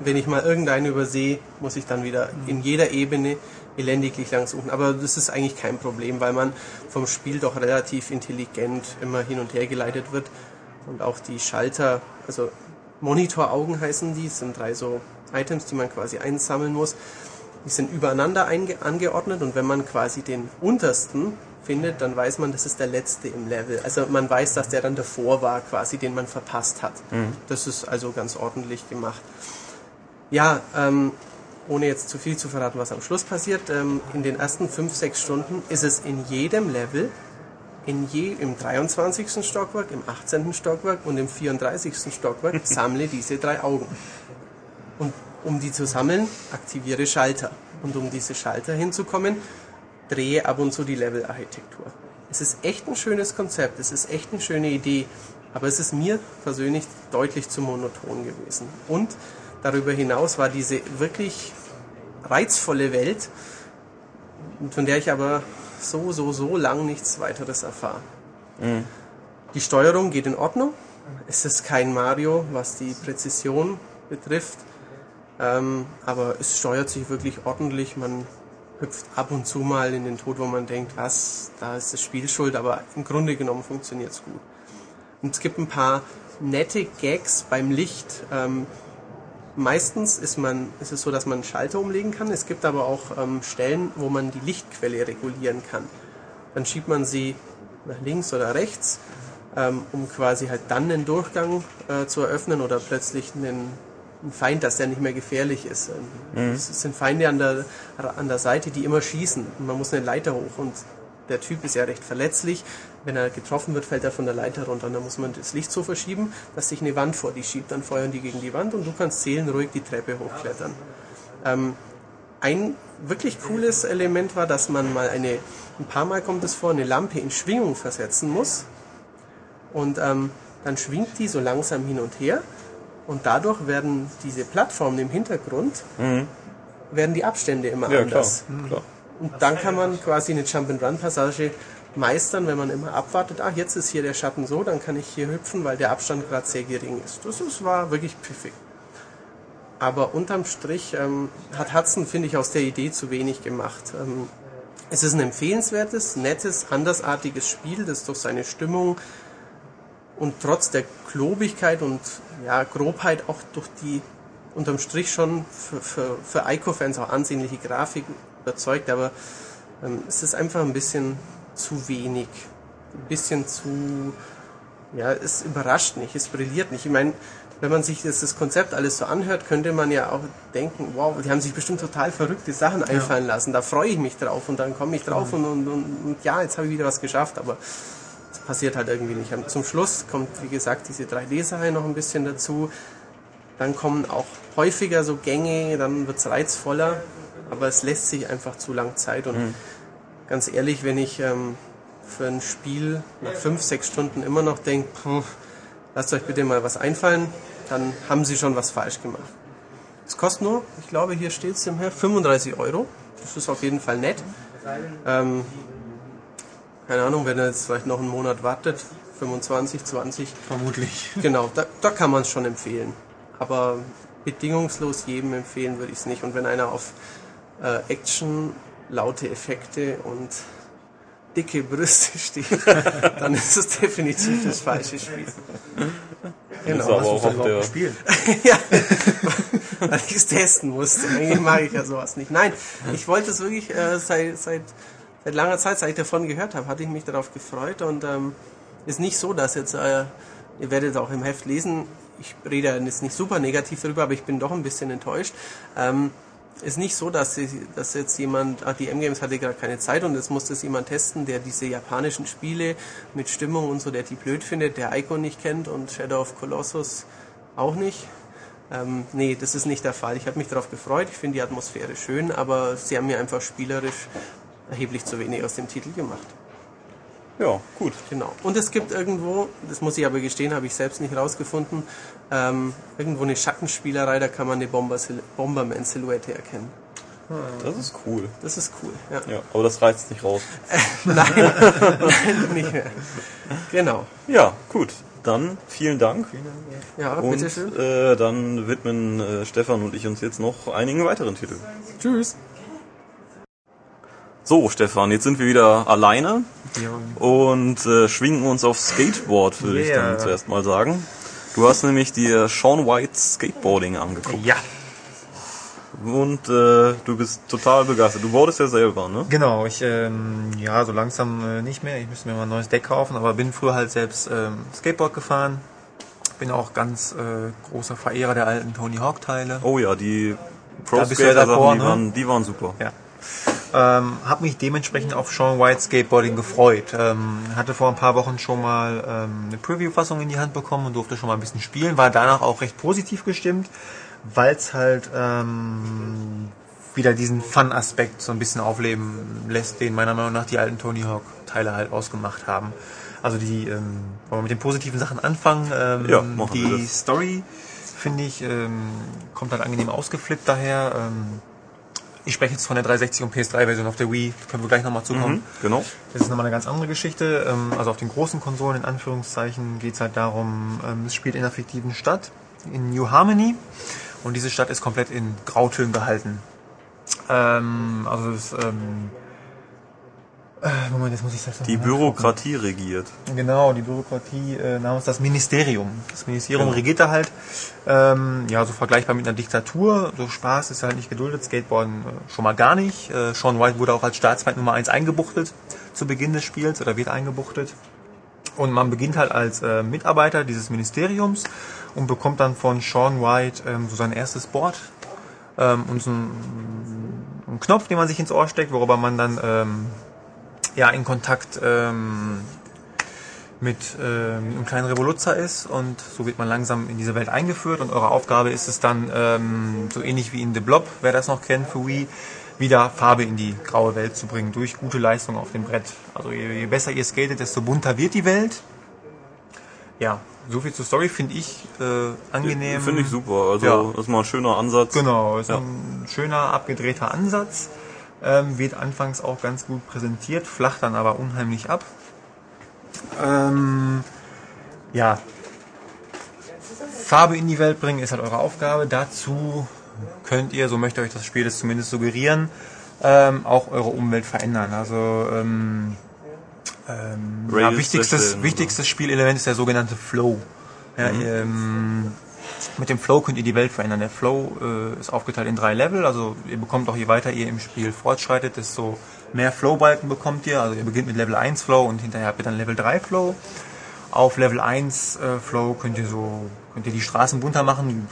wenn ich mal irgendeinen übersehe, muss ich dann wieder in jeder Ebene elendiglich lang suchen. Aber das ist eigentlich kein Problem, weil man vom Spiel doch relativ intelligent immer hin und her geleitet wird. Und auch die Schalter, also Monitoraugen heißen die, sind drei so Items, die man quasi einsammeln muss. Die sind übereinander angeordnet und wenn man quasi den untersten findet, dann weiß man, das ist der letzte im Level. Also man weiß, dass der dann davor war, quasi, den man verpasst hat. Das ist also ganz ordentlich gemacht. Ja, ähm, ohne jetzt zu viel zu verraten, was am Schluss passiert, ähm, in den ersten 5, 6 Stunden ist es in jedem Level, in je, im 23. Stockwerk, im 18. Stockwerk und im 34. Stockwerk, sammle diese drei Augen. Und um die zu sammeln, aktiviere Schalter. Und um diese Schalter hinzukommen, drehe ab und zu die Levelarchitektur. Es ist echt ein schönes Konzept, es ist echt eine schöne Idee, aber es ist mir persönlich deutlich zu monoton gewesen. Und darüber hinaus war diese wirklich reizvolle Welt, von der ich aber so, so, so lang nichts weiteres erfahre. Die Steuerung geht in Ordnung. Es ist kein Mario, was die Präzision betrifft. Ähm, aber es steuert sich wirklich ordentlich. Man hüpft ab und zu mal in den Tod, wo man denkt, was, da ist das Spiel schuld, aber im Grunde genommen funktioniert es gut. Und es gibt ein paar nette Gags beim Licht. Ähm, meistens ist, man, ist es so, dass man einen Schalter umlegen kann. Es gibt aber auch ähm, Stellen, wo man die Lichtquelle regulieren kann. Dann schiebt man sie nach links oder rechts, ähm, um quasi halt dann einen Durchgang äh, zu eröffnen oder plötzlich einen, einen Feind, dass der nicht mehr gefährlich ist. Ähm, Es sind Feinde an der, an der Seite, die immer schießen. Und man muss eine Leiter hoch und der Typ ist ja recht verletzlich. Wenn er getroffen wird, fällt er von der Leiter runter. Und dann muss man das Licht so verschieben, dass sich eine Wand vor die schiebt. Dann feuern die gegen die Wand und du kannst seelenruhig die Treppe hochklettern. Ähm, ein wirklich cooles Element war, dass man mal eine, ein paar Mal kommt es vor, eine Lampe in Schwingung versetzen muss. Und ähm, dann schwingt die so langsam hin und her. Und dadurch werden diese Plattformen im Hintergrund, werden die Abstände immer Ja, klar. anders. klar. Und dann kann man quasi eine Jump-and-Run-Passage meistern, wenn man immer abwartet, ach, jetzt ist hier der Schatten so, dann kann ich hier hüpfen, weil der Abstand gerade sehr gering ist. Das ist, war wirklich pfiffig. Aber unterm Strich ähm, hat Hudson, finde ich, aus der Idee zu wenig gemacht. Ähm, es ist ein empfehlenswertes, nettes, andersartiges Spiel, das durch seine Stimmung und trotz der Klobigkeit und ja, Grobheit auch durch die unterm Strich schon für, für, für Ico-Fans auch ansehnliche Grafik überzeugt, aber ähm, es ist einfach ein bisschen zu wenig. Ein bisschen zu, ja, es überrascht nicht, es brilliert nicht. Ich meine, wenn man sich das, das Konzept alles so anhört, könnte man ja auch denken, wow, die haben sich bestimmt total verrückte Sachen einfallen lassen. Da freue ich mich drauf und dann komme ich drauf und, und, und, und ja, jetzt habe ich wieder was geschafft, aber es passiert halt irgendwie nicht. Zum Schluss kommt, wie gesagt, diese 3D-Sache noch ein bisschen dazu. Dann kommen auch häufiger so Gänge, dann wird es reizvoller, aber es lässt sich einfach zu lang Zeit. Und ganz ehrlich, wenn ich ähm, für ein Spiel nach fünf, sechs Stunden immer noch denke, lasst euch bitte mal was einfallen, dann haben sie schon was falsch gemacht. Es kostet nur, ich glaube, hier steht es im Heft, 35 Euro. Das ist auf jeden Fall nett. Ähm, keine Ahnung, wenn er jetzt vielleicht noch einen Monat wartet, 25, 20, Vermutlich. genau, da, da kann man es schon empfehlen. Aber bedingungslos jedem empfehlen würde ich es nicht. Und wenn einer auf äh, Action, laute Effekte und dicke Brüste steht, dann ist es definitiv das falsche Spiel. Genau, aber auch auf der, ja, weil ich es testen musste. Eigentlich mag ich ja sowas nicht. Nein, ich wollte es wirklich äh, seit, seit, seit langer Zeit, seit ich davon gehört habe, hatte ich mich darauf gefreut und ähm, ist nicht so, dass jetzt, äh, ihr werdet auch im Heft lesen, ich rede jetzt nicht super negativ darüber, aber ich bin doch ein bisschen enttäuscht. Ähm, ist nicht so, dass, sie, dass jetzt jemand, ah, die M-Games hatte gerade keine Zeit und jetzt muss das jemand testen, der diese japanischen Spiele mit Stimmung und so, der die blöd findet, der Ico nicht kennt und Shadow of Colossus auch nicht. Ähm, nee, das ist nicht der Fall. Ich habe mich darauf gefreut, ich finde die Atmosphäre schön, aber sie haben mir einfach spielerisch erheblich zu wenig aus dem Titel gemacht. ja, gut. Genau. Und es gibt irgendwo, das muss ich aber gestehen, habe ich selbst nicht rausgefunden, ähm, irgendwo eine Schattenspielerei, da kann man eine Bomber Bomberman-Silhouette erkennen. Das ist cool. Das ist cool. Ja. Ja, aber das reizt nicht raus. Nein, nein, nicht mehr. Genau. Ja, gut. Dann vielen Dank. Ja, Und bitteschön. äh, dann widmen äh, Stefan und ich uns jetzt noch einigen weiteren Titeln. Tschüss. So, Stefan, jetzt sind wir wieder alleine und äh, schwingen uns aufs Skateboard, würde ich Yeah. dann zuerst mal sagen. Du hast nämlich dir Sean White's Skateboarding angeguckt. Ja, Und äh, du bist total begeistert. Du boardest ja selber, ne? genau. Ich, ähm, ja, so langsam äh, nicht mehr. Ich müsste mir mal ein neues Deck kaufen, aber bin früher halt selbst ähm, Skateboard gefahren. Bin auch ganz äh, großer Verehrer der alten Tony Hawk Teile. Oh ja, die Pro ja Skater d'accord, Sachen, die, ne? waren, die waren super. Ja. Ähm, habe mich dementsprechend auf Sean White Skateboarding gefreut. Ähm, hatte vor ein paar Wochen schon mal ähm, eine Preview-Fassung in die Hand bekommen und durfte schon mal ein bisschen spielen. War danach auch recht positiv gestimmt, weil es halt ähm, wieder diesen Fun-Aspekt so ein bisschen aufleben lässt, den meiner Meinung nach die alten Tony Hawk-Teile halt ausgemacht haben. Also die, ähm, wollen wir mit den positiven Sachen anfangen. Ähm, Ja, machen wir die das. Story, finde ich, ähm, kommt halt angenehm ausgeflippt daher. Ähm, ich spreche jetzt von der 360 und PS3-Version auf der Wii, können wir gleich nochmal zukommen. Mhm, genau. Das ist nochmal eine ganz andere Geschichte. Ähm, Also auf den großen Konsolen, in Anführungszeichen, geht es halt darum, ähm, es spielt in einer fiktiven Stadt, in New Harmony. Und diese Stadt ist komplett in Grautönen gehalten. Ähm, also es, Moment, jetzt muss ich das Die Bürokratie regiert. Genau, die Bürokratie äh, namens das Ministerium. Das Ministerium Genau. regiert da halt, ähm, ja, so vergleichbar mit einer Diktatur. So Spaß ist halt nicht geduldet, Skateboarden äh, schon mal gar nicht. Äh, Sean White wurde auch als Staatsfeind Nummer 1 eingebuchtet zu Beginn des Spiels oder wird eingebuchtet. Und man beginnt halt als äh, Mitarbeiter dieses Ministeriums und bekommt dann von Sean White ähm, so sein erstes Board ähm, und so einen, einen Knopf, den man sich ins Ohr steckt, worüber man dann ähm, ja in Kontakt ähm, mit ähm, einem kleinen Revoluzzer ist und so wird man langsam in diese Welt eingeführt und eure Aufgabe ist es dann, ähm, so ähnlich wie in The Blob, wer das noch kennt für Wii, wieder Farbe in die graue Welt zu bringen durch gute Leistung auf dem Brett. Also je, je besser ihr skatet, desto bunter wird die Welt. Ja, so viel zur Story finde ich äh, angenehm. Finde ich super. Also Ja. das ist mal ein schöner Ansatz. Genau, ist Ja. ein schöner, abgedrehter Ansatz. Ähm, wird anfangs auch ganz gut präsentiert, flacht dann aber unheimlich ab. Ähm, ja. Farbe in die Welt bringen ist halt eure Aufgabe. Dazu könnt ihr, so möchte euch das Spiel das zumindest suggerieren, ähm, auch eure Umwelt verändern. Also ähm, ähm, ja, wichtigstes, erstellen, wichtigstes Spielelement ist der sogenannte Flow. Ja, Mhm. ähm, mit dem Flow könnt ihr die Welt verändern. Der Flow äh, ist aufgeteilt in drei Level, also ihr bekommt auch je weiter ihr im Spiel fortschreitet, desto mehr Flow-Balken bekommt ihr. Also ihr beginnt mit Level 1 Flow und hinterher habt ihr dann Level 3 Flow. Auf Level 1 äh, Flow könnt ihr so könnt ihr die Straßen bunter machen,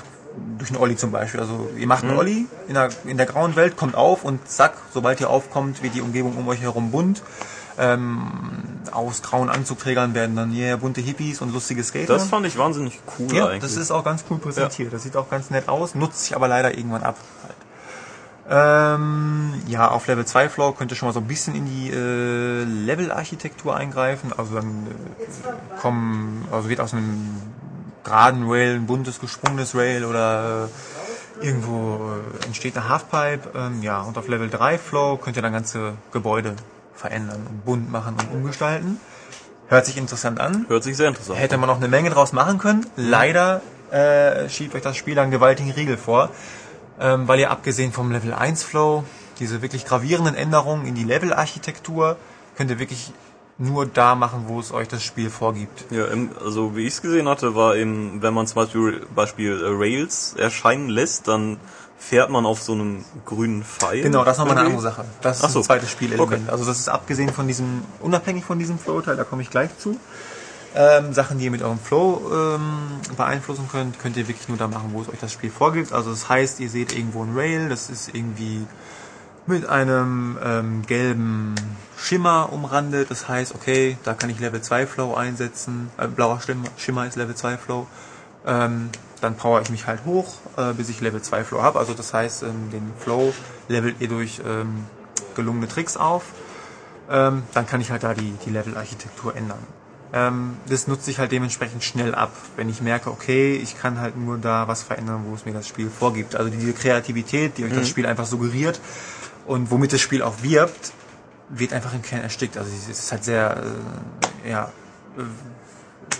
durch einen Olli zum Beispiel. Also ihr macht einen Olli in der, in der grauen Welt, kommt auf und zack, sobald ihr aufkommt, wird die Umgebung um euch herum bunt. Ähm, aus grauen Anzugträgern werden dann hier bunte Hippies und lustige Skater. Das fand ich wahnsinnig cool Ja, eigentlich. das ist auch ganz cool präsentiert. Das sieht auch ganz nett aus, nutzt sich aber leider irgendwann ab. Halt. Ähm, ja, auf Level 2 Flow könnt ihr schon mal so ein bisschen in die äh, Level-Architektur eingreifen. Also dann äh, kommen, also wird aus einem geraden Rail ein buntes gesprungenes Rail oder äh, irgendwo äh, entsteht eine Halfpipe. Ähm, ja, und auf Level 3 Flow könnt ihr dann ganze Gebäude verändern und bunt machen und umgestalten. Hört sich interessant an. Hört sich sehr interessant Hätte an. man noch eine Menge draus machen können. Leider äh, schiebt euch das Spiel einen gewaltigen Riegel vor, ähm, weil ihr abgesehen vom Level 1 Flow, diese wirklich gravierenden Änderungen in die Level-Architektur, könnt ihr wirklich nur da machen, wo es euch das Spiel vorgibt. Ja, also wie ich es gesehen hatte, war eben, wenn man zum Beispiel, Beispiel äh, Rails erscheinen lässt, dann fährt man auf so einem grünen Pfeil. Genau, das ist nochmal eine andere Sache. Das ist Ach so. ein zweites Spielelement. Okay. Also das ist abgesehen von diesem, unabhängig von diesem Flow-Teil, da komme ich gleich zu. Ähm, Sachen, die ihr mit eurem Flow ähm, beeinflussen könnt, könnt ihr wirklich nur da machen, wo es euch das Spiel vorgibt. Also das heißt, ihr seht irgendwo ein Rail, das ist irgendwie mit einem ähm, gelben Schimmer umrandet. Das heißt, okay, da kann ich Level 2 Flow einsetzen. Äh, blauer Schimmer, Schimmer ist Level 2 Flow. Ähm, dann power ich mich halt hoch, äh, bis ich Level 2 Flow habe. Also das heißt, ähm, den Flow levelt ihr durch ähm, gelungene Tricks auf. Ähm, dann kann ich halt da die, die Level-Architektur ändern. Ähm, das nutze ich halt dementsprechend schnell ab, wenn ich merke, okay, ich kann halt nur da was verändern, wo es mir das Spiel vorgibt. Also diese Kreativität, die euch das Spiel einfach suggeriert und womit das Spiel auch wirbt, wird einfach im Kern erstickt. Also es ist halt sehr, äh, ja, äh,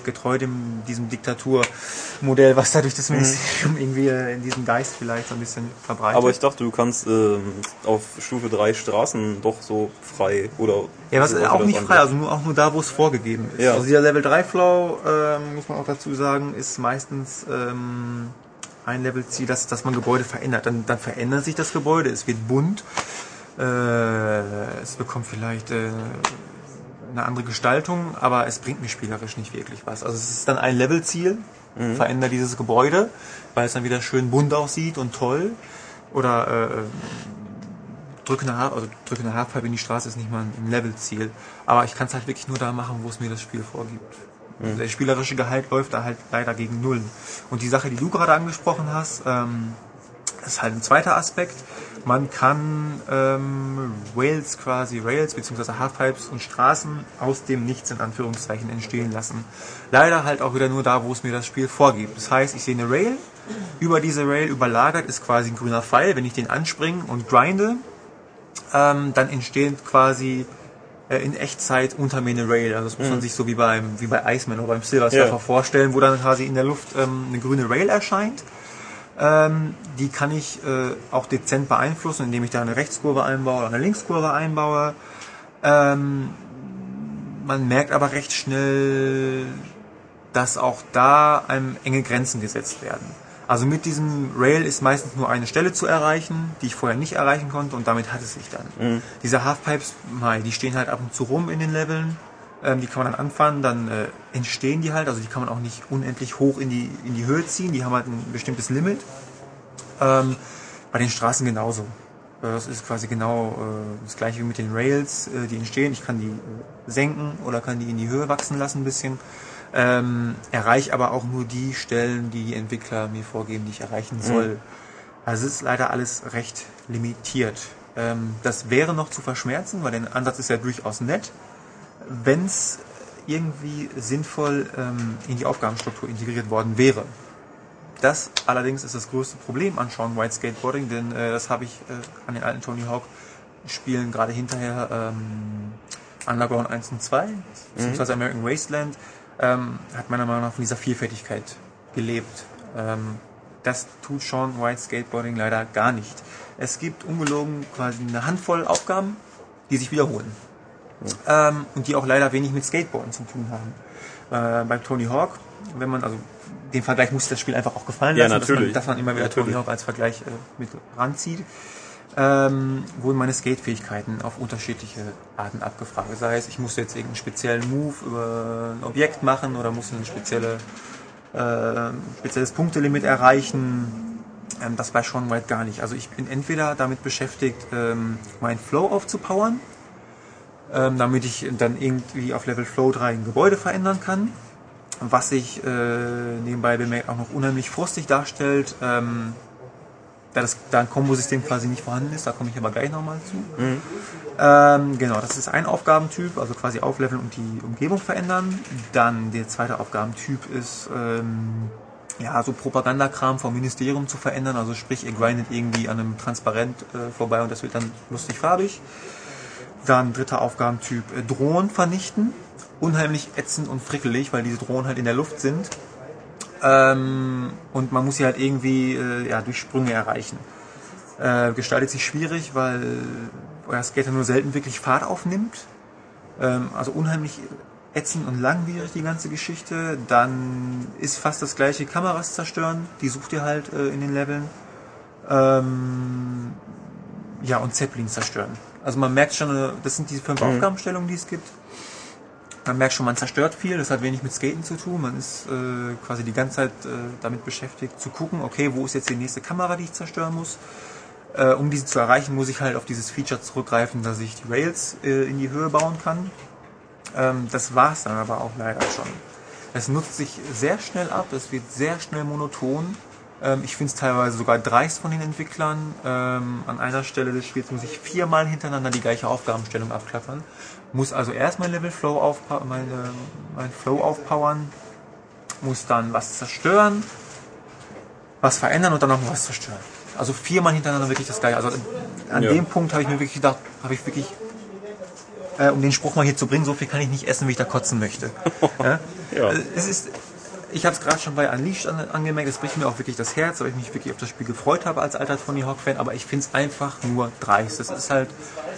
getreu dem, diesem Diktaturmodell, was da durch das Ministerium irgendwie äh, in diesem Geist vielleicht so ein bisschen verbreitet. Aber ich dachte, du kannst ähm, auf Stufe 3 Straßen doch so frei oder. Ja, was so auch nicht frei, also nur, auch nur da, wo es vorgegeben ist. Ja. Also dieser Level 3 Flow, ähm, muss man auch dazu sagen, ist meistens ähm, ein Levelziel, dass, dass man Gebäude verändert. Dann, dann verändert sich das Gebäude, es wird bunt, äh, es bekommt vielleicht äh, eine andere Gestaltung, aber es bringt mir spielerisch nicht wirklich was. Also es ist dann ein Levelziel, verändere dieses Gebäude, weil es dann wieder schön bunt aussieht und toll. Oder äh, drückende, Haar, also drückende Halfpipe in die Straße ist nicht mal ein Levelziel. Aber ich kann es halt wirklich nur da machen, wo es mir das Spiel vorgibt. Der spielerische Gehalt läuft da halt leider gegen Null. Und die Sache, die du gerade angesprochen hast, ähm, das ist halt ein zweiter Aspekt. Man kann ähm, Rails quasi, Rails bzw. Halfpipes und Straßen aus dem Nichts in Anführungszeichen entstehen lassen. Leider halt auch wieder nur da, wo es mir das Spiel vorgibt. Das heißt, ich sehe eine Rail, über diese Rail überlagert ist quasi ein grüner Pfeil. Wenn ich den anspringe und grinde, ähm, dann entstehen quasi äh, in Echtzeit unter mir eine Rail. Also das muss man sich so wie beim wie bei Iceman oder beim Silver Surfer Ja. vorstellen, wo dann quasi in der Luft ähm, eine grüne Rail erscheint. Ähm, die kann ich äh, auch dezent beeinflussen, indem ich da eine Rechtskurve einbaue oder eine Linkskurve einbaue. Ähm, man merkt aber recht schnell, dass auch da einem enge Grenzen gesetzt werden. Also mit diesem Rail ist meistens nur eine Stelle zu erreichen, die ich vorher nicht erreichen konnte und damit hat es sich dann. Diese Halfpipes, die stehen halt ab und zu rum in den Leveln, ähm, die kann man dann anfahren, dann äh, entstehen die halt, also die kann man auch nicht unendlich hoch in die, in die Höhe ziehen, die haben halt ein bestimmtes Limit. Ähm, bei den Straßen genauso. Äh, Das ist quasi genau äh, das gleiche wie mit den Rails, äh, die entstehen. Ich kann die äh, senken oder kann die in die Höhe wachsen lassen ein bisschen. Ähm, erreiche aber auch nur die Stellen, die die Entwickler mir vorgeben, die ich erreichen soll. Also es ist leider alles recht limitiert. Ähm, das wäre noch zu verschmerzen, weil der Ansatz ist ja durchaus nett, wenn es irgendwie sinnvoll ähm, in die Aufgabenstruktur integriert worden wäre. Das allerdings ist das größte Problem an Sean White Skateboarding, denn äh, das habe ich äh, an den alten Tony Hawk Spielen gerade hinterher ähm, Underground 1 und 2, beziehungsweise American Wasteland, ähm, hat meiner Meinung nach von dieser Vielfältigkeit gelebt. Ähm, das tut Sean White Skateboarding leider gar nicht. Es gibt ungelogen quasi eine Handvoll Aufgaben, die sich wiederholen. Ähm, und die auch leider wenig mit Skateboarden zu tun haben. Äh, beim Tony Hawk, wenn man, also den Vergleich muss das Spiel einfach auch gefallen Ja, lassen, dass man, dass man immer wieder Natürlich. Tony Hawk als Vergleich äh, mit ranzieht. Ähm, wurden meine Skate-Fähigkeiten auf unterschiedliche Arten abgefragt. Sei es, ich musste jetzt irgendeinen speziellen Move über ein Objekt machen oder musste ein spezielle, äh, spezielles Punktelimit erreichen. Ähm, das bei Sean White gar nicht. Also ich bin entweder damit beschäftigt, ähm, meinen Flow aufzupowern, ähm, damit ich dann irgendwie auf Level Flow 3 ein Gebäude verändern kann. Was sich äh, nebenbei bemerkt auch noch unheimlich frustig darstellt, ähm, da das da ein Kombosystem quasi nicht vorhanden ist, da komme ich aber gleich nochmal zu. Ähm, genau, das ist ein Aufgabentyp, also quasi aufleveln und die Umgebung verändern. Dann der zweite Aufgabentyp ist ähm, ja so Propagandakram vom Ministerium zu verändern, also sprich ihr grindet irgendwie an einem Transparent äh, vorbei und das wird dann lustig farbig. Dann dritter Aufgabentyp, äh, Drohnen vernichten. Unheimlich ätzend und frickelig, weil diese Drohnen halt in der Luft sind. Ähm, und man muss sie halt irgendwie äh, ja, durch Sprünge erreichen. Äh, gestaltet sich schwierig, weil euer Skater nur selten wirklich Fahrt aufnimmt. Ähm, also unheimlich ätzend und langwierig die ganze Geschichte. Dann ist fast das gleiche Kameras zerstören. Die sucht ihr halt äh, in den Leveln. Ähm, ja, und Zeppelins zerstören. Also man merkt schon, äh, das sind diese fünf Aufgabenstellungen, die es gibt. Man merkt schon, man zerstört viel, das hat wenig mit Skaten zu tun. Man ist äh, quasi die ganze Zeit äh, damit beschäftigt zu gucken, okay, wo ist jetzt die nächste Kamera, die ich zerstören muss. Äh, um diese zu erreichen, muss ich halt auf dieses Feature zurückgreifen, dass ich die Rails äh, in die Höhe bauen kann. Ähm, das war's dann aber auch leider schon. Es nutzt sich sehr schnell ab, es wird sehr schnell monoton. Ähm, ich finde es teilweise sogar dreist von den Entwicklern. Ähm, an einer Stelle des Spiels muss ich viermal hintereinander die gleiche Aufgabenstellung abklappern. Muss also erst mein Level Flow aufpa meine, mein Flow aufpowern, muss dann was zerstören, was verändern und dann noch was zerstören. Also viermal hintereinander wirklich das gleiche. Also an Ja. dem Punkt habe ich mir wirklich gedacht, habe ich wirklich, äh, um den Spruch mal hier zu bringen, so viel kann ich nicht essen, wie ich da kotzen möchte. ja? Ja. Äh, Es ist, ich habe es gerade schon bei Unleashed an, angemerkt, es bricht mir auch wirklich das Herz, weil ich mich wirklich auf das Spiel gefreut habe als alter Tony Hawk-Fan, aber ich finde es einfach nur dreist. Das ist halt,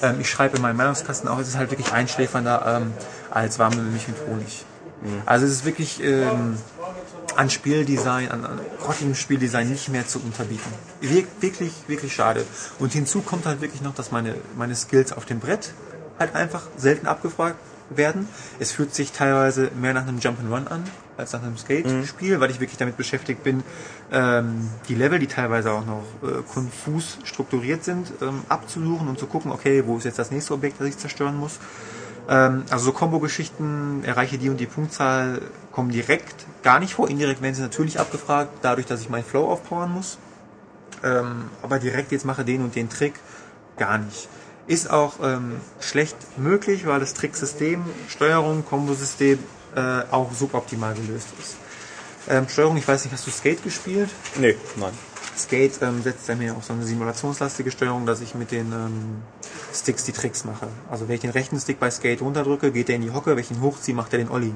ähm, ich schreibe in meinem Meinungskasten auch, es ist halt wirklich einschläfernder ähm, als warme Milch mit Honig. Also es ist wirklich ähm, an Spieldesign, an, an grottigem Spieldesign nicht mehr zu unterbieten. Wir, wirklich, wirklich schade. Und hinzu kommt halt wirklich noch, dass meine, meine Skills auf dem Brett halt einfach selten abgefragt werden. Es fühlt sich teilweise mehr nach einem Jump'n'Run an, als nach einem Skate-Spiel, weil ich wirklich damit beschäftigt bin, ähm, die Level, die teilweise auch noch äh, konfus strukturiert sind, ähm, abzusuchen und zu gucken, okay, wo ist jetzt das nächste Objekt, das ich zerstören muss. Ähm, also so Kombo-Geschichten, erreiche die und die Punktzahl, kommen direkt gar nicht vor. Indirekt werden sie natürlich abgefragt, dadurch, dass ich meinen Flow aufpowern muss. Ähm, aber direkt jetzt mache den und den Trick, gar nicht. Ist auch ähm, schlecht möglich, weil das Tricksystem, Steuerung, Kombosystem äh, auch suboptimal gelöst ist. Ähm, Steuerung, ich weiß nicht, hast du Skate gespielt? Nee, nein. Skate ähm, setzt er mir auch so eine simulationslastige Steuerung, dass ich mit den ähm, Sticks die Tricks mache. Also wenn ich den rechten Stick bei Skate runterdrücke, geht er in die Hocke, wenn ich ihn hochziehe, macht er den Ollie.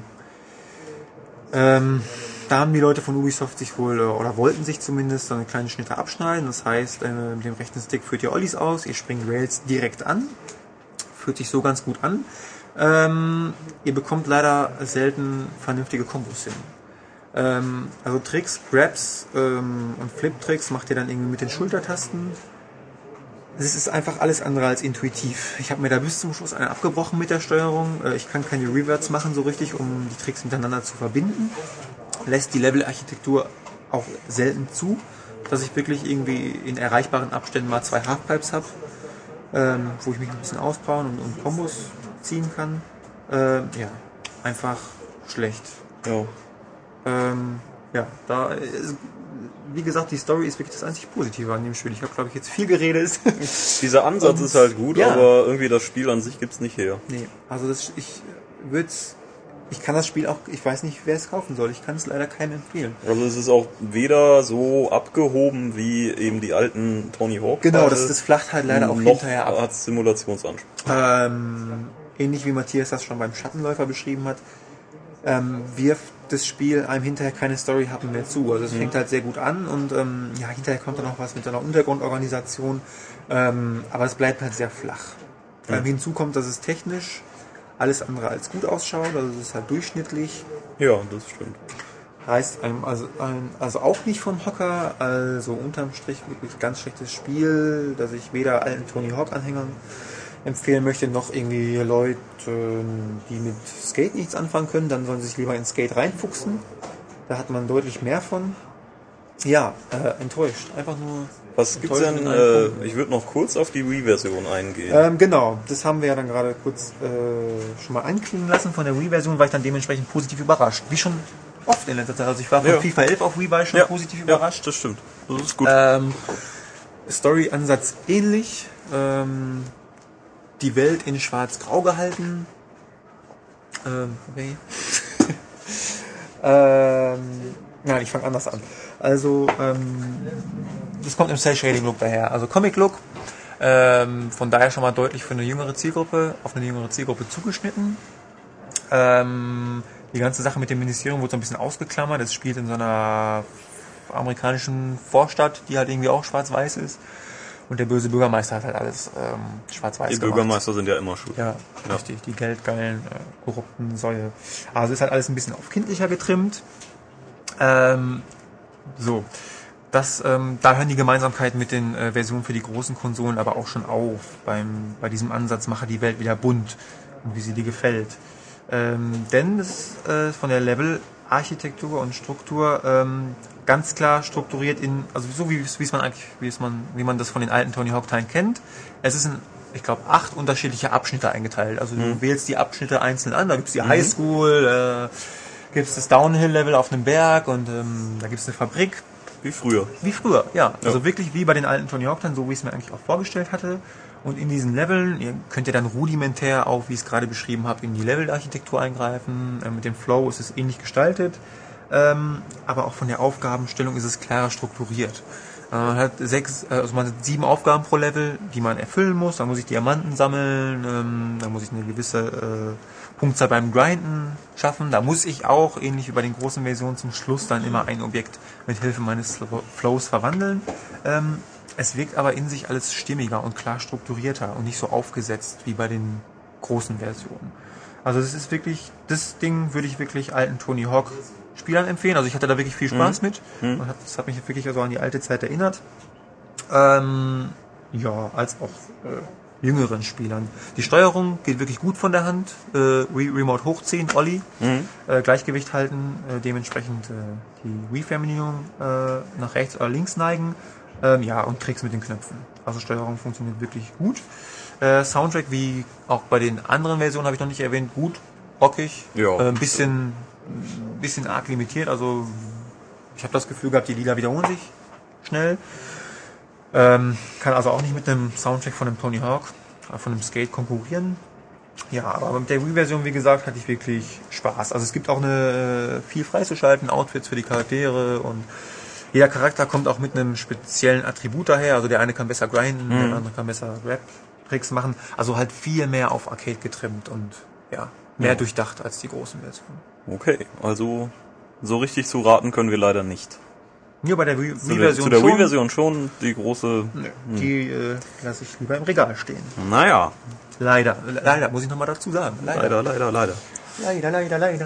Ähm, da haben die Leute von Ubisoft sich wohl, äh, oder wollten sich zumindest, so eine kleine Schnitte abschneiden. Das heißt, äh, mit dem rechten Stick führt ihr Ollies aus, ihr springt Rails direkt an. Fühlt sich so ganz gut an. Ähm, ihr bekommt leider selten vernünftige Kombos hin. Ähm, also Tricks, Grabs ähm, und Flip-Tricks macht ihr dann irgendwie mit den Schultertasten. Es ist einfach alles andere als intuitiv. Ich habe mir da bis zum Schluss einen abgebrochen mit der Steuerung. Äh, Ich kann keine Reverts machen so richtig, um die Tricks miteinander zu verbinden. Lässt die Level-Architektur auch selten zu, dass ich wirklich irgendwie in erreichbaren Abständen mal zwei Halfpipes habe, ähm, wo ich mich ein bisschen ausbauen und, und Kombos ziehen kann. Ähm, ja, einfach schlecht. Ja. Ähm, ja, da ist, wie gesagt, die Story ist wirklich das einzig Positive an dem Spiel. Ich habe, glaube ich, jetzt viel geredet. Dieser Ansatz ist halt gut, ja. aber irgendwie das Spiel an sich gibt's nicht her. nee, also das, ich würde ich kann das Spiel auch, ich weiß nicht, wer es kaufen soll. Ich kann es leider keinem empfehlen. Also es ist auch weder so abgehoben wie eben die alten Tony Hawk. Genau, das, das flacht halt leider auch noch hinterher ab. hat Simulationsanspruch. Ähm, ähnlich wie Matthias das schon beim Schattenläufer beschrieben hat, ähm, wirft das Spiel einem hinterher keine Story haben mehr zu. Also es fängt halt sehr gut an und ähm, ja, hinterher kommt dann noch was mit einer Untergrundorganisation, ähm, aber es bleibt halt sehr flach. Ähm, hinzu kommt, dass es technisch alles andere als gut ausschaut, also es ist halt durchschnittlich, Ja, das stimmt. reißt einem also, ein, also auch nicht vom Hocker, also unterm Strich wirklich ganz schlechtes Spiel, dass ich weder alten Tony Hawk Anhängern empfehlen möchte, noch irgendwie Leute, die mit Skate nichts anfangen können, dann sollen sie sich lieber in Skate reinfuchsen. Da hat man deutlich mehr von. Ja, äh, enttäuscht. Einfach nur. Was gibt's denn? Äh, ich würde noch kurz auf die Wii-Version eingehen. Ähm, genau, das haben wir ja dann gerade kurz äh, schon mal anklingen lassen. Von der Wii-Version war ich dann dementsprechend positiv überrascht. Wie schon oft in letzter Zeit. Also ich war von Ja. FIFA 11 auf Wii war schon positiv überrascht. das stimmt. Das ist gut. Ähm, Story-Ansatz ähnlich. Ähm, die Welt in schwarz-grau gehalten. Ähm, okay. ähm, nein, ich fange anders an. Also, ähm, das kommt im Cell-Shading-Look daher. Also Comic-Look. Ähm, von daher schon mal deutlich für eine jüngere Zielgruppe, auf eine jüngere Zielgruppe zugeschnitten. Ähm, die ganze Sache mit dem Ministerium wurde so ein bisschen ausgeklammert. Es spielt in so einer amerikanischen Vorstadt, die halt irgendwie auch schwarz-weiß ist. Und der böse Bürgermeister hat halt alles ähm, schwarz-weiß Die gemacht. Bürgermeister sind ja immer schuld. Ja, Ja. richtig. Die geldgeilen, äh, korrupten Säue. Also ist halt alles ein bisschen auf kindlicher getrimmt. Ähm, so. Das, ähm, da hören die Gemeinsamkeiten mit den äh, Versionen für die großen Konsolen aber auch schon auf. Beim, bei diesem Ansatz mache die Welt wieder bunt und wie sie dir gefällt. Ähm, denn es ist äh, von der Level-Architektur und Struktur ähm, ganz klar strukturiert in, also so wie es wie es man eigentlich, wie es man, wie man das von den alten Tony Hawk-Teilen kennt. Es ist in, ich glaube, acht unterschiedliche Abschnitte eingeteilt. Also du wählst die Abschnitte einzeln an. Da gibt's die Highschool, äh, gibt's das Downhill-Level auf einem Berg und ähm, da gibt's eine Fabrik. Wie früher. Wie früher, ja. Also wirklich wie bei den alten Tony Hawk, so wie ich es mir eigentlich auch vorgestellt hatte. Und in diesen Leveln, ihr könnt ihr dann rudimentär auch, wie ich es gerade beschrieben habe, in die Level-Architektur eingreifen. Äh, mit dem Flow ist es ähnlich gestaltet. Ähm, aber auch von der Aufgabenstellung ist es klarer strukturiert. Äh, Man hat sechs, äh, also man hat sieben Aufgaben pro Level, die man erfüllen muss. Da muss ich Diamanten sammeln, ähm, da muss ich eine gewisse äh, Punktzahl beim Grinden schaffen. Da muss ich auch, ähnlich wie bei den großen Versionen, zum Schluss dann immer ein Objekt mit Hilfe meines Flows verwandeln. Ähm, es wirkt aber in sich alles stimmiger und klar strukturierter und nicht so aufgesetzt wie bei den großen Versionen. Also es ist wirklich, das Ding würde ich wirklich alten Tony Hawk Spielern empfehlen. Also ich hatte da wirklich viel Spaß mit. Und hat, das hat mich wirklich also an die alte Zeit erinnert. Ähm, ja, als auch äh, jüngeren Spielern. Die Steuerung geht wirklich gut von der Hand. Äh, Re Remote hochziehen, Olli. Äh, Gleichgewicht halten, äh, dementsprechend äh, die Wii-Fernbedienung äh, nach rechts oder links neigen. Ähm, ja, und Tricks mit den Knöpfen. Also Steuerung funktioniert wirklich gut. Äh, Soundtrack, wie auch bei den anderen Versionen, habe ich noch nicht erwähnt, gut, rockig, Ja. äh, ein bisschen, ein bisschen arg limitiert. Also ich habe das Gefühl gehabt, die Lieder wiederholen sich schnell. Ähm, kann also auch nicht mit einem Soundtrack von einem Tony Hawk, äh, von einem Skate konkurrieren. Ja, aber mit der Wii-Version, wie gesagt, hatte ich wirklich Spaß. Also es gibt auch eine äh, viel freizuschalten, Outfits für die Charaktere und jeder Charakter kommt auch mit einem speziellen Attribut daher. Also der eine kann besser grinden, der andere kann besser Rap-Tricks machen. Also halt viel mehr auf Arcade getrimmt und ja, mehr durchdacht als die großen Versionen. Okay, also so richtig zu raten können wir leider nicht. Nur bei der Wii-Version zu der schon. Wii-Version schon die große. Nö, Die äh, lasse ich lieber im Regal stehen. Naja, Leider, leider, muss ich nochmal dazu sagen. leider, leider, leider. Leider, leider, leider, leider.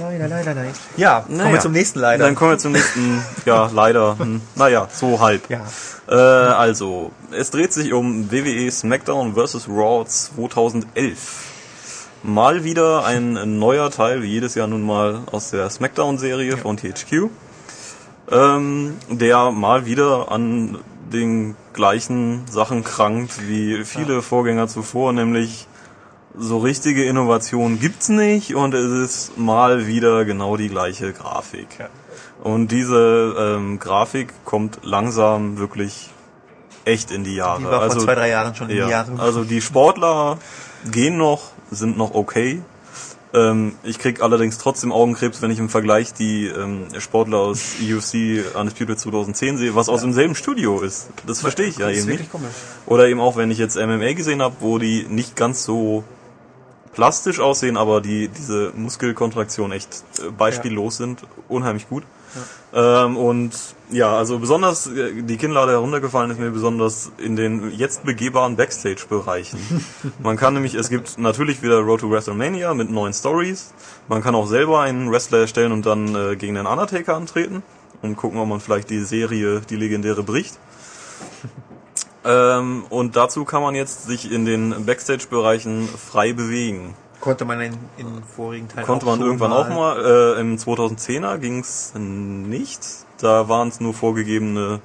Leider, leider, leider. Ja, kommen Naja. wir zum nächsten Leider. Dann kommen wir zum nächsten. ja, leider. Hm, Naja, so halb. ja, Äh, also, es dreht sich um WWE SmackDown vs. Raw 2011. Mal wieder ein neuer Teil, wie jedes Jahr nun mal aus der SmackDown-Serie von THQ. Ähm, der mal wieder an den gleichen Sachen krankt wie viele Vorgänger zuvor, nämlich so richtige Innovation gibt's nicht und es ist mal wieder genau die gleiche Grafik. Und diese ähm, Grafik kommt langsam wirklich echt in die Jahre. die war also, vor zwei, drei Jahren schon in ja, die Jahre. also die Sportler gehen noch, sind noch okay. Ähm, ich krieg allerdings trotzdem Augenkrebs, wenn ich im Vergleich die ähm, Sportler aus UFC Undisputed 2010 sehe, was aus demselben Studio ist. Das verstehe ich ja das ist eben nicht. komisch. Oder eben auch, wenn ich jetzt MMA gesehen habe, wo die nicht ganz so plastisch aussehen, aber die diese Muskelkontraktion echt äh, beispiellos sind, unheimlich gut. Ähm, und ja, also besonders äh, die Kinnlade heruntergefallen ist mir besonders in den jetzt begehbaren Backstage-Bereichen. Man kann nämlich, es gibt natürlich wieder Road to WrestleMania mit neuen Stories. Man kann auch selber einen Wrestler erstellen und dann äh, gegen den Undertaker antreten und gucken, ob man vielleicht die Serie, die legendäre bricht. Ähm, und dazu kann man jetzt sich in den Backstage-Bereichen frei bewegen. Konnte man in, in vorigen Teilen Konnte man irgendwann auch mal. Äh, Im 2010er ging's nicht. Da waren es nur vorgegebene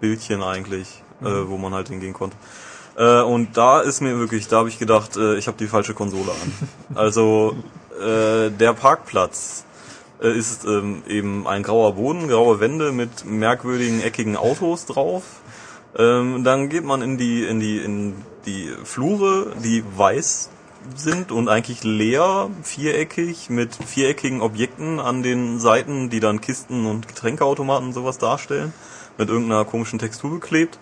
Bildchen eigentlich, äh, wo man halt hingehen konnte. Äh, und da ist mir wirklich, da habe ich gedacht, äh, ich habe die falsche Konsole an. Also äh, der Parkplatz äh, ist ähm, eben ein grauer Boden, graue Wände mit merkwürdigen eckigen Autos drauf. Ähm, dann geht man in die in die in die Flure, die weiß sind und eigentlich leer, viereckig, mit viereckigen Objekten an den Seiten, die dann Kisten und Getränkeautomaten und sowas darstellen, mit irgendeiner komischen Textur geklebt.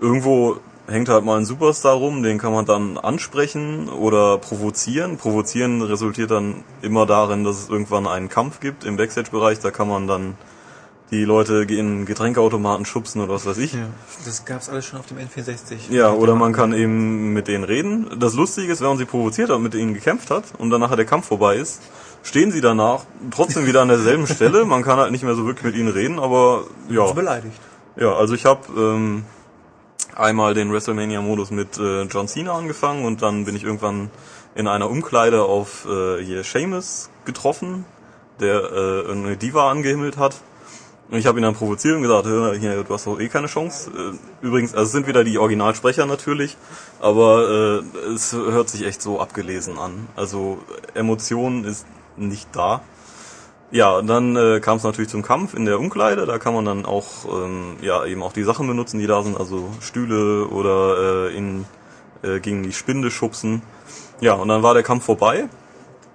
Irgendwo hängt halt mal ein Superstar rum, den kann man dann ansprechen oder provozieren. Provozieren resultiert dann immer darin, dass es irgendwann einen Kampf gibt im Backstage-Bereich, da kann man dann die Leute in Getränkeautomaten schubsen oder was weiß ich. Ja, das gab's alles schon auf dem N64. Ja, oder man kann eben mit denen reden. Das Lustige ist, wenn man sie provoziert hat, mit ihnen gekämpft hat und dann nachher der Kampf vorbei ist, stehen sie danach trotzdem wieder an derselben Stelle. Man kann halt nicht mehr so wirklich mit ihnen reden, aber ja. beleidigt. Ja, also ich habe ähm, einmal den WrestleMania-Modus mit äh, John Cena angefangen und dann bin ich irgendwann in einer Umkleide auf äh, hier Seamus getroffen, der äh, eine Diva angehimmelt hat. Und ich habe ihn dann provoziert und gesagt, hier, du hast doch eh keine Chance. Äh, Übrigens, also es sind wieder die Originalsprecher natürlich, aber äh, es hört sich echt so abgelesen an. Also Emotion ist nicht da. Ja, und dann äh, kam es natürlich zum Kampf in der Umkleide. Da kann man dann auch ähm, ja eben auch die Sachen benutzen, die da sind, also Stühle oder äh, in äh, gegen die Spinde schubsen. Ja, und dann war der Kampf vorbei.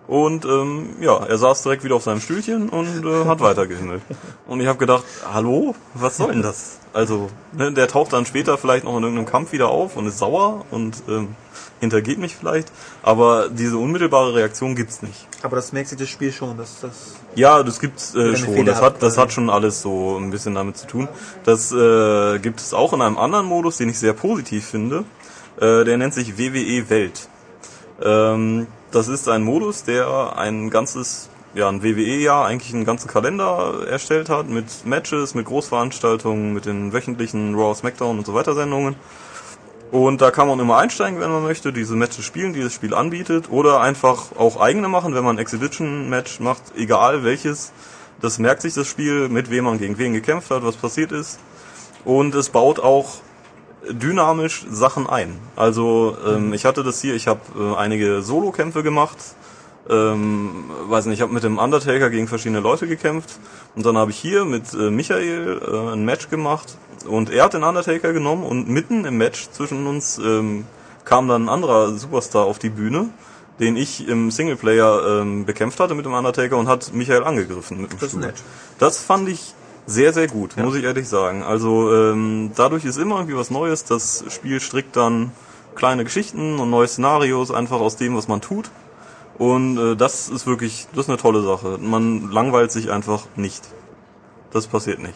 Und ähm, ja, er saß direkt wieder auf seinem Stühlchen und äh, hat weitergehimmelt. Und ich habe gedacht, hallo, was soll denn das? Also, ne, der taucht dann später vielleicht noch in irgendeinem Kampf wieder auf und ist sauer und ähm, hintergeht mich vielleicht. Aber diese unmittelbare Reaktion gibt's nicht. Aber das merkt sich das Spiel schon, dass das. Ja, das gibt's äh, schon. Das hat, das hat schon alles so ein bisschen damit zu tun. Das äh, gibt es auch in einem anderen Modus, den ich sehr positiv finde. Äh, der nennt sich WWE Welt. Ähm, das ist ein Modus, der ein ganzes, ja, ein WWE-Jahr, eigentlich einen ganzen Kalender erstellt hat mit Matches, mit Großveranstaltungen, mit den wöchentlichen Raw, SmackDown und so weiter Sendungen. Und da kann man immer einsteigen, wenn man möchte, diese Matches spielen, die das Spiel anbietet, oder einfach auch eigene machen, wenn man ein Exhibition-Match macht, egal welches. Das merkt sich das Spiel, mit wem man gegen wen gekämpft hat, was passiert ist. Und es baut auch dynamisch Sachen ein. Also ähm, ich hatte das hier, ich habe äh, einige Solo-Kämpfe gemacht. Ähm, weiß nicht, ich habe mit dem Undertaker gegen verschiedene Leute gekämpft und dann habe ich hier mit äh, Michael äh, ein Match gemacht und er hat den Undertaker genommen und mitten im Match zwischen uns ähm, kam dann ein anderer Superstar auf die Bühne, den ich im Singleplayer ähm, bekämpft hatte mit dem Undertaker und hat Michael angegriffen mit dem Das ist Stuhl. nett. Das fand ich sehr, sehr gut, muss ich ehrlich sagen. Also ähm, dadurch ist immer irgendwie was Neues. Das Spiel strickt dann kleine Geschichten und neue Szenarios einfach aus dem, was man tut. Und äh, das ist wirklich, das ist eine tolle Sache. Man langweilt sich einfach nicht. Das passiert nicht.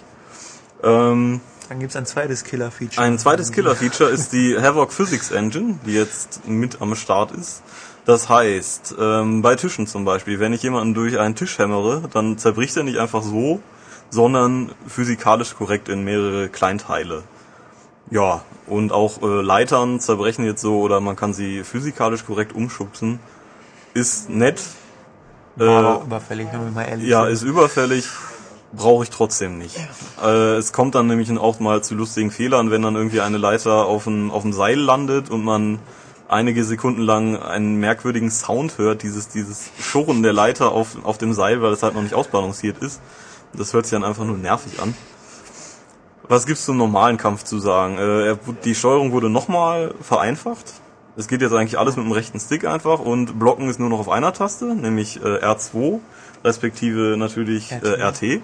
Ähm, Dann gibt's ein zweites Killer-Feature. ein zweites Killer-Feature ist die Havoc Physics Engine, die jetzt mit am Start ist. Das heißt, ähm, bei Tischen zum Beispiel, wenn ich jemanden durch einen Tisch hämmere, dann zerbricht er nicht einfach so, sondern physikalisch korrekt in mehrere Kleinteile. Ja, und auch äh, Leitern zerbrechen jetzt so oder man kann sie physikalisch korrekt umschubsen. Ist nett. Äh, Aber überfällig, wenn wir mal ehrlich ja, sind. ist überfällig, brauche ich trotzdem nicht. Äh, es kommt dann nämlich auch mal zu lustigen Fehlern, wenn dann irgendwie eine Leiter auf dem, auf dem Seil landet und man einige Sekunden lang einen merkwürdigen Sound hört, dieses, dieses Schurren der Leiter auf, auf dem Seil, weil es halt noch nicht ausbalanciert ist. Das hört sich dann einfach nur nervig an. Was gibt's zum normalen Kampf zu sagen? Äh, die Steuerung wurde nochmal vereinfacht. Es geht jetzt eigentlich alles mit dem rechten Stick einfach und Blocken ist nur noch auf einer Taste, nämlich äh, R2, respektive natürlich äh, RT.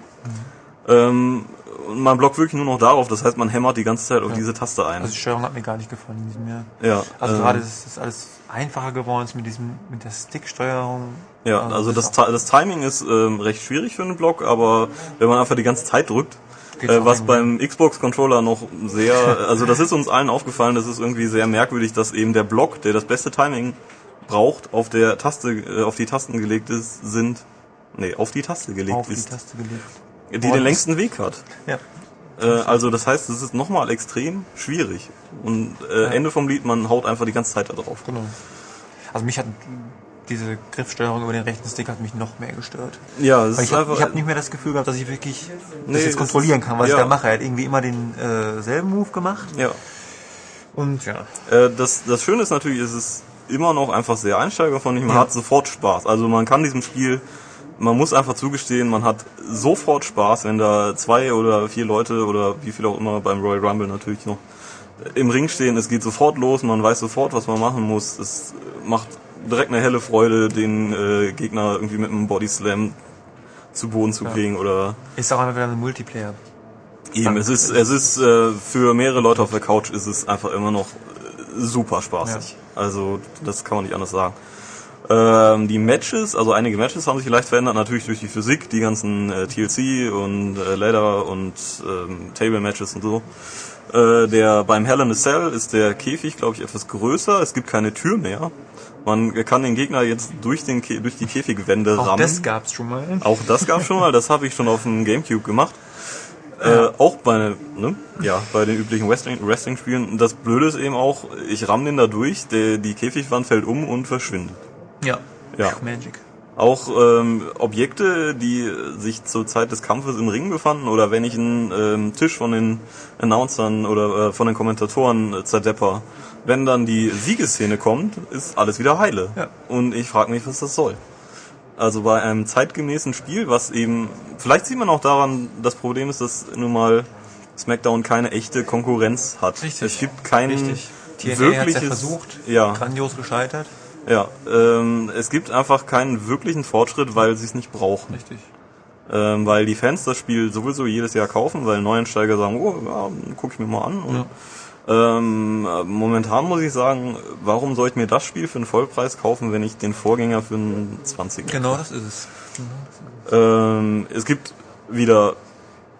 Ähm, und man blockt wirklich nur noch darauf, das heißt man hämmert die ganze Zeit auf diese Taste ein. Also die Steuerung hat mir gar nicht gefallen in diesem Jahr. ja, Also ähm, gerade ist das alles einfacher geworden ist mit diesem, mit der Sticksteuerung. Ja, also das, das Timing ist ähm, recht schwierig für einen Block, aber wenn man einfach die ganze Zeit drückt, äh, was beim Xbox-Controller noch sehr, also das ist uns allen aufgefallen, das ist irgendwie sehr merkwürdig, dass eben der Block, der das beste Timing braucht, auf der Taste, äh, auf die Tasten gelegt ist, sind, nee, auf die Taste gelegt auf die ist, Taste gelegt. die den längsten Weg hat. Ja. Äh, also das heißt, es ist nochmal extrem schwierig. Und äh, Ja. Ende vom Lied, man haut einfach die ganze Zeit da drauf. Genau. Also mich hat diese Griffsteuerung über den rechten Stick hat mich noch mehr gestört. Ja, Weil ist ich habe hab nicht mehr das Gefühl gehabt, dass ich wirklich Nee, das jetzt kontrollieren kann, was ja. ich da mache. Er hat irgendwie immer den äh, selben Move gemacht. ja. Und ja. Äh, das, das Schöne ist natürlich, es ist immer noch einfach sehr einsteigerfreundlich. Man hat sofort Spaß. Also man kann diesem Spiel, man muss einfach zugestehen, man hat sofort Spaß, wenn da zwei oder vier Leute oder wie viel auch immer beim Royal Rumble natürlich noch im Ring stehen. Es geht sofort los, man weiß sofort, was man machen muss. Es macht direkt eine helle Freude, den äh, Gegner irgendwie mit einem Body Slam zu Boden zu kriegen oder Ist auch einfach wieder ein Multiplayer. Eben, es ist, es ist äh, für mehrere Leute auf der Couch ist es einfach immer noch äh, super spaßig. Also das kann man nicht anders sagen. Ähm, die Matches, also einige Matches haben sich leicht verändert, natürlich durch die Physik, die ganzen äh, TLC und äh, Ladder und ähm, Table Matches und so. Äh, der beim Hell in a Cell ist der Käfig, glaube ich, etwas größer. Es gibt keine Tür mehr. Man kann den Gegner jetzt durch den Kä durch die Käfigwände Auch rammen. das gab's schon mal. Auch das gab schon mal, das habe ich schon auf dem Gamecube gemacht. Äh, auch bei, ne? ja, bei den üblichen Wrestling- Wrestling-Spielen. Und das Blöde ist eben auch, ich ramm den da durch, der, die Käfigwand fällt um und verschwindet. Ja. Ja. Magic. Auch ähm, Objekte, die sich zur Zeit des Kampfes im Ring befanden, oder wenn ich einen ähm, Tisch von den Announcern oder äh, von den Kommentatoren äh, zerdepper, wenn dann die Siegesszene kommt, ist alles wieder heile. Ja. Und ich frage mich, was das soll. Also bei einem zeitgemäßen Spiel, was eben, vielleicht sieht man auch daran, das Problem ist, dass nun mal SmackDown keine echte Konkurrenz hat. Richtig. Es gibt kein Richtig. TNA wirkliches, ja versucht. ja, Grandios gescheitert. ja, ähm, es gibt einfach keinen wirklichen Fortschritt, weil sie es nicht brauchen. Richtig. Ähm, weil die Fans das Spiel sowieso jedes Jahr kaufen, weil Neuensteiger sagen, oh, ja, guck ich mir mal an. Und, ähm, äh, momentan muss ich sagen, warum soll ich mir das Spiel für einen Vollpreis kaufen, wenn ich den Vorgänger für einen 20 Genau das ist es. ähm, es gibt wieder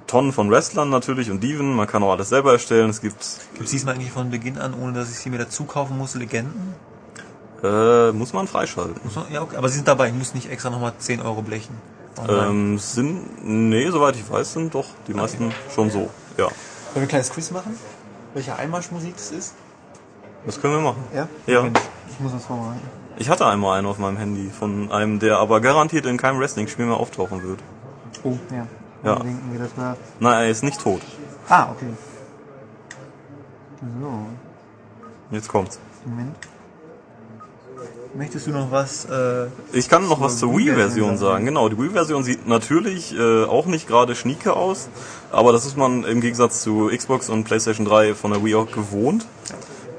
Tonnen von Wrestlern natürlich und Diven, man kann auch alles selber erstellen. Es gibt, Gibt's diesmal eigentlich von Beginn an, ohne dass ich sie mir dazu kaufen muss, Legenden? äh, muss man freischalten. Muss man- Ja, okay. Aber sie sind dabei, ich muss nicht extra nochmal 10 Euro blechen. Online. Ähm, sind, nee, soweit ich weiß, sind doch die meisten schon so. Ja, Wollen wir ein kleines Quiz machen? Welche Einmarschmusik das ist? das können wir machen. Ja? Ja. Ich muss das vorbereiten. Ich hatte einmal einen auf meinem Handy von einem, der aber garantiert in keinem Wrestling-Spiel mehr auftauchen wird. Oh, ja. Ja. Mal denken. Nein, er ist nicht tot. Ah, okay. So, Jetzt kommt's. Moment. Möchtest du noch was? Äh, Ich kann noch was zur Wii-Version sagen. Genau, die Wii-Version sieht natürlich äh, auch nicht gerade schnieke aus, aber das ist man im Gegensatz zu Xbox und PlayStation 3 von der Wii auch gewohnt.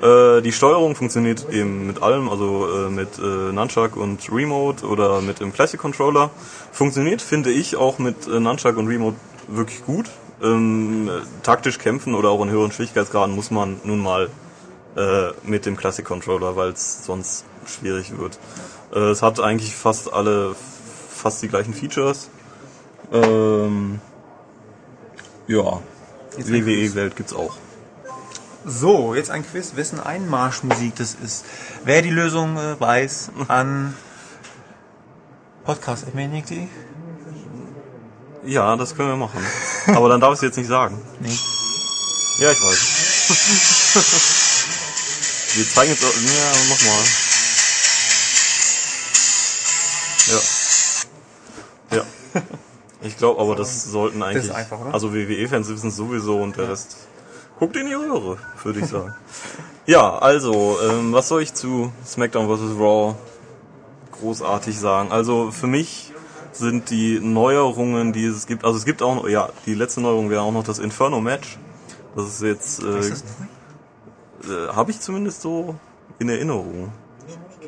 Äh, die Steuerung funktioniert eben mit allem, also äh, mit äh, Nunchuck und Remote oder mit dem Classic Controller. Funktioniert, finde ich, auch mit äh, Nunchuck und Remote wirklich gut. Ähm, äh, taktisch kämpfen oder auch in höheren Schwierigkeitsgraden muss man nun mal äh, mit dem Classic Controller, weil es sonst schwierig wird. Äh, es hat eigentlich fast alle, fast die gleichen Features. Ähm, ja, WWE-Welt gibt's auch. so, jetzt ein Quiz, wessen Einmarschmusik das ist. Wer die Lösung äh, weiß, an podcast.medic.de? Ja, das können wir machen. Aber dann darf ich es jetzt nicht sagen. Nee. Ja, ich weiß. wir zeigen jetzt auch, ja, mach mal. Ja. Ja. Ich glaube, aber das sollten eigentlich, ist einfach, oder? also WWE-Fans wissen es sowieso und der Rest guckt in die Röhre, würde ich sagen. ja, also, ähm, was soll ich zu SmackDown vs. Raw großartig sagen? Also, für mich sind die Neuerungen, die es gibt, also es gibt auch noch, ja, die letzte Neuerung wäre auch noch das Inferno-Match. Das ist jetzt, äh, das äh, habe ich zumindest so in Erinnerung.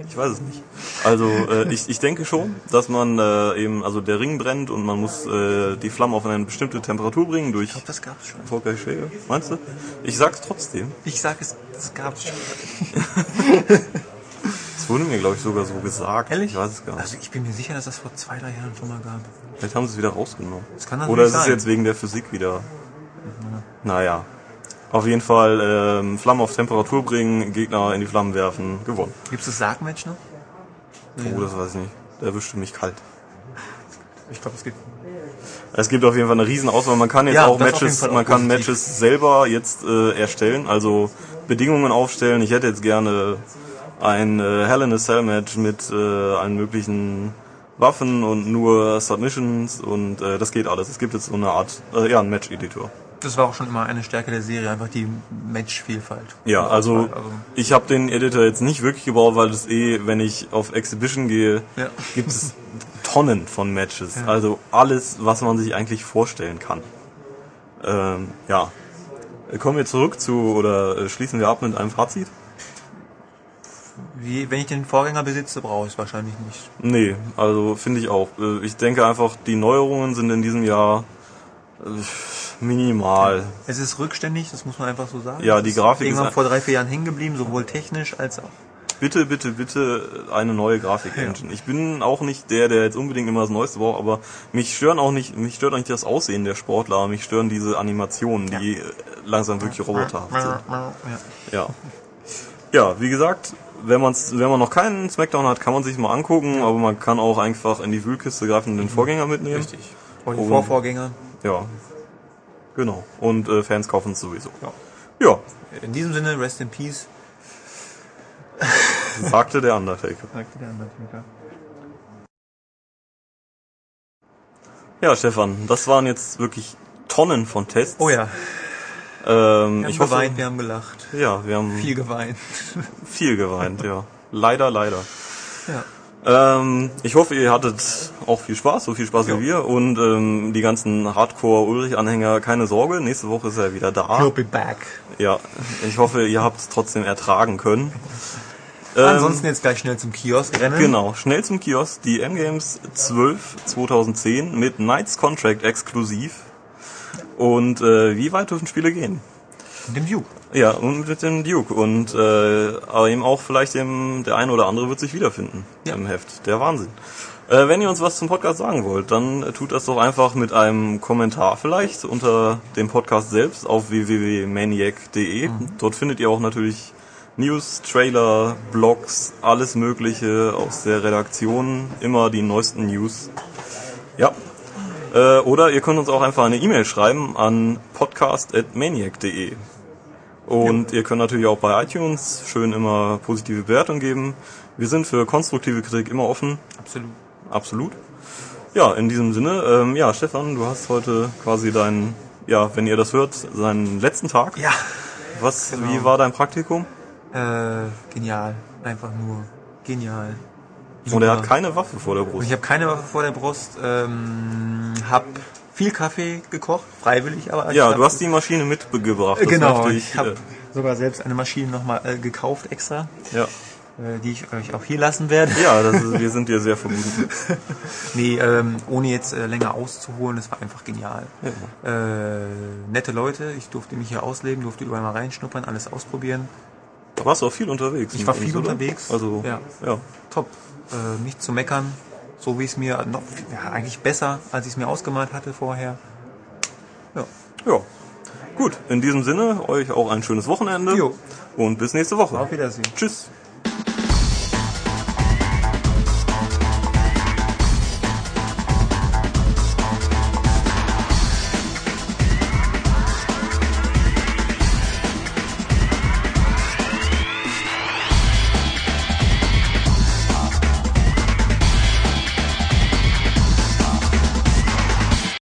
Ich weiß es nicht. Also äh, ich, ich denke schon, dass man äh, eben, also der Ring brennt und man muss äh, die Flamme auf eine bestimmte Temperatur bringen durch Ich glaube, das gab's schon. erfolgreiche Schläge. Meinst du? Ich sag's trotzdem. Ich sag es, das gab's schon. Es wurde mir, glaube ich, sogar so gesagt. Ehrlich? Ich weiß es gar nicht. Also ich bin mir sicher, dass das vor zwei, drei Jahren schon mal gab. Vielleicht haben sie es wieder rausgenommen. Das kann natürlich Oder ist es jetzt wegen der Physik wieder? Naja. Auf jeden Fall ähm, Flamme auf Temperatur bringen, Gegner in die Flammen werfen, gewonnen. Gibt's das Sargmatch noch? Oh, das weiß ich nicht. Der erwischte mich kalt. Ich glaube, es gibt. Es gibt auf jeden Fall eine riesen Auswahl. Man kann jetzt Ja, auch Matches, auch man kann positiv. Matches selber jetzt äh, erstellen, also Bedingungen aufstellen. Ich hätte jetzt gerne ein äh, Hell in a Cell Match mit äh, allen möglichen Waffen und nur Submissions und äh, das geht alles. Es gibt jetzt so eine Art, äh, ja, einen Match-Editor. Das war auch schon immer eine Stärke der Serie, einfach die Match-Vielfalt. Ja, also Also- ich habe den Editor jetzt nicht wirklich gebraucht, weil das eh, wenn ich auf Exhibition gehe, Ja. gibt es Tonnen von Matches. Also alles, was man sich eigentlich vorstellen kann. Ähm, ja. Kommen wir zurück zu, oder äh, schließen wir ab mit einem Fazit? Wie, wenn ich den Vorgänger besitze, brauche ich es wahrscheinlich nicht. Nee, also finde ich auch. Äh, Ich denke einfach, die Neuerungen sind in diesem Jahr minimal. Es ist rückständig, das muss man einfach so sagen. Ja, die ist Grafik ist irgendwann ein- vor drei, vier Jahren hängen geblieben, sowohl technisch als auch. Bitte, bitte, bitte eine neue Grafik-Engine. Ich bin auch nicht der, der jetzt unbedingt immer das Neueste braucht, aber mich stören auch nicht, mich stört auch nicht das Aussehen der Sportler, mich stören diese Animationen, die äh, langsam wirklich roboterhaft sind. Ja. Ja. Ja, wie gesagt, wenn man's, wenn man noch keinen Smackdown hat, kann man sich mal angucken, aber man kann auch einfach in die Wühlkiste greifen und den Vorgänger mitnehmen. Richtig. Und die Und- Vorvorgänger. Ja. Genau. Und äh, Fans kaufen es sowieso. Ja. Ja, In diesem Sinne, rest in peace. sagte der Undertaker. Sagte der Undertaker. Ja, Stefan, das waren jetzt wirklich Tonnen von Tests. Oh ja, Ähm, wir ich haben hoffe, geweint, wir haben gelacht. ja, wir haben Viel geweint. viel geweint, ja. Leider, leider. Ja. Ähm, ich hoffe, ihr hattet auch viel Spaß, so viel Spaß wie wir. Und ähm, die ganzen Hardcore-Ulrich-Anhänger, keine Sorge, nächste Woche ist er wieder da. He'll be back. Ja, ich hoffe, ihr habt es trotzdem ertragen können. Ähm, Ansonsten jetzt gleich schnell zum Kiosk rennen. Genau, schnell zum Kiosk. Die M-Games 12 2010 mit Knights Contract exklusiv. Und äh, wie weit dürfen Spiele gehen? Und dem Duke. Ja, und mit dem Duke. Und äh, aber eben auch vielleicht dem, der eine oder andere wird sich wiederfinden Ja. im Heft. Der Wahnsinn. Äh, wenn ihr uns was zum Podcast sagen wollt, dann äh, tut das doch einfach mit einem Kommentar vielleicht unter dem Podcast selbst auf www.maniac.de. Dort findet ihr auch natürlich News, Trailer, Blogs, alles Mögliche aus der Redaktion, immer die neuesten News. Ja. Äh, oder ihr könnt uns auch einfach eine E-Mail schreiben an podcast.maniac.de. Und ihr könnt natürlich auch bei iTunes schön immer positive Bewertungen geben. Wir sind für konstruktive Kritik immer offen. Absolut. Absolut. Ja, in diesem Sinne, ähm, ja, Stefan, du hast heute quasi deinen, ja, wenn ihr das hört, seinen letzten Tag. Ja. Was, wie war dein Praktikum? Äh, genial. Einfach nur genial. Und er hat Super. keine Waffe vor der Brust. ich habe keine Waffe vor der Brust. Ähm, hab viel Kaffee gekocht, freiwillig, aber Ja, ich du hast die Maschine mitgebracht. Das genau. möchte Ich habe sogar selbst eine Maschine nochmal äh, gekauft extra, ja, äh, die ich euch auch hier lassen werde. ja das ist, wir sind dir sehr verbunden. Nee, ähm, ohne jetzt äh, länger auszuholen, es war einfach genial. Äh, nette Leute, ich durfte mich hier ausleben, durfte überall mal reinschnuppern, alles ausprobieren. Warst du auch viel unterwegs. Ich war viel unterwegs. Also, Ja. ja. Top. Äh, nicht zu meckern, so wie es mir noch ja, eigentlich besser, als ich es mir ausgemalt hatte vorher. Ja. Ja. Gut, in diesem Sinne, euch auch ein schönes Wochenende. Jo. Und bis nächste Woche. Auf Wiedersehen. Tschüss.